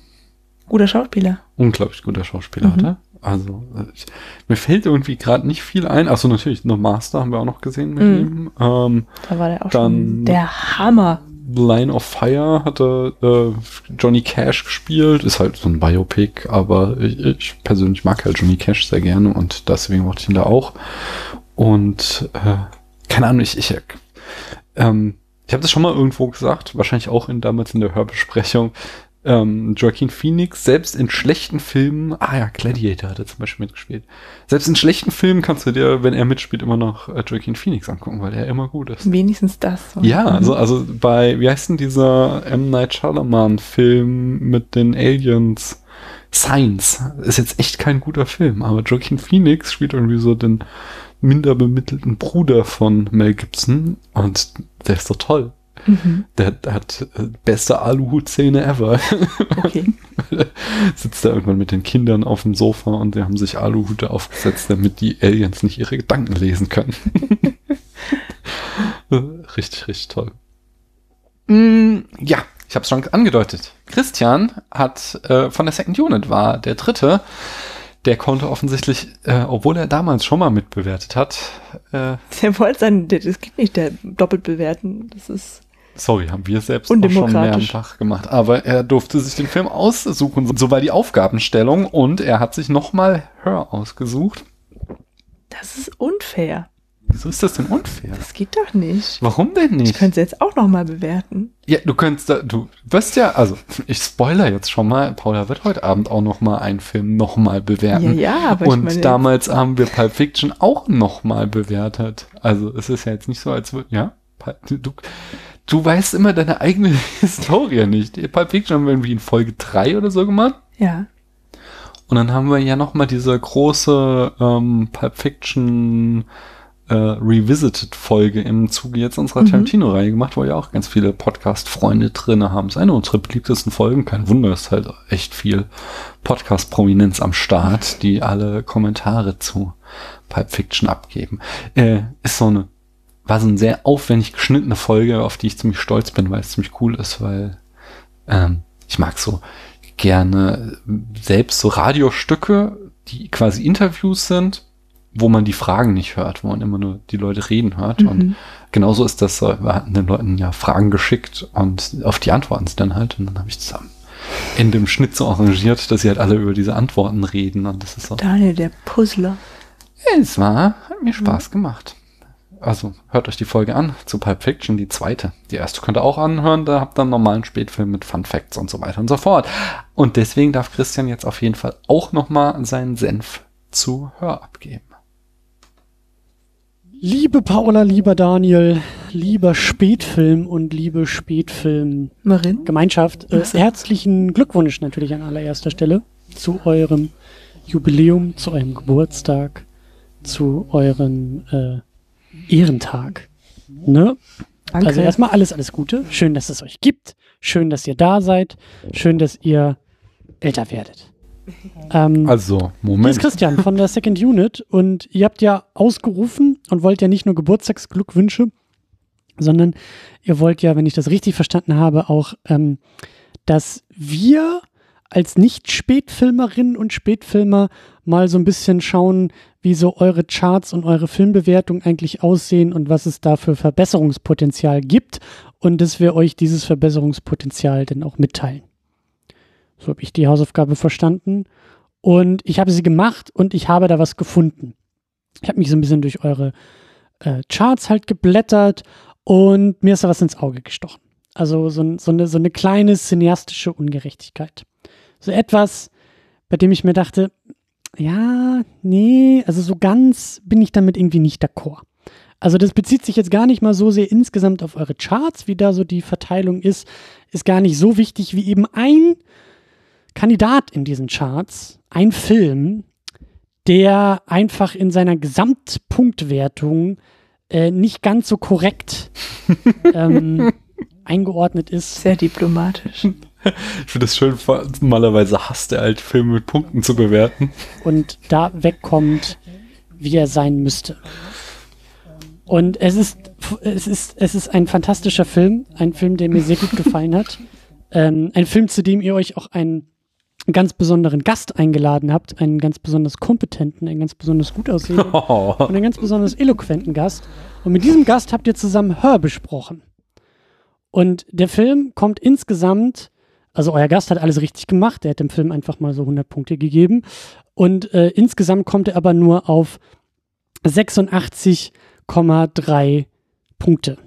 Guter Schauspieler. Unglaublich guter Schauspieler, Mhm. oder? Also, äh, ich, mir fällt irgendwie gerade nicht viel ein. Achso, natürlich, No Master haben wir auch noch gesehen mit Mhm. ihm. Ähm, Da war der auch dann schon der Hammer. Line of Fire hatte äh, Johnny Cash gespielt, ist halt so ein Biopic, aber ich, ich persönlich mag halt Johnny Cash sehr gerne und deswegen mochte ich ihn da auch. Und äh, keine Ahnung, ich, ich, ähm, ich habe das schon mal irgendwo gesagt, wahrscheinlich auch in damals in der Hörbesprechung. Ähm, Joaquin Phoenix, selbst in schlechten Filmen, ah ja, Gladiator hat er zum Beispiel mitgespielt. Selbst in schlechten Filmen kannst du dir, wenn er mitspielt, immer noch äh, Joaquin Phoenix angucken, weil er immer gut ist. Wenigstens das. Ja, Mhm. also, also bei, wie heißt denn dieser M. Night Shyamalan-Film mit den Aliens? Science. Ist jetzt echt kein guter Film, aber Joaquin Phoenix spielt irgendwie so den minder bemittelten Bruder von Mel Gibson und der ist doch toll. Mhm. Der, der hat äh, beste Aluhut-Szene ever. Okay. Sitzt da irgendwann mit den Kindern auf dem Sofa und die haben sich Aluhute aufgesetzt, damit die Aliens nicht ihre Gedanken lesen können. richtig, richtig toll. Mm, ja, ich habe es schon angedeutet. Christian hat äh, von der Second Unit war der dritte, der konnte offensichtlich, äh, obwohl er damals schon mal mitbewertet hat, äh, Der wollte sein, das geht nicht, der doppelt bewerten. Das ist. Sorry, haben wir selbst auch schon mehrfach gemacht, aber er durfte sich den Film aussuchen. So war die Aufgabenstellung und er hat sich nochmal Hör ausgesucht. Das ist unfair. Wieso ist das denn unfair? Das geht doch nicht. Warum denn nicht? Ich könnte es jetzt auch nochmal bewerten. Ja, du könntest da, du wirst ja, also ich spoiler jetzt schon mal, Paula wird heute Abend auch noch mal einen Film noch mal bewerten. Ja, ja, aber ich Und meine- damals haben wir Pulp Fiction auch noch mal bewertet. Also es ist ja jetzt nicht so, als würde, ja, du, du, weißt immer deine eigene Historie nicht. Pulp Fiction haben wir irgendwie in Folge 3 oder so gemacht. Ja. Und dann haben wir ja noch mal diese große ähm, Pulp Fiction äh, Revisited-Folge im Zuge jetzt unserer Mhm. Tarantino-Reihe gemacht, wo ja auch ganz viele Podcast-Freunde drin haben. Das ist eine unserer beliebtesten Folgen. Kein Wunder, ist halt echt viel Podcast-Prominenz am Start, die alle Kommentare zu Pulp Fiction abgeben. Äh, ist so eine, war so eine sehr aufwendig geschnittene Folge, auf die ich ziemlich stolz bin, weil es ziemlich cool ist, weil ähm, ich mag so gerne selbst so Radiostücke, die quasi Interviews sind, wo man die Fragen nicht hört, wo man immer nur die Leute reden hört. Mhm. Und genauso ist das, so, wir hatten den Leuten ja Fragen geschickt und auf die antworten sie dann halt. Und dann habe ich das am Ende im Schnitt so arrangiert, dass sie halt alle über diese Antworten reden. Und das ist so. Daniel, der Puzzler. Es war, hat mir Spaß gemacht. Also hört euch die Folge an zu Pulp Fiction, die zweite. Die erste könnt ihr auch anhören, da habt ihr einen normalen Spätfilm mit Fun Facts und so weiter und so fort. Und deswegen darf Christian jetzt auf jeden Fall auch nochmal seinen Senf zu Hör abgeben. Liebe Paula, lieber Daniel, lieber Spätfilm und liebe Spätfilm-Gemeinschaft, äh, herzlichen Glückwunsch natürlich an allererster Stelle zu eurem Jubiläum, zu eurem Geburtstag, zu eurem äh, Ehrentag. Ne? Danke. Also erstmal alles, alles Gute. Schön, dass es euch gibt. Schön, dass ihr da seid. Schön, dass ihr älter werdet. Ähm, Also, hier ist Moment. Christian von der Second Unit und ihr habt ja ausgerufen und wollt ja nicht nur Geburtstagsglückwünsche, sondern ihr wollt ja, wenn ich das richtig verstanden habe, auch, ähm, dass wir als Nicht-Spätfilmerinnen und Spätfilmer mal so ein bisschen schauen, wie so eure Charts und eure Filmbewertungen eigentlich aussehen und was es da für Verbesserungspotenzial gibt und dass wir euch dieses Verbesserungspotenzial dann auch mitteilen. So habe ich die Hausaufgabe verstanden. Und ich habe sie gemacht und ich habe da was gefunden. Ich habe mich so ein bisschen durch eure äh, Charts halt geblättert und mir ist da was ins Auge gestochen. Also so, so, eine, so eine kleine cineastische Ungerechtigkeit. So etwas, bei dem ich mir dachte, ja, nee, also so ganz bin ich damit irgendwie nicht d'accord. Also das bezieht sich jetzt gar nicht mal so sehr insgesamt auf eure Charts, wie da so die Verteilung ist, ist gar nicht so wichtig wie eben ein Kandidat in diesen Charts, ein Film, der einfach in seiner Gesamtpunktwertung äh, nicht ganz so korrekt ähm, eingeordnet ist. Sehr diplomatisch. Ich finde das schön, normalerweise hasst er halt Filme mit Punkten zu bewerten. und da wegkommt, wie er sein müsste. Und es ist, es ist, es ist ein fantastischer Film, ein Film, der mir sehr gut gefallen hat. Ähm, ein Film, zu dem ihr euch auch einen ganz besonderen Gast eingeladen habt, einen ganz besonders kompetenten, einen ganz besonders gut aussehenden und einen ganz besonders eloquenten Gast. Und mit diesem Gast habt ihr zusammen Hör besprochen. Und der Film kommt insgesamt, also euer Gast hat alles richtig gemacht, der hat dem Film einfach mal so 100 Punkte gegeben. Und äh, insgesamt kommt er aber nur auf 86,3 Punkte.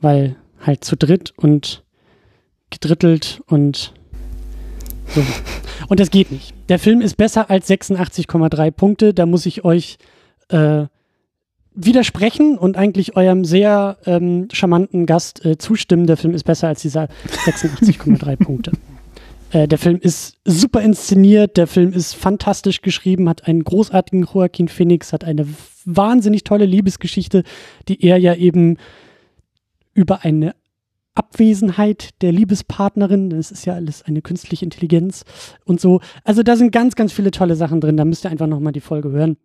Weil halt zu dritt und gedrittelt und so. Und das geht nicht. Der Film ist besser als 86,3 Punkte. Da muss ich euch äh, widersprechen und eigentlich eurem sehr ähm, charmanten Gast äh, zustimmen. Der Film ist besser als dieser 86,3 Punkte. Äh, der Film ist super inszeniert, der Film ist fantastisch geschrieben, hat einen großartigen Joaquin Phoenix, hat eine wahnsinnig tolle Liebesgeschichte, die er ja eben über eine Abwesenheit der Liebespartnerin, das ist ja alles eine künstliche Intelligenz und so. Also da sind ganz, ganz viele tolle Sachen drin. Da müsst ihr einfach nochmal die Folge hören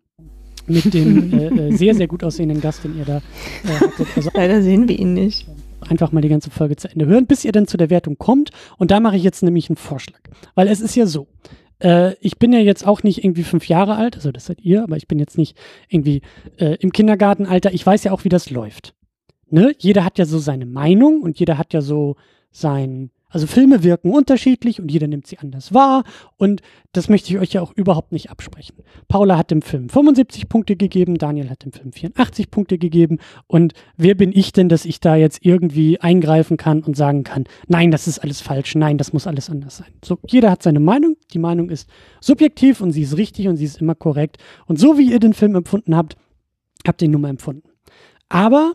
mit dem äh, äh, sehr, sehr gut aussehenden Gast, den ihr da äh, hattet. Also, Leider sehen wir ihn nicht. Einfach mal die ganze Folge zu Ende hören, bis ihr dann zu der Wertung kommt. Und da mache ich jetzt nämlich einen Vorschlag. Weil es ist ja so, äh, ich bin ja jetzt auch nicht irgendwie fünf Jahre alt, also das seid ihr, aber ich bin jetzt nicht irgendwie äh, im Kindergartenalter. Ich weiß ja auch, wie das läuft. Ne? Jeder hat ja so seine Meinung und jeder hat ja so sein, also Filme wirken unterschiedlich und jeder nimmt sie anders wahr und das möchte ich euch ja auch überhaupt nicht absprechen. Paula hat dem Film 75 Punkte gegeben, Daniel hat dem Film 84 Punkte gegeben und wer bin ich denn, dass ich da jetzt irgendwie eingreifen kann und sagen kann, nein, das ist alles falsch, nein, das muss alles anders sein. So, jeder hat seine Meinung, die Meinung ist subjektiv und sie ist richtig und sie ist immer korrekt und so wie ihr den Film empfunden habt, habt ihr ihn nun mal empfunden. Aber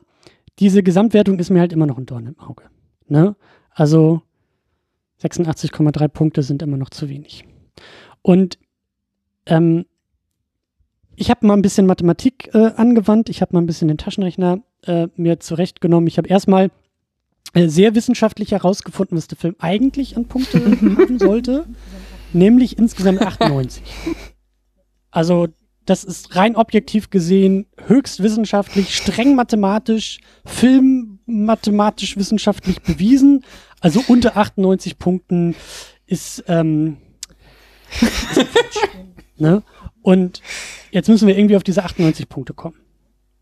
diese Gesamtwertung ist mir halt immer noch ein Dorn im Auge. Ne? Also 86,3 Punkte sind immer noch zu wenig. Und ähm, ich habe mal ein bisschen Mathematik äh, angewandt. Ich habe mal ein bisschen den Taschenrechner äh, mir zurechtgenommen. Ich habe erstmal äh, sehr wissenschaftlich herausgefunden, was der Film eigentlich an Punkte haben sollte, nämlich insgesamt 98. Also das ist rein objektiv gesehen höchst wissenschaftlich, streng mathematisch, filmmathematisch wissenschaftlich bewiesen. Also unter 98 Punkten ist, ähm, ist ne? Und jetzt müssen wir irgendwie auf diese 98 Punkte kommen.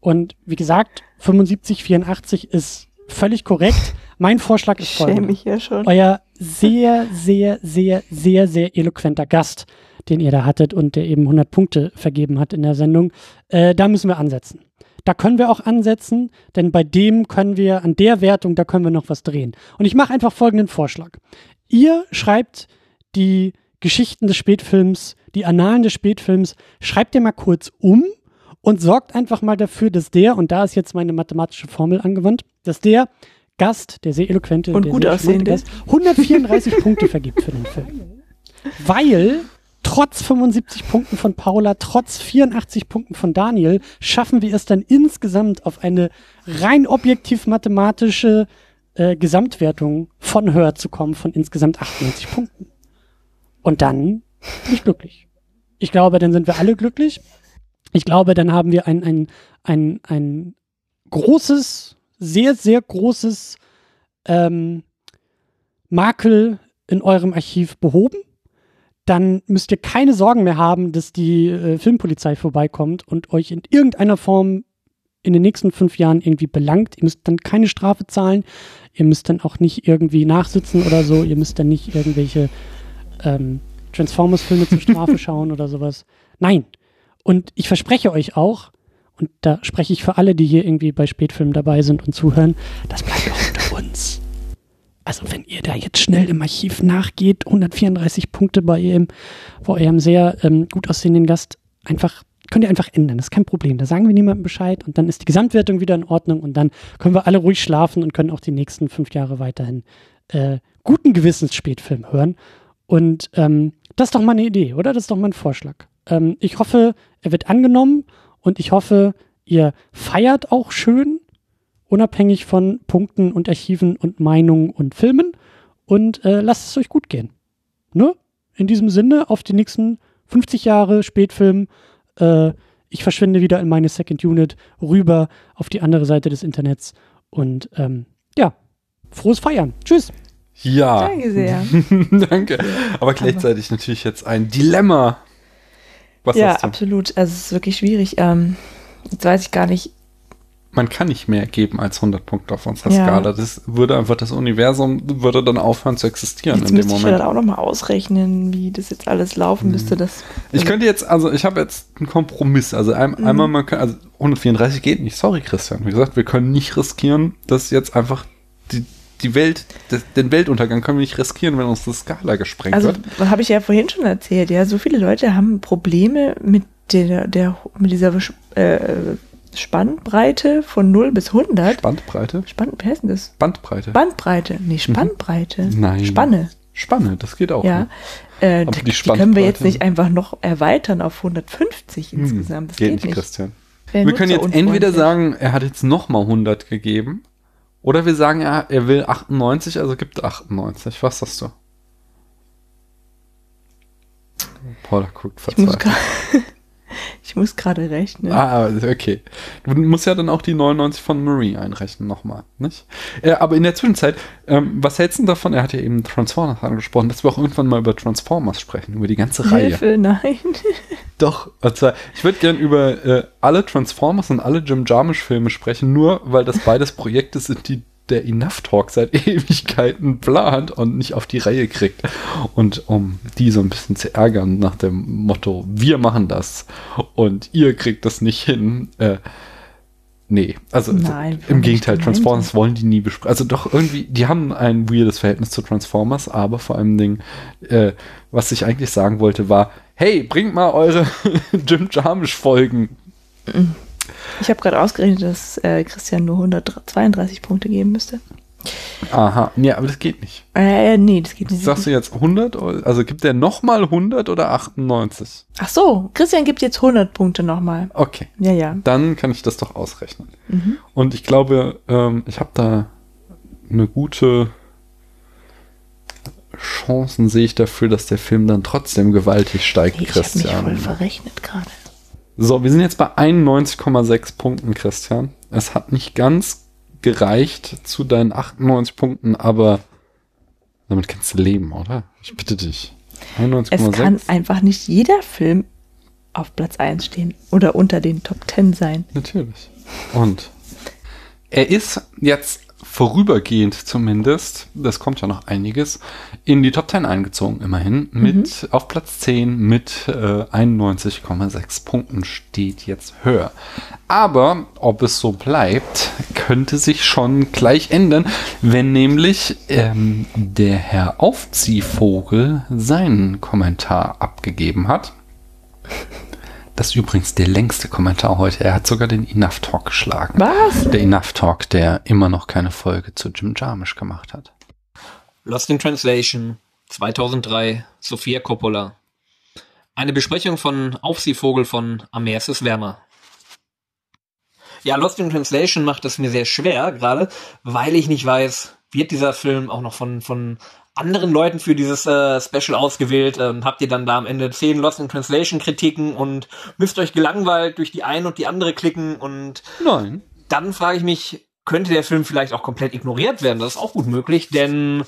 Und wie gesagt, 75, 84 ist völlig korrekt. Mein Vorschlag ist folgender. Mich ja schon. Euer sehr, sehr, sehr, sehr, sehr eloquenter Gast, den ihr da hattet und der eben 100 Punkte vergeben hat in der Sendung, äh, da müssen wir ansetzen. Da können wir auch ansetzen, denn bei dem können wir, an der Wertung, da können wir noch was drehen. Und ich mache einfach folgenden Vorschlag. Ihr schreibt die Geschichten des Spätfilms, die Annalen des Spätfilms, schreibt ihr mal kurz um und sorgt einfach mal dafür, dass der, und da ist jetzt meine mathematische Formel angewandt, dass der Gast, der sehr eloquente Und der gut aussehende. Gast, 134 Punkte vergibt für den Film. Weil trotz 75 Punkten von Paula, trotz 84 Punkten von Daniel, schaffen wir es dann insgesamt auf eine rein objektiv mathematische äh, Gesamtwertung von Hör zu kommen von insgesamt 98 Punkten. Und dann bin ich glücklich. Ich glaube, dann sind wir alle glücklich. Ich glaube, dann haben wir ein, ein, ein, ein großes, sehr, sehr großes ähm, Makel in eurem Archiv behoben. Dann müsst ihr keine Sorgen mehr haben, dass die äh, Filmpolizei vorbeikommt und euch in irgendeiner Form in den nächsten fünf Jahren irgendwie belangt. Ihr müsst dann keine Strafe zahlen. Ihr müsst dann auch nicht irgendwie nachsitzen oder so. Ihr müsst dann nicht irgendwelche ähm, Transformers-Filme zur Strafe schauen oder sowas. Nein. Und ich verspreche euch auch, und da spreche ich für alle, die hier irgendwie bei Spätfilmen dabei sind und zuhören, das bleibt auch. Also wenn ihr da jetzt schnell im Archiv nachgeht, 134 Punkte bei eurem, bei eurem sehr ähm, gut aussehenden Gast, einfach, könnt ihr einfach ändern, das ist kein Problem. Da sagen wir niemandem Bescheid und dann ist die Gesamtwertung wieder in Ordnung und dann können wir alle ruhig schlafen und können auch die nächsten fünf Jahre weiterhin äh, guten Gewissens Spätfilm hören. Und ähm, das ist doch mal eine Idee, oder? Das ist doch mal ein Vorschlag. Ähm, ich hoffe, er wird angenommen und ich hoffe, ihr feiert auch schön, unabhängig von Punkten und Archiven und Meinungen und Filmen und äh, lasst es euch gut gehen. Ne? In diesem Sinne, auf die nächsten 50 Jahre Spätfilm. Äh, ich verschwinde wieder in meine Second Unit rüber auf die andere Seite des Internets und ähm, ja, frohes Feiern. Tschüss. Ja. Danke sehr. Danke. Aber gleichzeitig natürlich jetzt ein Dilemma. Was ja, hast du? absolut. Also es ist wirklich schwierig. Ähm, jetzt weiß ich gar nicht. Man kann nicht mehr geben als 100 Punkte auf unserer Ja. Skala. Das würde einfach das Universum würde dann aufhören zu existieren Jetzt in dem müsste ich Moment. dann auch nochmal ausrechnen, wie das jetzt alles laufen müsste. Das, Ich könnte jetzt, also ich habe jetzt einen Kompromiss. Also ein, Mhm. einmal, man kann, also 134 geht nicht. Sorry, Christian. Wie gesagt, wir können nicht riskieren, dass jetzt einfach die, die Welt, das, den Weltuntergang können wir nicht riskieren, wenn unsere Skala gesprengt also wird. habe ich ja vorhin schon erzählt, ja, so viele Leute haben Probleme mit der, der mit dieser äh, Spannbreite von 0 bis 100. Bandbreite? Spann, wie heißt denn das? Bandbreite. Bandbreite, nee, Spannbreite. Nein. Spanne. Spanne, das geht auch. Ja, ne? äh, die, die können wir Spannbreite- jetzt nicht einfach noch erweitern auf 150 Hm, insgesamt. Das geht, geht, nicht. Christian. Wäre wir können jetzt entweder sagen, er hat jetzt nochmal 100 gegeben, oder wir sagen, er, er will 98, also gibt 98. Was sagst du? Paula guckt verzweifelt. Ich muss gerade rechnen. Ah, okay. Du musst ja dann auch die 99 von Marie einrechnen nochmal, nicht? Äh, aber in der Zwischenzeit, ähm, was hältst du denn davon? Er hat ja eben Transformers angesprochen, dass wir auch irgendwann mal über Transformers sprechen, über die ganze Reihe. Hilfe, nein. Doch, und zwar, ich würde gern über äh, alle Transformers und alle Jim Jarmusch-Filme sprechen, nur weil das beides Projekte sind, die der Enough Talk seit Ewigkeiten plant und nicht auf die Reihe kriegt. Und um die so ein bisschen zu ärgern nach dem Motto, wir machen das und ihr kriegt das nicht hin, äh, Nee, also Nein, im Gegenteil. Transformers wollen die nie besprechen. Also doch irgendwie, die haben ein weirdes Verhältnis zu Transformers, aber vor allem Ding, äh, was ich eigentlich sagen wollte, war, hey, bringt mal eure Jim Jarmusch Folgen. Ich habe gerade ausgerechnet, dass äh, Christian nur 132 Punkte geben müsste. Aha, nee, aber das geht nicht. Äh, nee, das geht nicht. Sagst du jetzt 100? oder- Also gibt der nochmal 100 oder 98? Ach so, Christian gibt jetzt 100 Punkte nochmal. Okay. Ja, ja. Dann kann ich das doch ausrechnen. Mhm. Und ich glaube, ähm, ich habe da eine gute Chancen sehe ich dafür, dass der Film dann trotzdem gewaltig steigt, Ich habe mich Christian. voll verrechnet gerade. So, wir sind jetzt bei 91,6 Punkten, Christian. Es hat nicht ganz gereicht zu deinen 98 Punkten, aber damit kannst du leben, oder? Ich bitte dich. Es kann 91,6. einfach nicht jeder Film auf Platz 1 stehen oder unter den Top 10 sein. Natürlich. Und er ist jetzt vorübergehend zumindest, das kommt ja noch einiges, in die Top 10 eingezogen, immerhin. Mit auf Platz 10 mit äh, 91,6 Punkten steht jetzt höher. Aber ob es so bleibt, könnte sich schon gleich ändern, wenn nämlich ähm, der Herr Aufziehvogel seinen Kommentar abgegeben hat. Das ist übrigens der längste Kommentar heute. Er hat sogar den Enough Talk geschlagen. Was? Der Enough Talk, der immer noch keine Folge zu Jim Jarmusch gemacht hat. Lost in Translation 2003 Sophia Coppola. Eine Besprechung von Aufsiehvogel von Amersis Wärmer. Ja, Lost in Translation macht es mir sehr schwer, gerade weil ich nicht weiß, wird dieser Film auch noch von, von anderen Leuten für dieses äh, Special ausgewählt? Ähm, habt ihr dann da am Ende zehn Lost in Translation Kritiken und müsst euch gelangweilt durch die eine und die andere klicken und Nein. dann frage ich mich, könnte der Film vielleicht auch komplett ignoriert werden? Das ist auch gut möglich, denn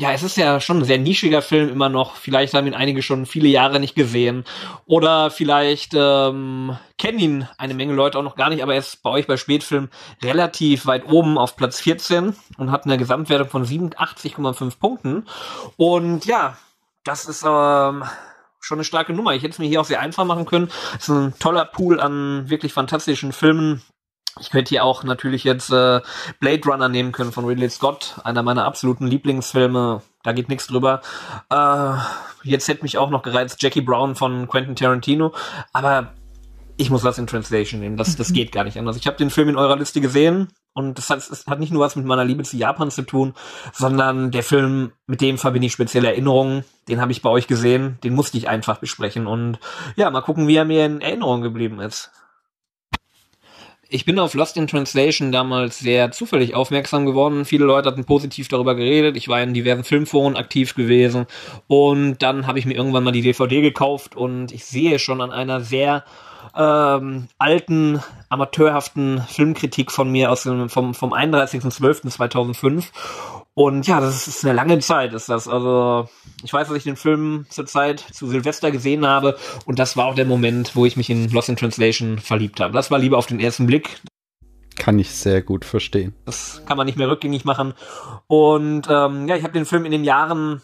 ja, es ist ja schon ein sehr nischiger Film immer noch. Vielleicht haben ihn einige schon viele Jahre nicht gesehen. Oder vielleicht ähm, kennen ihn eine Menge Leute auch noch gar nicht, aber er ist bei euch bei Spätfilm relativ weit oben auf Platz 14 und hat eine Gesamtwertung von 87,5 Punkten. Und ja, das ist ähm, schon eine starke Nummer. Ich hätte es mir hier auch sehr einfach machen können. Es ist ein toller Pool an wirklich fantastischen Filmen. Ich könnte hier auch natürlich jetzt äh, Blade Runner nehmen können von Ridley Scott, einer meiner absoluten Lieblingsfilme. Da geht nichts drüber. Äh, jetzt hätte mich auch noch gereizt Jackie Brown von Quentin Tarantino, aber ich muss das in Translation nehmen. Das, das geht gar nicht anders. Ich habe den Film in eurer Liste gesehen und das hat, es hat nicht nur was mit meiner Liebe zu Japan zu tun, sondern der Film, mit dem verbinde ich spezielle Erinnerungen. Den habe ich bei euch gesehen. Den musste ich einfach besprechen und ja, mal gucken, wie er mir in Erinnerung geblieben ist. Ich bin auf Lost in Translation damals sehr zufällig aufmerksam geworden. Viele Leute hatten positiv darüber geredet. Ich war in diversen Filmforen aktiv gewesen. Und dann habe ich mir irgendwann mal die DVD gekauft und ich sehe schon an einer sehr ähm, alten, amateurhaften Filmkritik von mir aus dem, vom, vom 31.12.2005. Und ja, das ist eine lange Zeit, ist das. Also, ich weiß, dass ich den Film zur Zeit zu Silvester gesehen habe. Und das war auch der Moment, wo ich mich in Lost in Translation verliebt habe. Das war lieber auf den ersten Blick. Kann ich sehr gut verstehen. Das kann man nicht mehr rückgängig machen. Und ähm, ja, ich habe den Film in den Jahren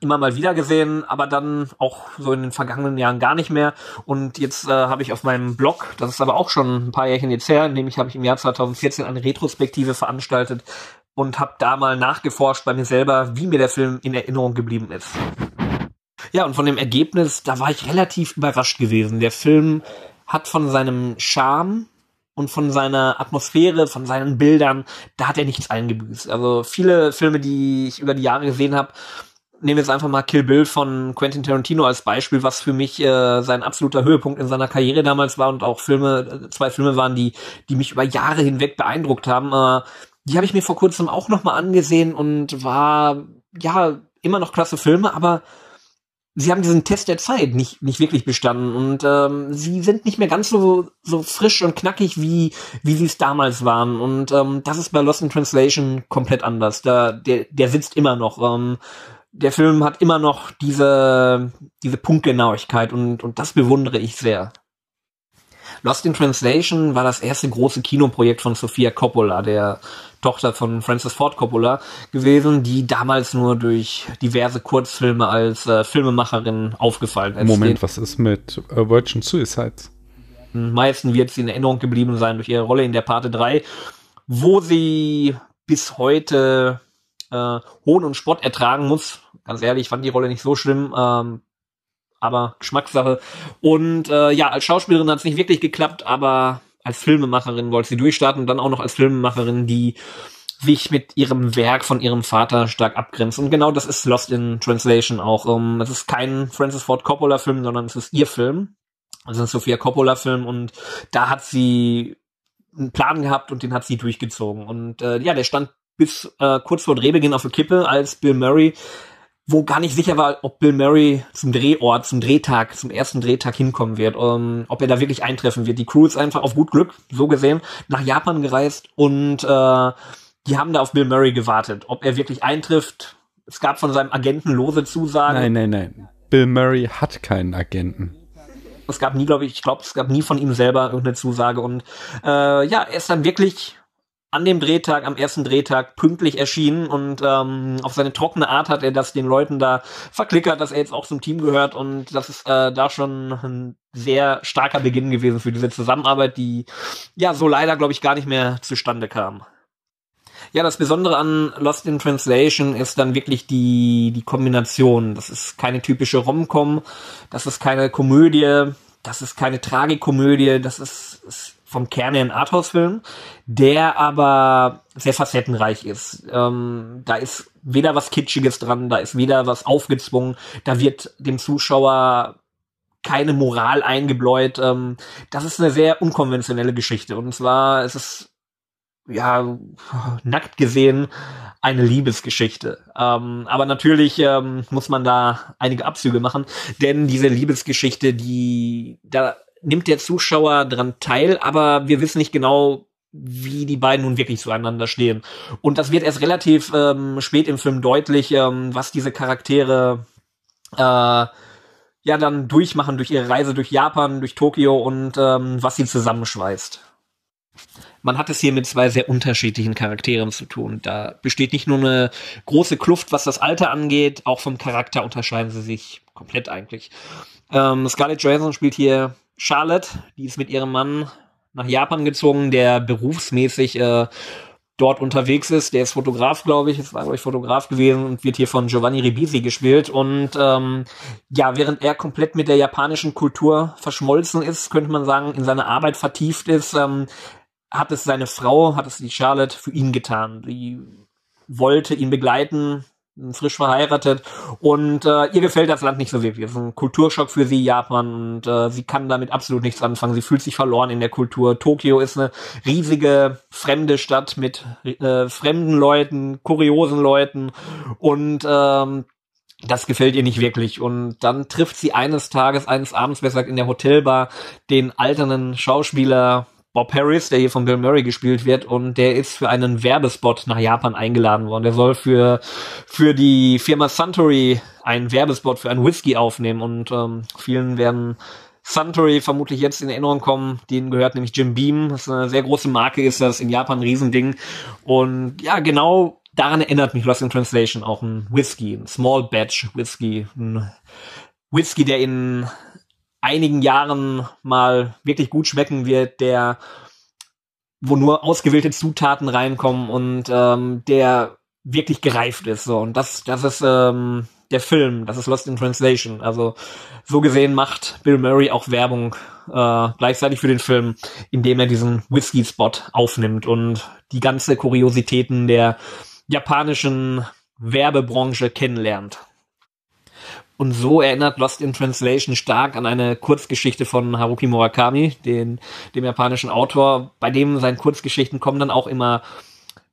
immer mal wieder gesehen, aber dann auch so in den vergangenen Jahren gar nicht mehr. Und jetzt äh, habe ich auf meinem Blog, das ist aber auch schon ein paar Jährchen jetzt her, nämlich habe ich im Jahr 2014 eine Retrospektive veranstaltet und habe da mal nachgeforscht bei mir selber, wie mir der Film in Erinnerung geblieben ist. Ja, und von dem Ergebnis, da war ich relativ überrascht gewesen. Der Film hat von seinem Charme und von seiner Atmosphäre, von seinen Bildern, da hat er nichts eingebüßt. Also viele Filme, die ich über die Jahre gesehen habe, nehmen jetzt einfach mal Kill Bill von Quentin Tarantino als Beispiel, was für mich äh, sein absoluter Höhepunkt in seiner Karriere damals war und auch Filme, äh, zwei Filme waren, die, die mich über Jahre hinweg beeindruckt haben. Äh, die habe ich mir vor kurzem auch noch mal angesehen und war ja immer noch klasse Filme, aber sie haben diesen Test der Zeit nicht, nicht wirklich bestanden und ähm, sie sind nicht mehr ganz so, so frisch und knackig, wie, wie sie es damals waren. Und ähm, das ist bei Lost in Translation komplett anders. Da, der, der sitzt immer noch. Ähm, der Film hat immer noch diese, diese Punktgenauigkeit und, und das bewundere ich sehr. Lost in Translation war das erste große Kinoprojekt von Sofia Coppola, der Tochter von Francis Ford Coppola gewesen, die damals nur durch diverse Kurzfilme als äh, Filmemacherin aufgefallen ist. Moment, was ist mit äh, Virgin Suicides? Meisten wird sie in Erinnerung geblieben sein durch ihre Rolle in der Parte 3, wo sie bis heute äh, Hohn und Spott ertragen muss. Ganz ehrlich, ich fand die Rolle nicht so schlimm. Ähm, aber Geschmackssache. Und äh, ja, als Schauspielerin hat es nicht wirklich geklappt, aber als Filmemacherin wollte sie durchstarten und dann auch noch als Filmemacherin, die sich mit ihrem Werk von ihrem Vater stark abgrenzt. Und genau das ist Lost in Translation auch. Um, es ist kein Francis Ford Coppola Film, sondern es ist ihr Film. Ist ein Sophia Coppola Film und da hat sie einen Plan gehabt und den hat sie durchgezogen. Und äh, ja, der stand bis äh, kurz vor Drehbeginn auf der Kippe, als Bill Murray wo gar nicht sicher war, ob Bill Murray zum Drehort, zum Drehtag, zum ersten Drehtag hinkommen wird, ähm, ob er da wirklich eintreffen wird. Die Crew ist einfach auf gut Glück, so gesehen, nach Japan gereist und äh, die haben da auf Bill Murray gewartet. Ob er wirklich eintrifft, es gab von seinem Agenten lose Zusagen. Nein, nein, nein. Bill Murray hat keinen Agenten. Es gab nie, glaube ich, ich glaube, es gab nie von ihm selber irgendeine Zusage und äh, ja, er ist dann wirklich an dem Drehtag, am ersten Drehtag pünktlich erschienen und ähm, auf seine trockene Art hat er das den Leuten da verklickert, dass er jetzt auch zum Team gehört und das ist äh, da schon ein sehr starker Beginn gewesen für diese Zusammenarbeit, die ja so leider, glaube ich, gar nicht mehr zustande kam. Ja, das Besondere an Lost in Translation ist dann wirklich die, die Kombination. Das ist keine typische Rom-Com, das ist keine Komödie, das ist keine Tragikomödie, das ist, ist vom Kern her ein Arthouse-Film, der aber sehr facettenreich ist. Ähm, da ist weder was Kitschiges dran, da ist weder was aufgezwungen, da wird dem Zuschauer keine Moral eingebläut. Ähm, das ist eine sehr unkonventionelle Geschichte. Und zwar ist es, ja, nackt gesehen, eine Liebesgeschichte. Ähm, aber natürlich ähm, muss man da einige Abzüge machen, denn diese Liebesgeschichte, die da nimmt der Zuschauer dran teil, aber wir wissen nicht genau, wie die beiden nun wirklich zueinander stehen. Und das wird erst relativ ähm, spät im Film deutlich, ähm, was diese Charaktere äh, ja dann durchmachen durch ihre Reise durch Japan, durch Tokio und ähm, was sie zusammenschweißt. Man hat es hier mit zwei sehr unterschiedlichen Charakteren zu tun. Da besteht nicht nur eine große Kluft, was das Alter angeht, auch vom Charakter unterscheiden sie sich komplett eigentlich. Ähm, Scarlett Johansson spielt hier Charlotte, die ist mit ihrem Mann nach Japan gezogen, der berufsmäßig äh, dort unterwegs ist. Der ist Fotograf, glaube ich. Es war, glaube ich, Fotograf gewesen und wird hier von Giovanni Ribisi gespielt. Und ähm, ja, während er komplett mit der japanischen Kultur verschmolzen ist, könnte man sagen, in seine Arbeit vertieft ist, ähm, hat es seine Frau, hat es die Charlotte für ihn getan. Die wollte ihn begleiten, frisch verheiratet und äh, ihr gefällt das Land nicht so wirklich. Es ist ein Kulturschock für sie, Japan, und äh, sie kann damit absolut nichts anfangen. Sie fühlt sich verloren in der Kultur. Tokio ist eine riesige fremde Stadt mit äh, fremden Leuten, kuriosen Leuten und ähm, das gefällt ihr nicht wirklich. Und dann trifft sie eines Tages, eines Abends, besser in der Hotelbar den alternden Schauspieler Bob Harris, der hier von Bill Murray gespielt wird, und der ist für einen Werbespot nach Japan eingeladen worden. Der soll für, für die Firma Suntory einen Werbespot für einen Whisky aufnehmen und ähm, vielen werden Suntory vermutlich jetzt in Erinnerung kommen. Denen gehört nämlich Jim Beam. Das ist eine sehr große Marke, ist das in Japan ein Riesending. Und ja, genau daran erinnert mich Lost in Translation auch ein Whisky, ein Small Batch Whisky, ein Whisky, der in einigen Jahren mal wirklich gut schmecken wird, der wo nur ausgewählte Zutaten reinkommen und ähm, der wirklich gereift ist. So und das das ist ähm, der Film, das ist Lost in Translation. Also so gesehen macht Bill Murray auch Werbung äh, gleichzeitig für den Film, indem er diesen Whisky-Spot aufnimmt und die ganze Kuriositäten der japanischen Werbebranche kennenlernt. Und so erinnert Lost in Translation stark an eine Kurzgeschichte von Haruki Murakami, den, dem japanischen Autor, bei dem seinen Kurzgeschichten kommen dann auch immer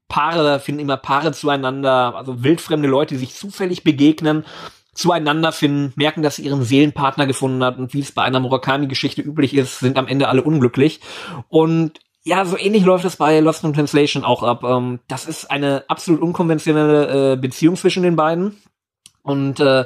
Paare, finden immer Paare zueinander, also wildfremde Leute, die sich zufällig begegnen, zueinander finden, merken, dass sie ihren Seelenpartner gefunden hat und wie es bei einer Murakami-Geschichte üblich ist, sind am Ende alle unglücklich. Und ja, so ähnlich läuft es bei Lost in Translation auch ab. Ähm, das ist eine absolut unkonventionelle äh, Beziehung zwischen den beiden. Und äh,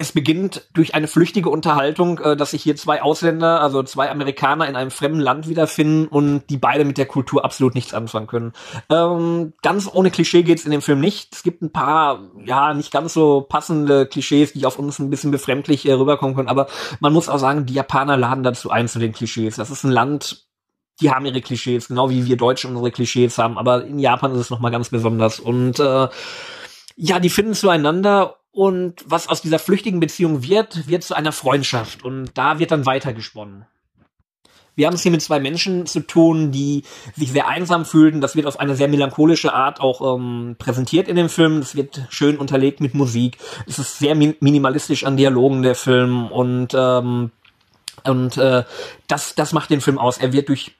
es beginnt durch eine flüchtige Unterhaltung, äh, dass sich hier zwei Ausländer, also zwei Amerikaner in einem fremden Land wiederfinden und die beide mit der Kultur absolut nichts anfangen können. Ähm, ganz ohne Klischee geht's in dem Film nicht. Es gibt ein paar, ja, nicht ganz so passende Klischees, die auf uns ein bisschen befremdlich äh, rüberkommen können, aber man muss auch sagen, die Japaner laden dazu ein zu den Klischees. Das ist ein Land, die haben ihre Klischees, genau wie wir Deutschen unsere Klischees haben, aber in Japan ist es nochmal ganz besonders. Und äh, ja, die finden zueinander und was aus dieser flüchtigen Beziehung wird, wird zu einer Freundschaft. Und da wird dann weitergesponnen. Wir haben es hier mit zwei Menschen zu tun, die sich sehr einsam fühlten. Das wird auf eine sehr melancholische Art auch ähm, präsentiert in dem Film. Es wird schön unterlegt mit Musik. Es ist sehr min minimalistisch an Dialogen der Film und ähm, und äh, das das macht den Film aus. Er wird durch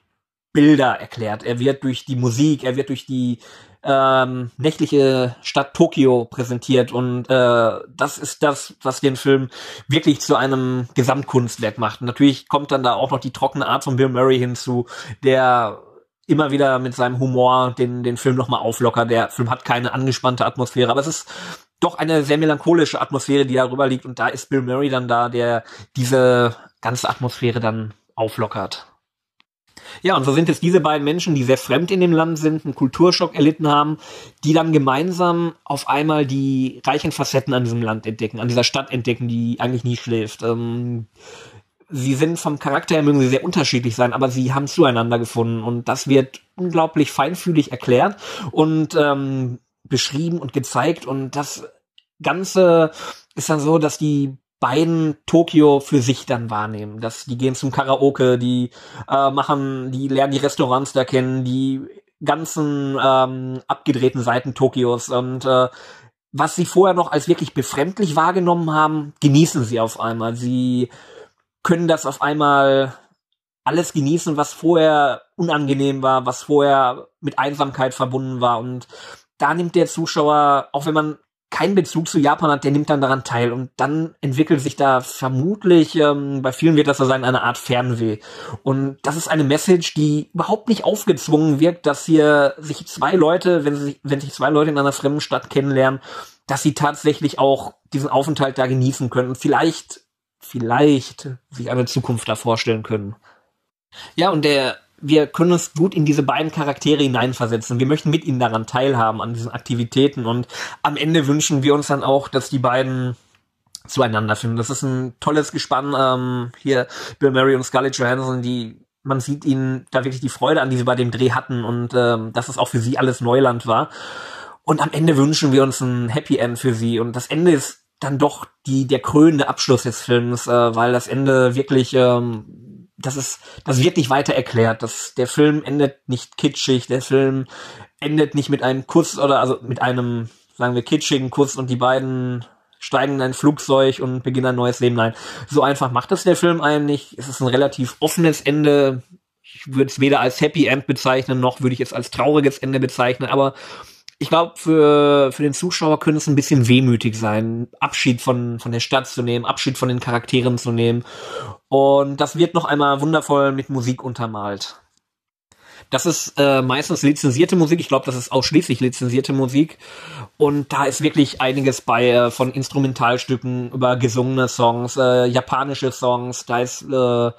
Bilder erklärt. Er wird durch die Musik, er wird durch die ähm, nächtliche Stadt Tokio präsentiert und äh, das ist das, was den Film wirklich zu einem Gesamtkunstwerk macht. Und natürlich kommt dann da auch noch die trockene Art von Bill Murray hinzu, der immer wieder mit seinem Humor den, den Film nochmal auflockert. Der Film hat keine angespannte Atmosphäre, aber es ist doch eine sehr melancholische Atmosphäre, die darüber liegt und da ist Bill Murray dann da, der diese ganze Atmosphäre dann auflockert. Ja, und so sind es diese beiden Menschen, die sehr fremd in dem Land sind, einen Kulturschock erlitten haben, die dann gemeinsam auf einmal die reichen Facetten an diesem Land entdecken, an dieser Stadt entdecken, die eigentlich nie schläft. Ähm, sie sind vom Charakter her mögen sie sehr unterschiedlich sein, aber sie haben zueinander gefunden und das wird unglaublich feinfühlig erklärt und ähm, beschrieben und gezeigt und das Ganze ist dann so, dass die beiden Tokio für sich dann wahrnehmen. Dass die gehen zum Karaoke, die äh, machen, die lernen die Restaurants da kennen, die ganzen ähm, abgedrehten Seiten Tokios und äh, was sie vorher noch als wirklich befremdlich wahrgenommen haben, genießen sie auf einmal. Sie können das auf einmal alles genießen, was vorher unangenehm war, was vorher mit Einsamkeit verbunden war. Und da nimmt der Zuschauer, auch wenn man keinen Bezug zu Japan hat, der nimmt dann daran teil. Und dann entwickelt sich da vermutlich, ähm, bei vielen wird das so sein, eine Art Fernweh. Und das ist eine Message, die überhaupt nicht aufgezwungen wirkt, dass hier sich zwei Leute, wenn sich, wenn sich zwei Leute in einer fremden Stadt kennenlernen, dass sie tatsächlich auch diesen Aufenthalt da genießen können. Und vielleicht, vielleicht sich eine Zukunft da vorstellen können. Ja, und der wir können uns gut in diese beiden Charaktere hineinversetzen. Wir möchten mit ihnen daran teilhaben, an diesen Aktivitäten. Und am Ende wünschen wir uns dann auch, dass die beiden zueinander finden. Das ist ein tolles Gespann. Ähm, hier Bill Murray und Scarlett Johansson, die man sieht ihnen da wirklich die Freude an, die sie bei dem Dreh hatten und ähm, dass es auch für sie alles Neuland war. Und am Ende wünschen wir uns ein Happy End für sie. Und das Ende ist dann doch die der krönende Abschluss des Films, äh, weil das Ende wirklich ähm, das ist, das wird nicht weiter erklärt. Das, der Film endet nicht kitschig, der Film endet nicht mit einem Kuss oder also mit einem, sagen wir, kitschigen Kuss und die beiden steigen in ein Flugzeug und beginnen ein neues Leben. Nein, so einfach macht das der Film eigentlich. Es ist ein relativ offenes Ende. Ich würde es weder als Happy End bezeichnen, noch würde ich es als trauriges Ende bezeichnen, aber ich glaube, für, für den Zuschauer könnte es ein bisschen wehmütig sein, Abschied von, von der Stadt zu nehmen, Abschied von den Charakteren zu nehmen. Und das wird noch einmal wundervoll mit Musik untermalt. Das ist äh, meistens lizenzierte Musik. Ich glaube, das ist ausschließlich lizenzierte Musik. Und da ist wirklich einiges bei, äh, von Instrumentalstücken über gesungene Songs, äh, japanische Songs. Da ist äh,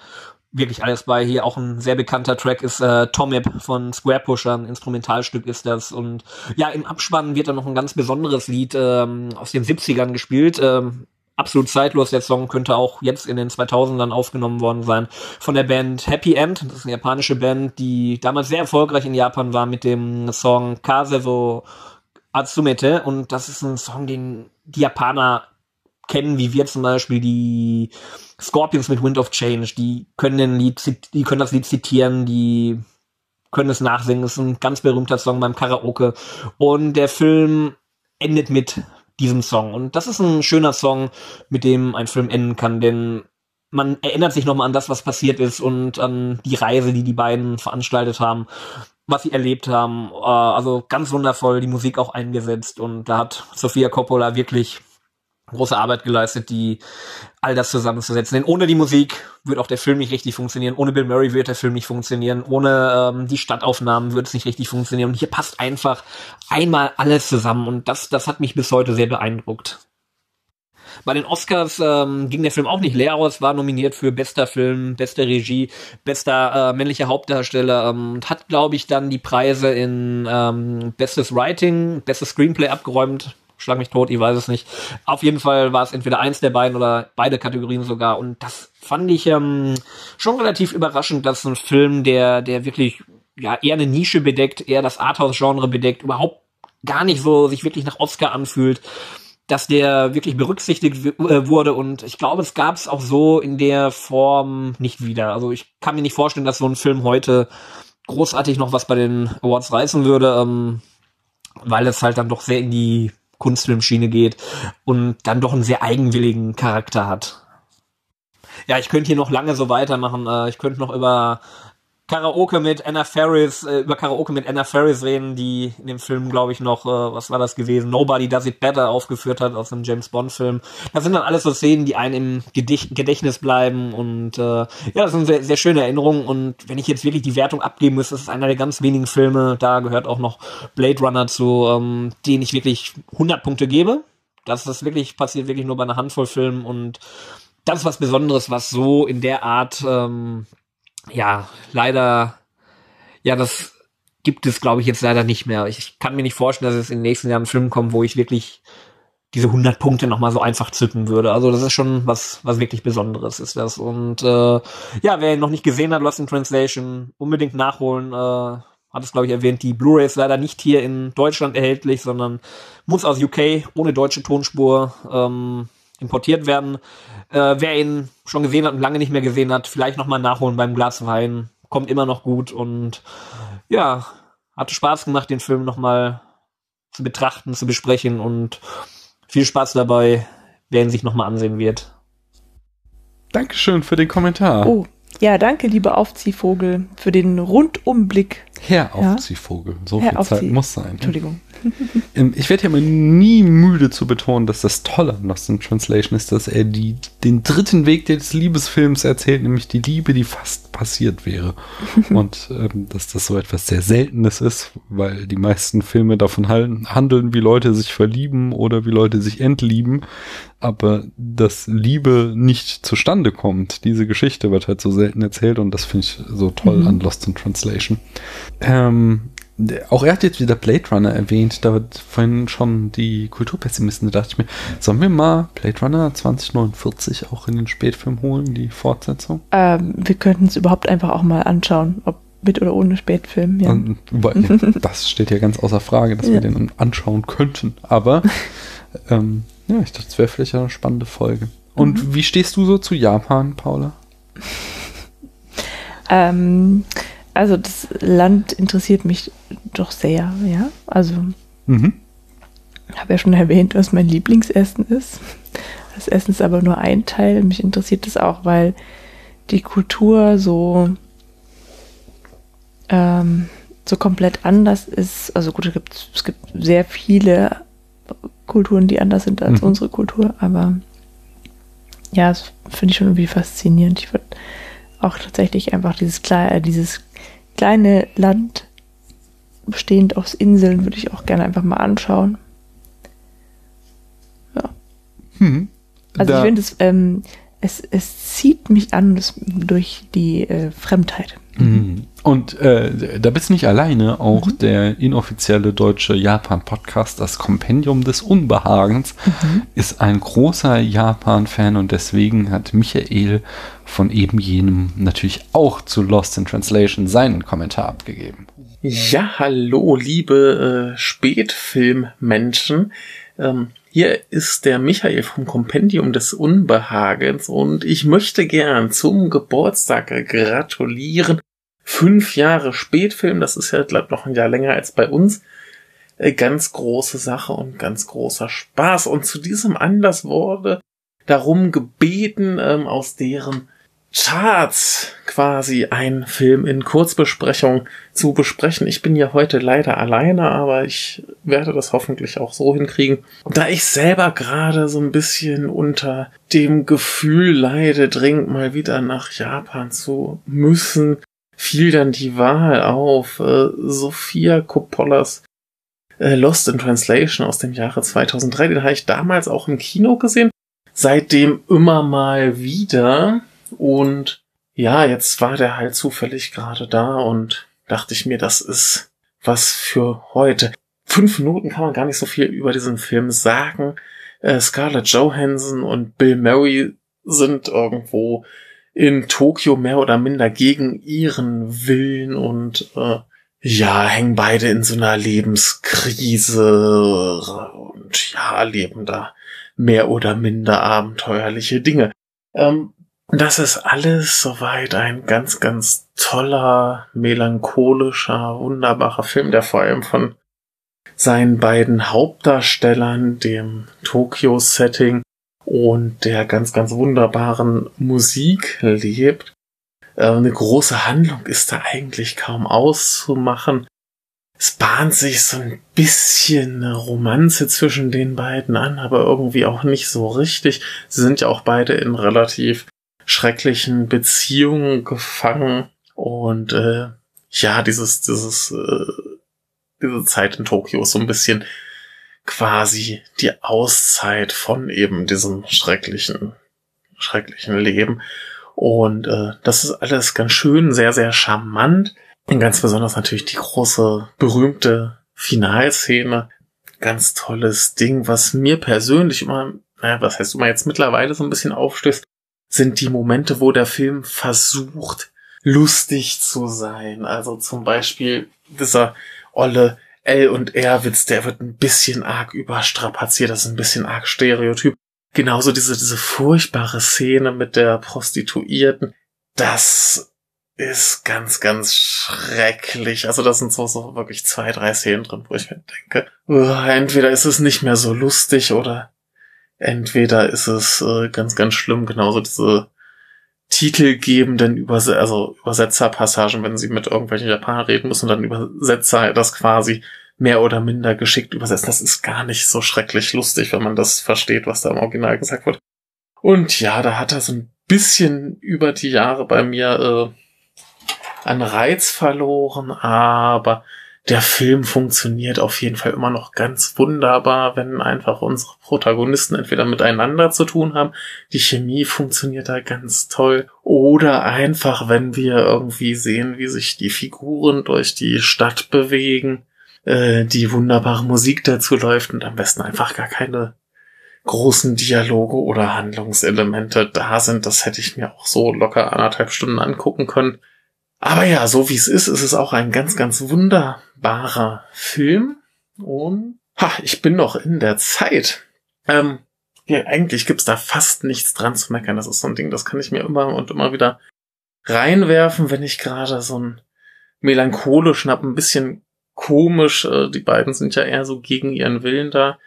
wirklich alles bei. Hier auch ein sehr bekannter Track ist äh, Tomip von Square Pusher, ein Instrumentalstück ist das. Und ja, im Abspann wird dann noch ein ganz besonderes Lied ähm, aus den 70ern gespielt. Ähm, absolut zeitlos. Der Song könnte auch jetzt in den 2000ern aufgenommen worden sein von der Band Happy End. Das ist eine japanische Band, die damals sehr erfolgreich in Japan war mit dem Song Kaseso Atsumete. Und das ist ein Song, den die Japaner kennen, wie wir zum Beispiel die Scorpions mit Wind of Change, die können Lied, die können das Lied zitieren, die können es nachsingen. Das ist ein ganz berühmter Song beim Karaoke. Und der Film endet mit diesem Song. Und das ist ein schöner Song, mit dem ein Film enden kann, denn man erinnert sich nochmal an das, was passiert ist und an die Reise, die die beiden veranstaltet haben, was sie erlebt haben. Äh, also ganz wundervoll, die Musik auch eingesetzt und da hat Sophia Coppola wirklich große Arbeit geleistet, die all das zusammenzusetzen. Denn ohne die Musik wird auch der Film nicht richtig funktionieren. Ohne Bill Murray wird der Film nicht funktionieren. Ohne ähm, die Stadtaufnahmen wird es nicht richtig funktionieren. Und hier passt einfach einmal alles zusammen. Und das, das hat mich bis heute sehr beeindruckt. Bei den Oscars ähm, ging der Film auch nicht leer aus, war nominiert für bester Film, beste Regie, bester äh, männlicher Hauptdarsteller ähm, und hat, glaube ich, dann die Preise in ähm, bestes Writing, bestes Screenplay abgeräumt. Schlag mich tot, ich weiß es nicht. Auf jeden Fall war es entweder eins der beiden oder beide Kategorien sogar. Und das fand ich ähm, schon relativ überraschend, dass ein Film, der, der wirklich ja eher eine Nische bedeckt, eher das Arthouse-Genre bedeckt, überhaupt gar nicht so sich wirklich nach Oscar anfühlt, dass der wirklich berücksichtigt äh, wurde und ich glaube, es gab es auch so in der Form nicht wieder. Also ich kann mir nicht vorstellen, dass so ein Film heute großartig noch was bei den Awards reißen würde, ähm, weil es halt dann doch sehr in die Kunstfilmschiene geht und dann doch einen sehr eigenwilligen Charakter hat. Ja, ich könnte hier noch lange so weitermachen. Äh, ich könnte noch über Karaoke mit Anna Ferris, äh, über Karaoke mit Anna Ferris reden, die in dem Film, glaube ich, noch, äh, was war das gewesen, Nobody Does It Better aufgeführt hat aus einem James Bond-Film. Das sind dann alles so Szenen, die einem im Gedich Gedächtnis bleiben und äh, ja, das sind sehr, sehr schöne Erinnerungen und wenn ich jetzt wirklich die Wertung abgeben müsste, das ist einer der ganz wenigen Filme, da gehört auch noch Blade Runner zu, ähm, den ich wirklich 100 Punkte gebe. Das ist wirklich, passiert wirklich nur bei einer Handvoll Filmen und das ist was Besonderes, was so in der Art ähm, ja, leider, ja, das gibt es, glaube ich, jetzt leider nicht mehr. Ich kann mir nicht vorstellen, dass es in den nächsten Jahren Film kommt, wo ich wirklich diese 100 Punkte nochmal so einfach zücken würde. Also das ist schon was, was wirklich Besonderes ist das. Und äh, ja, wer ihn noch nicht gesehen hat, Lost in Translation, unbedingt nachholen. Äh, hat es, glaube ich, erwähnt, die Blu-ray ist leider nicht hier in Deutschland erhältlich, sondern muss aus UK ohne deutsche Tonspur ähm, importiert werden. Äh, wer ihn schon gesehen hat und lange nicht mehr gesehen hat, vielleicht nochmal nachholen beim Glas Wein. Kommt immer noch gut und ja, hatte Spaß gemacht, den Film nochmal zu betrachten, zu besprechen und viel Spaß dabei, wer ihn sich nochmal ansehen wird. Dankeschön für den Kommentar. Oh, ja, danke, lieber Aufziehvogel, für den Rundumblick. Herr Aufziehvogel, so Herr viel Zeit Aufzieh- muss sein. Entschuldigung. Ähm, Ich werde ja mal nie müde zu betonen, dass das Tolle an Lost in Translation ist, dass er die, den dritten Weg des Liebesfilms erzählt, nämlich die Liebe, die fast passiert wäre. Und ähm, dass das so etwas sehr Seltenes ist, weil die meisten Filme davon handeln, wie Leute sich verlieben oder wie Leute sich entlieben, aber dass Liebe nicht zustande kommt. Diese Geschichte wird halt so selten erzählt und das finde ich so toll Mhm. an Lost in Translation. Ähm, auch er hat jetzt wieder Blade Runner erwähnt, da wird vorhin schon die Kulturpessimisten, da dachte ich mir, sollen wir mal Blade Runner 2049 auch in den Spätfilm holen, die Fortsetzung? Ähm, wir könnten es überhaupt einfach auch mal anschauen, ob mit oder ohne Spätfilm. Ja. Und, das steht ja ganz außer Frage, dass Ja. wir den anschauen könnten, aber ähm, ja, ich dachte, es wäre vielleicht eine spannende Folge. Und Mhm. wie stehst du so zu Japan, Paula? Ähm, also das Land interessiert mich doch sehr, ja. Also Mhm. habe ja schon erwähnt, was mein Lieblingsessen ist. Das Essen ist aber nur ein Teil. Mich interessiert es auch, weil die Kultur so ähm, so komplett anders ist. Also gut, es gibt, es gibt sehr viele Kulturen, die anders sind als Mhm. unsere Kultur, aber ja, das finde ich schon irgendwie faszinierend. Ich würde auch tatsächlich einfach dieses, klei- äh, dieses kleine Land bestehend aus Inseln würde ich auch gerne einfach mal anschauen. Hm. Also Da- ich finde es, ähm, es, es zieht mich an durch die äh, Fremdheit. Mhm. Und äh, da bist du nicht alleine. Auch Mhm. der inoffizielle deutsche Japan-Podcast, das Kompendium des Unbehagens, Mhm. ist ein großer Japan-Fan und deswegen hat Michael von eben jenem natürlich auch zu Lost in Translation seinen Kommentar abgegeben. Ja, hallo, liebe äh, Spätfilmmenschen. Ähm, hier ist der Michael vom Kompendium des Unbehagens und ich möchte gern zum Geburtstag gratulieren. Fünf Jahre Spätfilm, das ist ja, glaube noch ein Jahr länger als bei uns. Äh, ganz große Sache und ganz großer Spaß. Und zu diesem Anlass wurde darum gebeten, ähm, aus deren Charts quasi ein Film in Kurzbesprechung zu besprechen. Ich bin ja heute leider alleine, aber ich werde das hoffentlich auch so hinkriegen. Da ich selber gerade so ein bisschen unter dem Gefühl leide, dringend mal wieder nach Japan zu müssen, fiel dann die Wahl auf äh, Sophia Coppolas äh, Lost in Translation aus dem Jahre 2003. Den habe ich damals auch im Kino gesehen. Seitdem immer mal wieder. Und ja, jetzt war der halt zufällig gerade da und dachte ich mir, das ist was für heute. Fünf Minuten kann man gar nicht so viel über diesen Film sagen. Äh, Scarlett Johansson und Bill Murray sind irgendwo in Tokio mehr oder minder gegen ihren Willen und äh, ja, hängen beide in so einer Lebenskrise und ja, erleben da mehr oder minder abenteuerliche Dinge. Ähm, das ist alles soweit ein ganz, ganz toller, melancholischer, wunderbarer Film, der vor allem von seinen beiden Hauptdarstellern, dem Tokyo-Setting und der ganz, ganz wunderbaren Musik lebt. Äh, eine große Handlung ist da eigentlich kaum auszumachen. Es bahnt sich so ein bisschen eine Romanze zwischen den beiden an, aber irgendwie auch nicht so richtig. Sie sind ja auch beide in relativ schrecklichen Beziehungen gefangen und äh, ja, dieses, dieses, äh, diese Zeit in Tokio ist so ein bisschen quasi die Auszeit von eben diesem schrecklichen, schrecklichen Leben. Und äh, das ist alles ganz schön, sehr, sehr charmant. Und ganz besonders natürlich die große, berühmte Finalszene. Ganz tolles Ding, was mir persönlich immer, naja, was heißt immer jetzt mittlerweile so ein bisschen aufstößt, sind die Momente, wo der Film versucht, lustig zu sein. Also zum Beispiel dieser olle L und R-Witz, der wird ein bisschen arg überstrapaziert, das ist ein bisschen arg stereotyp. Genauso diese, diese furchtbare Szene mit der Prostituierten, das ist ganz, ganz schrecklich. Also das sind so, so wirklich zwei, drei Szenen drin, wo ich mir denke, uh, entweder ist es nicht mehr so lustig oder entweder ist es äh, ganz, ganz schlimm, genauso diese titelgebenden Überse also Übersetzerpassagen, wenn sie mit irgendwelchen Japanern reden müssen, dann Übersetzer das quasi mehr oder minder geschickt übersetzen. Das ist gar nicht so schrecklich lustig, wenn man das versteht, was da im Original gesagt wird. Und ja, da hat er so ein bisschen über die Jahre bei mir äh, an Reiz verloren, aber der Film funktioniert auf jeden Fall immer noch ganz wunderbar, wenn einfach unsere Protagonisten entweder miteinander zu tun haben, die Chemie funktioniert da ganz toll, oder einfach, wenn wir irgendwie sehen, wie sich die Figuren durch die Stadt bewegen, äh, die wunderbare Musik dazu läuft und am besten einfach gar keine großen Dialoge oder Handlungselemente da sind. Das hätte ich mir auch so locker anderthalb Stunden angucken können. Aber ja, so wie es ist, ist es auch ein ganz, ganz wunderbarer Film. Und ha, ich bin noch in der Zeit. Ähm, ja, eigentlich gibt's da fast nichts dran zu meckern. Das ist so ein Ding, das kann ich mir immer und immer wieder reinwerfen, wenn ich gerade so ein melancholisch hab, ein bisschen komisch. Äh, die beiden sind ja eher so gegen ihren Willen da.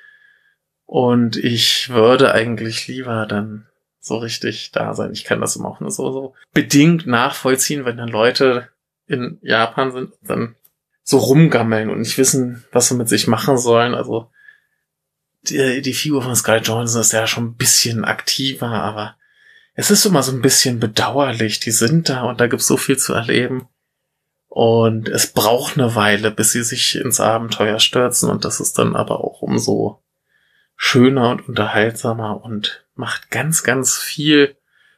Und ich würde eigentlich lieber dann so richtig da sein. Ich kann das immer auch nur so, so bedingt nachvollziehen, wenn dann Leute in Japan sind und dann so rumgammeln und nicht wissen, was sie mit sich machen sollen. Also die, die Figur von Sky Johnson ist ja schon ein bisschen aktiver, aber es ist immer so ein bisschen bedauerlich. Die sind da und da gibt's so viel zu erleben. Und es braucht eine Weile, bis sie sich ins Abenteuer stürzen und das ist dann aber auch umso schöner und unterhaltsamer und macht ganz, ganz viel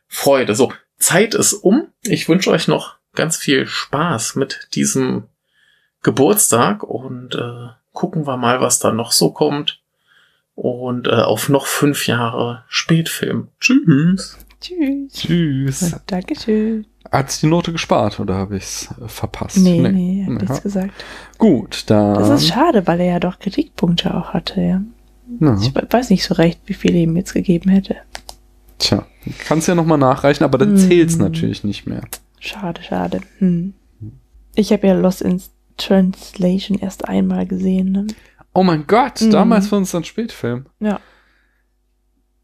Freude. So, Zeit ist um. Ich wünsche euch noch ganz viel Spaß mit diesem Geburtstag und äh, gucken wir mal, was da noch so kommt. Und äh, auf noch fünf Jahre Spätfilm. Tschüss. Tschüss. Tschüss. Dankeschön. Hat die Note gespart oder habe ich es verpasst? Nee, nee, hat nichts Ja. gesagt. Gut, dann. Das ist schade, weil er ja doch Kritikpunkte auch hatte, ja. Ja. Ich we- weiß nicht so recht, wie viel ihm jetzt gegeben hätte. Tja, kannst ja nochmal nachreichen, aber dann Hm. zählt's natürlich nicht mehr. Schade, schade. Hm. Ich habe ja Lost in Translation erst einmal gesehen. Ne? Oh mein Gott, Mhm. damals für uns ein Spätfilm. Ja.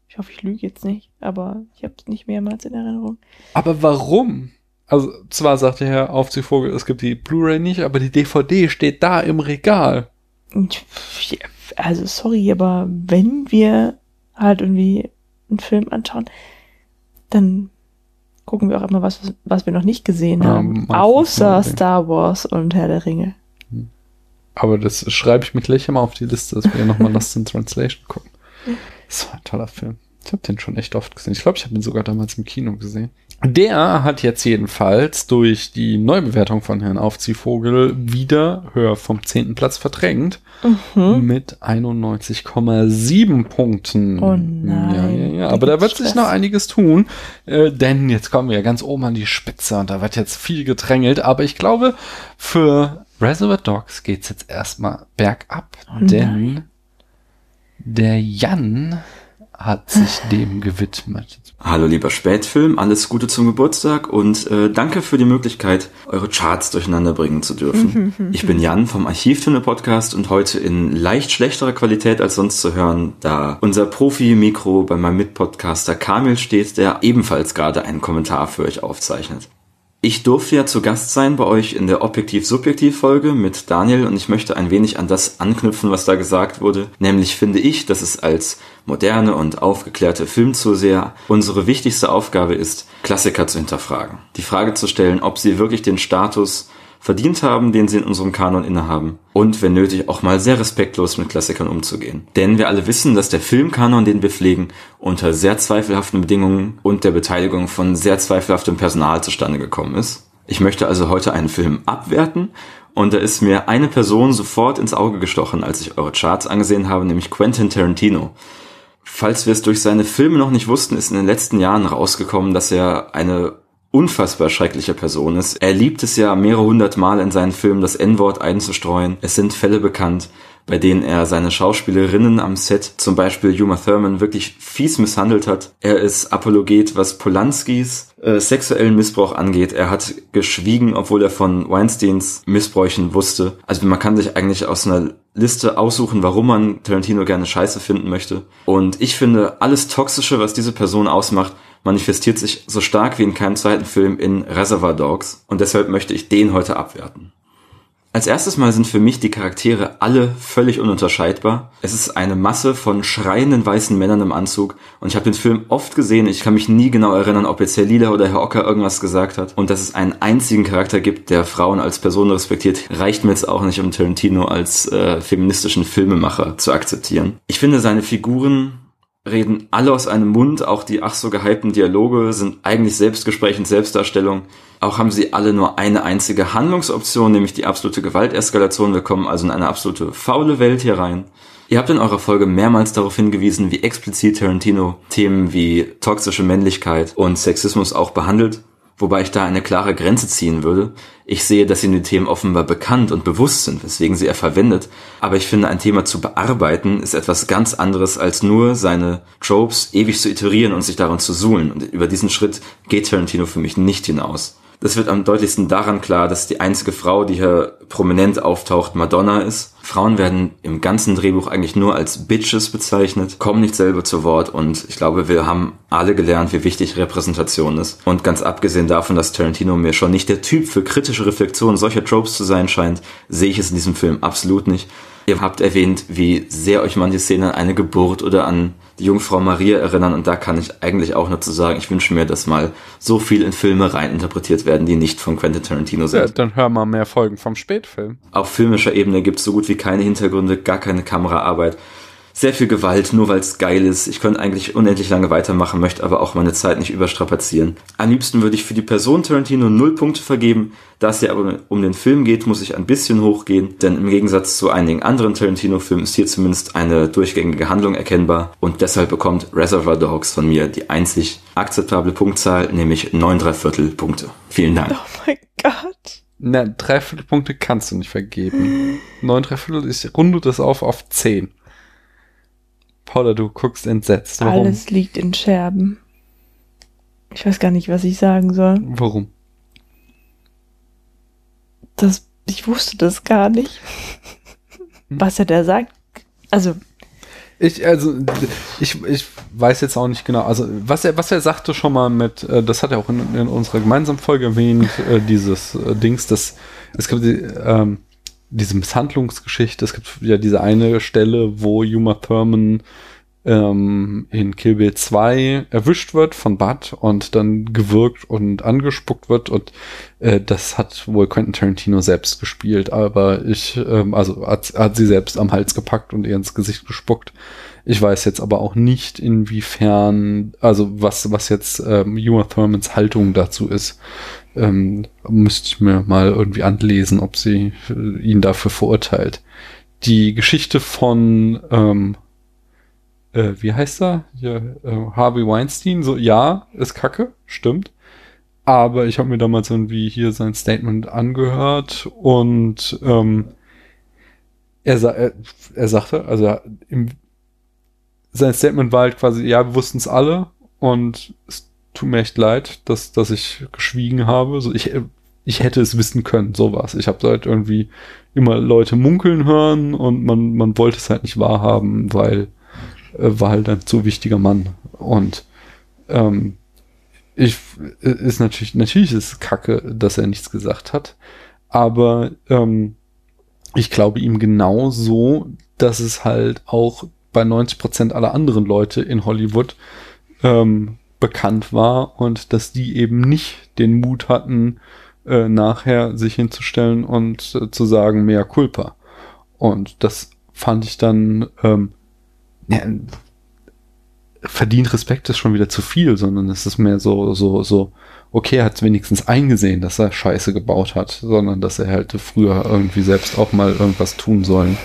Ich hoffe, ich lüge jetzt nicht, aber ich habe es nicht mehrmals in Erinnerung. Aber warum? Also, zwar sagte Herr Aufziehvogel, es gibt die Blu-ray nicht, aber die DVD steht da im Regal. Ja, Also, sorry, aber wenn wir halt irgendwie einen Film anschauen, dann gucken wir auch immer was, was wir noch nicht gesehen haben. Außer Star Wars und Herr der Ringe. Aber das schreibe ich mir gleich immer auf die Liste, dass wir nochmal Lost in Translation gucken. Das war ein toller Film. Ich habe den schon echt oft gesehen. Ich glaube, ich habe ihn sogar damals im Kino gesehen. Der hat jetzt jedenfalls durch die Neubewertung von Herrn Aufziehvogel wieder höher vom zehnten Platz verdrängt. Mhm. Mit 91,7 Punkten. Oh nein. Ja, ja, ja. Aber da wird sich Stress. noch einiges tun. Äh, denn jetzt kommen wir ja ganz oben an die Spitze und da wird jetzt viel gedrängelt. Aber ich glaube, für Reservoir Dogs geht's jetzt erstmal bergab. Oh denn der Jan hat sich dem gewidmet. Hallo lieber Spätfilm, alles Gute zum Geburtstag und äh, danke für die Möglichkeit, eure Charts durcheinander bringen zu dürfen. ich bin Jan vom Archivtöne Podcast und heute in leicht schlechterer Qualität als sonst zu hören, da unser Profi-Mikro bei meinem Mitpodcaster Kamil steht, der ebenfalls gerade einen Kommentar für euch aufzeichnet. Ich durfte ja zu Gast sein bei euch in der Objektiv-Subjektiv-Folge mit Daniel und ich möchte ein wenig an das anknüpfen, was da gesagt wurde. Nämlich finde ich, dass es als moderne und aufgeklärte Filmzuseher unsere wichtigste Aufgabe ist, Klassiker zu hinterfragen. Die Frage zu stellen, ob sie wirklich den Status verdient haben, den sie in unserem Kanon innehaben. Und wenn nötig auch mal sehr respektlos mit Klassikern umzugehen. Denn wir alle wissen, dass der Filmkanon, den wir pflegen, unter sehr zweifelhaften Bedingungen und der Beteiligung von sehr zweifelhaftem Personal zustande gekommen ist. Ich möchte also heute einen Film abwerten und da ist mir eine Person sofort ins Auge gestochen, als ich eure Charts angesehen habe, nämlich Quentin Tarantino. Falls wir es durch seine Filme noch nicht wussten, ist in den letzten Jahren rausgekommen, dass er eine unfassbar schreckliche Person ist. Er liebt es ja mehrere hundert Mal in seinen Filmen das N-Wort einzustreuen. Es sind Fälle bekannt, bei denen er seine Schauspielerinnen am Set, zum Beispiel Uma Thurman, wirklich fies misshandelt hat. Er ist Apologet, was Polanskis äh, sexuellen Missbrauch angeht. Er hat geschwiegen, obwohl er von Weinsteins Missbräuchen wusste. Also man kann sich eigentlich aus einer Liste aussuchen, warum man Tarantino gerne scheiße finden möchte. Und ich finde, alles Toxische, was diese Person ausmacht, manifestiert sich so stark wie in keinem zweiten Film in Reservoir Dogs. Und deshalb möchte ich den heute abwerten. Als erstes Mal sind für mich die Charaktere alle völlig ununterscheidbar. Es ist eine Masse von schreienden weißen Männern im Anzug und ich habe den Film oft gesehen. Ich kann mich nie genau erinnern, ob jetzt Herr Lila oder Herr Ocker irgendwas gesagt hat. Und dass es einen einzigen Charakter gibt, der Frauen als Person respektiert, reicht mir jetzt auch nicht, um Tarantino als äh, feministischen Filmemacher zu akzeptieren. Ich finde seine Figuren reden alle aus einem Mund, auch die ach so gehypten Dialoge sind eigentlich Selbstgespräch und Selbstdarstellung. Auch haben sie alle nur eine einzige Handlungsoption, nämlich die absolute Gewalteskalation. Wir kommen also in eine absolute faule Welt hier rein. Ihr habt in eurer Folge mehrmals darauf hingewiesen, wie explizit Tarantino Themen wie toxische Männlichkeit und Sexismus auch behandelt, wobei ich da eine klare Grenze ziehen würde. Ich sehe, dass ihm die Themen offenbar bekannt und bewusst sind, weswegen sie er verwendet, aber ich finde, ein Thema zu bearbeiten ist etwas ganz anderes, als nur seine Tropes ewig zu iterieren und sich darin zu suhlen. Und über diesen Schritt geht Tarantino für mich nicht hinaus. Das wird am deutlichsten daran klar, dass die einzige Frau, die hier prominent auftaucht, Madonna ist. Frauen werden im ganzen Drehbuch eigentlich nur als Bitches bezeichnet, kommen nicht selber zu Wort und ich glaube, wir haben alle gelernt, wie wichtig Repräsentation ist. Und ganz abgesehen davon, dass Tarantino mir schon nicht der Typ für kritische Reflexion solcher Tropes zu sein scheint, sehe ich es in diesem Film absolut nicht. Ihr habt erwähnt, wie sehr euch manche Szenen an eine Geburt oder an die Jungfrau Maria erinnern und da kann ich eigentlich auch nur zu sagen, ich wünsche mir, dass mal so viel in Filme reininterpretiert werden, die nicht von Quentin Tarantino sind. Ja, dann hör mal mehr Folgen vom Spätfilm. Auf filmischer Ebene gibt es so gut wie keine Hintergründe, gar keine Kameraarbeit. Sehr viel Gewalt, nur weil es geil ist. Ich könnte eigentlich unendlich lange weitermachen, möchte aber auch meine Zeit nicht überstrapazieren. Am liebsten würde ich für die Person Tarantino null Punkte vergeben. Da es ja aber um den Film geht, muss ich ein bisschen hochgehen, denn im Gegensatz zu einigen anderen Tarantino-Filmen ist hier zumindest eine durchgängige Handlung erkennbar und deshalb bekommt Reservoir Dogs von mir die einzig akzeptable Punktzahl, nämlich 9 Viertel Punkte. Vielen Dank. Oh mein Gott. Na, Dreiviertel Punkte kannst du nicht vergeben. Neun Dreiviertel ist, runde das auf auf zehn. Paula, du guckst entsetzt. Warum? Alles liegt in Scherben. Ich weiß gar nicht, was ich sagen soll. Warum? Das, ich wusste das gar nicht. Was er da sagt. Also, Ich, also, ich, ich weiß jetzt auch nicht genau. Also, was er, was er sagte schon mal mit, äh, das hat er auch in, in unserer gemeinsamen Folge erwähnt, äh, dieses äh, Dings, dass es gibt die, ähm, diese Misshandlungsgeschichte. Es gibt ja diese eine Stelle, wo Uma Thurman ähm, in Kill Bill 2 erwischt wird von Bud und dann gewürgt und angespuckt wird und äh, das hat wohl Quentin Tarantino selbst gespielt, aber ich, ähm, also hat, hat sie selbst am Hals gepackt und ihr ins Gesicht gespuckt. Ich weiß jetzt aber auch nicht, inwiefern, also was, was jetzt ähm, Uma Thurmans Haltung dazu ist. Ähm, müsste ich mir mal irgendwie anlesen, ob sie äh, ihn dafür verurteilt. Die Geschichte von ähm, äh, wie heißt er? Ja, äh, Harvey Weinstein, so, ja, ist kacke, stimmt. Aber ich habe mir damals irgendwie hier sein Statement angehört und ähm, er, sa er, er sagte, also im, sein Statement war halt quasi, ja, wir wussten es alle und es tut mir echt leid, dass, dass ich geschwiegen habe. So, ich, ich hätte es wissen können, sowas. Ich habe halt irgendwie immer Leute munkeln hören und man, man wollte es halt nicht wahrhaben, weil äh, war halt ein zu wichtiger Mann. Und ähm, ich ist natürlich, natürlich ist es kacke, dass er nichts gesagt hat. Aber ähm, ich glaube ihm genauso, dass es halt auch bei 90 Prozent aller anderen Leute in Hollywood ähm, bekannt war und dass die eben nicht den Mut hatten, äh, nachher sich hinzustellen und äh, zu sagen, mehr Culpa. Und das fand ich dann ähm, ja, verdient Respekt ist schon wieder zu viel, sondern es ist mehr so, so, so, okay, er hat wenigstens eingesehen, dass er Scheiße gebaut hat, sondern dass er halt früher irgendwie selbst auch mal irgendwas tun sollen.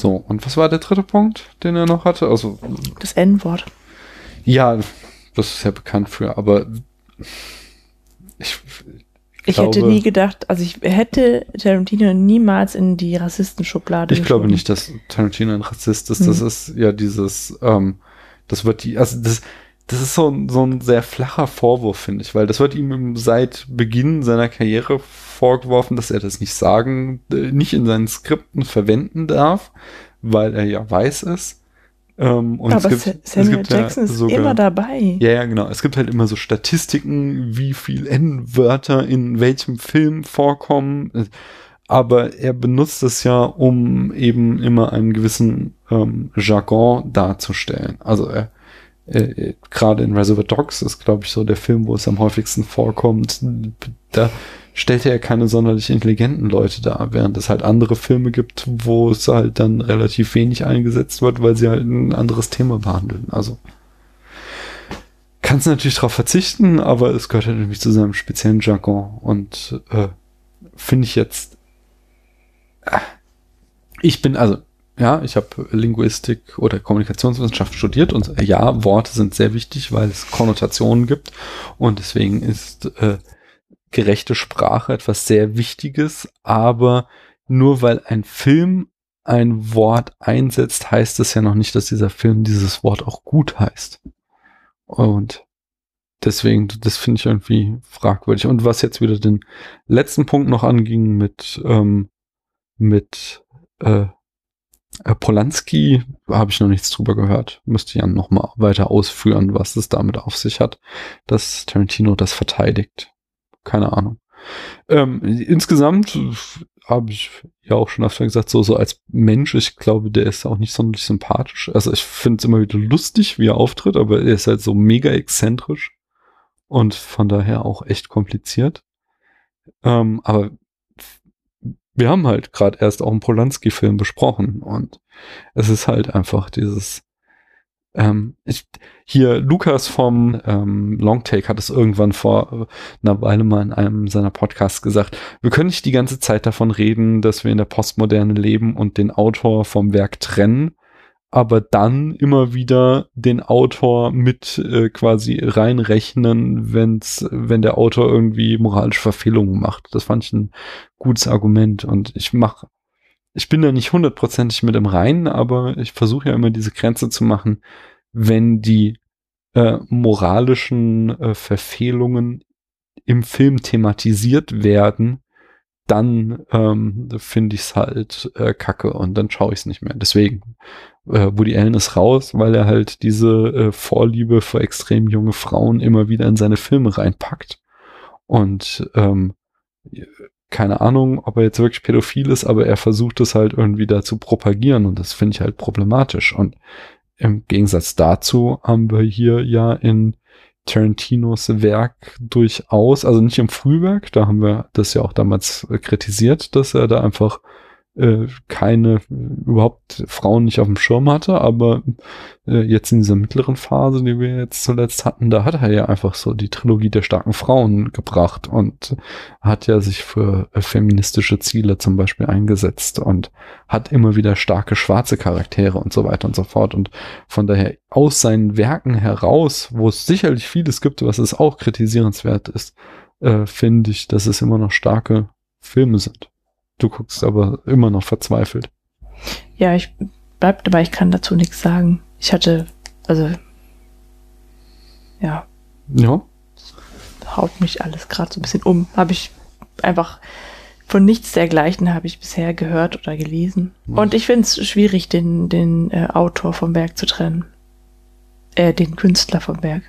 So, und was war der dritte Punkt, den er noch hatte? Also. Das N-Wort. Ja, das ist ja bekannt für, aber ich, ich glaube, hätte nie gedacht, also ich hätte Tarantino niemals in die Rassistenschublade. Ich glaube nicht, dass Tarantino ein Rassist ist. Das hm. ist ja dieses, ähm, das wird die, also das, das ist so, ein so ein sehr flacher Vorwurf, finde ich, weil das wird ihm seit Beginn seiner Karriere vorgeworfen, dass er das nicht sagen, äh, nicht in seinen Skripten verwenden darf, weil er ja weiß ist. Ähm, Aber gibt, Samuel Jackson ja ist sogar, immer dabei. Ja, ja, genau. Es gibt halt immer so Statistiken, wie viel N-Wörter in welchem Film vorkommen. Aber er benutzt es ja, um eben immer einen gewissen ähm, Jargon darzustellen. Also er, äh, gerade in Reservoir Dogs ist, glaube ich, so der Film, wo es am häufigsten vorkommt. Da stellt er keine sonderlich intelligenten Leute dar, während es halt andere Filme gibt, wo es halt dann relativ wenig eingesetzt wird, weil sie halt ein anderes Thema behandeln. Also kannst natürlich darauf verzichten, aber es gehört halt nämlich zu seinem speziellen Jargon und äh, finde ich jetzt äh, ich bin also ja, ich habe Linguistik oder Kommunikationswissenschaft studiert und ja, Worte sind sehr wichtig, weil es Konnotationen gibt und deswegen ist äh, gerechte Sprache etwas sehr Wichtiges, aber nur weil ein Film ein Wort einsetzt, heißt es ja noch nicht, dass dieser Film dieses Wort auch gut heißt. Und deswegen, das finde ich irgendwie fragwürdig. Und was jetzt wieder den letzten Punkt noch anging mit, ähm, mit äh, äh Polanski, habe ich noch nichts drüber gehört. Müsste Jan noch mal weiter ausführen, was es damit auf sich hat, dass Tarantino das verteidigt keine Ahnung. Ähm, insgesamt habe ich ja auch schon öfter gesagt, so, so als Mensch, ich glaube, der ist auch nicht sonderlich sympathisch. Also ich finde es immer wieder lustig, wie er auftritt, aber er ist halt so mega exzentrisch und von daher auch echt kompliziert. Ähm, aber wir haben halt gerade erst auch einen Polanski-Film besprochen und es ist halt einfach dieses ähm, ich, hier Lukas vom ähm, Longtake hat es irgendwann vor einer Weile mal in einem seiner Podcasts gesagt. Wir können nicht die ganze Zeit davon reden, dass wir in der Postmoderne leben und den Autor vom Werk trennen, aber dann immer wieder den Autor mit äh, quasi reinrechnen, wenn's, wenn der Autor irgendwie moralische Verfehlungen macht. Das fand ich ein gutes Argument und ich mache ich bin da nicht hundertprozentig mit im Reinen, aber ich versuche ja immer diese Grenze zu machen, wenn die äh, moralischen äh, Verfehlungen im Film thematisiert werden, dann ähm, finde ich es halt äh, kacke und dann schaue ich es nicht mehr. Deswegen, äh, Woody Allen ist raus, weil er halt diese äh, Vorliebe für extrem junge Frauen immer wieder in seine Filme reinpackt. Und ähm, keine Ahnung, ob er jetzt wirklich pädophil ist, aber er versucht es halt irgendwie da zu propagieren und das finde ich halt problematisch. Und im Gegensatz dazu haben wir hier ja in Tarantinos Werk durchaus, also nicht im Frühwerk, da haben wir das ja auch damals kritisiert, dass er da einfach äh, keine, überhaupt Frauen nicht auf dem Schirm hatte, aber äh, jetzt in dieser mittleren Phase, die wir jetzt zuletzt hatten, da hat er ja einfach so die Trilogie der starken Frauen gebracht und hat ja sich für äh, feministische Ziele zum Beispiel eingesetzt und hat immer wieder starke schwarze Charaktere und so weiter und so fort und von daher aus seinen Werken heraus, wo es sicherlich vieles gibt, was es auch kritisierenswert ist, äh, finde ich, dass es immer noch starke Filme sind. Du guckst aber immer noch verzweifelt. Ja, ich bleib dabei, ich kann dazu nichts sagen. Ich hatte, also, ja. Ja. Haut mich alles gerade so ein bisschen um. Habe ich einfach von nichts dergleichen habe ich bisher gehört oder gelesen. Und ich finde es schwierig, den, den äh, Autor vom Werk zu trennen. Äh, den Künstler vom Werk.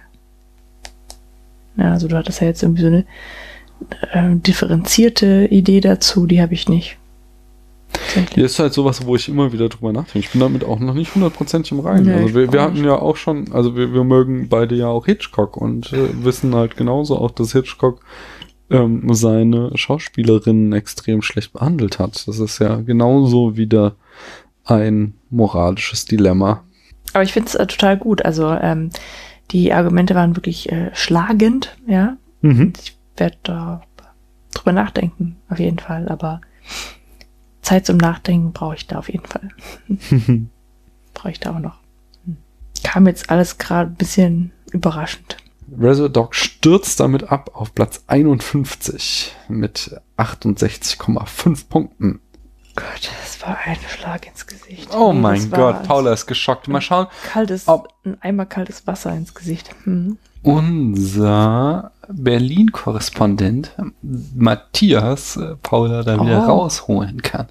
Ja, also du hattest ja jetzt irgendwie so eine äh, differenzierte Idee dazu, die habe ich nicht. Hier ist halt sowas, wo ich immer wieder drüber nachdenke. Ich bin damit auch noch nicht hundertprozentig im Reinen. Nee, also wir, wir hatten ja auch schon, also wir, wir mögen beide ja auch Hitchcock und äh, wissen halt genauso auch, dass Hitchcock ähm, seine Schauspielerinnen extrem schlecht behandelt hat. Das ist ja genauso wieder ein moralisches Dilemma. Aber ich finde es äh, total gut. Also ähm, die Argumente waren wirklich äh, schlagend, ja. Mhm. Ich werde da drüber nachdenken, auf jeden Fall. Aber Zeit zum Nachdenken brauche ich da auf jeden Fall. brauche ich da auch noch. Hm. Kam jetzt alles gerade ein bisschen überraschend. Reservoir Dog stürzt damit ab auf Platz 51 mit 68,5 Punkten. Gott, das war ein Schlag ins Gesicht. Oh Nee, mein Gott, Paula ist geschockt. Mal schauen, Kaltes, ob ein Eimer kaltes Wasser ins Gesicht. Hm. unser Berlin-Korrespondent Matthias äh, Paula da wieder Oh. rausholen kann.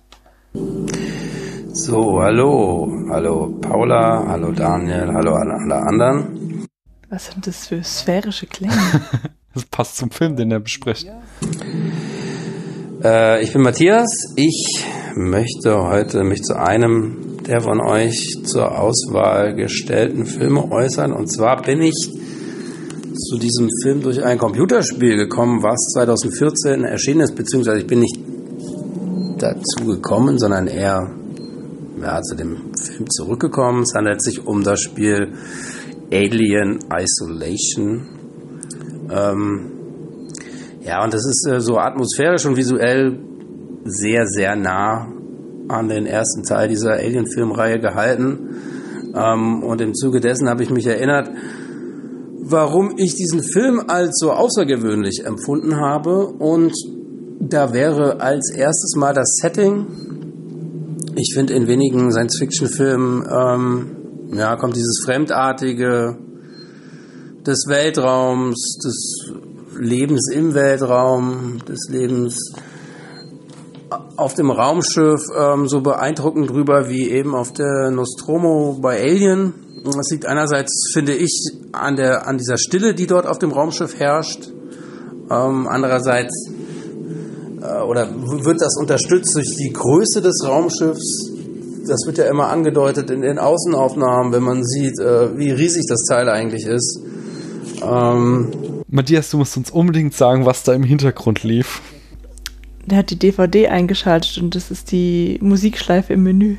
So, hallo. Hallo Paula, hallo Daniel, hallo alle, alle anderen. Was sind das für sphärische Klänge? Das passt zum Film, den er bespricht. Äh, ich bin Matthias. Ich möchte heute mich zu einem der von euch zur Auswahl gestellten Filme äußern. Und zwar bin ich zu diesem Film durch ein Computerspiel gekommen, was 2014 erschienen ist, beziehungsweise ich bin nicht dazu gekommen, sondern eher ja, zu dem Film zurückgekommen. Es handelt sich um das Spiel Alien Isolation. Ähm, ja, und das ist äh, so atmosphärisch und visuell sehr, sehr nah an den ersten Teil dieser Alien-Filmreihe gehalten. Ähm, und im Zuge dessen habe ich mich erinnert, warum ich diesen Film als so außergewöhnlich empfunden habe. Und da wäre als erstes mal das Setting. Ich finde, in wenigen Science-Fiction-Filmen ähm, ja, kommt dieses Fremdartige des Weltraums, des Lebens im Weltraum, des Lebens auf dem Raumschiff ähm, so beeindruckend drüber wie eben auf der Nostromo bei Alien. Das liegt einerseits, finde ich, an, der, an dieser Stille, die dort auf dem Raumschiff herrscht. Ähm, andererseits äh, oder wird das unterstützt durch die Größe des Raumschiffs. Das wird ja immer angedeutet in den Außenaufnahmen, wenn man sieht, äh, wie riesig das Teil eigentlich ist. Ähm, Matthias, du musst uns unbedingt sagen, was da im Hintergrund lief. Der hat die DVD eingeschaltet und das ist die Musikschleife im Menü.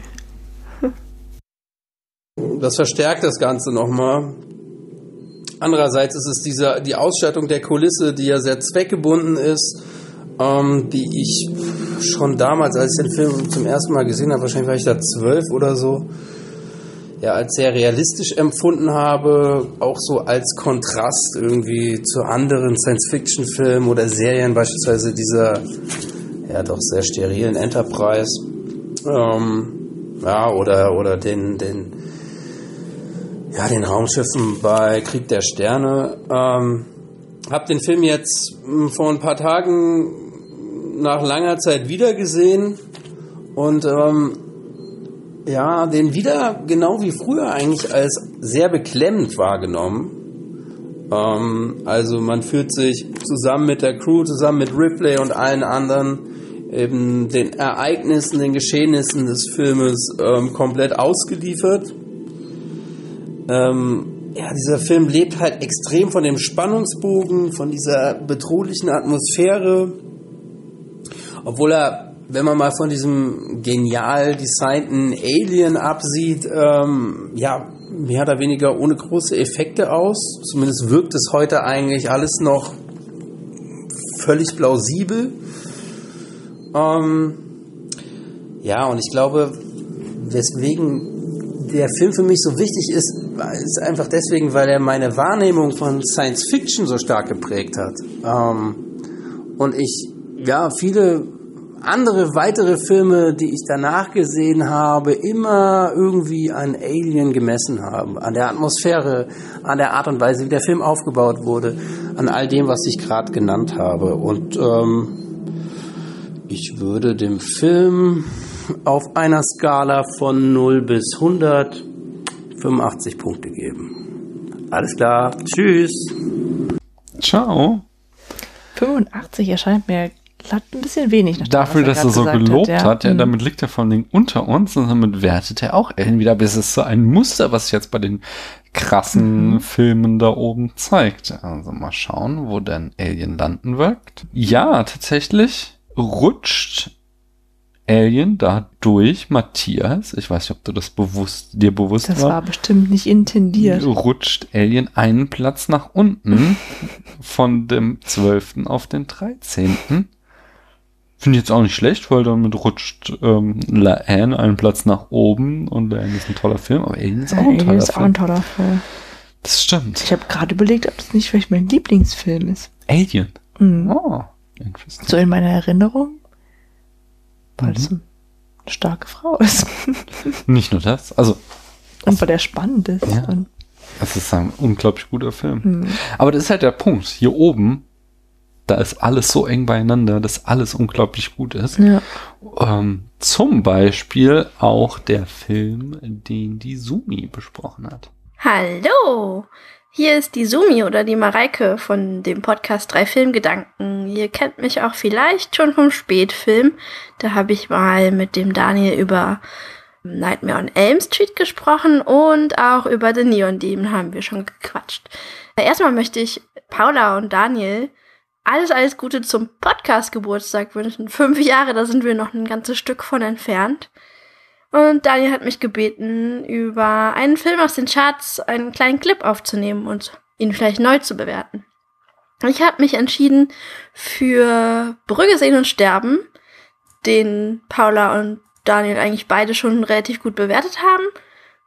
Das verstärkt das Ganze nochmal. Andererseits ist es dieser, die Ausstattung der Kulisse, die ja sehr zweckgebunden ist, ähm, die ich schon damals, als ich den Film zum ersten Mal gesehen habe, wahrscheinlich war ich da zwölf oder so, ja, als sehr realistisch empfunden habe, auch so als Kontrast irgendwie zu anderen Science-Fiction-Filmen oder Serien, beispielsweise dieser, ja, doch sehr sterilen Enterprise, ähm, ja, oder, oder den, den, ja, den Raumschiffen bei Krieg der Sterne. Ähm, hab den Film jetzt mh, vor ein paar Tagen nach langer Zeit wiedergesehen und ähm, ja, den wieder genau wie früher eigentlich als sehr beklemmend wahrgenommen. Ähm, also man fühlt sich zusammen mit der Crew, zusammen mit Ripley und allen anderen eben den Ereignissen, den Geschehnissen des Filmes ähm, komplett ausgeliefert. Ähm, ja, dieser Film lebt halt extrem von dem Spannungsbogen, von dieser bedrohlichen Atmosphäre, obwohl er, wenn man mal von diesem genial designten Alien absieht, ähm, ja, mehr oder weniger ohne große Effekte aus. Zumindest wirkt es heute eigentlich alles noch völlig plausibel. Ähm, ja, und ich glaube, weswegen der Film für mich so wichtig ist, ist einfach deswegen, weil er meine Wahrnehmung von Science Fiction so stark geprägt hat. Ähm, und ich, ja, viele andere weitere Filme, die ich danach gesehen habe, immer irgendwie an Alien gemessen haben, an der Atmosphäre, an der Art und Weise, wie der Film aufgebaut wurde, an all dem, was ich gerade genannt habe. Und ähm, ich würde dem Film auf einer Skala von 0 bis 100 85 Punkte geben. Alles klar. Tschüss. Ciao. 85 erscheint mir ein bisschen wenig. Dafür, dass er so gerade gesagt gelobt ja. hat, ja, Hm. damit liegt er vor allen Dingen unter uns und damit wertet er auch Ellen wieder. Aber es ist so ein Muster, was sich jetzt bei den krassen Mhm. Filmen da oben zeigt. Also mal schauen, wo denn Alien landen wird. Ja, tatsächlich rutscht Alien da durch Matthias. Ich weiß nicht, ob du das bewusst, dir bewusst Das war bestimmt nicht intendiert. rutscht Alien einen Platz nach unten von dem 12. auf den 13. Finde ich jetzt auch nicht schlecht, weil damit rutscht ähm, La Anne einen Platz nach oben und La Anne ist ein toller Film, aber Alien ist auch ein Alien toller ist auch Film. ein toller Film. Das stimmt. Ich habe gerade überlegt, ob das nicht vielleicht mein Lieblingsfilm ist. Alien. Mhm. Oh, So in meiner Erinnerung, weil es Mhm. eine starke Frau ist. Nicht nur das, also Und weil er spannend ist. Ja. Es ist ein unglaublich guter Film. hm. Aber das ist halt der Punkt. Hier oben, da ist alles so eng beieinander, dass alles unglaublich gut ist. Ja. Ähm, zum Beispiel auch der Film, den die Sumi besprochen hat. Hallo! Hier ist die Sumi oder die Mareike von dem Podcast Drei Filmgedanken. Ihr kennt mich auch vielleicht schon vom Spätfilm. Da habe ich mal mit dem Daniel über Nightmare on Elm Street gesprochen und auch über The Neon Demon haben wir schon gequatscht. Erstmal möchte ich Paula und Daniel alles, alles Gute zum Podcast-Geburtstag wünschen. Fünf Jahre, da sind wir noch ein ganzes Stück von entfernt. Und Daniel hat mich gebeten, über einen Film aus den Charts einen kleinen Clip aufzunehmen und ihn vielleicht neu zu bewerten. Ich habe mich entschieden für Brügge sehen und sterben, den Paula und Daniel eigentlich beide schon relativ gut bewertet haben.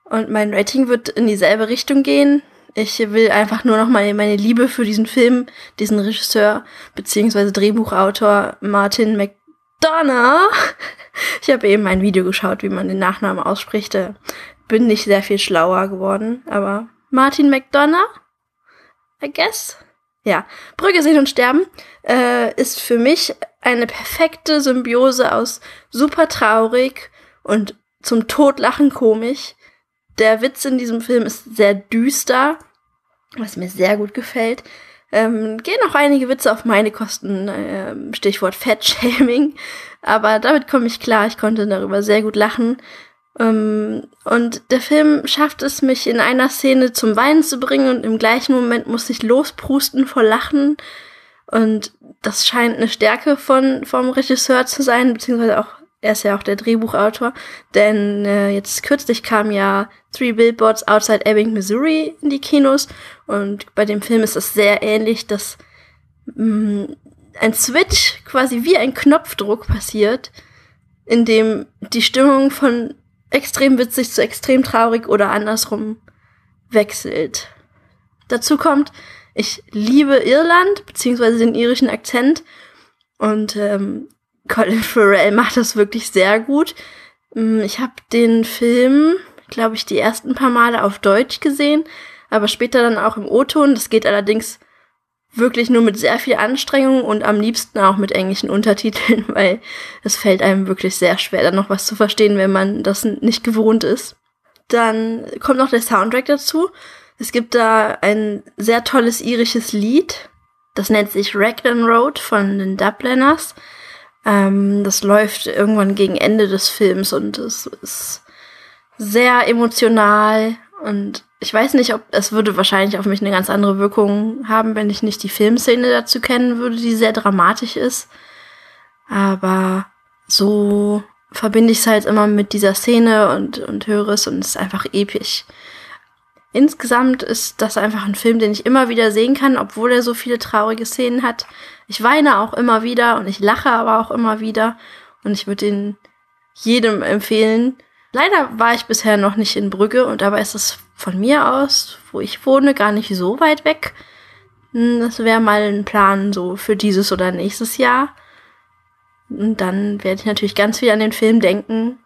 Und mein Rating wird in dieselbe Richtung gehen. Ich will einfach nur noch mal meine Liebe für diesen Film, diesen Regisseur beziehungsweise Drehbuchautor Martin McDonough. Ich habe eben ein Video geschaut, wie man den Nachnamen ausspricht. Bin nicht sehr viel schlauer geworden, aber Martin McDonough, I guess. Ja, Brügge sehen und sterben äh, ist für mich eine perfekte Symbiose aus super traurig und zum Todlachen komisch. Der Witz in diesem Film ist sehr düster, was mir sehr gut gefällt. Ähm, gehen auch einige Witze auf meine Kosten, ähm, Stichwort Fettshaming. Aber damit komme ich klar, ich konnte darüber sehr gut lachen. Ähm, und der Film schafft es, mich in einer Szene zum Weinen zu bringen und im gleichen Moment muss ich losprusten vor Lachen. Und das scheint eine Stärke von, vom Regisseur zu sein, beziehungsweise auch, er ist ja auch der Drehbuchautor. Denn äh, jetzt kürzlich kam ja Three Billboards Outside Ebbing, Missouri in die Kinos. Und bei dem Film ist es sehr ähnlich, dass mh, ein Switch quasi wie ein Knopfdruck passiert, in dem die Stimmung von extrem witzig zu extrem traurig oder andersrum wechselt. Dazu kommt, ich liebe Irland, beziehungsweise den irischen Akzent. Und ähm, Colin Farrell macht das wirklich sehr gut. Mm, Ich habe den Film, glaube ich, die ersten paar Male auf Deutsch gesehen, aber später dann auch im O-Ton. Das geht allerdings wirklich nur mit sehr viel Anstrengung und am liebsten auch mit englischen Untertiteln, weil es fällt einem wirklich sehr schwer, dann noch was zu verstehen, wenn man das nicht gewohnt ist. Dann kommt noch der Soundtrack dazu. Es gibt da ein sehr tolles irisches Lied. Das nennt sich Raglan Road von den Dubliners. Ähm, das läuft irgendwann gegen Ende des Films und es ist sehr emotional und ich weiß nicht, ob es würde wahrscheinlich auf mich eine ganz andere Wirkung haben, wenn ich nicht die Filmszene dazu kennen würde, die sehr dramatisch ist. Aber so verbinde ich es halt immer mit dieser Szene und, und höre es und es ist einfach episch. Insgesamt ist das einfach ein Film, den ich immer wieder sehen kann, obwohl er so viele traurige Szenen hat. Ich weine auch immer wieder und ich lache aber auch immer wieder und ich würde ihn jedem empfehlen. Leider war ich bisher noch nicht in Brügge und dabei ist es von mir aus, wo ich wohne, gar nicht so weit weg. Hm, Das wäre mal ein Plan so für dieses oder nächstes Jahr. Und dann werde ich natürlich ganz viel an den Film denken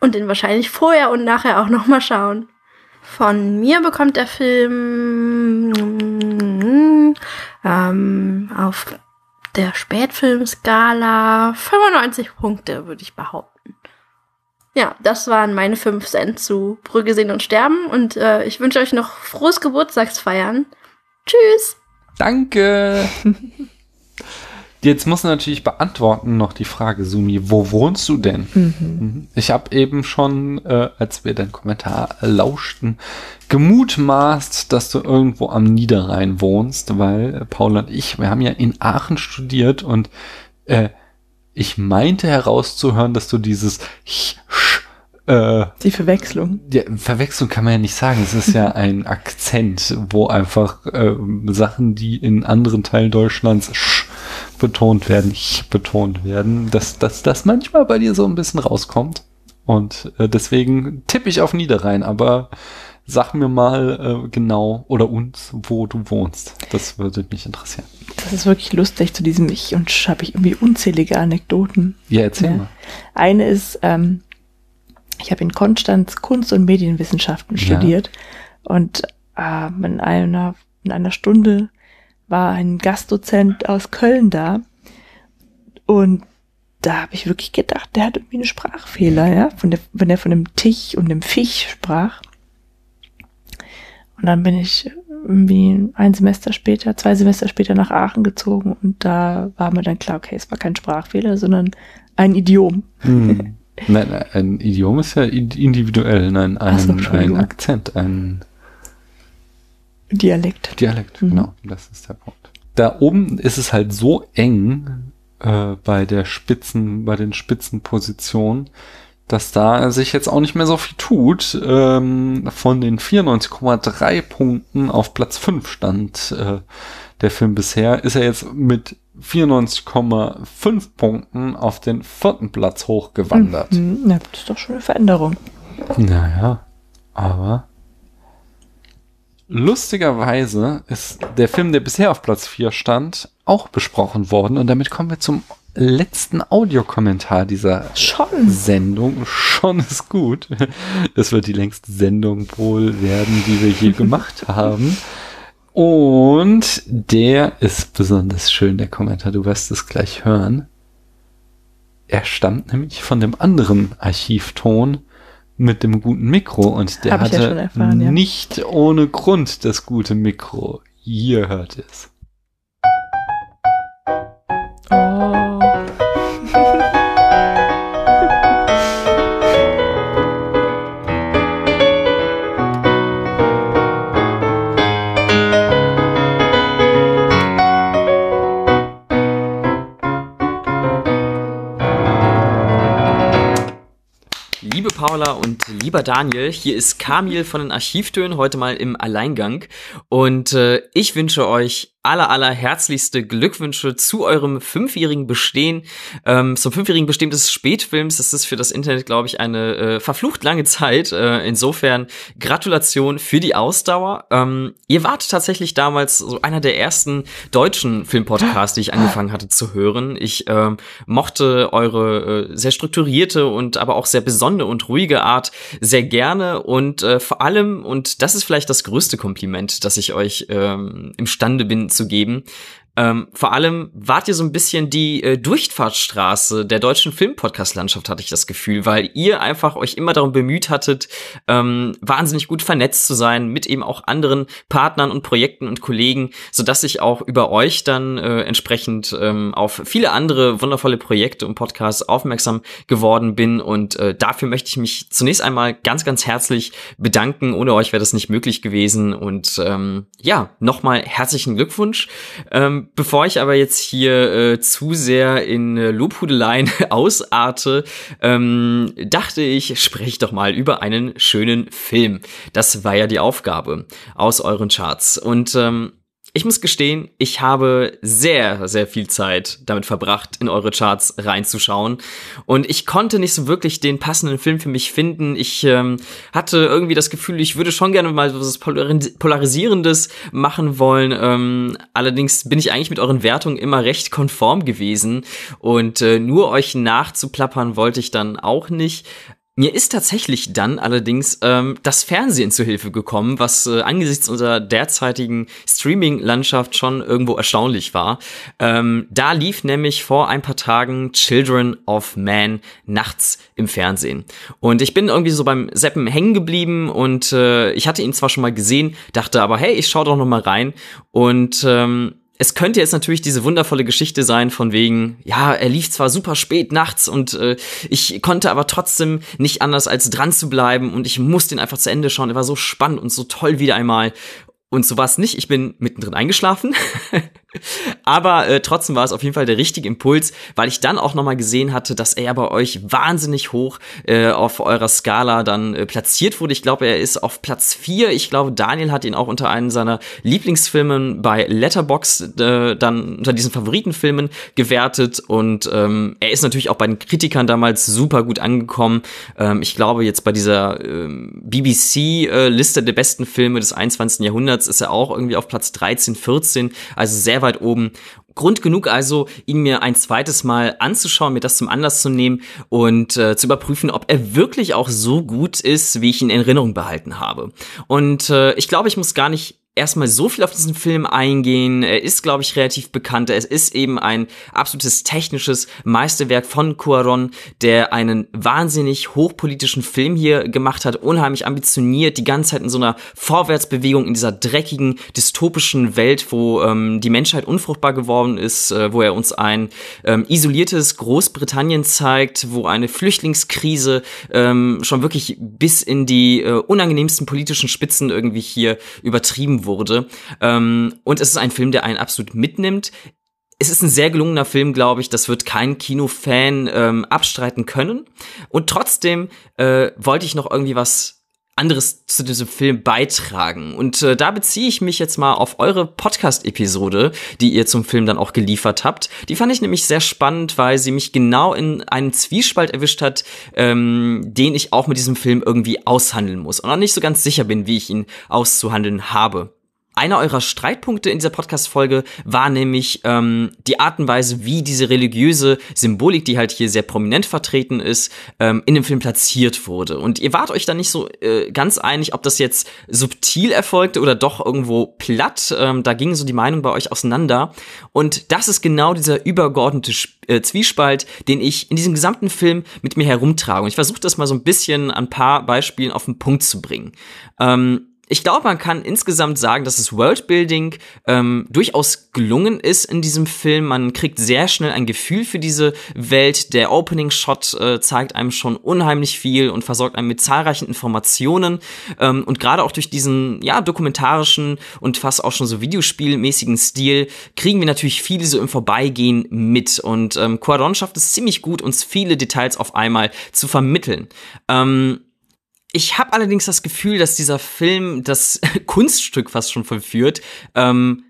und den wahrscheinlich vorher und nachher auch noch mal schauen. Von mir bekommt der Film ähm, auf der Spätfilmskala 95 Punkte, würde ich behaupten. Ja, das waren meine 5 Cent zu Brügge sehen und sterben und äh, ich wünsche euch noch frohes Geburtstagsfeiern. Tschüss! Danke! Jetzt muss natürlich beantworten noch die Frage, Sumi, wo wohnst du denn? Mhm. Ich habe eben schon, äh, als wir deinen Kommentar lauschten, gemutmaßt, dass du irgendwo am Niederrhein wohnst, weil äh, Paul und ich, wir haben ja in Aachen studiert und äh, ich meinte herauszuhören, dass du dieses Ch, Sch, äh, Die Verwechslung. ja, Verwechslung kann man ja nicht sagen. Es ist ja ein Akzent, wo einfach äh, Sachen, die in anderen Teilen Deutschlands sch betont werden, ich betont werden, dass, dass das manchmal bei dir so ein bisschen rauskommt. Und äh, deswegen tippe ich auf Niederrhein, aber sag mir mal äh, genau oder uns, wo du wohnst. Das würde mich interessieren. Das ist wirklich lustig zu diesem Ich und habe ich irgendwie unzählige Anekdoten. Ja, erzähl mal. Eine ist, ähm, ich habe in Konstanz Kunst- und Medienwissenschaften Ja. studiert und äh, in, einer, in einer Stunde war ein Gastdozent aus Köln da und da habe ich wirklich gedacht, der hat irgendwie einen Sprachfehler, ja, von der, wenn er von dem Tich und dem Fisch sprach. Und dann bin ich irgendwie ein Semester später, zwei Semester später nach Aachen gezogen und da war mir dann klar, okay, es war kein Sprachfehler, sondern ein Idiom. Hm. Nein, ein Idiom ist ja in- individuell. Nein, Ach so, ein, ein. Akzent, ein Dialekt. Dialekt, Mhm. genau. Das ist der Punkt. Da oben ist es halt so eng äh, bei der Spitzen, bei den Spitzenpositionen, dass da sich jetzt auch nicht mehr so viel tut. Ähm, von den 94,3 Punkten auf Platz 5 stand äh, der Film bisher, ist er jetzt mit 94,5 Punkten auf den vierten Platz hochgewandert. Mhm, das ist doch schon eine Veränderung. Naja, aber lustigerweise ist der Film, der bisher auf Platz 4 stand, auch besprochen worden. Und damit kommen wir zum letzten Audiokommentar dieser Sendung. Schon ist gut. Das wird die längste Sendung wohl werden, die wir je gemacht haben. Und der ist besonders schön, der Kommentar. Du wirst es gleich hören. Er stammt nämlich von dem anderen Archivton mit dem guten Mikro und der Hab ja hatte schon erfahren, ja. nicht ohne Grund das gute Mikro. Ihr hört es. Liebe Paula und lieber Daniel, hier ist Kamil von den Archivtönen heute mal im Alleingang. Und äh, ich wünsche euch aller aller herzlichste Glückwünsche zu eurem fünfjährigen Bestehen, ähm, zum fünfjährigen Bestehen des Spätfilms. Das ist für das Internet, glaube ich, eine äh, verflucht lange Zeit. Äh, insofern Gratulation für die Ausdauer. Ähm, ihr wart tatsächlich damals so einer der ersten deutschen Filmpodcasts, die ich angefangen hatte zu hören. Ich ähm, mochte eure äh, sehr strukturierte und aber auch sehr besondere und ruhige Art sehr gerne und äh, vor allem, und das ist vielleicht das größte Kompliment, das ich euch ähm, imstande bin zu geben, ähm, vor allem wart ihr so ein bisschen die äh, Durchfahrtsstraße der deutschen Filmpodcast-Landschaft, hatte ich das Gefühl, weil ihr einfach euch immer darum bemüht hattet, ähm, wahnsinnig gut vernetzt zu sein mit eben auch anderen Partnern und Projekten und Kollegen, so dass ich auch über euch dann äh, entsprechend ähm, auf viele andere wundervolle Projekte und Podcasts aufmerksam geworden bin und äh, dafür möchte ich mich zunächst einmal ganz, ganz herzlich bedanken. Ohne euch wäre das nicht möglich gewesen und ähm, ja, nochmal herzlichen Glückwunsch. Ähm, bevor ich aber jetzt hier äh, zu sehr in äh, Lobhudeleien ausarte, ähm, dachte ich, spreche doch mal über einen schönen Film. Das war ja die Aufgabe aus euren Charts. Und ähm, ich muss gestehen, ich habe sehr, sehr viel Zeit damit verbracht, in eure Charts reinzuschauen. Und ich konnte nicht so wirklich den passenden Film für mich finden. Ich ähm, hatte irgendwie das Gefühl, ich würde schon gerne mal so was Polarisierendes machen wollen. Ähm, allerdings bin ich eigentlich mit euren Wertungen immer recht konform gewesen. Und äh, nur euch nachzuplappern wollte ich dann auch nicht. Mir ist tatsächlich dann allerdings ähm, das Fernsehen zu Hilfe gekommen, was äh, angesichts unserer derzeitigen Streaming-Landschaft schon irgendwo erstaunlich war. Ähm, da lief nämlich vor ein paar Tagen Children of Man nachts im Fernsehen. Und ich bin irgendwie so beim Seppen hängen geblieben und äh, ich hatte ihn zwar schon mal gesehen, dachte aber, hey, ich schau doch noch mal rein. Und ähm, es könnte jetzt natürlich diese wundervolle Geschichte sein von wegen, ja, er lief zwar super spät nachts und äh, ich konnte aber trotzdem nicht anders als dran zu bleiben und ich musste ihn einfach zu Ende schauen. Er war so spannend und so toll wieder einmal. Und so war es nicht. Ich bin mittendrin eingeschlafen. Aber äh, trotzdem war es auf jeden Fall der richtige Impuls, weil ich dann auch nochmal gesehen hatte, dass er bei euch wahnsinnig hoch äh, auf eurer Skala dann äh, platziert wurde. Ich glaube, er ist auf Platz vier. Ich glaube, Daniel hat ihn auch unter einem seiner Lieblingsfilmen bei Letterbox äh, dann unter diesen Favoritenfilmen gewertet. Und ähm, er ist natürlich auch bei den Kritikern damals super gut angekommen. Ähm, ich glaube, jetzt bei dieser ähm, BBC-Liste der besten Filme des 21. Jahrhunderts ist er auch irgendwie auf Platz 13, 14. Also sehr weit oben. Grund genug also, ihn mir ein zweites Mal anzuschauen, mir das zum Anlass zu nehmen und äh, zu überprüfen, ob er wirklich auch so gut ist, wie ich ihn in Erinnerung behalten habe. Und äh, ich glaube, ich muss gar nicht erstmal so viel auf diesen Film eingehen. Er ist, glaube ich, relativ bekannt. Es ist eben ein absolutes technisches Meisterwerk von Cuaron, der einen wahnsinnig hochpolitischen Film hier gemacht hat, unheimlich ambitioniert, die ganze Zeit in so einer Vorwärtsbewegung in dieser dreckigen, dystopischen Welt, wo ähm, die Menschheit unfruchtbar geworden ist, äh, wo er uns ein ähm, isoliertes Großbritannien zeigt, wo eine Flüchtlingskrise ähm, schon wirklich bis in die äh, unangenehmsten politischen Spitzen irgendwie hier übertrieben wurde. Ähm, und es ist ein Film, der einen absolut mitnimmt. Es ist ein sehr gelungener Film, glaube ich. Das wird kein Kinofan ähm, abstreiten können. Und trotzdem äh, wollte ich noch irgendwie was anderes zu diesem Film beitragen. Und äh, da beziehe ich mich jetzt mal auf eure Podcast-Episode, die ihr zum Film dann auch geliefert habt. Die fand ich nämlich sehr spannend, weil sie mich genau in einen Zwiespalt erwischt hat, ähm, den ich auch mit diesem Film irgendwie aushandeln muss. Und auch nicht so ganz sicher bin, wie ich ihn auszuhandeln habe. Einer eurer Streitpunkte in dieser Podcast-Folge war nämlich ähm, die Art und Weise, wie diese religiöse Symbolik, die halt hier sehr prominent vertreten ist, ähm, in dem Film platziert wurde. Und ihr wart euch da nicht so äh, ganz einig, ob das jetzt subtil erfolgte oder doch irgendwo platt. Ähm, da ging so die Meinung bei euch auseinander. Und das ist genau dieser übergeordnete äh, Zwiespalt, den ich in diesem gesamten Film mit mir herumtrage. Und ich versuche das mal so ein bisschen an ein paar Beispielen auf den Punkt zu bringen. Ähm, ich glaube, man kann insgesamt sagen, dass das Worldbuilding ähm, durchaus gelungen ist in diesem Film. Man kriegt sehr schnell ein Gefühl für diese Welt. Der Opening Shot äh, zeigt einem schon unheimlich viel und versorgt einem mit zahlreichen Informationen. Ähm, und gerade auch durch diesen ja dokumentarischen und fast auch schon so Videospielmäßigen Stil kriegen wir natürlich viele so im Vorbeigehen mit. Und ähm, Quaron schafft es ziemlich gut, uns viele Details auf einmal zu vermitteln. Ähm, ich habe allerdings das Gefühl, dass dieser Film das Kunststück fast schon vollführt, ähm,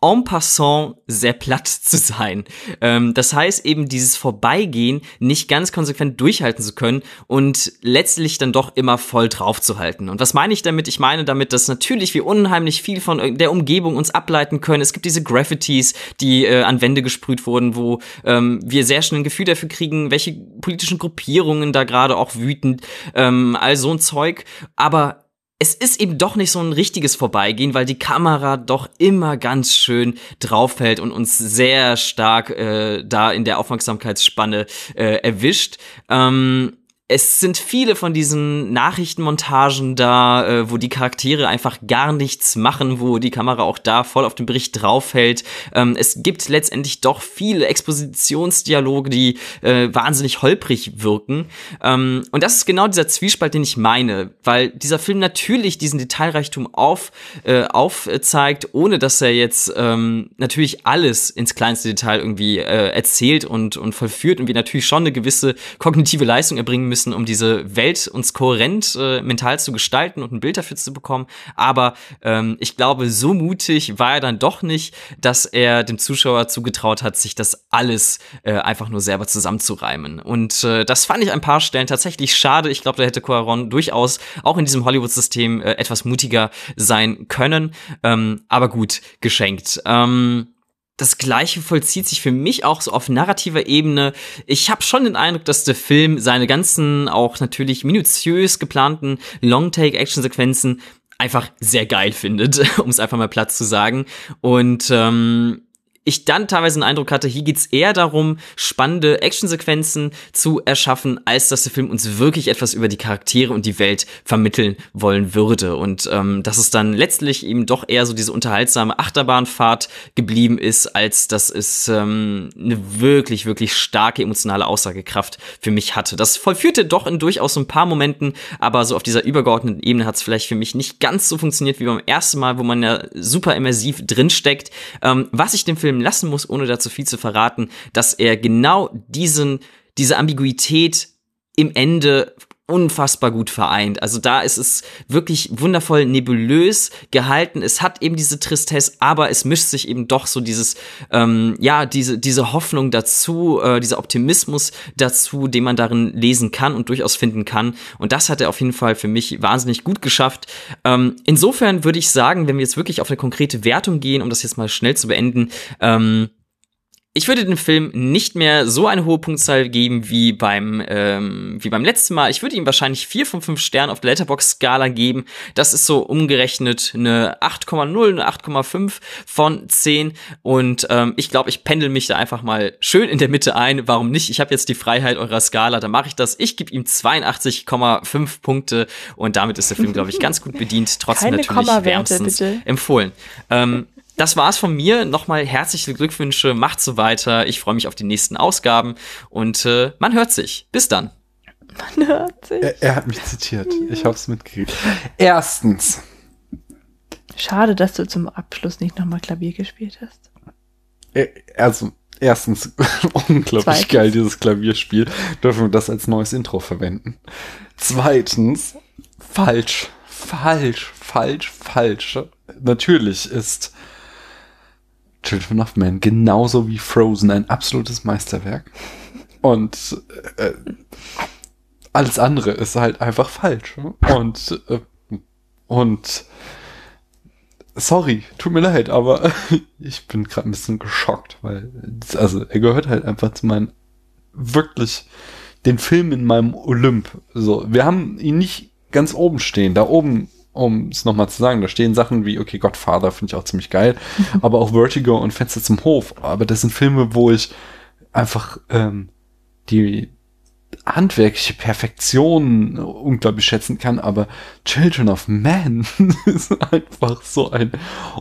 en passant sehr platt zu sein. Ähm, das heißt eben dieses Vorbeigehen nicht ganz konsequent durchhalten zu können und letztlich dann doch immer voll drauf zu halten. Und was meine ich damit? Ich meine damit, dass natürlich wir unheimlich viel von der Umgebung uns ableiten können. Es gibt diese Graffitis, die äh, an Wände gesprüht wurden, wo ähm, wir sehr schnell ein Gefühl dafür kriegen, welche politischen Gruppierungen da gerade auch wüten, ähm, all so ein Zeug. Aber es ist eben doch nicht so ein richtiges Vorbeigehen, weil die Kamera doch immer ganz schön draufhält und uns sehr stark äh, da in der Aufmerksamkeitsspanne äh, erwischt. Ähm, es sind viele von diesen Nachrichtenmontagen da, äh, wo die Charaktere einfach gar nichts machen, wo die Kamera auch da voll auf den Bericht draufhält. Ähm, es gibt letztendlich doch viele Expositionsdialoge, die äh, wahnsinnig holprig wirken. Ähm, und das ist genau dieser Zwiespalt, den ich meine, weil dieser Film natürlich diesen Detailreichtum auf, äh, aufzeigt, ohne dass er jetzt ähm, natürlich alles ins kleinste Detail irgendwie äh, erzählt und, und vollführt und wir natürlich schon eine gewisse kognitive Leistung erbringen müssen müssen, um diese Welt uns kohärent äh, mental zu gestalten und ein Bild dafür zu bekommen. Aber ähm, ich glaube, so mutig war er dann doch nicht, dass er dem Zuschauer zugetraut hat, sich das alles äh, einfach nur selber zusammenzureimen. Und äh, das fand ich an ein paar Stellen tatsächlich schade. Ich glaube, da hätte Cuaron durchaus auch in diesem Hollywood-System äh, etwas mutiger sein können. Ähm, aber gut, geschenkt. Ähm, das Gleiche vollzieht sich für mich auch so auf narrativer Ebene. Ich habe schon den Eindruck, dass der Film seine ganzen, auch natürlich minutiös geplanten Long-Take-Action-Sequenzen einfach sehr geil findet, um es einfach mal platt zu sagen. Und ähm, ich dann teilweise den Eindruck hatte, hier geht's eher darum, spannende Actionsequenzen zu erschaffen, als dass der Film uns wirklich etwas über die Charaktere und die Welt vermitteln wollen würde. Und ähm, dass es dann letztlich eben doch eher so diese unterhaltsame Achterbahnfahrt geblieben ist, als dass es ähm, eine wirklich, wirklich starke emotionale Aussagekraft für mich hatte. Das vollführte doch in durchaus so ein paar Momenten, aber so auf dieser übergeordneten Ebene hat es vielleicht für mich nicht ganz so funktioniert wie beim ersten Mal, wo man ja super immersiv drinsteckt. Ähm, was ich dem Film Film lassen muss, ohne dazu viel zu verraten, dass er genau diesen, diese Ambiguität im Ende unfassbar gut vereint. Also da ist es wirklich wundervoll nebulös gehalten. Es hat eben diese Tristesse, aber es mischt sich eben doch so dieses, ähm, ja, diese, diese Hoffnung dazu, äh, dieser Optimismus dazu, den man darin lesen kann und durchaus finden kann. Und das hat er auf jeden Fall für mich wahnsinnig gut geschafft. Ähm, insofern würde ich sagen, wenn wir jetzt wirklich auf eine konkrete Wertung gehen, um das jetzt mal schnell zu beenden, ähm, ich würde dem Film nicht mehr so eine hohe Punktzahl geben wie beim, ähm, wie beim letzten Mal. Ich würde ihm wahrscheinlich vier von fünf Sternen auf der Letterbox-Skala geben. Das ist so umgerechnet eine 8,0, eine 8,5 von 10. Und ähm, ich glaube, ich pendel mich da einfach mal schön in der Mitte ein. Warum nicht? Ich habe jetzt die Freiheit eurer Skala, da mache ich das. Ich gebe ihm 82,5 Punkte und damit ist der Film, glaube ich, ganz gut bedient. Trotzdem Keine natürlich wärmstens bitte. empfohlen. Ähm, das war's von mir. Nochmal herzliche Glückwünsche. Macht so weiter. Ich freue mich auf die nächsten Ausgaben und äh, man hört sich. Bis dann. Man hört sich. Er, er hat mich zitiert. Ich hab's mitgekriegt. Erstens. Schade, dass du zum Abschluss nicht nochmal Klavier gespielt hast. Also, erstens, unglaublich Zweitens. geil, dieses Klavierspiel. Dürfen wir das als neues Intro verwenden. Zweitens, falsch. Falsch, falsch, falsch. Natürlich ist Children of Men genauso wie Frozen ein absolutes Meisterwerk. Und äh, alles andere ist halt einfach falsch. Und, äh, und sorry, tut mir leid, aber ich bin gerade ein bisschen geschockt, weil also er gehört halt einfach zu meinen wirklich den Film in meinem Olymp. So, wir haben ihn nicht ganz oben stehen. Da oben, um es nochmal zu sagen, da stehen Sachen wie, okay, Godfather finde ich auch ziemlich geil, aber auch Vertigo und Fenster zum Hof. Aber das sind Filme, wo ich einfach ähm, die handwerkliche Perfektion unglaublich schätzen kann, aber Children of Man ist einfach so ein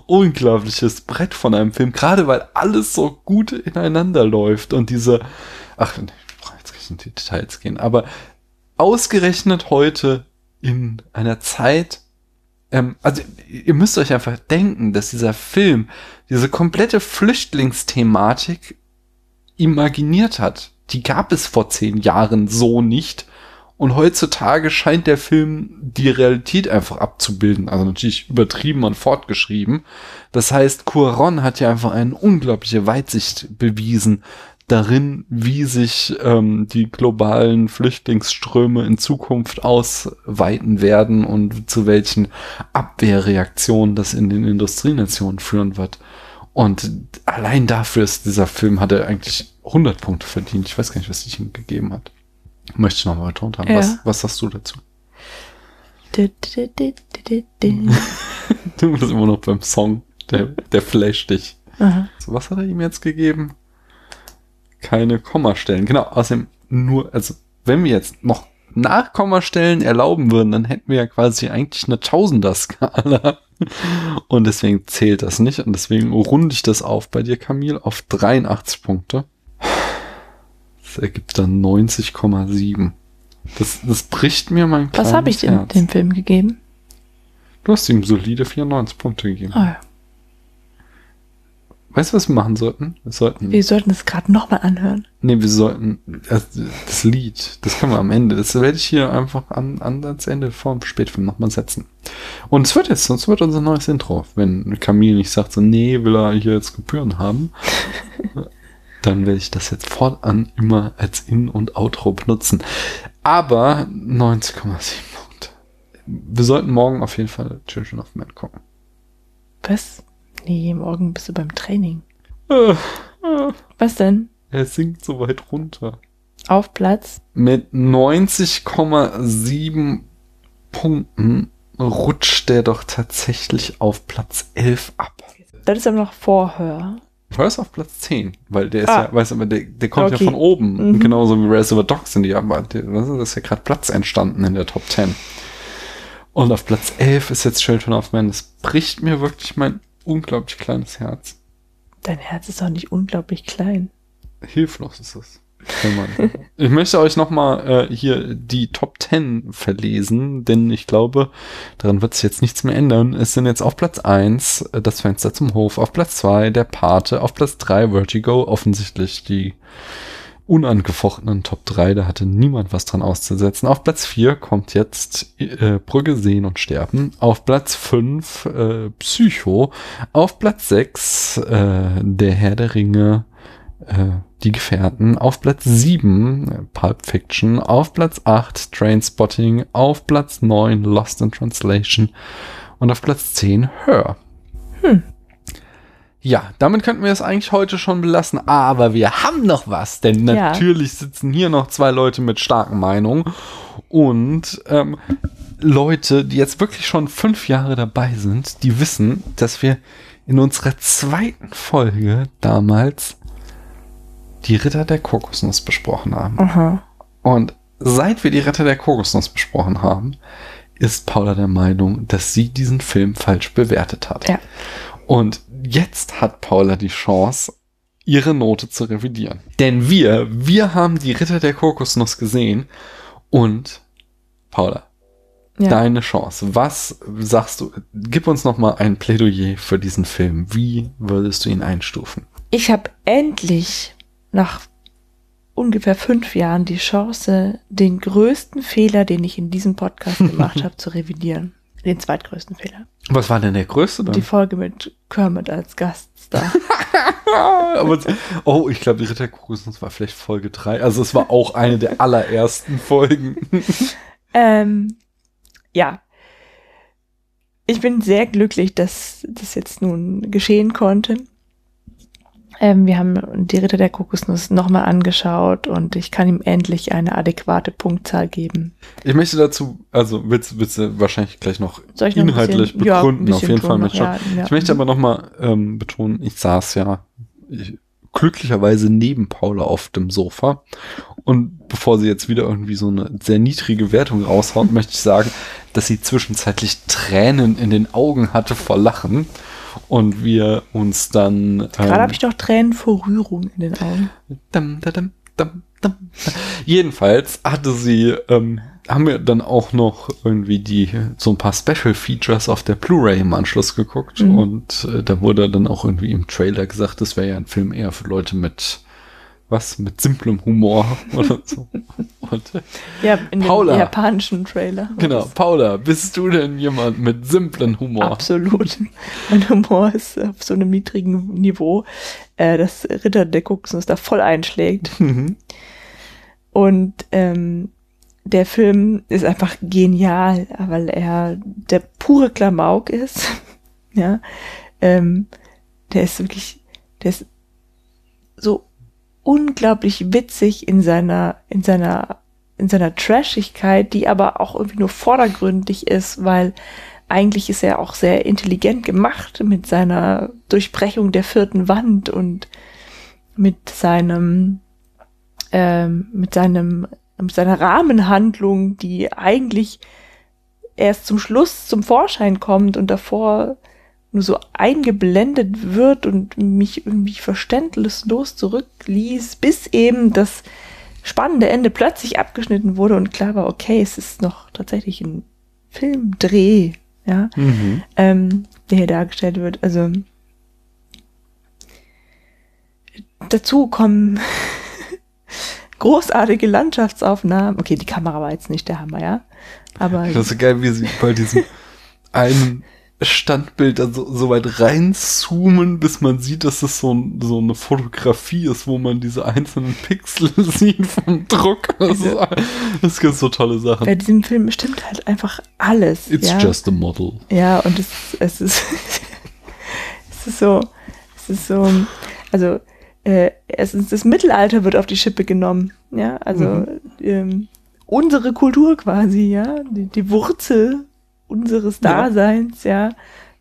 unglaubliches Brett von einem Film, gerade weil alles so gut ineinander läuft und diese, ach, ich jetzt nicht in die Details gehen, aber ausgerechnet heute in einer Zeit, ähm, also ihr müsst euch einfach denken, dass dieser Film diese komplette Flüchtlingsthematik imaginiert hat. Die gab es vor zehn Jahren so nicht. Und heutzutage scheint der Film die Realität einfach abzubilden. Also natürlich übertrieben und fortgeschrieben. Das heißt, Cuaron hat ja einfach eine unglaubliche Weitsicht bewiesen darin, wie sich ähm, die globalen Flüchtlingsströme in Zukunft ausweiten werden und zu welchen Abwehrreaktionen das in den Industrienationen führen wird. Und allein dafür ist dieser Film, hat er eigentlich 100 Punkte verdient. Ich weiß gar nicht, was ich ihm gegeben hat. Möchte ich nochmal betont haben. Ja. Was, was sagst du dazu? Du, du, du, du, du, Du bist immer noch beim Song. Der, der flasht dich. Aha. So, was hat er ihm jetzt gegeben? Keine Kommastellen. Genau, außerdem nur, also wenn wir jetzt noch Nachkommastellen erlauben würden, dann hätten wir ja quasi eigentlich eine Tausender-Skala. Und deswegen zählt das nicht. Und deswegen runde ich das auf bei dir, Camille, auf 83 Punkte. Das ergibt dann 90,7. Das, das bricht mir mein Was habe ich Herz. dem Film gegeben? Du hast ihm solide 94 Punkte gegeben. Ah, ja. Weißt du, was wir machen sollten? Wir sollten. Wir sollten es gerade nochmal anhören. Nee, wir sollten. äh, Das Lied, das können wir am Ende. Das werde ich hier einfach an, an das Ende vom Spätfilm nochmal setzen. Und es wird jetzt, sonst wird unser neues Intro. Wenn Camille nicht sagt, so, nee, will er hier jetzt Gebühren haben, dann werde ich das jetzt fortan immer als In- und Outro benutzen. Aber 90,7 Punkte. Wir sollten morgen auf jeden Fall Children of Men gucken. Was? Nee, morgen bist du beim Training. Was denn? Er sinkt so weit runter. Auf Platz? Mit 90,7 Punkten rutscht der doch tatsächlich auf Platz 11 ab. Das ist aber noch Vorhör. Hör ist auf Platz 10, weil der ist Ah. ja, weißt du, der, der kommt Okay. ja von oben. Mhm. Genauso wie Reservoir Dogs sind die, du, das ist ja gerade Platz entstanden in der Top 10. Und auf Platz 11 ist jetzt Children of Men. Das bricht mir wirklich mein unglaublich kleines Herz. Dein Herz ist doch nicht unglaublich klein. Hilflos ist es. Ich möchte euch nochmal äh, hier die Top 10 verlesen, denn ich glaube, daran wird sich jetzt nichts mehr ändern. Es sind jetzt auf Platz 1 äh, das Fenster zum Hof, auf Platz 2 der Pate, auf Platz 3 Vertigo, offensichtlich die unangefochtenen Top 3, da hatte niemand was dran auszusetzen. Auf Platz 4 kommt jetzt äh, Brügge sehen und sterben. Auf Platz 5 äh, Psycho. Auf Platz 6 äh, Der Herr der Ringe, äh, Die Gefährten. Auf Platz 7 äh, Pulp Fiction. Auf Platz 8 Trainspotting. Auf Platz 9 Lost in Translation. Und auf Platz 10 Her. Hm. Ja, damit könnten wir es eigentlich heute schon belassen, aber wir haben noch was, denn Ja. natürlich sitzen hier noch zwei Leute mit starken Meinungen und ähm, Leute, die jetzt wirklich schon fünf Jahre dabei sind, die wissen, dass wir in unserer zweiten Folge damals die Ritter der Kokosnuss besprochen haben. Aha. Und seit wir die Ritter der Kokosnuss besprochen haben, ist Paula der Meinung, dass sie diesen Film falsch bewertet hat. Ja. Und jetzt hat Paula die Chance, ihre Note zu revidieren. Denn wir, wir haben die Ritter der Kokosnuss gesehen und Paula, Ja. deine Chance. Was sagst du? Gib uns noch mal ein Plädoyer für diesen Film. Wie würdest du ihn einstufen? Ich habe endlich nach ungefähr fünf Jahren die Chance, den größten Fehler, den ich in diesem Podcast gemacht habe, zu revidieren. Den zweitgrößten Fehler. Was war denn der größte dann? Die Folge mit Kermit als Gaststar. Aber, oh, ich glaube, die Ritter Kokosnuss war vielleicht Folge 3. Also es war auch eine der allerersten Folgen. ähm, ja. Ich bin sehr glücklich, dass das jetzt nun geschehen konnte. Ähm, wir haben die Ritter der Kokosnuss nochmal angeschaut und ich kann ihm endlich eine adäquate Punktzahl geben. Ich möchte dazu, also willst, willst du wahrscheinlich gleich noch noch inhaltlich bisschen- ja, begründen, auf bisschen jeden Fall. noch, ja, ja. ich möchte aber nochmal ähm, betonen, ich saß ja ich, glücklicherweise neben Paula auf dem Sofa und bevor sie jetzt wieder irgendwie so eine sehr niedrige Wertung raushaut, möchte ich sagen, dass sie zwischenzeitlich Tränen in den Augen hatte vor Lachen und wir uns dann Gerade ähm, habe ich doch Tränen vor Rührung in den Augen. Dum, da, dum, dum, dum. Jedenfalls hatte sie, ähm, haben wir dann auch noch irgendwie die so ein paar Special Features auf der Blu-ray im Anschluss geguckt Mhm. und äh, da wurde dann auch irgendwie im Trailer gesagt, das wäre ja ein Film eher für Leute mit was mit simplem Humor oder so. Und, Ja, in Paula. dem japanischen Trailer. Genau, Paula, bist du denn jemand mit simplem Humor? Absolut. Mein Humor ist auf so einem niedrigen Niveau, äh, dass Ritter der Kokosnuss da voll einschlägt. Mhm. Und ähm, der Film ist einfach genial, weil er der pure Klamauk ist. ja. Ähm, der ist wirklich, der ist so unglaublich witzig in seiner, in seiner, in seiner Trashigkeit, die aber auch irgendwie nur vordergründig ist, weil eigentlich ist er auch sehr intelligent gemacht mit seiner Durchbrechung der vierten Wand und mit seinem, ähm, mit seinem, mit seiner Rahmenhandlung, die eigentlich erst zum Schluss zum Vorschein kommt und davor nur so eingeblendet wird und mich irgendwie verständnislos zurückließ, bis eben das spannende Ende plötzlich abgeschnitten wurde und klar war, okay, es ist noch tatsächlich ein Filmdreh, ja, Mhm. ähm, der hier dargestellt wird. Also dazu kommen großartige Landschaftsaufnahmen. Okay, die Kamera war jetzt nicht der Hammer, ja. Aber Das ist so geil, wie sie bei diesem einen Standbild dann so, so weit reinzoomen, bis man sieht, dass es so, ein, so eine Fotografie ist, wo man diese einzelnen Pixel sieht vom Druck. Das, ist, das gibt so tolle Sachen. bei diesem Film stimmt halt einfach alles. It's ja. just a model. Ja, und es, es ist, es ist so, es ist so, also, äh, es ist, das Mittelalter wird auf die Schippe genommen, ja, also, Mhm. ähm, unsere Kultur quasi, ja, die, die Wurzel unseres Ja. Daseins, ja,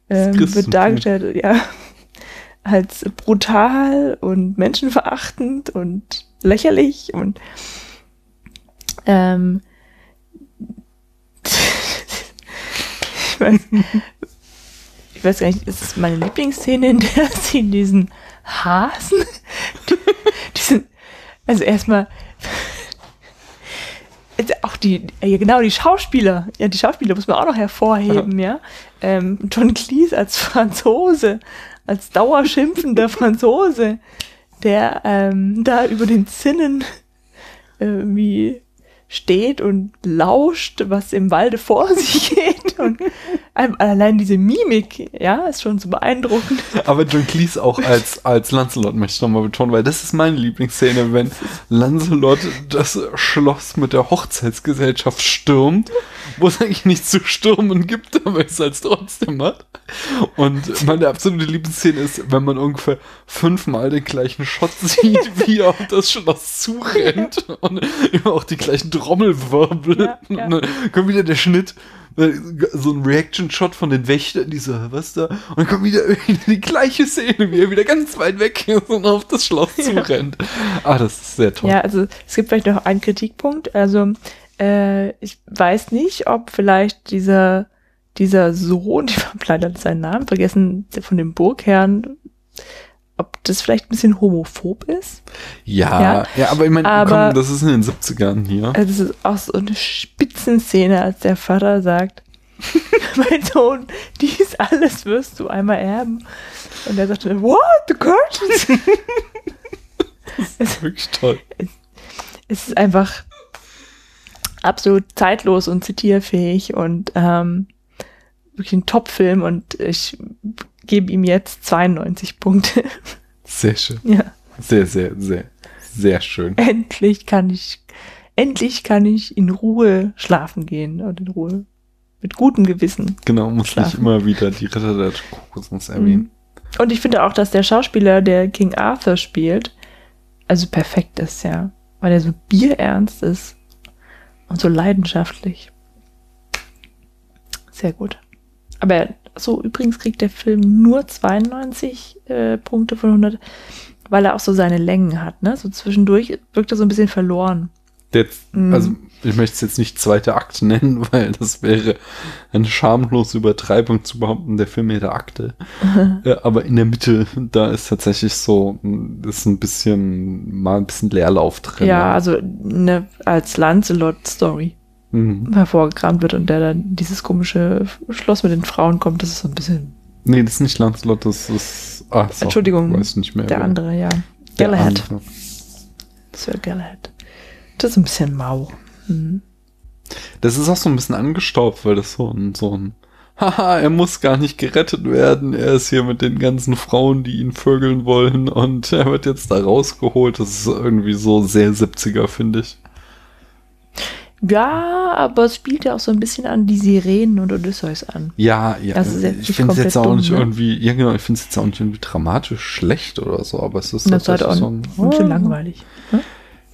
Das ähm, wird dargestellt, ja, als brutal und menschenverachtend und lächerlich und, ähm, ich weiß, ich weiß gar nicht, ist es meine Lieblingsszene, in der sie diesen Hasen, diesen, also erstmal, auch die, ja genau, die Schauspieler, ja, die Schauspieler muss man auch noch hervorheben, ja. Ähm, John Cleese als Franzose, als dauerschimpfender Franzose, der ähm, da über den Zinnen irgendwie steht und lauscht, was im Walde vor sich geht. Und allein diese Mimik, ja, ist schon so beeindruckend. Aber John Cleese auch als, als Lancelot möchte ich nochmal betonen, weil das ist meine Lieblingsszene, wenn Lancelot das Schloss mit der Hochzeitsgesellschaft stürmt, wo es eigentlich nichts zu stürmen gibt, aber es halt trotzdem hat. Und meine absolute Lieblingsszene ist, wenn man ungefähr fünfmal den gleichen Shot sieht, wie er auf das Schloss zurennt und immer auch die gleichen Trommelwirbel. Und dann kommt wieder der Schnitt, äh, so ein Reaction-Shot von den Wächtern, die so, was da? Und dann kommt wieder die gleiche Szene, wie er wieder ganz weit weg ist und auf das Schloss zurennt. Ah, das ist sehr toll. Ja, also es gibt vielleicht noch einen Kritikpunkt. Also äh, ich weiß nicht, ob vielleicht dieser dieser Sohn, ich habe leider seinen Namen vergessen, von dem Burgherrn, ob das vielleicht ein bisschen homophob ist. Ja, ja, aber ich meine, Aber- komm, das ist in den 70ern hier. Also es ist auch so eine Spitzenszene, als der Vater sagt, mein Sohn, dies alles wirst du einmal erben. Und er sagte, what, the curtains? das ist wirklich toll. es ist einfach absolut zeitlos und zitierfähig und ähm, wirklich ein Top-Film und ich gebe ihm jetzt 92 Punkte. Sehr schön. Ja. Sehr, sehr, sehr, sehr schön. endlich kann ich, endlich kann ich in Ruhe schlafen gehen und in Ruhe mit gutem Gewissen. Genau, muss Schlafen. immer wieder die Ritter der Kokosnuss erwähnen. Und ich finde auch, dass der Schauspieler, der King Arthur spielt, also perfekt ist, ja. Weil er so bierernst ist und so leidenschaftlich. Sehr gut. Aber so, übrigens kriegt der Film nur 92 äh, Punkte von 100, weil er auch so seine Längen hat, ne? So zwischendurch wirkt er so ein bisschen verloren. Jetzt, Mhm. also ich möchte es jetzt nicht zweite Akt nennen, weil das wäre eine schamlose Übertreibung zu behaupten, der Film hätte Akte. Ja, aber in der Mitte, da ist tatsächlich so, mh, ist ein bisschen, mal ein bisschen Leerlauf drin. Ja, also ne, als Lancelot-Story Mhm. hervorgekramt wird und der dann dieses komische Schloss mit den Frauen kommt, das ist so ein bisschen. Nee, das ist nicht Lancelot, das ist. Ach, so, Entschuldigung, weiß nicht mehr. der andere, ja. Galahad. Sir Galahad. Das ist ein bisschen mau. Mhm. Das ist auch so ein bisschen angestaubt, weil das so ein, so ein, haha, er muss gar nicht gerettet werden. Er ist hier mit den ganzen Frauen, die ihn vögeln wollen und er wird jetzt da rausgeholt. Das ist irgendwie so sehr 70er, finde ich. Ja, aber es spielt ja auch so ein bisschen an die Sirenen und Odysseus an. Ja, ja. Das ist jetzt ich finde es jetzt auch dumm, nicht ne? irgendwie, ja genau, ich finde es jetzt auch nicht irgendwie dramatisch schlecht oder so, aber es ist halt auch so ein bisschen langweilig. Ne?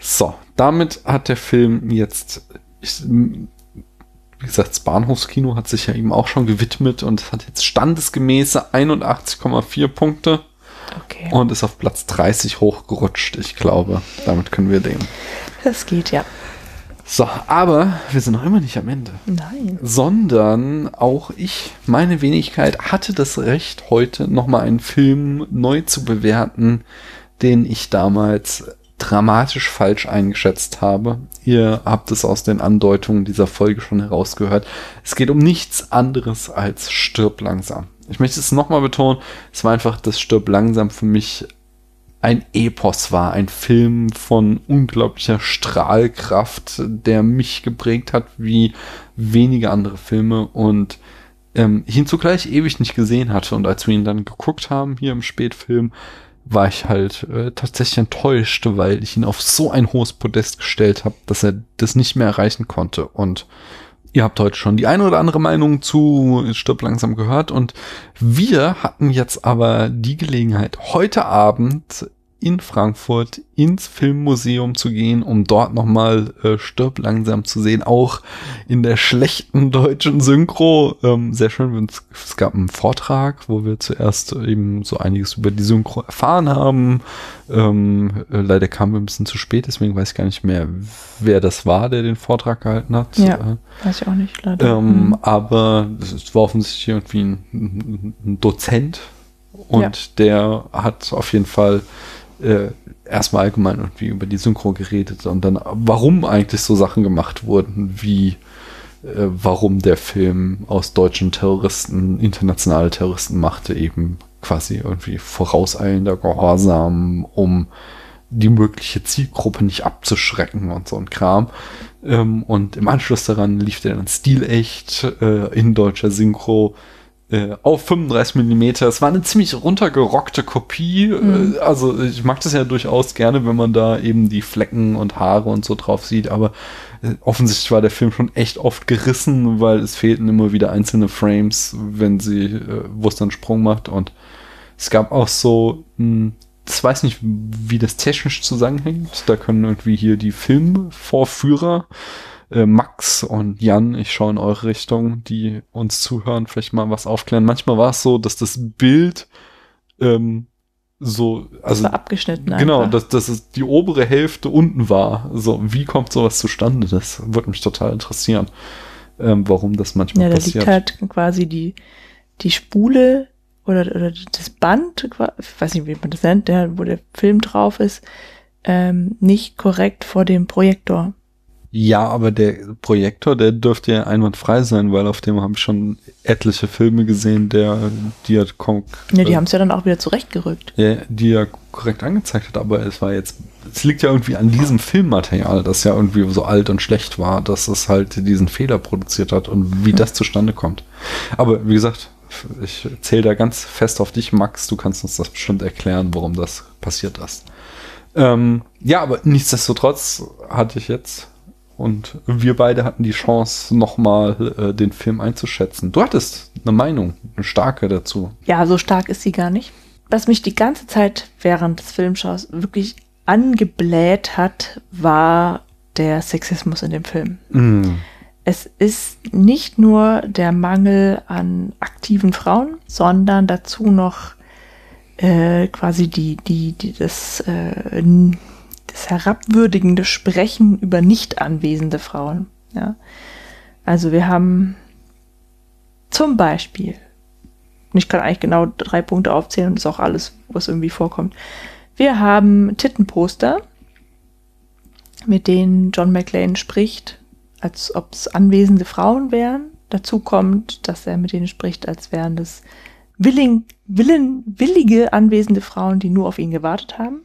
So, damit hat der Film jetzt, ich, wie gesagt, das Bahnhofskino hat sich ja ihm auch schon gewidmet und hat jetzt standesgemäße 81,4 Punkte. Okay. Und ist auf Platz 30 hochgerutscht, ich glaube. Damit können wir leben. Das geht ja. So, aber wir sind noch immer nicht am Ende. Nein. Sondern auch ich, meine Wenigkeit, hatte das Recht, heute nochmal einen Film neu zu bewerten, den ich damals dramatisch falsch eingeschätzt habe. Ihr habt es aus den Andeutungen dieser Folge schon herausgehört. Es geht um nichts anderes als Stirb langsam. Ich möchte es nochmal betonen, es war einfach, dass Stirb langsam für mich ein Epos war, ein Film von unglaublicher Strahlkraft, der mich geprägt hat wie wenige andere Filme und ähm, ich ihn zugleich ewig nicht gesehen hatte. Und als wir ihn dann geguckt haben hier im Spätfilm, war ich halt äh, tatsächlich enttäuscht, weil ich ihn auf so ein hohes Podest gestellt habe, dass er das nicht mehr erreichen konnte. Und ihr habt heute schon die eine oder andere Meinung zu Stirb langsam gehört. Und wir hatten jetzt aber die Gelegenheit, heute Abend in Frankfurt ins Filmmuseum zu gehen, um dort nochmal äh, Stirb langsam zu sehen, auch in der schlechten deutschen Synchro. Ähm, sehr schön, es, gab einen Vortrag, wo wir zuerst eben so einiges über die Synchro erfahren haben. Ähm, äh, leider kamen wir ein bisschen zu spät, deswegen weiß ich gar nicht mehr, wer das war, der den Vortrag gehalten hat. Ja, Äh, weiß ich auch nicht, leider. ähm, Mhm. Aber es war offensichtlich irgendwie ein, ein, ein Dozent und Ja. der hat auf jeden Fall äh, erstmal allgemein irgendwie über die Synchro geredet und dann, warum eigentlich so Sachen gemacht wurden, wie äh, warum der Film aus deutschen Terroristen internationale Terroristen machte, eben quasi irgendwie vorauseilender Gehorsam, um die mögliche Zielgruppe nicht abzuschrecken und so ein Kram. Ähm, und im Anschluss daran lief der dann stilecht äh, in deutscher Synchro äh, auf 35 Millimeter. Es war eine ziemlich runtergerockte Kopie. Mhm. Äh, also ich mag das ja durchaus gerne, wenn man da eben die Flecken und Haare und so drauf sieht, aber äh, offensichtlich war der Film schon echt oft gerissen, weil es fehlten immer wieder einzelne Frames, wenn sie, äh, wo es dann Sprung macht und es gab auch so, mh, ich weiß nicht, wie das technisch zusammenhängt. Da können irgendwie hier die Filmvorführer, äh, Max und Jan, ich schaue in eure Richtung, die uns zuhören, vielleicht mal was aufklären. Manchmal war es so, dass das Bild ähm, so, also war abgeschnitten Genau, einfach. dass, dass es die obere Hälfte unten war. So, wie kommt sowas zustande? Das würde mich total interessieren, ähm, warum das manchmal Ja, da passiert. liegt halt quasi die, die Spule oder, oder das Band, ich weiß nicht, wie man das nennt, der, wo der Film drauf ist, ähm, nicht korrekt vor dem Projektor. Ja, aber der Projektor, der dürfte ja einwandfrei sein, weil auf dem habe ich schon etliche Filme gesehen, der die hat kom- Ja, die äh, haben es ja dann auch wieder zurechtgerückt. ja, die ja korrekt angezeigt hat, aber es war jetzt, es liegt ja irgendwie an diesem Filmmaterial, das ja irgendwie so alt und schlecht war, dass es halt diesen Fehler produziert hat und wie das zustande kommt. Aber wie gesagt, ich zähle da ganz fest auf dich, Max, du kannst uns das bestimmt erklären, warum das passiert ist. Ähm, ja, aber nichtsdestotrotz hatte ich jetzt und wir beide hatten die Chance, nochmal äh, den Film einzuschätzen. Du hattest eine Meinung, eine starke dazu. Ja, so stark ist sie gar nicht. Was mich die ganze Zeit während des Filmschaus wirklich angebläht hat, war der Sexismus in dem Film. Mm. Es ist nicht nur der Mangel an aktiven Frauen, sondern dazu noch äh, quasi die, die, die das, äh, das herabwürdigende Sprechen über nicht anwesende Frauen. Ja? Also wir haben zum Beispiel, ich kann eigentlich genau drei Punkte aufzählen und das ist auch alles, was irgendwie vorkommt. Wir haben Tittenposter, mit denen John McClane spricht, als ob es anwesende Frauen wären. Dazu kommt, dass er mit denen spricht, als wären das willing, willen, willige anwesende Frauen, die nur auf ihn gewartet haben.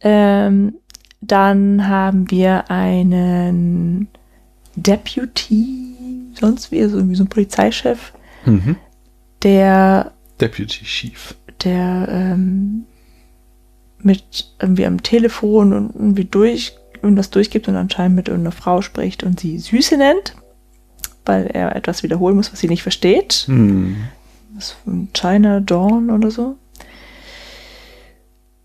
Ähm, dann haben wir einen Deputy, sonst wie, so, irgendwie so ein Polizeichef, Mhm. der, Deputy Chief. der ähm, mit irgendwie am Telefon und irgendwie durch, irgendwas durchgibt und anscheinend mit irgendeiner Frau spricht und sie Süße nennt, weil er etwas wiederholen muss, was sie nicht versteht. Hm. Was von China Dawn oder so.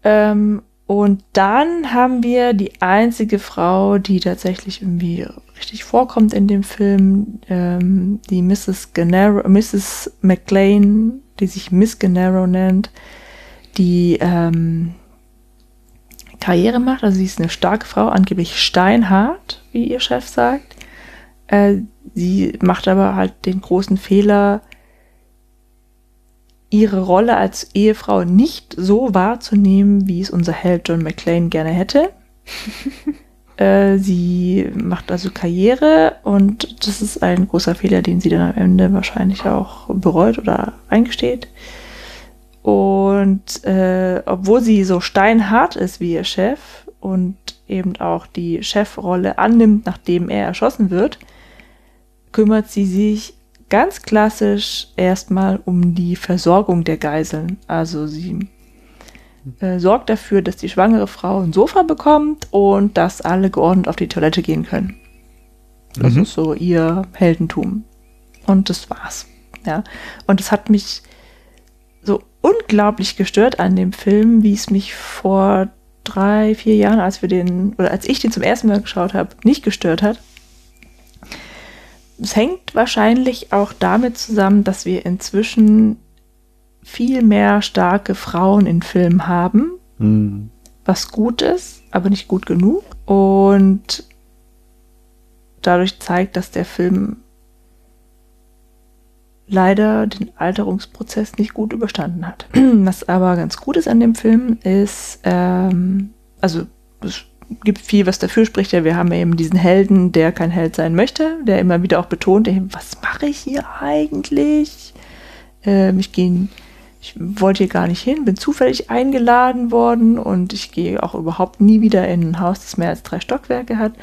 Ähm, und dann haben wir die einzige Frau, die tatsächlich irgendwie richtig vorkommt in dem Film, ähm, die Mrs. Gennaro, Mrs. McLean, die sich Miss Gennaro nennt, die ähm, Karriere macht. Also sie ist eine starke Frau, angeblich steinhart, wie ihr Chef sagt. Äh, sie macht aber halt den großen Fehler, ihre Rolle als Ehefrau nicht so wahrzunehmen, wie es unser Held John McClane gerne hätte. äh, sie macht also Karriere und das ist ein großer Fehler, den sie dann am Ende wahrscheinlich auch bereut oder eingesteht. Und äh, obwohl sie so steinhart ist wie ihr Chef und eben auch die Chefrolle annimmt, nachdem er erschossen wird, kümmert sie sich ganz klassisch erstmal um die Versorgung der Geiseln. Also sie äh, sorgt dafür, dass die schwangere Frau ein Sofa bekommt und dass alle geordnet auf die Toilette gehen können. Das Mhm. ist so ihr Heldentum. Und das war's. Ja. Und es hat mich so unglaublich gestört an dem Film, wie es mich vor drei, vier Jahren, als wir den, oder als ich den zum ersten Mal geschaut habe, nicht gestört hat. Es hängt wahrscheinlich auch damit zusammen, dass wir inzwischen viel mehr starke Frauen in Filmen haben, Hm. was gut ist, aber nicht gut genug. Und dadurch zeigt, dass der Film leider den Alterungsprozess nicht gut überstanden hat. Was aber ganz gut ist an dem Film ist, ähm, also es gibt viel, was dafür spricht. Ja, wir haben eben diesen Helden, der kein Held sein möchte, der immer wieder auch betont, was mache ich hier eigentlich? Ähm, ich gehe, ich wollte hier gar nicht hin, bin zufällig eingeladen worden und ich gehe auch überhaupt nie wieder in ein Haus, das mehr als drei Stockwerke hat.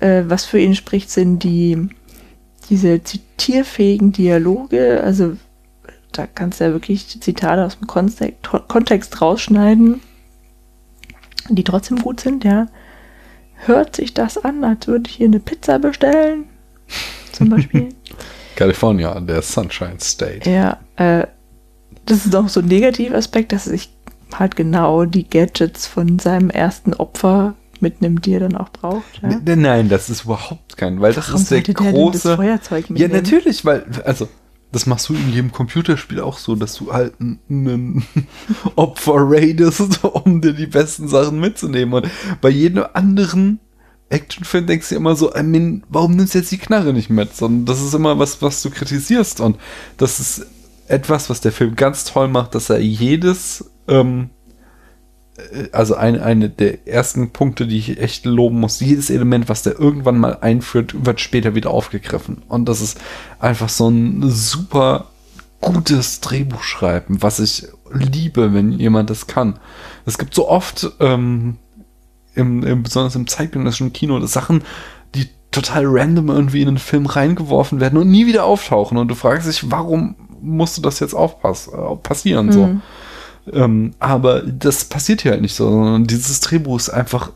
Äh, was für ihn spricht, sind die diese zitierfähigen Dialoge, also da kannst du ja wirklich Zitate aus dem Kontext, Kontext rausschneiden, die trotzdem gut sind, ja. Hört sich das an, als würde ich hier eine Pizza bestellen? Zum Beispiel. California, der Sunshine State. ja, äh, das ist auch so ein Negativaspekt, dass ich halt genau die Gadgets von seinem ersten Opfer mitnimmt, die er dann auch braucht. Ja. Nein, das ist überhaupt kein, weil das Warum ist der denn das große. Feuerzeug ja, mitnehmen? natürlich, weil, also, das machst du in jedem Computerspiel auch so, dass du halt einen Opfer raidest, um dir die besten Sachen mitzunehmen. Und bei jedem anderen Actionfilm denkst du immer so, I mean, warum nimmst du jetzt die Knarre nicht mit? Sondern das ist immer was, was du kritisierst. Und das ist etwas, was der Film ganz toll macht, dass er jedes, ähm, äh, also ein, eine der ersten Punkte, die ich echt loben muss, jedes Element, was der irgendwann mal einführt, wird später wieder aufgegriffen. Und das ist einfach so ein super gutes Drehbuchschreiben, was ich liebe, wenn jemand das kann. Es gibt so oft, ähm, im, im, besonders im zeitgenössischen Kino, Sachen, die total random irgendwie in einen Film reingeworfen werden und nie wieder auftauchen. Und du fragst dich, warum musste das jetzt aufpassen, äh, passieren? So. Ähm, aber das passiert hier halt nicht so, sondern dieses Drehbuch ist einfach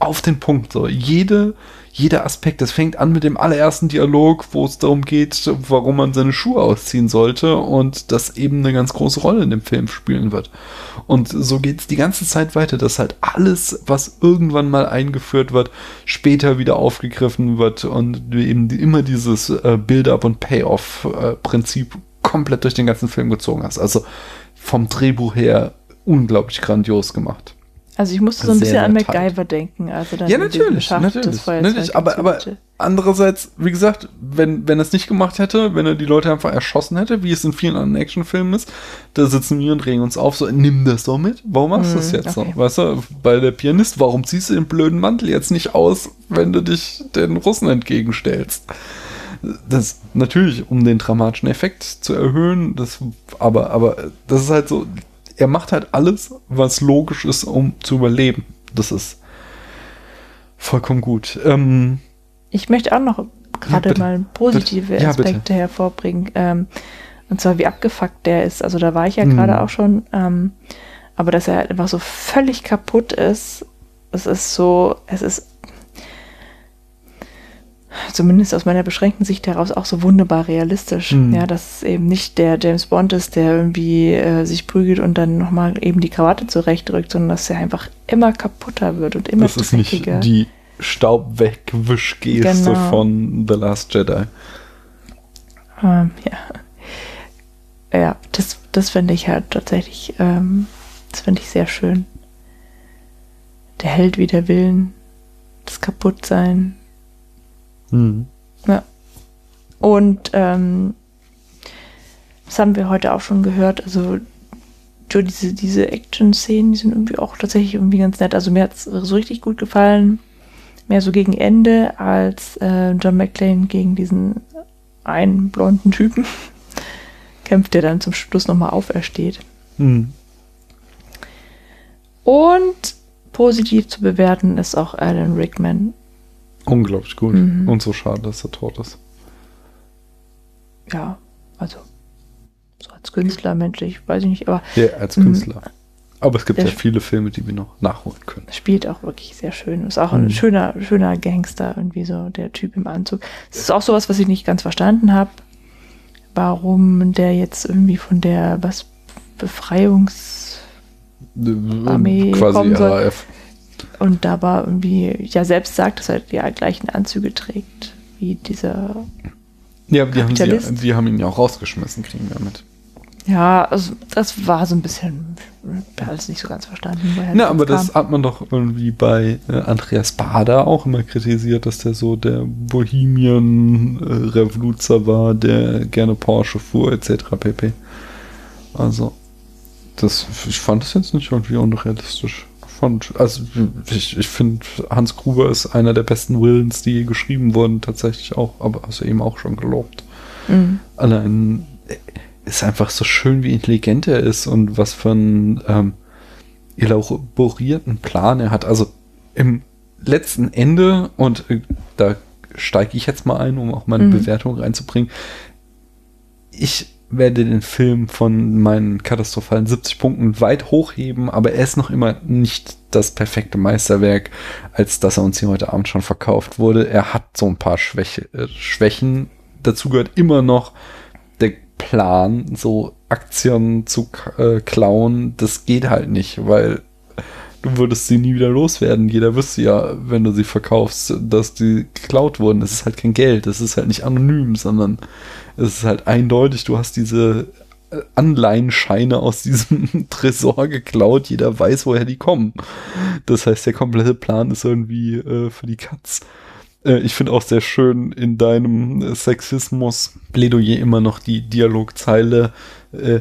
auf den Punkt. So. Jede, jeder Aspekt, das fängt an mit dem allerersten Dialog, wo es darum geht, warum man seine Schuhe ausziehen sollte und das eben eine ganz große Rolle in dem Film spielen wird. Und so geht es die ganze Zeit weiter, dass halt alles, was irgendwann mal eingeführt wird, später wieder aufgegriffen wird und eben immer dieses äh, Build-up und Payoff-Prinzip komplett durch den ganzen Film gezogen hast. Also vom Drehbuch her unglaublich grandios gemacht. Also ich musste so ein Sehr, bisschen an. MacGyver denken. Also dann Ja, natürlich, Schacht natürlich, natürlich. Aber, aber andererseits, wie gesagt, wenn, wenn er es nicht gemacht hätte, wenn er die Leute einfach erschossen hätte, wie es in vielen anderen Actionfilmen ist, da sitzen wir und regen uns auf, so, nimm das doch mit. Warum machst du das Mhm, jetzt okay. so? Weißt du, bei der Pianist, warum ziehst du den blöden Mantel jetzt nicht aus, wenn du dich den Russen entgegenstellst? Das natürlich, um den dramatischen Effekt zu erhöhen, das, aber, aber das ist halt so, er macht halt alles, was logisch ist, um zu überleben. Das ist vollkommen gut. Ähm, Ich möchte auch noch gerade bitte. mal positive Bitte. Ja. Aspekte hervorbringen. Ähm, und zwar, wie abgefuckt der ist. Also da war ich ja Mhm. gerade auch schon. Ähm, aber dass er halt einfach so völlig kaputt ist. Es ist so, es ist zumindest aus meiner beschränkten Sicht heraus auch so wunderbar realistisch. Mhm. Ja, dass es eben nicht der James Bond ist, der irgendwie äh, sich prügelt und dann nochmal eben die Krawatte zurechtdrückt, sondern dass er einfach immer kaputter wird und immer das ist nicht die Staubwegwischgeste Genau. von The Last Jedi. Ähm, ja. Ja, das, das finde ich halt tatsächlich, ähm, das finde ich sehr schön. Der Held wie der Willen, das Kaputtsein. Mhm. Ja. Und ähm, das haben wir heute auch schon gehört. Also so diese, diese Action-Szenen, die sind irgendwie auch tatsächlich irgendwie ganz nett. Also mir hat es so richtig gut gefallen. Mehr so gegen Ende als äh, John McClane gegen diesen einen blonden Typen kämpft, der dann zum Schluss nochmal aufersteht. Mhm. Und positiv zu bewerten ist auch Alan Rickman. Unglaublich gut. Mhm. Und so schade, dass er tot ist. Ja, also so als Künstler, menschlich, weiß ich nicht, aber Ja, als mhm, Künstler. Aber es gibt ja viele Filme, die wir noch nachholen können. spielt auch wirklich sehr schön. Ist auch ein Mhm. schöner, schöner Gangster, irgendwie so der Typ im Anzug. Es ist auch sowas, was ich nicht ganz verstanden habe, warum der jetzt irgendwie von der was Befreiungs Armee Quasi. RAF. Und dabei irgendwie ja selbst sagt, dass er die gleichen Anzüge trägt wie dieser. Ja, die haben, sie, die haben ihn ja auch rausgeschmissen, kriegen wir mit. Ja, also das war so ein bisschen, ich habe alles nicht so ganz verstanden. woher das aber das hat man doch irgendwie bei äh, Andreas Bader auch immer kritisiert, dass der so der Bohemian-Revoluzer war, der gerne Porsche fuhr, etc. pp. Also, das, ich fand das jetzt nicht irgendwie unrealistisch. Fand, also, ich, ich finde, Hans Gruber ist einer der besten Willens, die je geschrieben wurden, tatsächlich auch, aber hast du eben auch schon gelobt. Mhm. Allein äh, ist einfach so schön, wie intelligent er ist und was für einen ähm, elaborierten Plan er hat. Also im letzten Ende, und äh, da steige ich jetzt mal ein, um auch meine Mhm. Bewertung reinzubringen. Ich werde den Film von meinen katastrophalen 70 Punkten weit hochheben, aber er ist noch immer nicht das perfekte Meisterwerk, als dass er uns hier heute Abend schon verkauft wurde. Er hat so ein paar Schwäche, äh, Schwächen. Dazu gehört immer noch der Plan, so Aktien zu äh, klauen. Das geht halt nicht, weil du würdest sie nie wieder loswerden. Jeder wüsste ja, wenn du sie verkaufst, dass die geklaut wurden. Es ist halt kein Geld. Es ist halt nicht anonym, sondern es ist halt eindeutig, du hast diese äh, Anleihenscheine aus diesem Tresor geklaut. Jeder weiß, woher die kommen. Das heißt, der komplette Plan ist irgendwie äh, für die Katz. Äh, ich finde auch sehr schön in deinem Sexismus-Plädoyer immer noch die Dialogzeile, äh,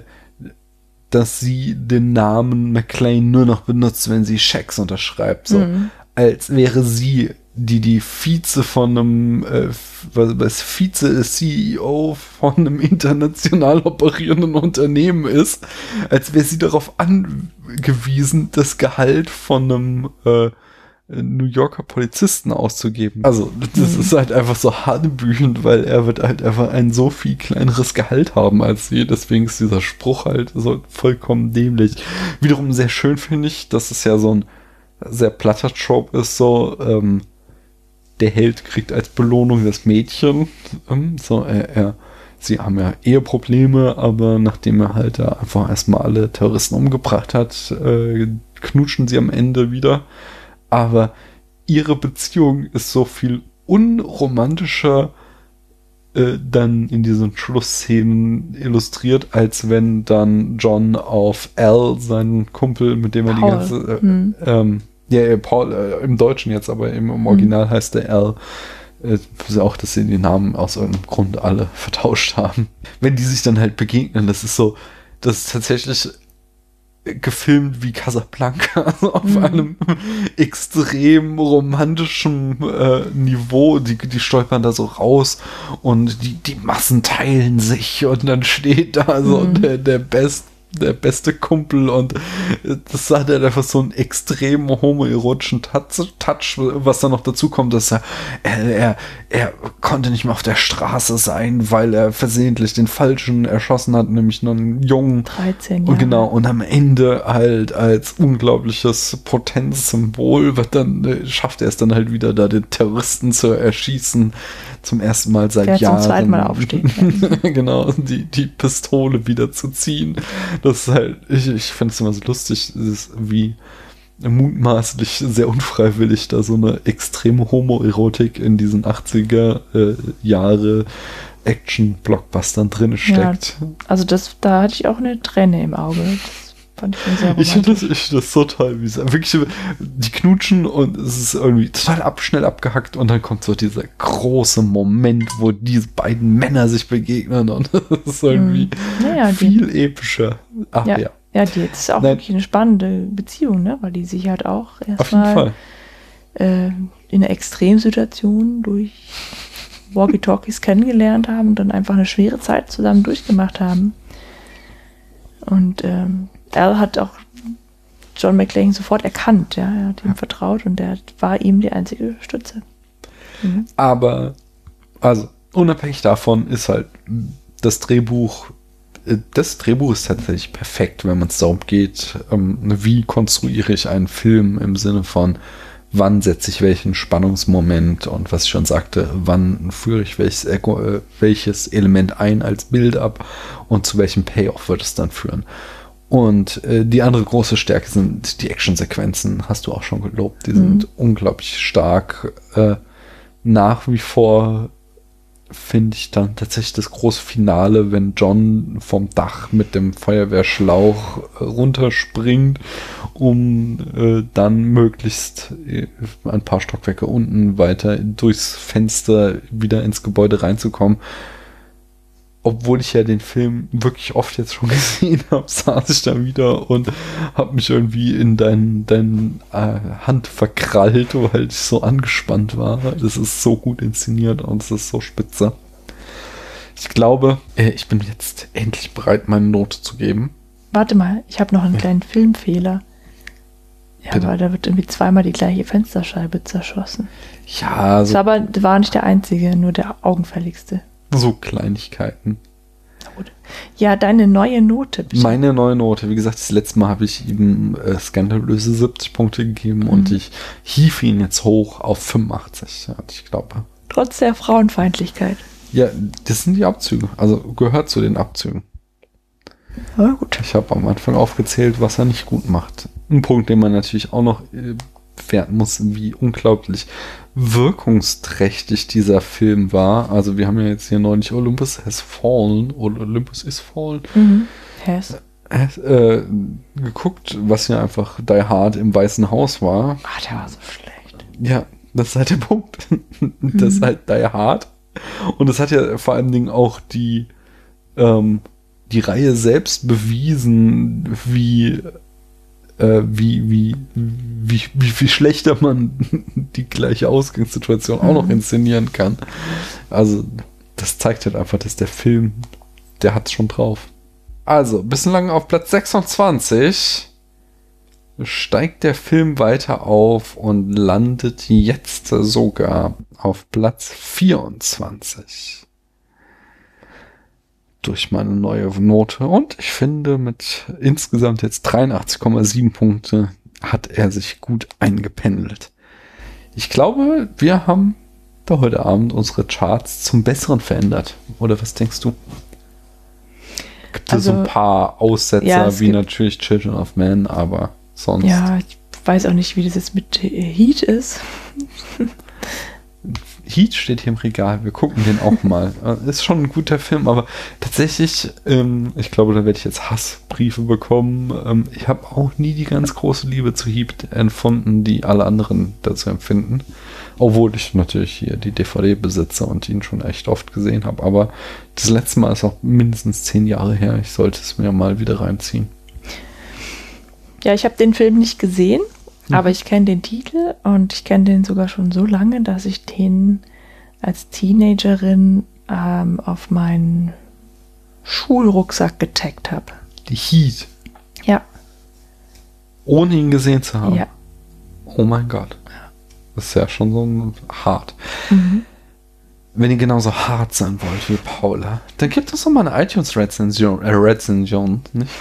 dass sie den Namen McLean nur noch benutzt, wenn sie Schecks unterschreibt. So. Mhm. Als wäre sie, die die Vize von einem, äh, was, was Vize ist, CEO von einem international operierenden Unternehmen ist, als wäre sie darauf angewiesen, das Gehalt von einem äh, New Yorker Polizisten auszugeben. Also, das Mhm. ist halt einfach so hanebüchend, weil er wird halt einfach ein so viel kleineres Gehalt haben als sie. Deswegen ist dieser Spruch halt so vollkommen dämlich. Wiederum sehr schön finde ich, dass es ja so ein sehr platter Trope ist, so, ähm, der Held kriegt als Belohnung das Mädchen. Ähm, so, er, er, sie haben ja Eheprobleme, aber nachdem er halt da einfach erstmal alle Terroristen umgebracht hat, äh, knutschen sie am Ende wieder. Aber ihre Beziehung ist so viel unromantischer äh, dann in diesen Schlussszenen illustriert, als wenn dann John auf Al, seinen Kumpel, mit dem er die Paul. ganze äh, Hm. ähm, ja, ja, Paul, äh, im Deutschen jetzt, aber im, im Original heißt der Al. Äh, auch, dass sie die Namen aus irgendeinem Grund alle vertauscht haben. Wenn die sich dann halt begegnen, das ist so, das ist tatsächlich gefilmt wie Casablanca, also auf Mhm. einem extrem romantischen äh, Niveau. Die, die stolpern da so raus und die, die Massen teilen sich und dann steht da so Mhm. der, der Best der beste Kumpel und das hat er einfach so einen extrem homoerotischen Touch, Touch, was dann noch dazu kommt, dass er, er, er, konnte nicht mehr auf der Straße sein, weil er versehentlich den Falschen erschossen hat, nämlich nur einen Jungen. 13 Und Jahre. genau, und am Ende halt als unglaubliches Potenzsymbol wird dann, äh, schafft er es dann halt wieder, da den Terroristen zu erschießen, zum ersten Mal seit zum Jahren. zweiten Mal aufsteht, genau, die, die Pistole wieder zu ziehen. Das ist halt, ich, ich finde es immer so lustig, wie mutmaßlich sehr unfreiwillig da so eine extreme Homoerotik in diesen 80er äh, Jahre Action-Blockbustern drin steckt. Ja, also das, da hatte ich auch eine Träne im Auge. Das fand ich schon sehr Ich finde das, ich das so toll, wie es wirklich, die knutschen und es ist irgendwie total ab, schnell abgehackt und dann kommt so dieser große Moment, wo diese beiden Männer sich begegnen und das ist irgendwie Mhm. Ja, ja, die- viel epischer. Ach ja. ja. Ja, die, das ist auch Nein. wirklich eine spannende Beziehung, ne? weil die sich halt auch erstmal äh, in einer Extremsituation durch Walkie-Talkies kennengelernt haben und dann einfach eine schwere Zeit zusammen durchgemacht haben. Und ähm, er hat auch John McClane sofort erkannt, ja, er hat ihm vertraut und er war ihm die einzige Stütze. Mhm. Aber, also, unabhängig davon ist halt das Drehbuch, äh, das Drehbuch ist tatsächlich perfekt, wenn man es darum geht, ähm, wie konstruiere ich einen Film im Sinne von, wann setze ich welchen Spannungsmoment und was ich schon sagte, wann führe ich welches, äh, welches Element ein als Bild ab und zu welchem Payoff wird es dann führen. Und äh, die andere große Stärke sind die Actionsequenzen, hast du auch schon gelobt. Die sind unglaublich stark. Äh, nach wie vor finde ich dann tatsächlich das große Finale, wenn John vom Dach mit dem Feuerwehrschlauch äh, runterspringt, um äh, dann möglichst äh, ein paar Stockwerke unten weiter durchs Fenster wieder ins Gebäude reinzukommen. Obwohl ich ja den Film wirklich oft jetzt schon gesehen habe, saß ich da wieder und habe mich irgendwie in dein, dein äh, Hand verkrallt, weil ich so angespannt war. Das ist so gut inszeniert und es ist so spitze. Ich glaube, äh, ich bin jetzt endlich bereit, meine Note zu geben. Warte mal, ich habe noch einen kleinen Filmfehler. Ja, Bitte. weil da wird irgendwie zweimal die gleiche Fensterscheibe zerschossen. Ja, Das so, war aber das war nicht der einzige, nur der augenfälligste. So Kleinigkeiten. Ja, deine neue Note. bitte. Meine neue Note, wie gesagt, das letzte Mal habe ich ihm äh, skandalöse 70 Punkte gegeben und Mhm. ich hief ihn jetzt hoch auf 85. Ja, ich glaube. Trotz der Frauenfeindlichkeit. Ja, das sind die Abzüge. Also gehört zu den Abzügen. Ja, gut. Ich habe am Anfang aufgezählt, was er nicht gut macht. Ein Punkt, den man natürlich auch noch äh, werten muss, wie unglaublich wirkungsträchtig dieser Film war. Also wir haben ja jetzt hier neulich Olympus has fallen oder Olympus is fallen Mhm. Hess. äh, geguckt, was ja einfach Die Hard im Weißen Haus war. Ah, der war so schlecht. Ja, das ist halt der Punkt. das ist Mhm. halt Die Hard. Und es hat ja vor allen Dingen auch die, ähm, die Reihe selbst bewiesen, wie, äh, wie, wie, wie, wie viel schlechter man die gleiche Ausgangssituation auch noch Mhm. inszenieren kann. Also, das zeigt halt einfach, dass der Film, der hat's schon drauf. Also, bislang auf Platz 26 steigt der Film weiter auf und landet jetzt sogar auf Platz 24. Durch meine neue Note. Und ich finde, mit insgesamt jetzt 83,7 Punkte hat er sich gut eingependelt. Ich glaube, wir haben da heute Abend unsere Charts zum Besseren verändert. Oder was denkst du? Gibt es so Also, ein paar Aussetzer, ja, wie natürlich Children of Men, aber sonst. Ja, ich weiß auch nicht, wie das jetzt mit Heat ist. Heat steht hier im Regal, wir gucken den auch mal. Äh, Ist schon ein guter Film, aber tatsächlich, ähm, ich glaube, da werde ich jetzt Hassbriefe bekommen. Ähm, ich habe auch nie die ganz große Liebe zu Heat empfunden, die alle anderen dazu empfinden. Obwohl ich natürlich hier die DVD besitze und ihn schon echt oft gesehen habe. Aber das letzte Mal ist auch mindestens zehn Jahre her. Ich sollte es mir mal wieder reinziehen. Ja, ich habe den Film nicht gesehen, Mhm. aber ich kenne den Titel und ich kenne den sogar schon so lange, dass ich den als Teenagerin ähm, auf meinen Schulrucksack getaggt habe. die Heat, Ja. ohne ihn gesehen zu haben. Ja. Oh mein Gott. Das ist ja schon so ein hart. Mhm. Wenn ihr genauso hart sein wollt wie Paula, dann gebt uns doch mal eine iTunes-Rezension, äh, Rezension, nicht?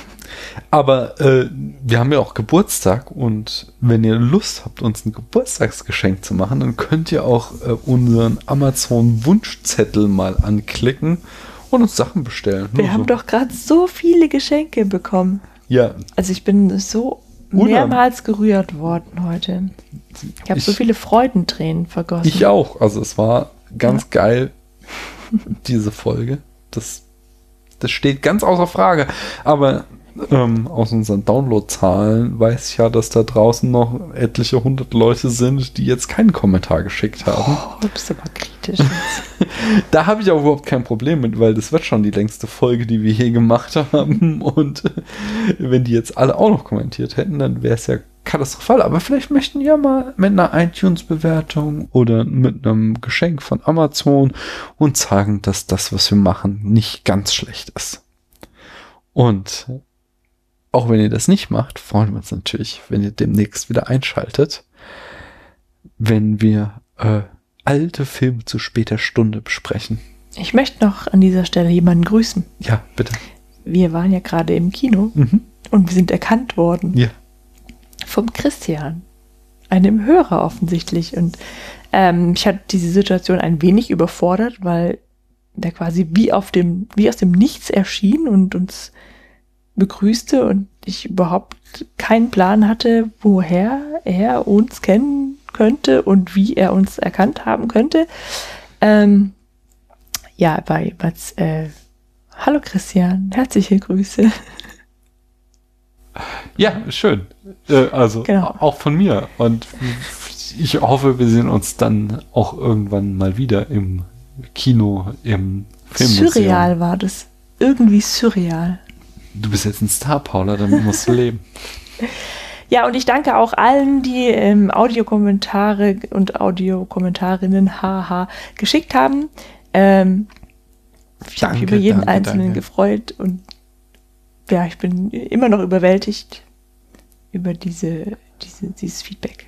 Aber äh, wir haben ja auch Geburtstag und wenn ihr Lust habt, uns ein Geburtstagsgeschenk zu machen, dann könnt ihr auch äh, unseren Amazon-Wunschzettel mal anklicken und uns Sachen bestellen. Wir Nur haben so. doch gerade so viele Geschenke bekommen. Ja, Also ich bin so mehrmals gerührt worden heute. Ich habe so viele Freudentränen vergossen. ich auch. Also es war ganz geil, diese Folge. Das, das steht ganz außer Frage. Aber ähm, aus unseren Downloadzahlen weiß ich ja, dass da draußen noch etliche hundert Leute sind, die jetzt keinen Kommentar geschickt haben. Oh, du bist aber kritisch. Da habe ich auch überhaupt kein Problem mit, weil das wird schon die längste Folge, die wir hier gemacht haben. Und wenn die jetzt alle auch noch kommentiert hätten, dann wäre es ja katastrophal. Aber vielleicht möchten ja mal mit einer iTunes-Bewertung oder mit einem Geschenk von Amazon uns sagen, dass das, was wir machen, nicht ganz schlecht ist. Und auch wenn ihr das nicht macht, freuen wir uns natürlich, wenn ihr demnächst wieder einschaltet, wenn wir äh, alte Filme zu später Stunde besprechen. Ich möchte noch an dieser Stelle jemanden grüßen. Ja, bitte. Wir waren ja gerade im Kino Mhm. und wir sind erkannt worden. Ja. Vom Christian. Einem Hörer offensichtlich. Und ähm, ich hatte diese Situation ein wenig überfordert, weil der quasi wie auf dem, wie aus dem Nichts erschien und uns begrüßte und ich überhaupt keinen Plan hatte, woher er uns kennen könnte und wie er uns erkannt haben könnte. Ähm, ja, bei, bei äh, Hallo Christian, herzliche Grüße. Ja, schön. Äh, also Genau. auch von mir. Und ich hoffe, wir sehen uns dann auch irgendwann mal wieder im Kino, im Filmmuseum. Surreal war das. Irgendwie surreal. Du bist jetzt ein Star, Paula, damit musst du leben. Ja, und ich danke auch allen, die ähm, Audiokommentare und Audiokommentarinnen haha geschickt haben. Ähm, ich habe mich über jeden danke, einzelnen danke. gefreut und ja, ich bin immer noch überwältigt über diese, diese, dieses Feedback.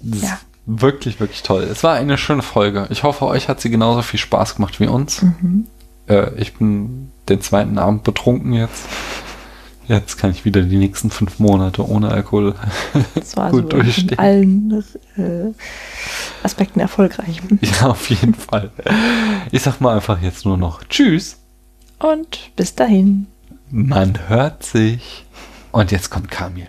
Das Ja. wirklich, wirklich toll. Es war eine schöne Folge. Ich hoffe, euch hat sie genauso viel Spaß gemacht wie uns. Mhm. Äh, ich bin den zweiten Abend betrunken jetzt. Jetzt kann ich wieder die nächsten fünf Monate ohne Alkohol Das war gut so in durchstehen. allen äh, Aspekten erfolgreich. Ja, auf jeden Fall. Ich sag mal einfach jetzt nur noch Tschüss. Und bis dahin. Man hört sich. Und jetzt kommt Kamil.